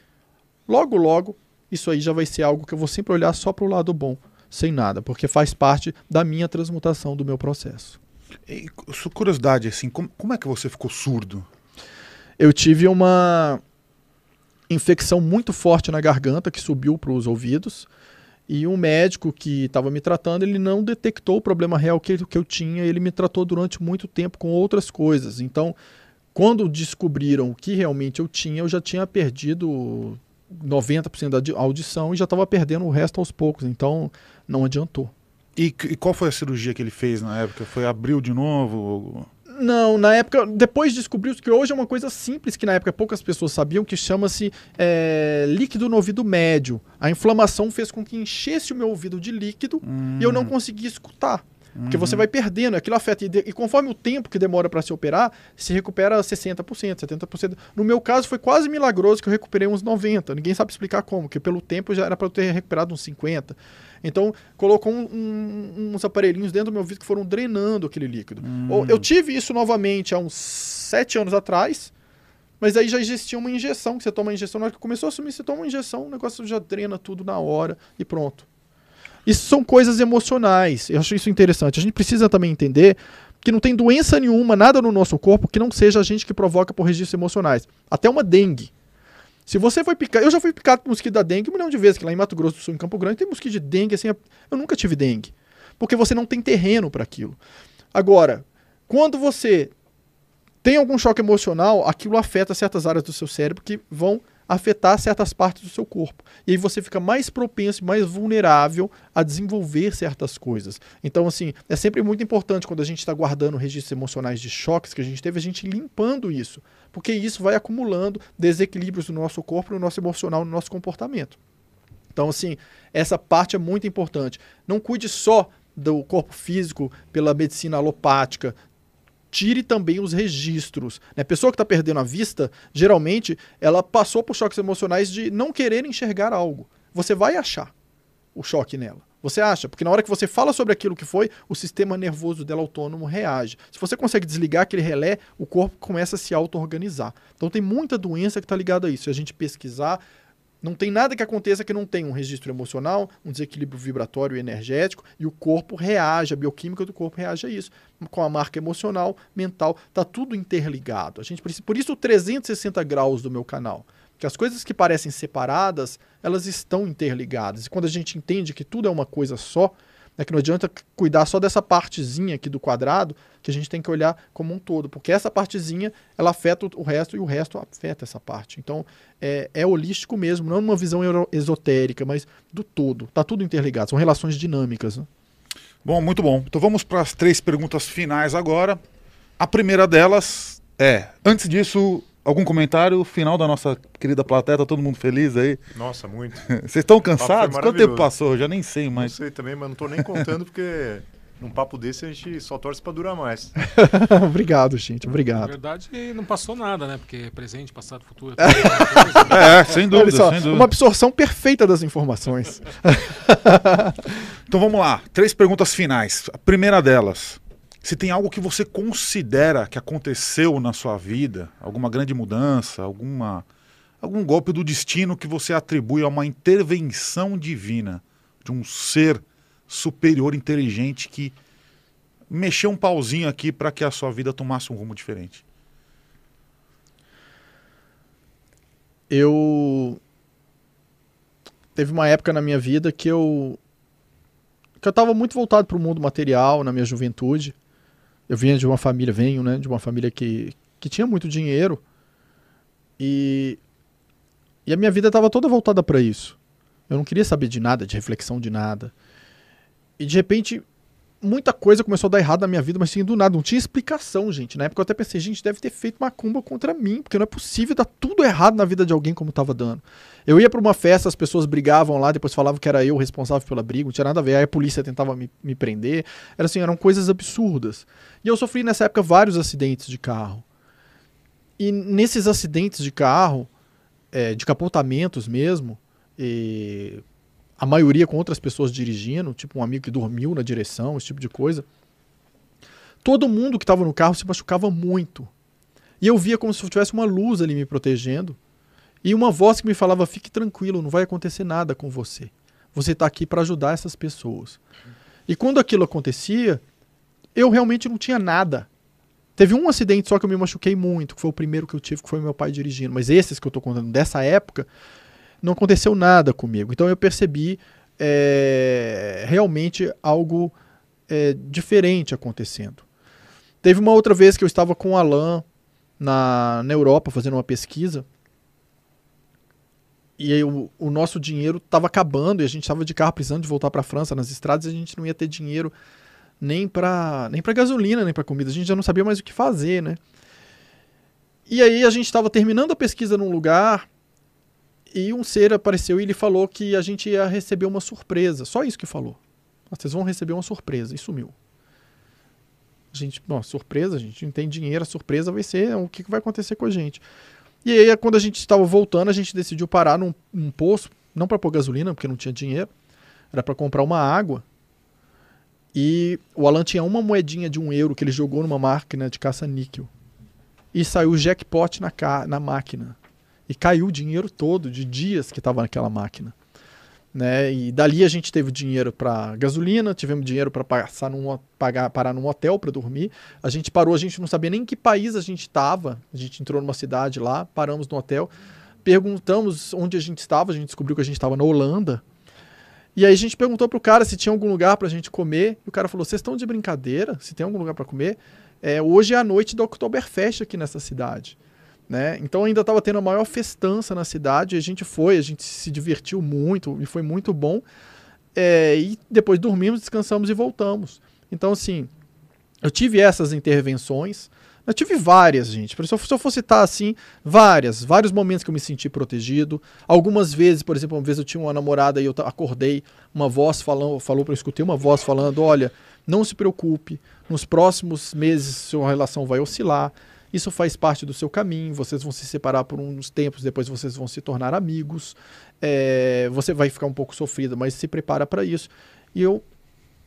logo, logo, isso aí já vai ser algo que eu vou sempre olhar só para o lado bom, sem nada, porque faz parte da minha transmutação, do meu processo. E, curiosidade, assim, como, como é que você ficou surdo? Eu tive uma infecção muito forte na garganta que subiu para os ouvidos. E um médico que estava me tratando, ele não detectou o problema real que, que eu tinha, ele me tratou durante muito tempo com outras coisas. Então, quando descobriram o que realmente eu tinha, eu já tinha perdido 90% da audição e já estava perdendo o resto aos poucos. Então, não adiantou. E, e, qual foi a cirurgia que ele fez na época? Foi abril de novo? Não, na época, depois descobriu que hoje é uma coisa simples que na época poucas pessoas sabiam, que chama-se é, líquido no ouvido médio. A inflamação fez com que enchesse o meu ouvido de líquido e eu não conseguia escutar. Porque você vai perdendo, aquilo afeta. E, de- e conforme o tempo que demora para se operar, se recupera 60%, 70%. No meu caso, foi quase milagroso que eu recuperei uns 90%. Ninguém sabe explicar como, porque pelo tempo já era para eu ter recuperado uns 50%. Então, colocou um- um- uns aparelhinhos dentro do meu ouvido que foram drenando aquele líquido. Ou- Eu tive isso novamente há uns 7 anos atrás. Mas aí já existia uma injeção, que você toma a injeção, na hora que começou a sumir, você toma uma injeção, o negócio já drena tudo na hora e pronto. Isso são coisas emocionais. Eu acho isso interessante. A gente precisa também entender que não tem doença nenhuma, nada no nosso corpo que não seja a gente que provoca por registros emocionais. Até uma dengue. Se você foi picado. Eu já fui picado por mosquito da dengue um milhão de vezes, que lá em Mato Grosso do Sul, em Campo Grande, tem mosquito de dengue, assim. Eu nunca tive dengue. Porque você não tem terreno para aquilo. Agora, quando você tem algum choque emocional, aquilo afeta certas áreas do seu cérebro que vão afetar certas partes do seu corpo. E aí você fica mais propenso, e mais vulnerável a desenvolver certas coisas. Então, assim, é sempre muito importante quando a gente está guardando registros emocionais de choques que a gente teve, a gente limpando isso. Porque isso vai acumulando desequilíbrios no nosso corpo, no nosso emocional, no nosso comportamento. Então, assim, essa parte é muito importante. Não cuide só do corpo físico pela medicina alopática. Tire também os registros. Né? A pessoa que está perdendo a vista, geralmente, ela passou por choques emocionais de não querer enxergar algo. Você vai achar o choque nela. Você acha, porque na hora que você fala sobre aquilo que foi, o sistema nervoso dela autônomo reage. Se você consegue desligar aquele relé, o corpo começa a se auto-organizar. Então tem muita doença que está ligada a isso. Se a gente pesquisar, não tem nada que aconteça que não tenha um registro emocional, um desequilíbrio vibratório e energético, e o corpo reage, a bioquímica do corpo reage a isso. Com a marca emocional, mental, tá tudo interligado. A gente precisa, por isso o 360 graus do meu canal. Que as coisas que parecem separadas, elas estão interligadas. E quando a gente entende que tudo é uma coisa só, né, que não adianta cuidar só dessa partezinha aqui do quadrado, que a gente tem que olhar como um todo, porque essa partezinha ela afeta o resto e o resto afeta essa parte. Então é, é holístico mesmo, não numa visão euro- esotérica, mas do todo. Tá tudo interligado, são relações dinâmicas. Né? Bom, muito bom. Então vamos para as três perguntas finais agora. A primeira delas é: antes disso, algum comentário final da nossa querida plateia? Tá todo mundo feliz aí? Nossa, muito. Vocês estão cansados? Quanto tempo passou? Eu já nem sei Não mais. sei também, mas não tô nem contando porque num papo desse a gente só torce pra durar mais. obrigado, gente, Na obrigado. verdade, não passou nada, né? Porque presente, passado, futuro. é né? É, sem Olha dúvida, só, sem dúvida. uma absorção perfeita das informações. Então vamos lá, três perguntas finais. A primeira delas: se tem algo que você considera que aconteceu na sua vida, alguma grande mudança, alguma algum golpe do destino que você atribui a uma intervenção divina de um ser superior inteligente que mexeu um pauzinho aqui para que a sua vida tomasse um rumo diferente. eu teve uma época na minha vida que eu que eu estava muito voltado para o mundo material na minha juventude. Eu vinha de uma família, venho, né, de uma família que que tinha muito dinheiro e e a minha vida estava toda voltada para isso. Eu não queria saber de nada, de reflexão de nada. E de repente muita coisa começou a dar errado na minha vida, mas assim, do nada, não tinha explicação, gente. Na época eu até pensei, gente, deve ter feito macumba contra mim, porque não é possível dar tudo errado na vida de alguém como tava dando. Eu ia pra uma festa, as pessoas brigavam lá, depois falavam que era eu o responsável pela briga, não tinha nada a ver. Aí a polícia tentava me, me prender. Era assim, eram coisas absurdas. E eu sofri nessa época vários acidentes de carro. E nesses acidentes de carro, é, de capotamentos mesmo, a maioria com outras pessoas dirigindo, tipo um amigo que dormiu na direção, esse tipo de coisa. Todo mundo que estava no carro se machucava muito. E eu via como se tivesse uma luz ali me protegendo. E uma voz que me falava: fique tranquilo, não vai acontecer nada com você. Você está aqui para ajudar essas pessoas. E quando aquilo acontecia, eu realmente não tinha nada. Teve um acidente só que eu me machuquei muito, que foi o primeiro que eu tive, que foi meu pai dirigindo. Mas esses que eu estou contando dessa época, não aconteceu nada comigo. Então eu percebi é, realmente algo é, diferente acontecendo. Teve uma outra vez que eu estava com o Alan na, na Europa fazendo uma pesquisa. E aí o, o nosso dinheiro estava acabando e a gente estava de carro precisando de voltar para a França nas estradas a gente não ia ter dinheiro nem para nem para gasolina, nem para comida. A gente já não sabia mais o que fazer, né? E aí a gente estava terminando a pesquisa num lugar e um ser apareceu e ele falou que a gente ia receber uma surpresa. Só isso que falou. Vocês vão receber uma surpresa. E sumiu. A gente, bom, surpresa, a gente não tem dinheiro, a surpresa vai ser o que vai acontecer com a gente. E aí, quando a gente estava voltando, a gente decidiu parar num, num poço, não para pôr gasolina, porque não tinha dinheiro, era para comprar uma água. E o Alan tinha uma moedinha de um euro que ele jogou numa máquina de caça-níquel. E saiu o jackpot na, na máquina. E caiu o dinheiro todo de dias que estava naquela máquina. Né? E dali a gente teve dinheiro para gasolina, tivemos dinheiro para passar num, pagar, parar num hotel para dormir. A gente parou, a gente não sabia nem em que país a gente estava. A gente entrou numa cidade lá, paramos no hotel, perguntamos onde a gente estava, a gente descobriu que a gente estava na Holanda. E aí a gente perguntou pro cara se tinha algum lugar pra gente comer. E o cara falou: "Vocês estão de brincadeira? Se tem algum lugar para comer? É, hoje é a noite do Oktoberfest aqui nessa cidade." Né? Então ainda estava tendo a maior festança na cidade, a gente foi, a gente se divertiu muito e foi muito bom. É, e depois dormimos, descansamos e voltamos. Então, assim, eu tive essas intervenções. Eu tive várias, gente. Se eu, se eu for citar assim, várias, vários momentos que eu me senti protegido. Algumas vezes, por exemplo, uma vez eu tinha uma namorada e eu acordei, uma voz falando, falou para eu escutei uma voz falando: olha, não se preocupe, nos próximos meses sua relação vai oscilar. Isso faz parte do seu caminho, vocês vão se separar por uns tempos, depois vocês vão se tornar amigos. É, você vai ficar um pouco sofrido, mas se prepara para isso. E eu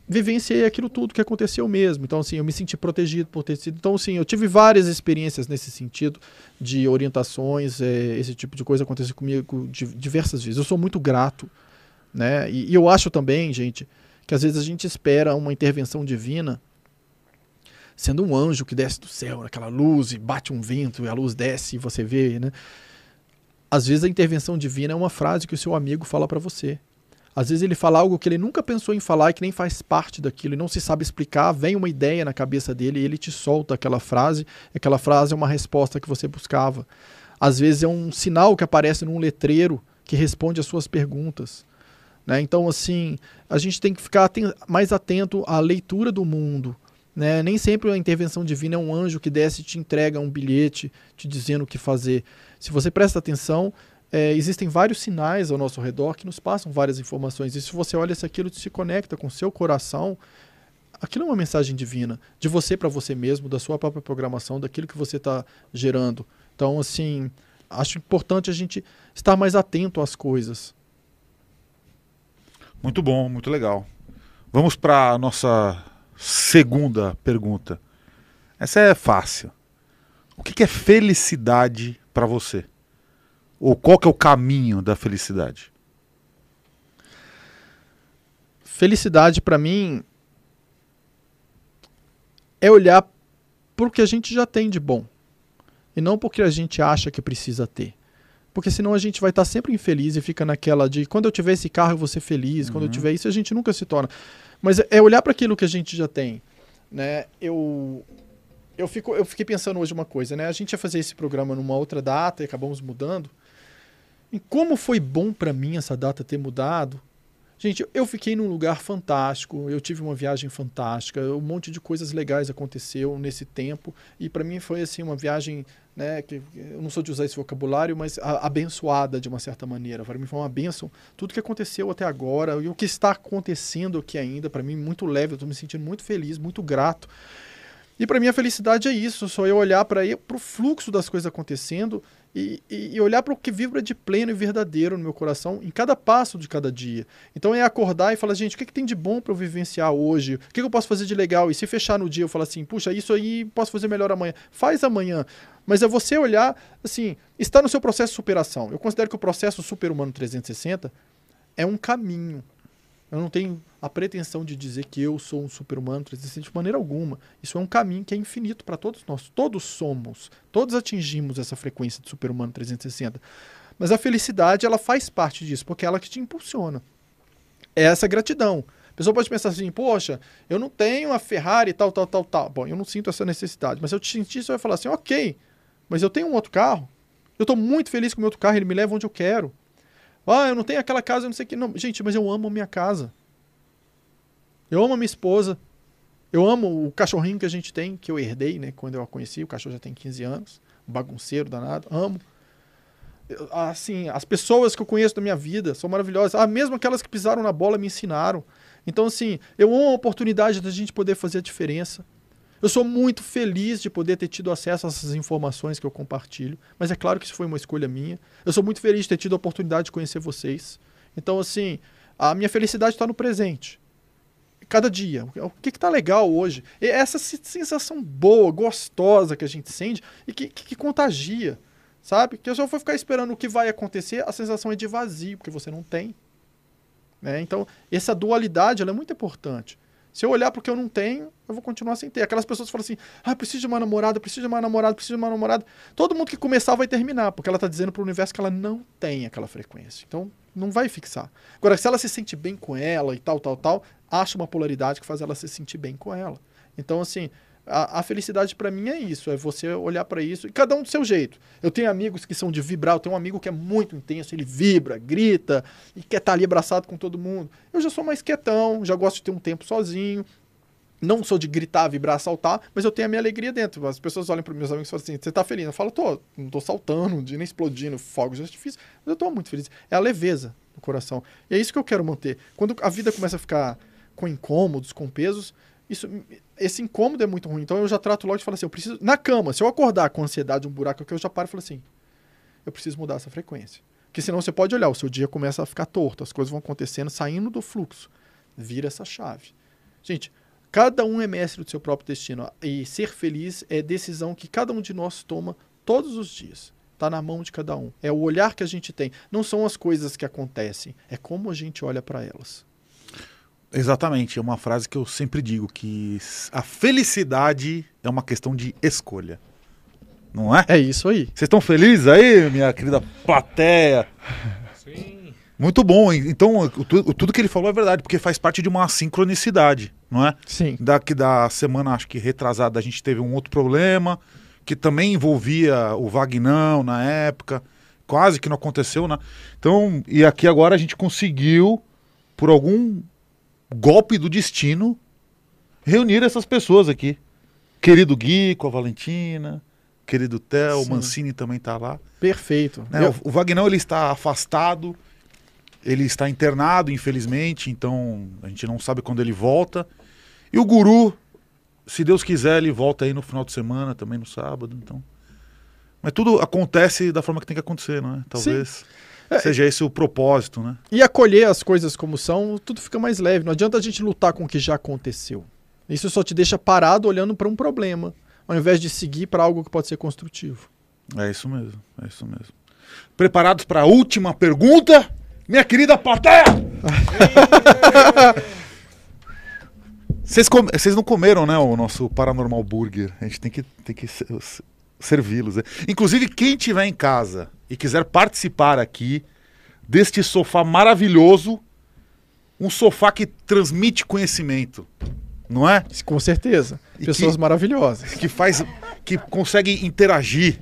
vivenciei aquilo tudo que aconteceu mesmo. Então, assim, eu me senti protegido por ter sido. Então, assim, eu tive várias experiências nesse sentido de orientações, é, esse tipo de coisa aconteceu comigo diversas vezes. Eu sou muito grato, né? E, e eu acho também, gente, que às vezes a gente espera uma intervenção divina sendo um anjo que desce do céu, aquela luz, e bate um vento, e a luz desce e você vê, né? Às vezes a intervenção divina é uma frase que o seu amigo fala para você. Às vezes ele fala algo que ele nunca pensou em falar e que nem faz parte daquilo e não se sabe explicar, vem uma ideia na cabeça dele e ele te solta aquela frase, aquela frase é uma resposta que você buscava. Às vezes é um sinal que aparece num letreiro que responde às suas perguntas. Né? Então, assim, a gente tem que ficar mais atento à leitura do mundo, né? Nem sempre a intervenção divina é um anjo que desce e te entrega um bilhete te dizendo o que fazer. Se você presta atenção, é, existem vários sinais ao nosso redor que nos passam várias informações. E se você olha se aquilo se conecta com o seu coração, aquilo é uma mensagem divina, de você para você mesmo, da sua própria programação, daquilo que você está gerando. Então, assim, acho importante a gente estar mais atento às coisas. Muito bom, muito legal. Vamos para a nossa Segunda pergunta. Essa é fácil. O que é felicidade para você? Ou qual que é o caminho da felicidade? Felicidade para mim é olhar para que a gente já tem de bom e não porque a gente acha que precisa ter. Porque senão a gente vai estar sempre infeliz e fica naquela de quando eu tiver esse carro eu vou ser feliz, uhum. quando eu uhum. tiver isso a gente nunca se torna. Mas é olhar para aquilo que a gente já tem. Né? Eu, eu, fico, eu fiquei pensando hoje uma coisa, né? A gente ia fazer esse programa numa outra data e acabamos mudando. E como foi bom para mim essa data ter mudado. Gente, eu fiquei num lugar fantástico, eu tive uma viagem fantástica, um monte de coisas legais aconteceu nesse tempo e para mim foi assim uma viagem né, que eu não sou de usar esse vocabulário, mas a, abençoada de uma certa maneira. Para mim foi uma benção tudo que aconteceu até agora e o que está acontecendo aqui ainda, para mim muito leve, eu estou me sentindo muito feliz, muito grato. E para mim a felicidade é isso, só eu olhar para o fluxo das coisas acontecendo e, e, olhar para o que vibra de pleno e verdadeiro no meu coração em cada passo de cada dia. Então é acordar e falar, gente, o que, que tem de bom para eu vivenciar hoje? O que, que eu posso fazer de legal? E se fechar no dia eu falar assim, puxa, isso aí posso fazer melhor amanhã. Faz amanhã. Mas é você olhar, assim, está no seu processo de superação. Eu considero que o processo Super-Humano 360 é um caminho. Eu não tenho a pretensão de dizer que eu sou um super-humano de maneira alguma. Isso é um caminho que é infinito para todos nós. Todos somos, todos atingimos essa frequência de super-humano 360. Mas a felicidade, ela faz parte disso, porque é ela que te impulsiona. É essa gratidão. A pessoa pode pensar assim, poxa, eu não tenho a Ferrari tal, tal, tal, tal. Bom, eu não sinto essa necessidade. Mas se eu te sentir, você vai falar assim, ok, mas eu tenho um outro carro. Eu estou muito feliz com o meu outro carro, ele me leva onde eu quero. Ah, eu não tenho aquela casa, eu não sei o que. Não, gente, mas eu amo minha casa. Eu amo a minha esposa. Eu amo o cachorrinho que a gente tem, que eu herdei, né? Quando eu a conheci, o cachorro já tem 15 anos, bagunceiro danado, amo. Eu- Assim, as pessoas que eu conheço da minha vida são maravilhosas. Ah, mesmo aquelas que pisaram na bola me ensinaram. Então, assim, eu amo a oportunidade da gente poder fazer a diferença. Eu sou muito feliz de poder ter tido acesso a essas informações que eu compartilho, mas é claro que isso foi uma escolha minha. Eu sou muito feliz de ter tido a oportunidade de conhecer vocês. Então, assim, a minha felicidade está no presente. Cada dia. O que está legal hoje? E essa se- sensação boa, gostosa que a gente sente e que, que, que contagia, sabe? Que eu só for ficar esperando o que vai acontecer, a sensação é de vazio, porque você não tem. né? Então, essa dualidade é muito importante. Se eu olhar para o que eu não tenho, eu vou continuar sem ter. Aquelas pessoas que falam assim: ah, preciso de uma namorada, preciso de uma namorada, preciso de uma namorada. Todo mundo que começar vai terminar, porque ela está dizendo para o universo que ela não tem aquela frequência. Então, não vai fixar. Agora, se ela se sente bem com ela e tal, tal, tal, acha uma polaridade que faz ela se sentir bem com ela. Então, assim, a, a felicidade para mim é isso, é você olhar para isso e cada um do seu jeito. Eu tenho amigos que são de vibrar, eu tenho um amigo que é muito intenso, ele vibra, grita e quer estar ali abraçado com todo mundo. Eu já sou mais quietão, já gosto de ter um tempo sozinho. Não sou de gritar, vibrar, saltar, mas eu tenho a minha alegria dentro. As pessoas olham para meus amigos e falam assim: Você tá feliz? Eu falo: Tô, não tô saltando, nem explodindo, fogos de artifício, mas eu tô muito feliz. É a leveza no coração. E é isso que eu quero manter. Quando a vida começa a ficar com incômodos, com pesos, isso, esse incômodo é muito ruim. Então eu já trato logo e falo assim: Eu preciso. Na cama, se eu acordar com ansiedade, um buraco aqui, eu já paro e falo assim: Eu preciso mudar essa frequência. Porque senão você pode olhar, o seu dia começa a ficar torto, as coisas vão acontecendo, saindo do fluxo. Vira essa chave. Gente, cada um é mestre do seu próprio destino. E ser feliz é decisão que cada um de nós toma todos os dias. Está na mão de cada um. É o olhar que a gente tem. Não são as coisas que acontecem, é como a gente olha para elas. Exatamente, é uma frase que eu sempre digo, que a felicidade é uma questão de escolha. Não é? É isso aí. Vocês estão felizes aí, minha querida plateia? Sim. Muito bom. Então, tudo que ele falou é verdade, porque faz parte de uma sincronicidade, não é? Sim. Daqui da semana, acho que retrasada, a gente teve um outro problema, que também envolvia o Vagnão na época, quase que não aconteceu, né? Então, e aqui agora a gente conseguiu, por algum golpe do destino, reunir essas pessoas aqui. Querido Gui com a Valentina, querido Theo, o Sim. Mancini também tá lá. Perfeito. né? Eu- O, Vagnão ele está afastado, ele está internado, infelizmente, então a gente não sabe quando ele volta. E o Guru, se Deus quiser, ele volta aí no final de semana, também no sábado, então. Mas tudo acontece da forma que tem que acontecer, não é? Talvez seja esse o propósito, né? E acolher as coisas como são, tudo fica mais leve. Não adianta a gente lutar com o que já aconteceu. Isso só te deixa parado olhando para um problema, ao invés de seguir para algo que pode ser construtivo. É isso mesmo, é isso mesmo. Preparados para a última pergunta? Minha querida plateia! Vocês vocês não comeram, né, o nosso Paranormal Burger. A gente tem que, tem que servi-los. né? Inclusive, quem estiver em casa e quiser participar aqui deste sofá maravilhoso, um sofá que transmite conhecimento, não é? Com certeza. E Pessoas que- maravilhosas. que faz que consegue interagir,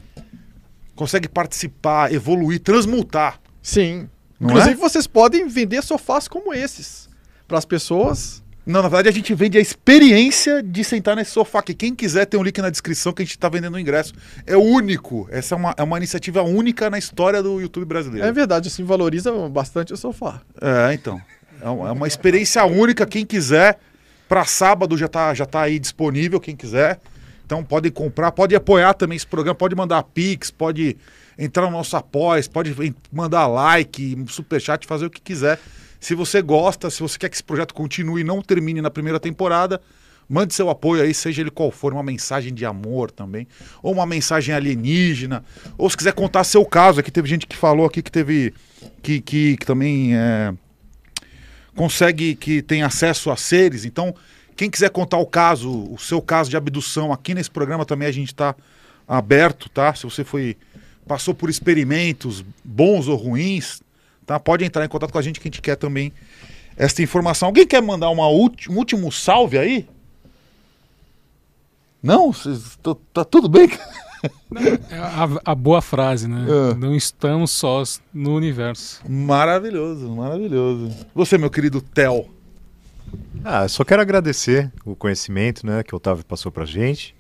consegue participar, evoluir, transmutar. Sim. Não Inclusive, é? vocês podem vender sofás como esses para as pessoas. Não, na verdade a gente vende a experiência de sentar nesse sofá aqui. Quem quiser tem um link na descrição que a gente está vendendo o ingresso. É único. Essa é uma, é uma iniciativa única na história do YouTube brasileiro. É verdade, assim, valoriza bastante o sofá. É, então. É uma, é uma experiência única. Quem quiser, para sábado já tá, já tá aí disponível, quem quiser. Então pode comprar, pode apoiar também esse programa, pode mandar Pix, pode entrar no nosso apoio, pode mandar like, superchat, fazer o que quiser. Se você gosta, se você quer que esse projeto continue e não termine na primeira temporada, mande seu apoio aí, seja ele qual for, uma mensagem de amor também, ou uma mensagem alienígena, ou se quiser contar seu caso, aqui teve gente que falou aqui que teve, que, que, que também é, consegue, que tem acesso a seres, então quem quiser contar o caso, o seu caso de abdução, aqui nesse programa também a gente está aberto, tá? Se você foi passou por experimentos bons ou ruins, tá? Pode entrar em contato com a gente que a gente quer também esta informação. Alguém quer mandar uma ulti- um último salve aí? Não? Cês- tá, tá tudo bem? É a, a boa frase, né? É. Não estamos sós no universo. Maravilhoso, maravilhoso. Você, meu querido Theo. Ah, só quero agradecer o conhecimento né, que o Otávio passou pra gente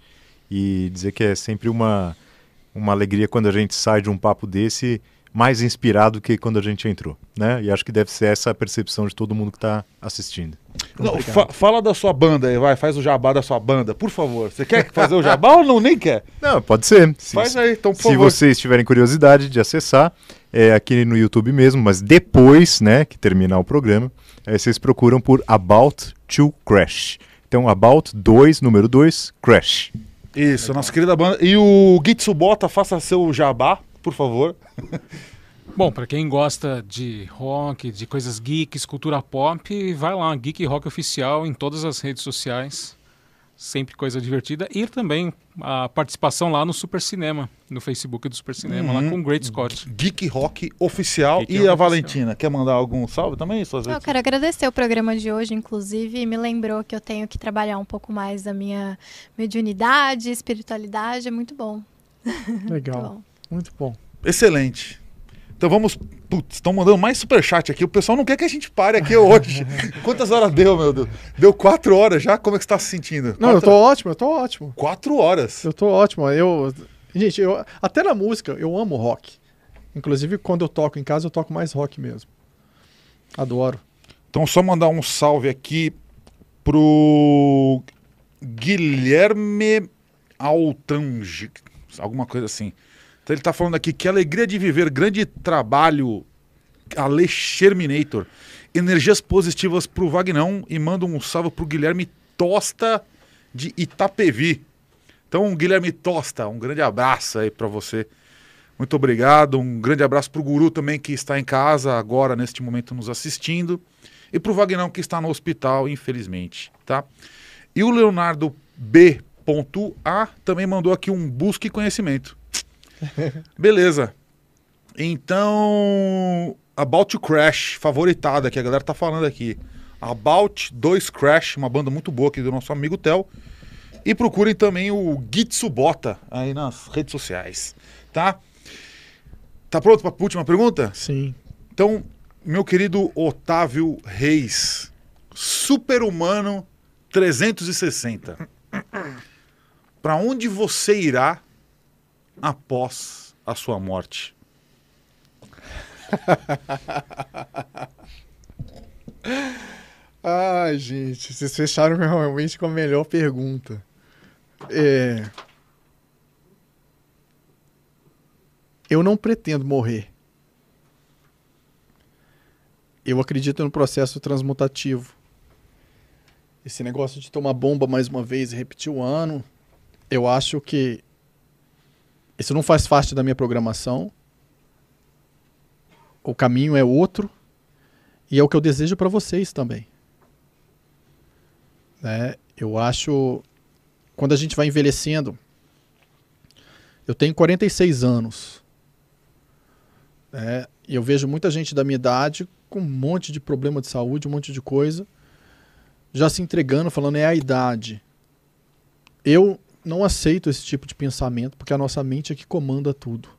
e dizer que é sempre uma, uma alegria quando a gente sai de um papo desse mais inspirado que quando a gente entrou, né? E acho que deve ser essa a percepção de todo mundo que está assistindo. Não, fa- fala da sua banda aí, vai, faz o jabá da sua banda, por favor. Você quer fazer o jabá ou não nem quer? Não, pode ser. Se, Faz aí, então, por se favor. vocês tiverem curiosidade de acessar, é aqui no YouTube mesmo, mas depois, né, que terminar o programa, aí vocês procuram por About to Crash. Então, About 2, número 2, Crash. Isso, nossa querida banda. E o Gitsubota, faça seu jabá, por favor. Bom, pra quem gosta de rock, de coisas geeks, cultura pop, vai lá, Geek Rock Oficial em todas as redes sociais. Sempre coisa divertida. E também a participação lá no Super Cinema, no Facebook do Super Cinema, lá Uhum. com o Great Scott. Geek Rock Oficial. Geek e Rock a Oficial. Valentina, quer mandar algum salve também? Suas Eu redes- quero agradecer o programa de hoje, inclusive, me lembrou que eu tenho que trabalhar um pouco mais a minha mediunidade, espiritualidade, é muito bom. Muito Legal. bom. Muito bom. Excelente. Então vamos. Putz, estão mandando mais superchat aqui. O pessoal não quer que a gente pare aqui hoje. Quantas horas deu, meu Deus? Deu quatro horas já? Como é que você tá se sentindo? Não, eu Quatro- tô ótimo, eu tô ótimo. Quatro horas. Eu tô ótimo. Eu, gente, eu, até na música, eu amo rock. Inclusive, quando eu toco em casa, eu toco mais rock mesmo. Adoro. Então, só mandar um salve aqui pro Guilherme Altange, alguma coisa assim. Então, ele tá falando aqui que alegria de viver, grande trabalho, Ale Sherminator. Energias positivas pro Vagnão e manda um salve pro Guilherme Tosta de Itapevi. Então, Guilherme Tosta, um grande abraço aí pra você. Muito obrigado. Um grande abraço pro Guru também que está em casa agora, neste momento, nos assistindo. E pro Vagnão que está no hospital, infelizmente, tá? E o Leonardo B.A. também mandou aqui um busque conhecimento. Beleza. Então, About to Crash, favoritada que a galera tá falando aqui. About 2 Crash, uma banda muito boa aqui do nosso amigo Tel. E procurem também o Gitsubota aí nas redes sociais, tá? Tá pronto para a última pergunta? Sim. Então, meu querido Otávio Reis, super-humano 360. Para onde você irá após a sua morte? Ai, gente, vocês fecharam realmente com a melhor pergunta. É... Eu não pretendo morrer. Eu acredito no processo transmutativo. Esse negócio de tomar bomba mais uma vez e repetir o ano, eu acho que isso não faz parte da minha programação. O caminho é outro e é o que eu desejo para vocês também. Né? Eu acho quando a gente vai envelhecendo, eu tenho 46 anos. Né? E eu vejo muita gente da minha idade com um monte de problema de saúde, um monte de coisa, já se entregando, falando é a idade. Eu não aceito esse tipo de pensamento, porque a nossa mente é que comanda tudo.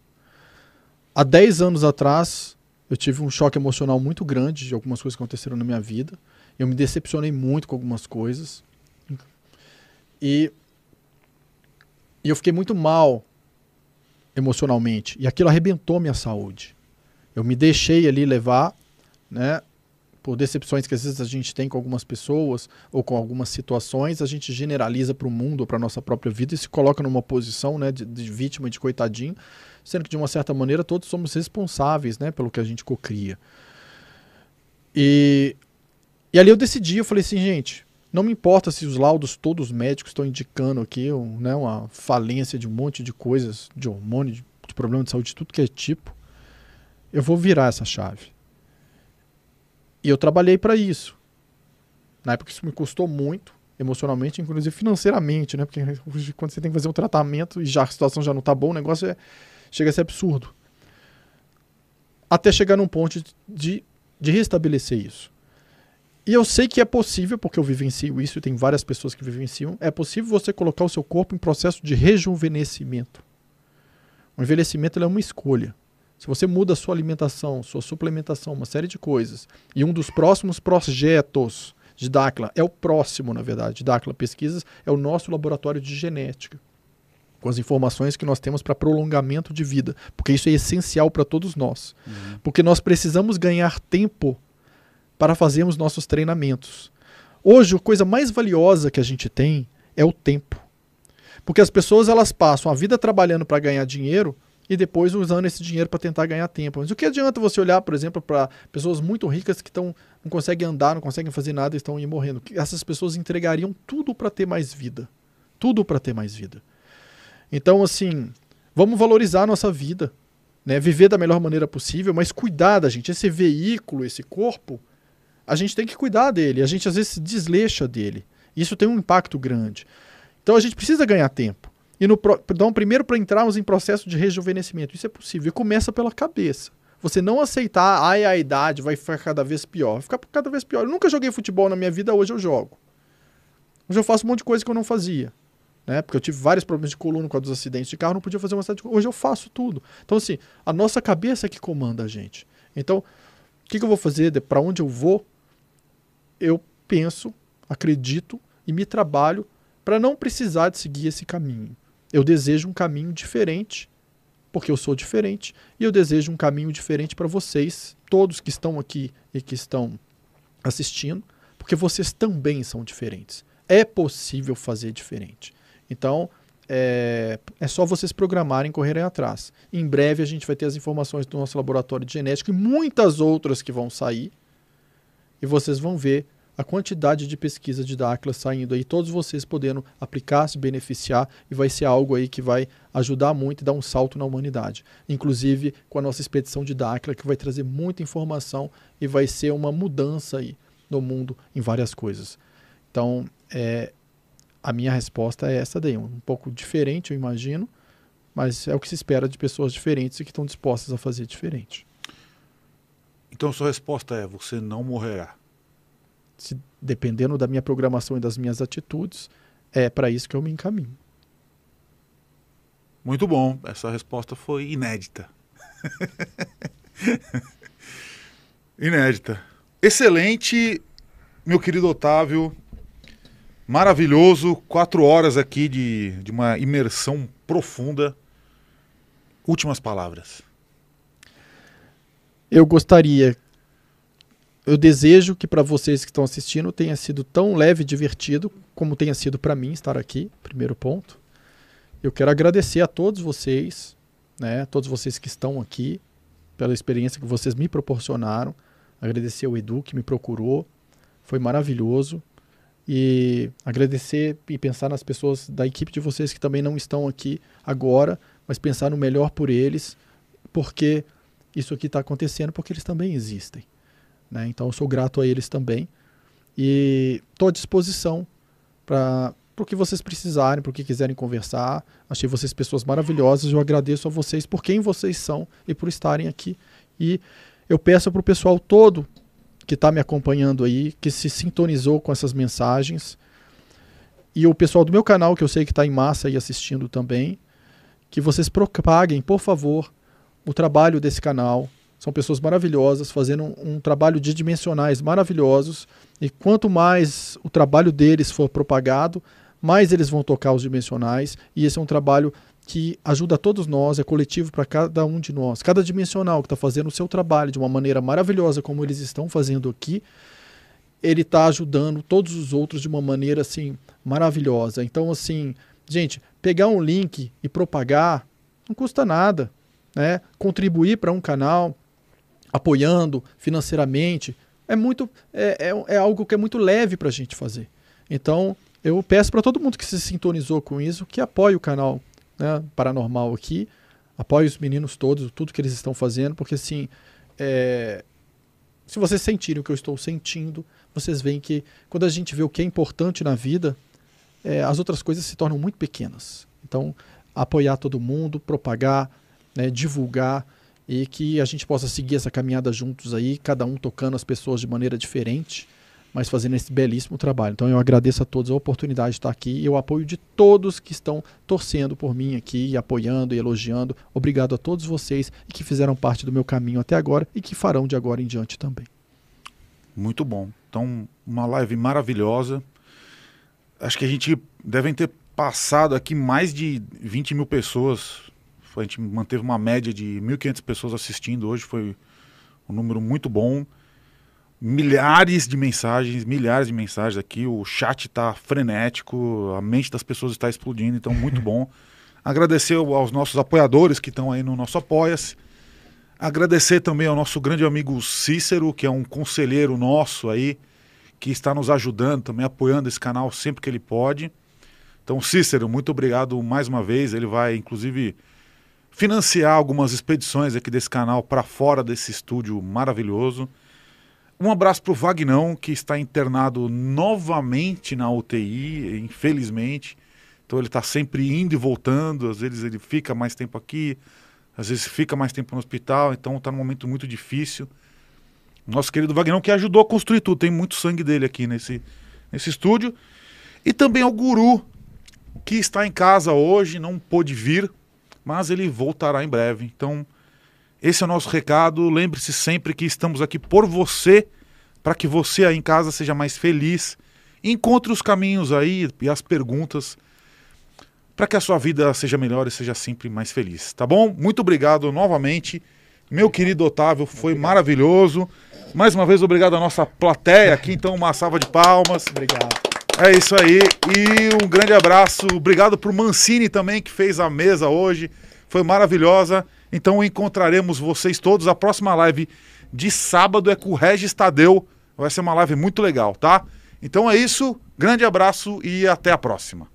Há 10 anos atrás, eu tive um choque emocional muito grande de algumas coisas que aconteceram na minha vida. Eu me decepcionei muito com algumas coisas. E, e eu fiquei muito mal emocionalmente. E aquilo arrebentou minha saúde. Eu me deixei ali levar, né? Por decepções que às vezes a gente tem com algumas pessoas ou com algumas situações, a gente generaliza para o mundo para nossa própria vida e se coloca numa posição né, de, de vítima, de coitadinho, sendo que de uma certa maneira todos somos responsáveis né, pelo que a gente cocria. E, e ali eu decidi, eu falei assim, gente, não me importa se os laudos todos médicos estão indicando aqui um, né, uma falência de um monte de coisas, de hormônio, de, de problema de saúde, de tudo que é tipo. Eu vou virar essa chave. E eu trabalhei para isso. Na época isso me custou muito, emocionalmente, inclusive financeiramente, né? Porque quando você tem que fazer um tratamento e já a situação já não tá boa, o negócio é, chega a ser absurdo. Até chegar num ponto de, de restabelecer isso. E eu sei que é possível, porque eu vivencio isso e tem várias pessoas que vivenciam, é possível você colocar o seu corpo em processo de rejuvenescimento. O envelhecimento é uma escolha. Se você muda a sua alimentação, sua suplementação, uma série de coisas, e um dos próximos projetos de Dacla é o próximo, na verdade. Dacla Pesquisas é o nosso laboratório de genética, com as informações que nós temos para prolongamento de vida, porque isso é essencial para todos nós. Uhum. Porque nós precisamos ganhar tempo para fazermos nossos treinamentos. Hoje, a coisa mais valiosa que a gente tem é o tempo. Porque as pessoas elas passam a vida trabalhando para ganhar dinheiro e depois usando esse dinheiro para tentar ganhar tempo. Mas o que adianta você olhar, por exemplo, para pessoas muito ricas que estão não conseguem andar, não conseguem fazer nada e estão morrendo? Essas pessoas entregariam tudo para ter mais vida. Tudo para ter mais vida. Então, assim, vamos valorizar a nossa vida, né? Viver da melhor maneira possível, mas cuidar da gente. Esse veículo, esse corpo, a gente tem que cuidar dele. A gente às vezes se desleixa dele. Isso tem um impacto grande. Então a gente precisa ganhar tempo. E no então, primeiro para entrarmos em processo de rejuvenescimento. Isso é possível. E começa pela cabeça. Você não aceitar, ai, a idade vai ficar cada vez pior. Vai ficar cada vez pior. Eu nunca joguei futebol na minha vida, hoje eu jogo. Hoje eu faço um monte de coisa que eu não fazia. Né? Porque eu tive vários problemas de coluna com dos acidentes de carro, não podia fazer uma cidade de Hoje eu faço tudo. Então, assim, a nossa cabeça é que comanda a gente. Então, o que, que eu vou fazer? Para onde eu vou? Eu penso, acredito e me trabalho para não precisar de seguir esse caminho. Eu desejo um caminho diferente, porque eu sou diferente, e eu desejo um caminho diferente para vocês, todos que estão aqui e que estão assistindo, porque vocês também são diferentes. É possível fazer diferente. Então, é, é só vocês programarem e correrem atrás. Em breve a gente vai ter as informações do nosso laboratório de genética e muitas outras que vão sair. E vocês vão ver a quantidade de pesquisa de Dáquila saindo aí, todos vocês podendo aplicar, se beneficiar, e vai ser algo aí que vai ajudar muito e dar um salto na humanidade. Inclusive com a nossa expedição de Dáquila, que vai trazer muita informação e vai ser uma mudança aí no mundo em várias coisas. Então, é, a minha resposta é essa daí, um pouco diferente, eu imagino, mas é o que se espera de pessoas diferentes e que estão dispostas a fazer diferente. Então, sua resposta é: você não morrerá se, dependendo da minha programação e das minhas atitudes, é para isso que eu me encaminho. Muito bom, essa resposta foi inédita. inédita. Excelente, meu querido Otávio. Maravilhoso, quatro horas aqui de, de uma imersão profunda. Últimas palavras. Eu gostaria eu desejo que para vocês que estão assistindo tenha sido tão leve e divertido como tenha sido para mim estar aqui, primeiro ponto. Eu quero agradecer a todos vocês, né, todos vocês que estão aqui, pela experiência que vocês me proporcionaram. Agradecer ao Edu que me procurou, foi maravilhoso. E agradecer e pensar nas pessoas da equipe de vocês que também não estão aqui agora, mas pensar no melhor por eles, porque isso aqui está acontecendo, porque eles também existem. Né? Então eu sou grato a eles também. E estou à disposição para o que vocês precisarem, para o que quiserem conversar. Achei vocês pessoas maravilhosas. Eu agradeço a vocês por quem vocês são e por estarem aqui. E eu peço para o pessoal todo que está me acompanhando aí, que se sintonizou com essas mensagens, e o pessoal do meu canal, que eu sei que está em massa aí assistindo também, que vocês propaguem, por favor, o trabalho desse canal, são pessoas maravilhosas, fazendo um, um trabalho de dimensionais maravilhosos. E quanto mais o trabalho deles for propagado, mais eles vão tocar os dimensionais. E esse é um trabalho que ajuda todos nós, é coletivo para cada um de nós. Cada dimensional que está fazendo o seu trabalho de uma maneira maravilhosa, como eles estão fazendo aqui, ele está ajudando todos os outros de uma maneira assim maravilhosa. Então, assim, gente, pegar um link e propagar não custa nada, né? Contribuir para um canal apoiando financeiramente, é muito é, é, é algo que é muito leve para a gente fazer. Então, eu peço para todo mundo que se sintonizou com isso que apoie o canal né, Paranormal aqui, apoie os meninos todos, tudo que eles estão fazendo, porque assim, é, se vocês sentirem o que eu estou sentindo, vocês veem que quando a gente vê o que é importante na vida, é, as outras coisas se tornam muito pequenas. Então, apoiar todo mundo, propagar, né, divulgar, e que a gente possa seguir essa caminhada juntos aí, cada um tocando as pessoas de maneira diferente, mas fazendo esse belíssimo trabalho. Então eu agradeço a todos a oportunidade de estar aqui e o apoio de todos que estão torcendo por mim aqui, apoiando e elogiando. Obrigado a todos vocês que fizeram parte do meu caminho até agora e que farão de agora em diante também. Muito bom. Então, uma live maravilhosa. Acho que a gente devem ter passado aqui mais de 20 mil pessoas. A gente manteve uma média de 1.500 pessoas assistindo. Hoje foi um número muito bom. Milhares de mensagens, milhares de mensagens aqui. O chat está frenético, a mente das pessoas está explodindo, então muito bom. Agradecer aos nossos apoiadores que estão aí no nosso Apoia-se. Agradecer também ao nosso grande amigo Cícero, que é um conselheiro nosso aí, que está nos ajudando, também apoiando esse canal sempre que ele pode. Então, Cícero, muito obrigado mais uma vez. Ele vai, inclusive, financiar algumas expedições aqui desse canal para fora desse estúdio maravilhoso. Um abraço para o Vagnão, que está internado novamente na UTI, infelizmente. Então ele está sempre indo e voltando, às vezes ele fica mais tempo aqui, às vezes fica mais tempo no hospital, então está num momento muito difícil. Nosso querido Vagnão, que ajudou a construir tudo, tem muito sangue dele aqui nesse, nesse estúdio. E também ao Guru, que está em casa hoje, não pôde vir, mas ele voltará em breve. Então, esse é o nosso recado. Lembre-se sempre que estamos aqui por você, para que você aí em casa seja mais feliz. Encontre os caminhos aí e as perguntas para que a sua vida seja melhor e seja sempre mais feliz, tá bom? Muito obrigado novamente, meu querido Otávio, foi obrigado. maravilhoso. Mais uma vez, obrigado à nossa plateia aqui, então uma salva de palmas. Obrigado. É isso aí, e um grande abraço. Obrigado pro Mancini também, que fez a mesa hoje, foi maravilhosa. Então encontraremos vocês todos. A próxima live de sábado é com o Regis Tadeu. Vai ser uma live muito legal, tá? Então é isso, grande abraço e até a próxima.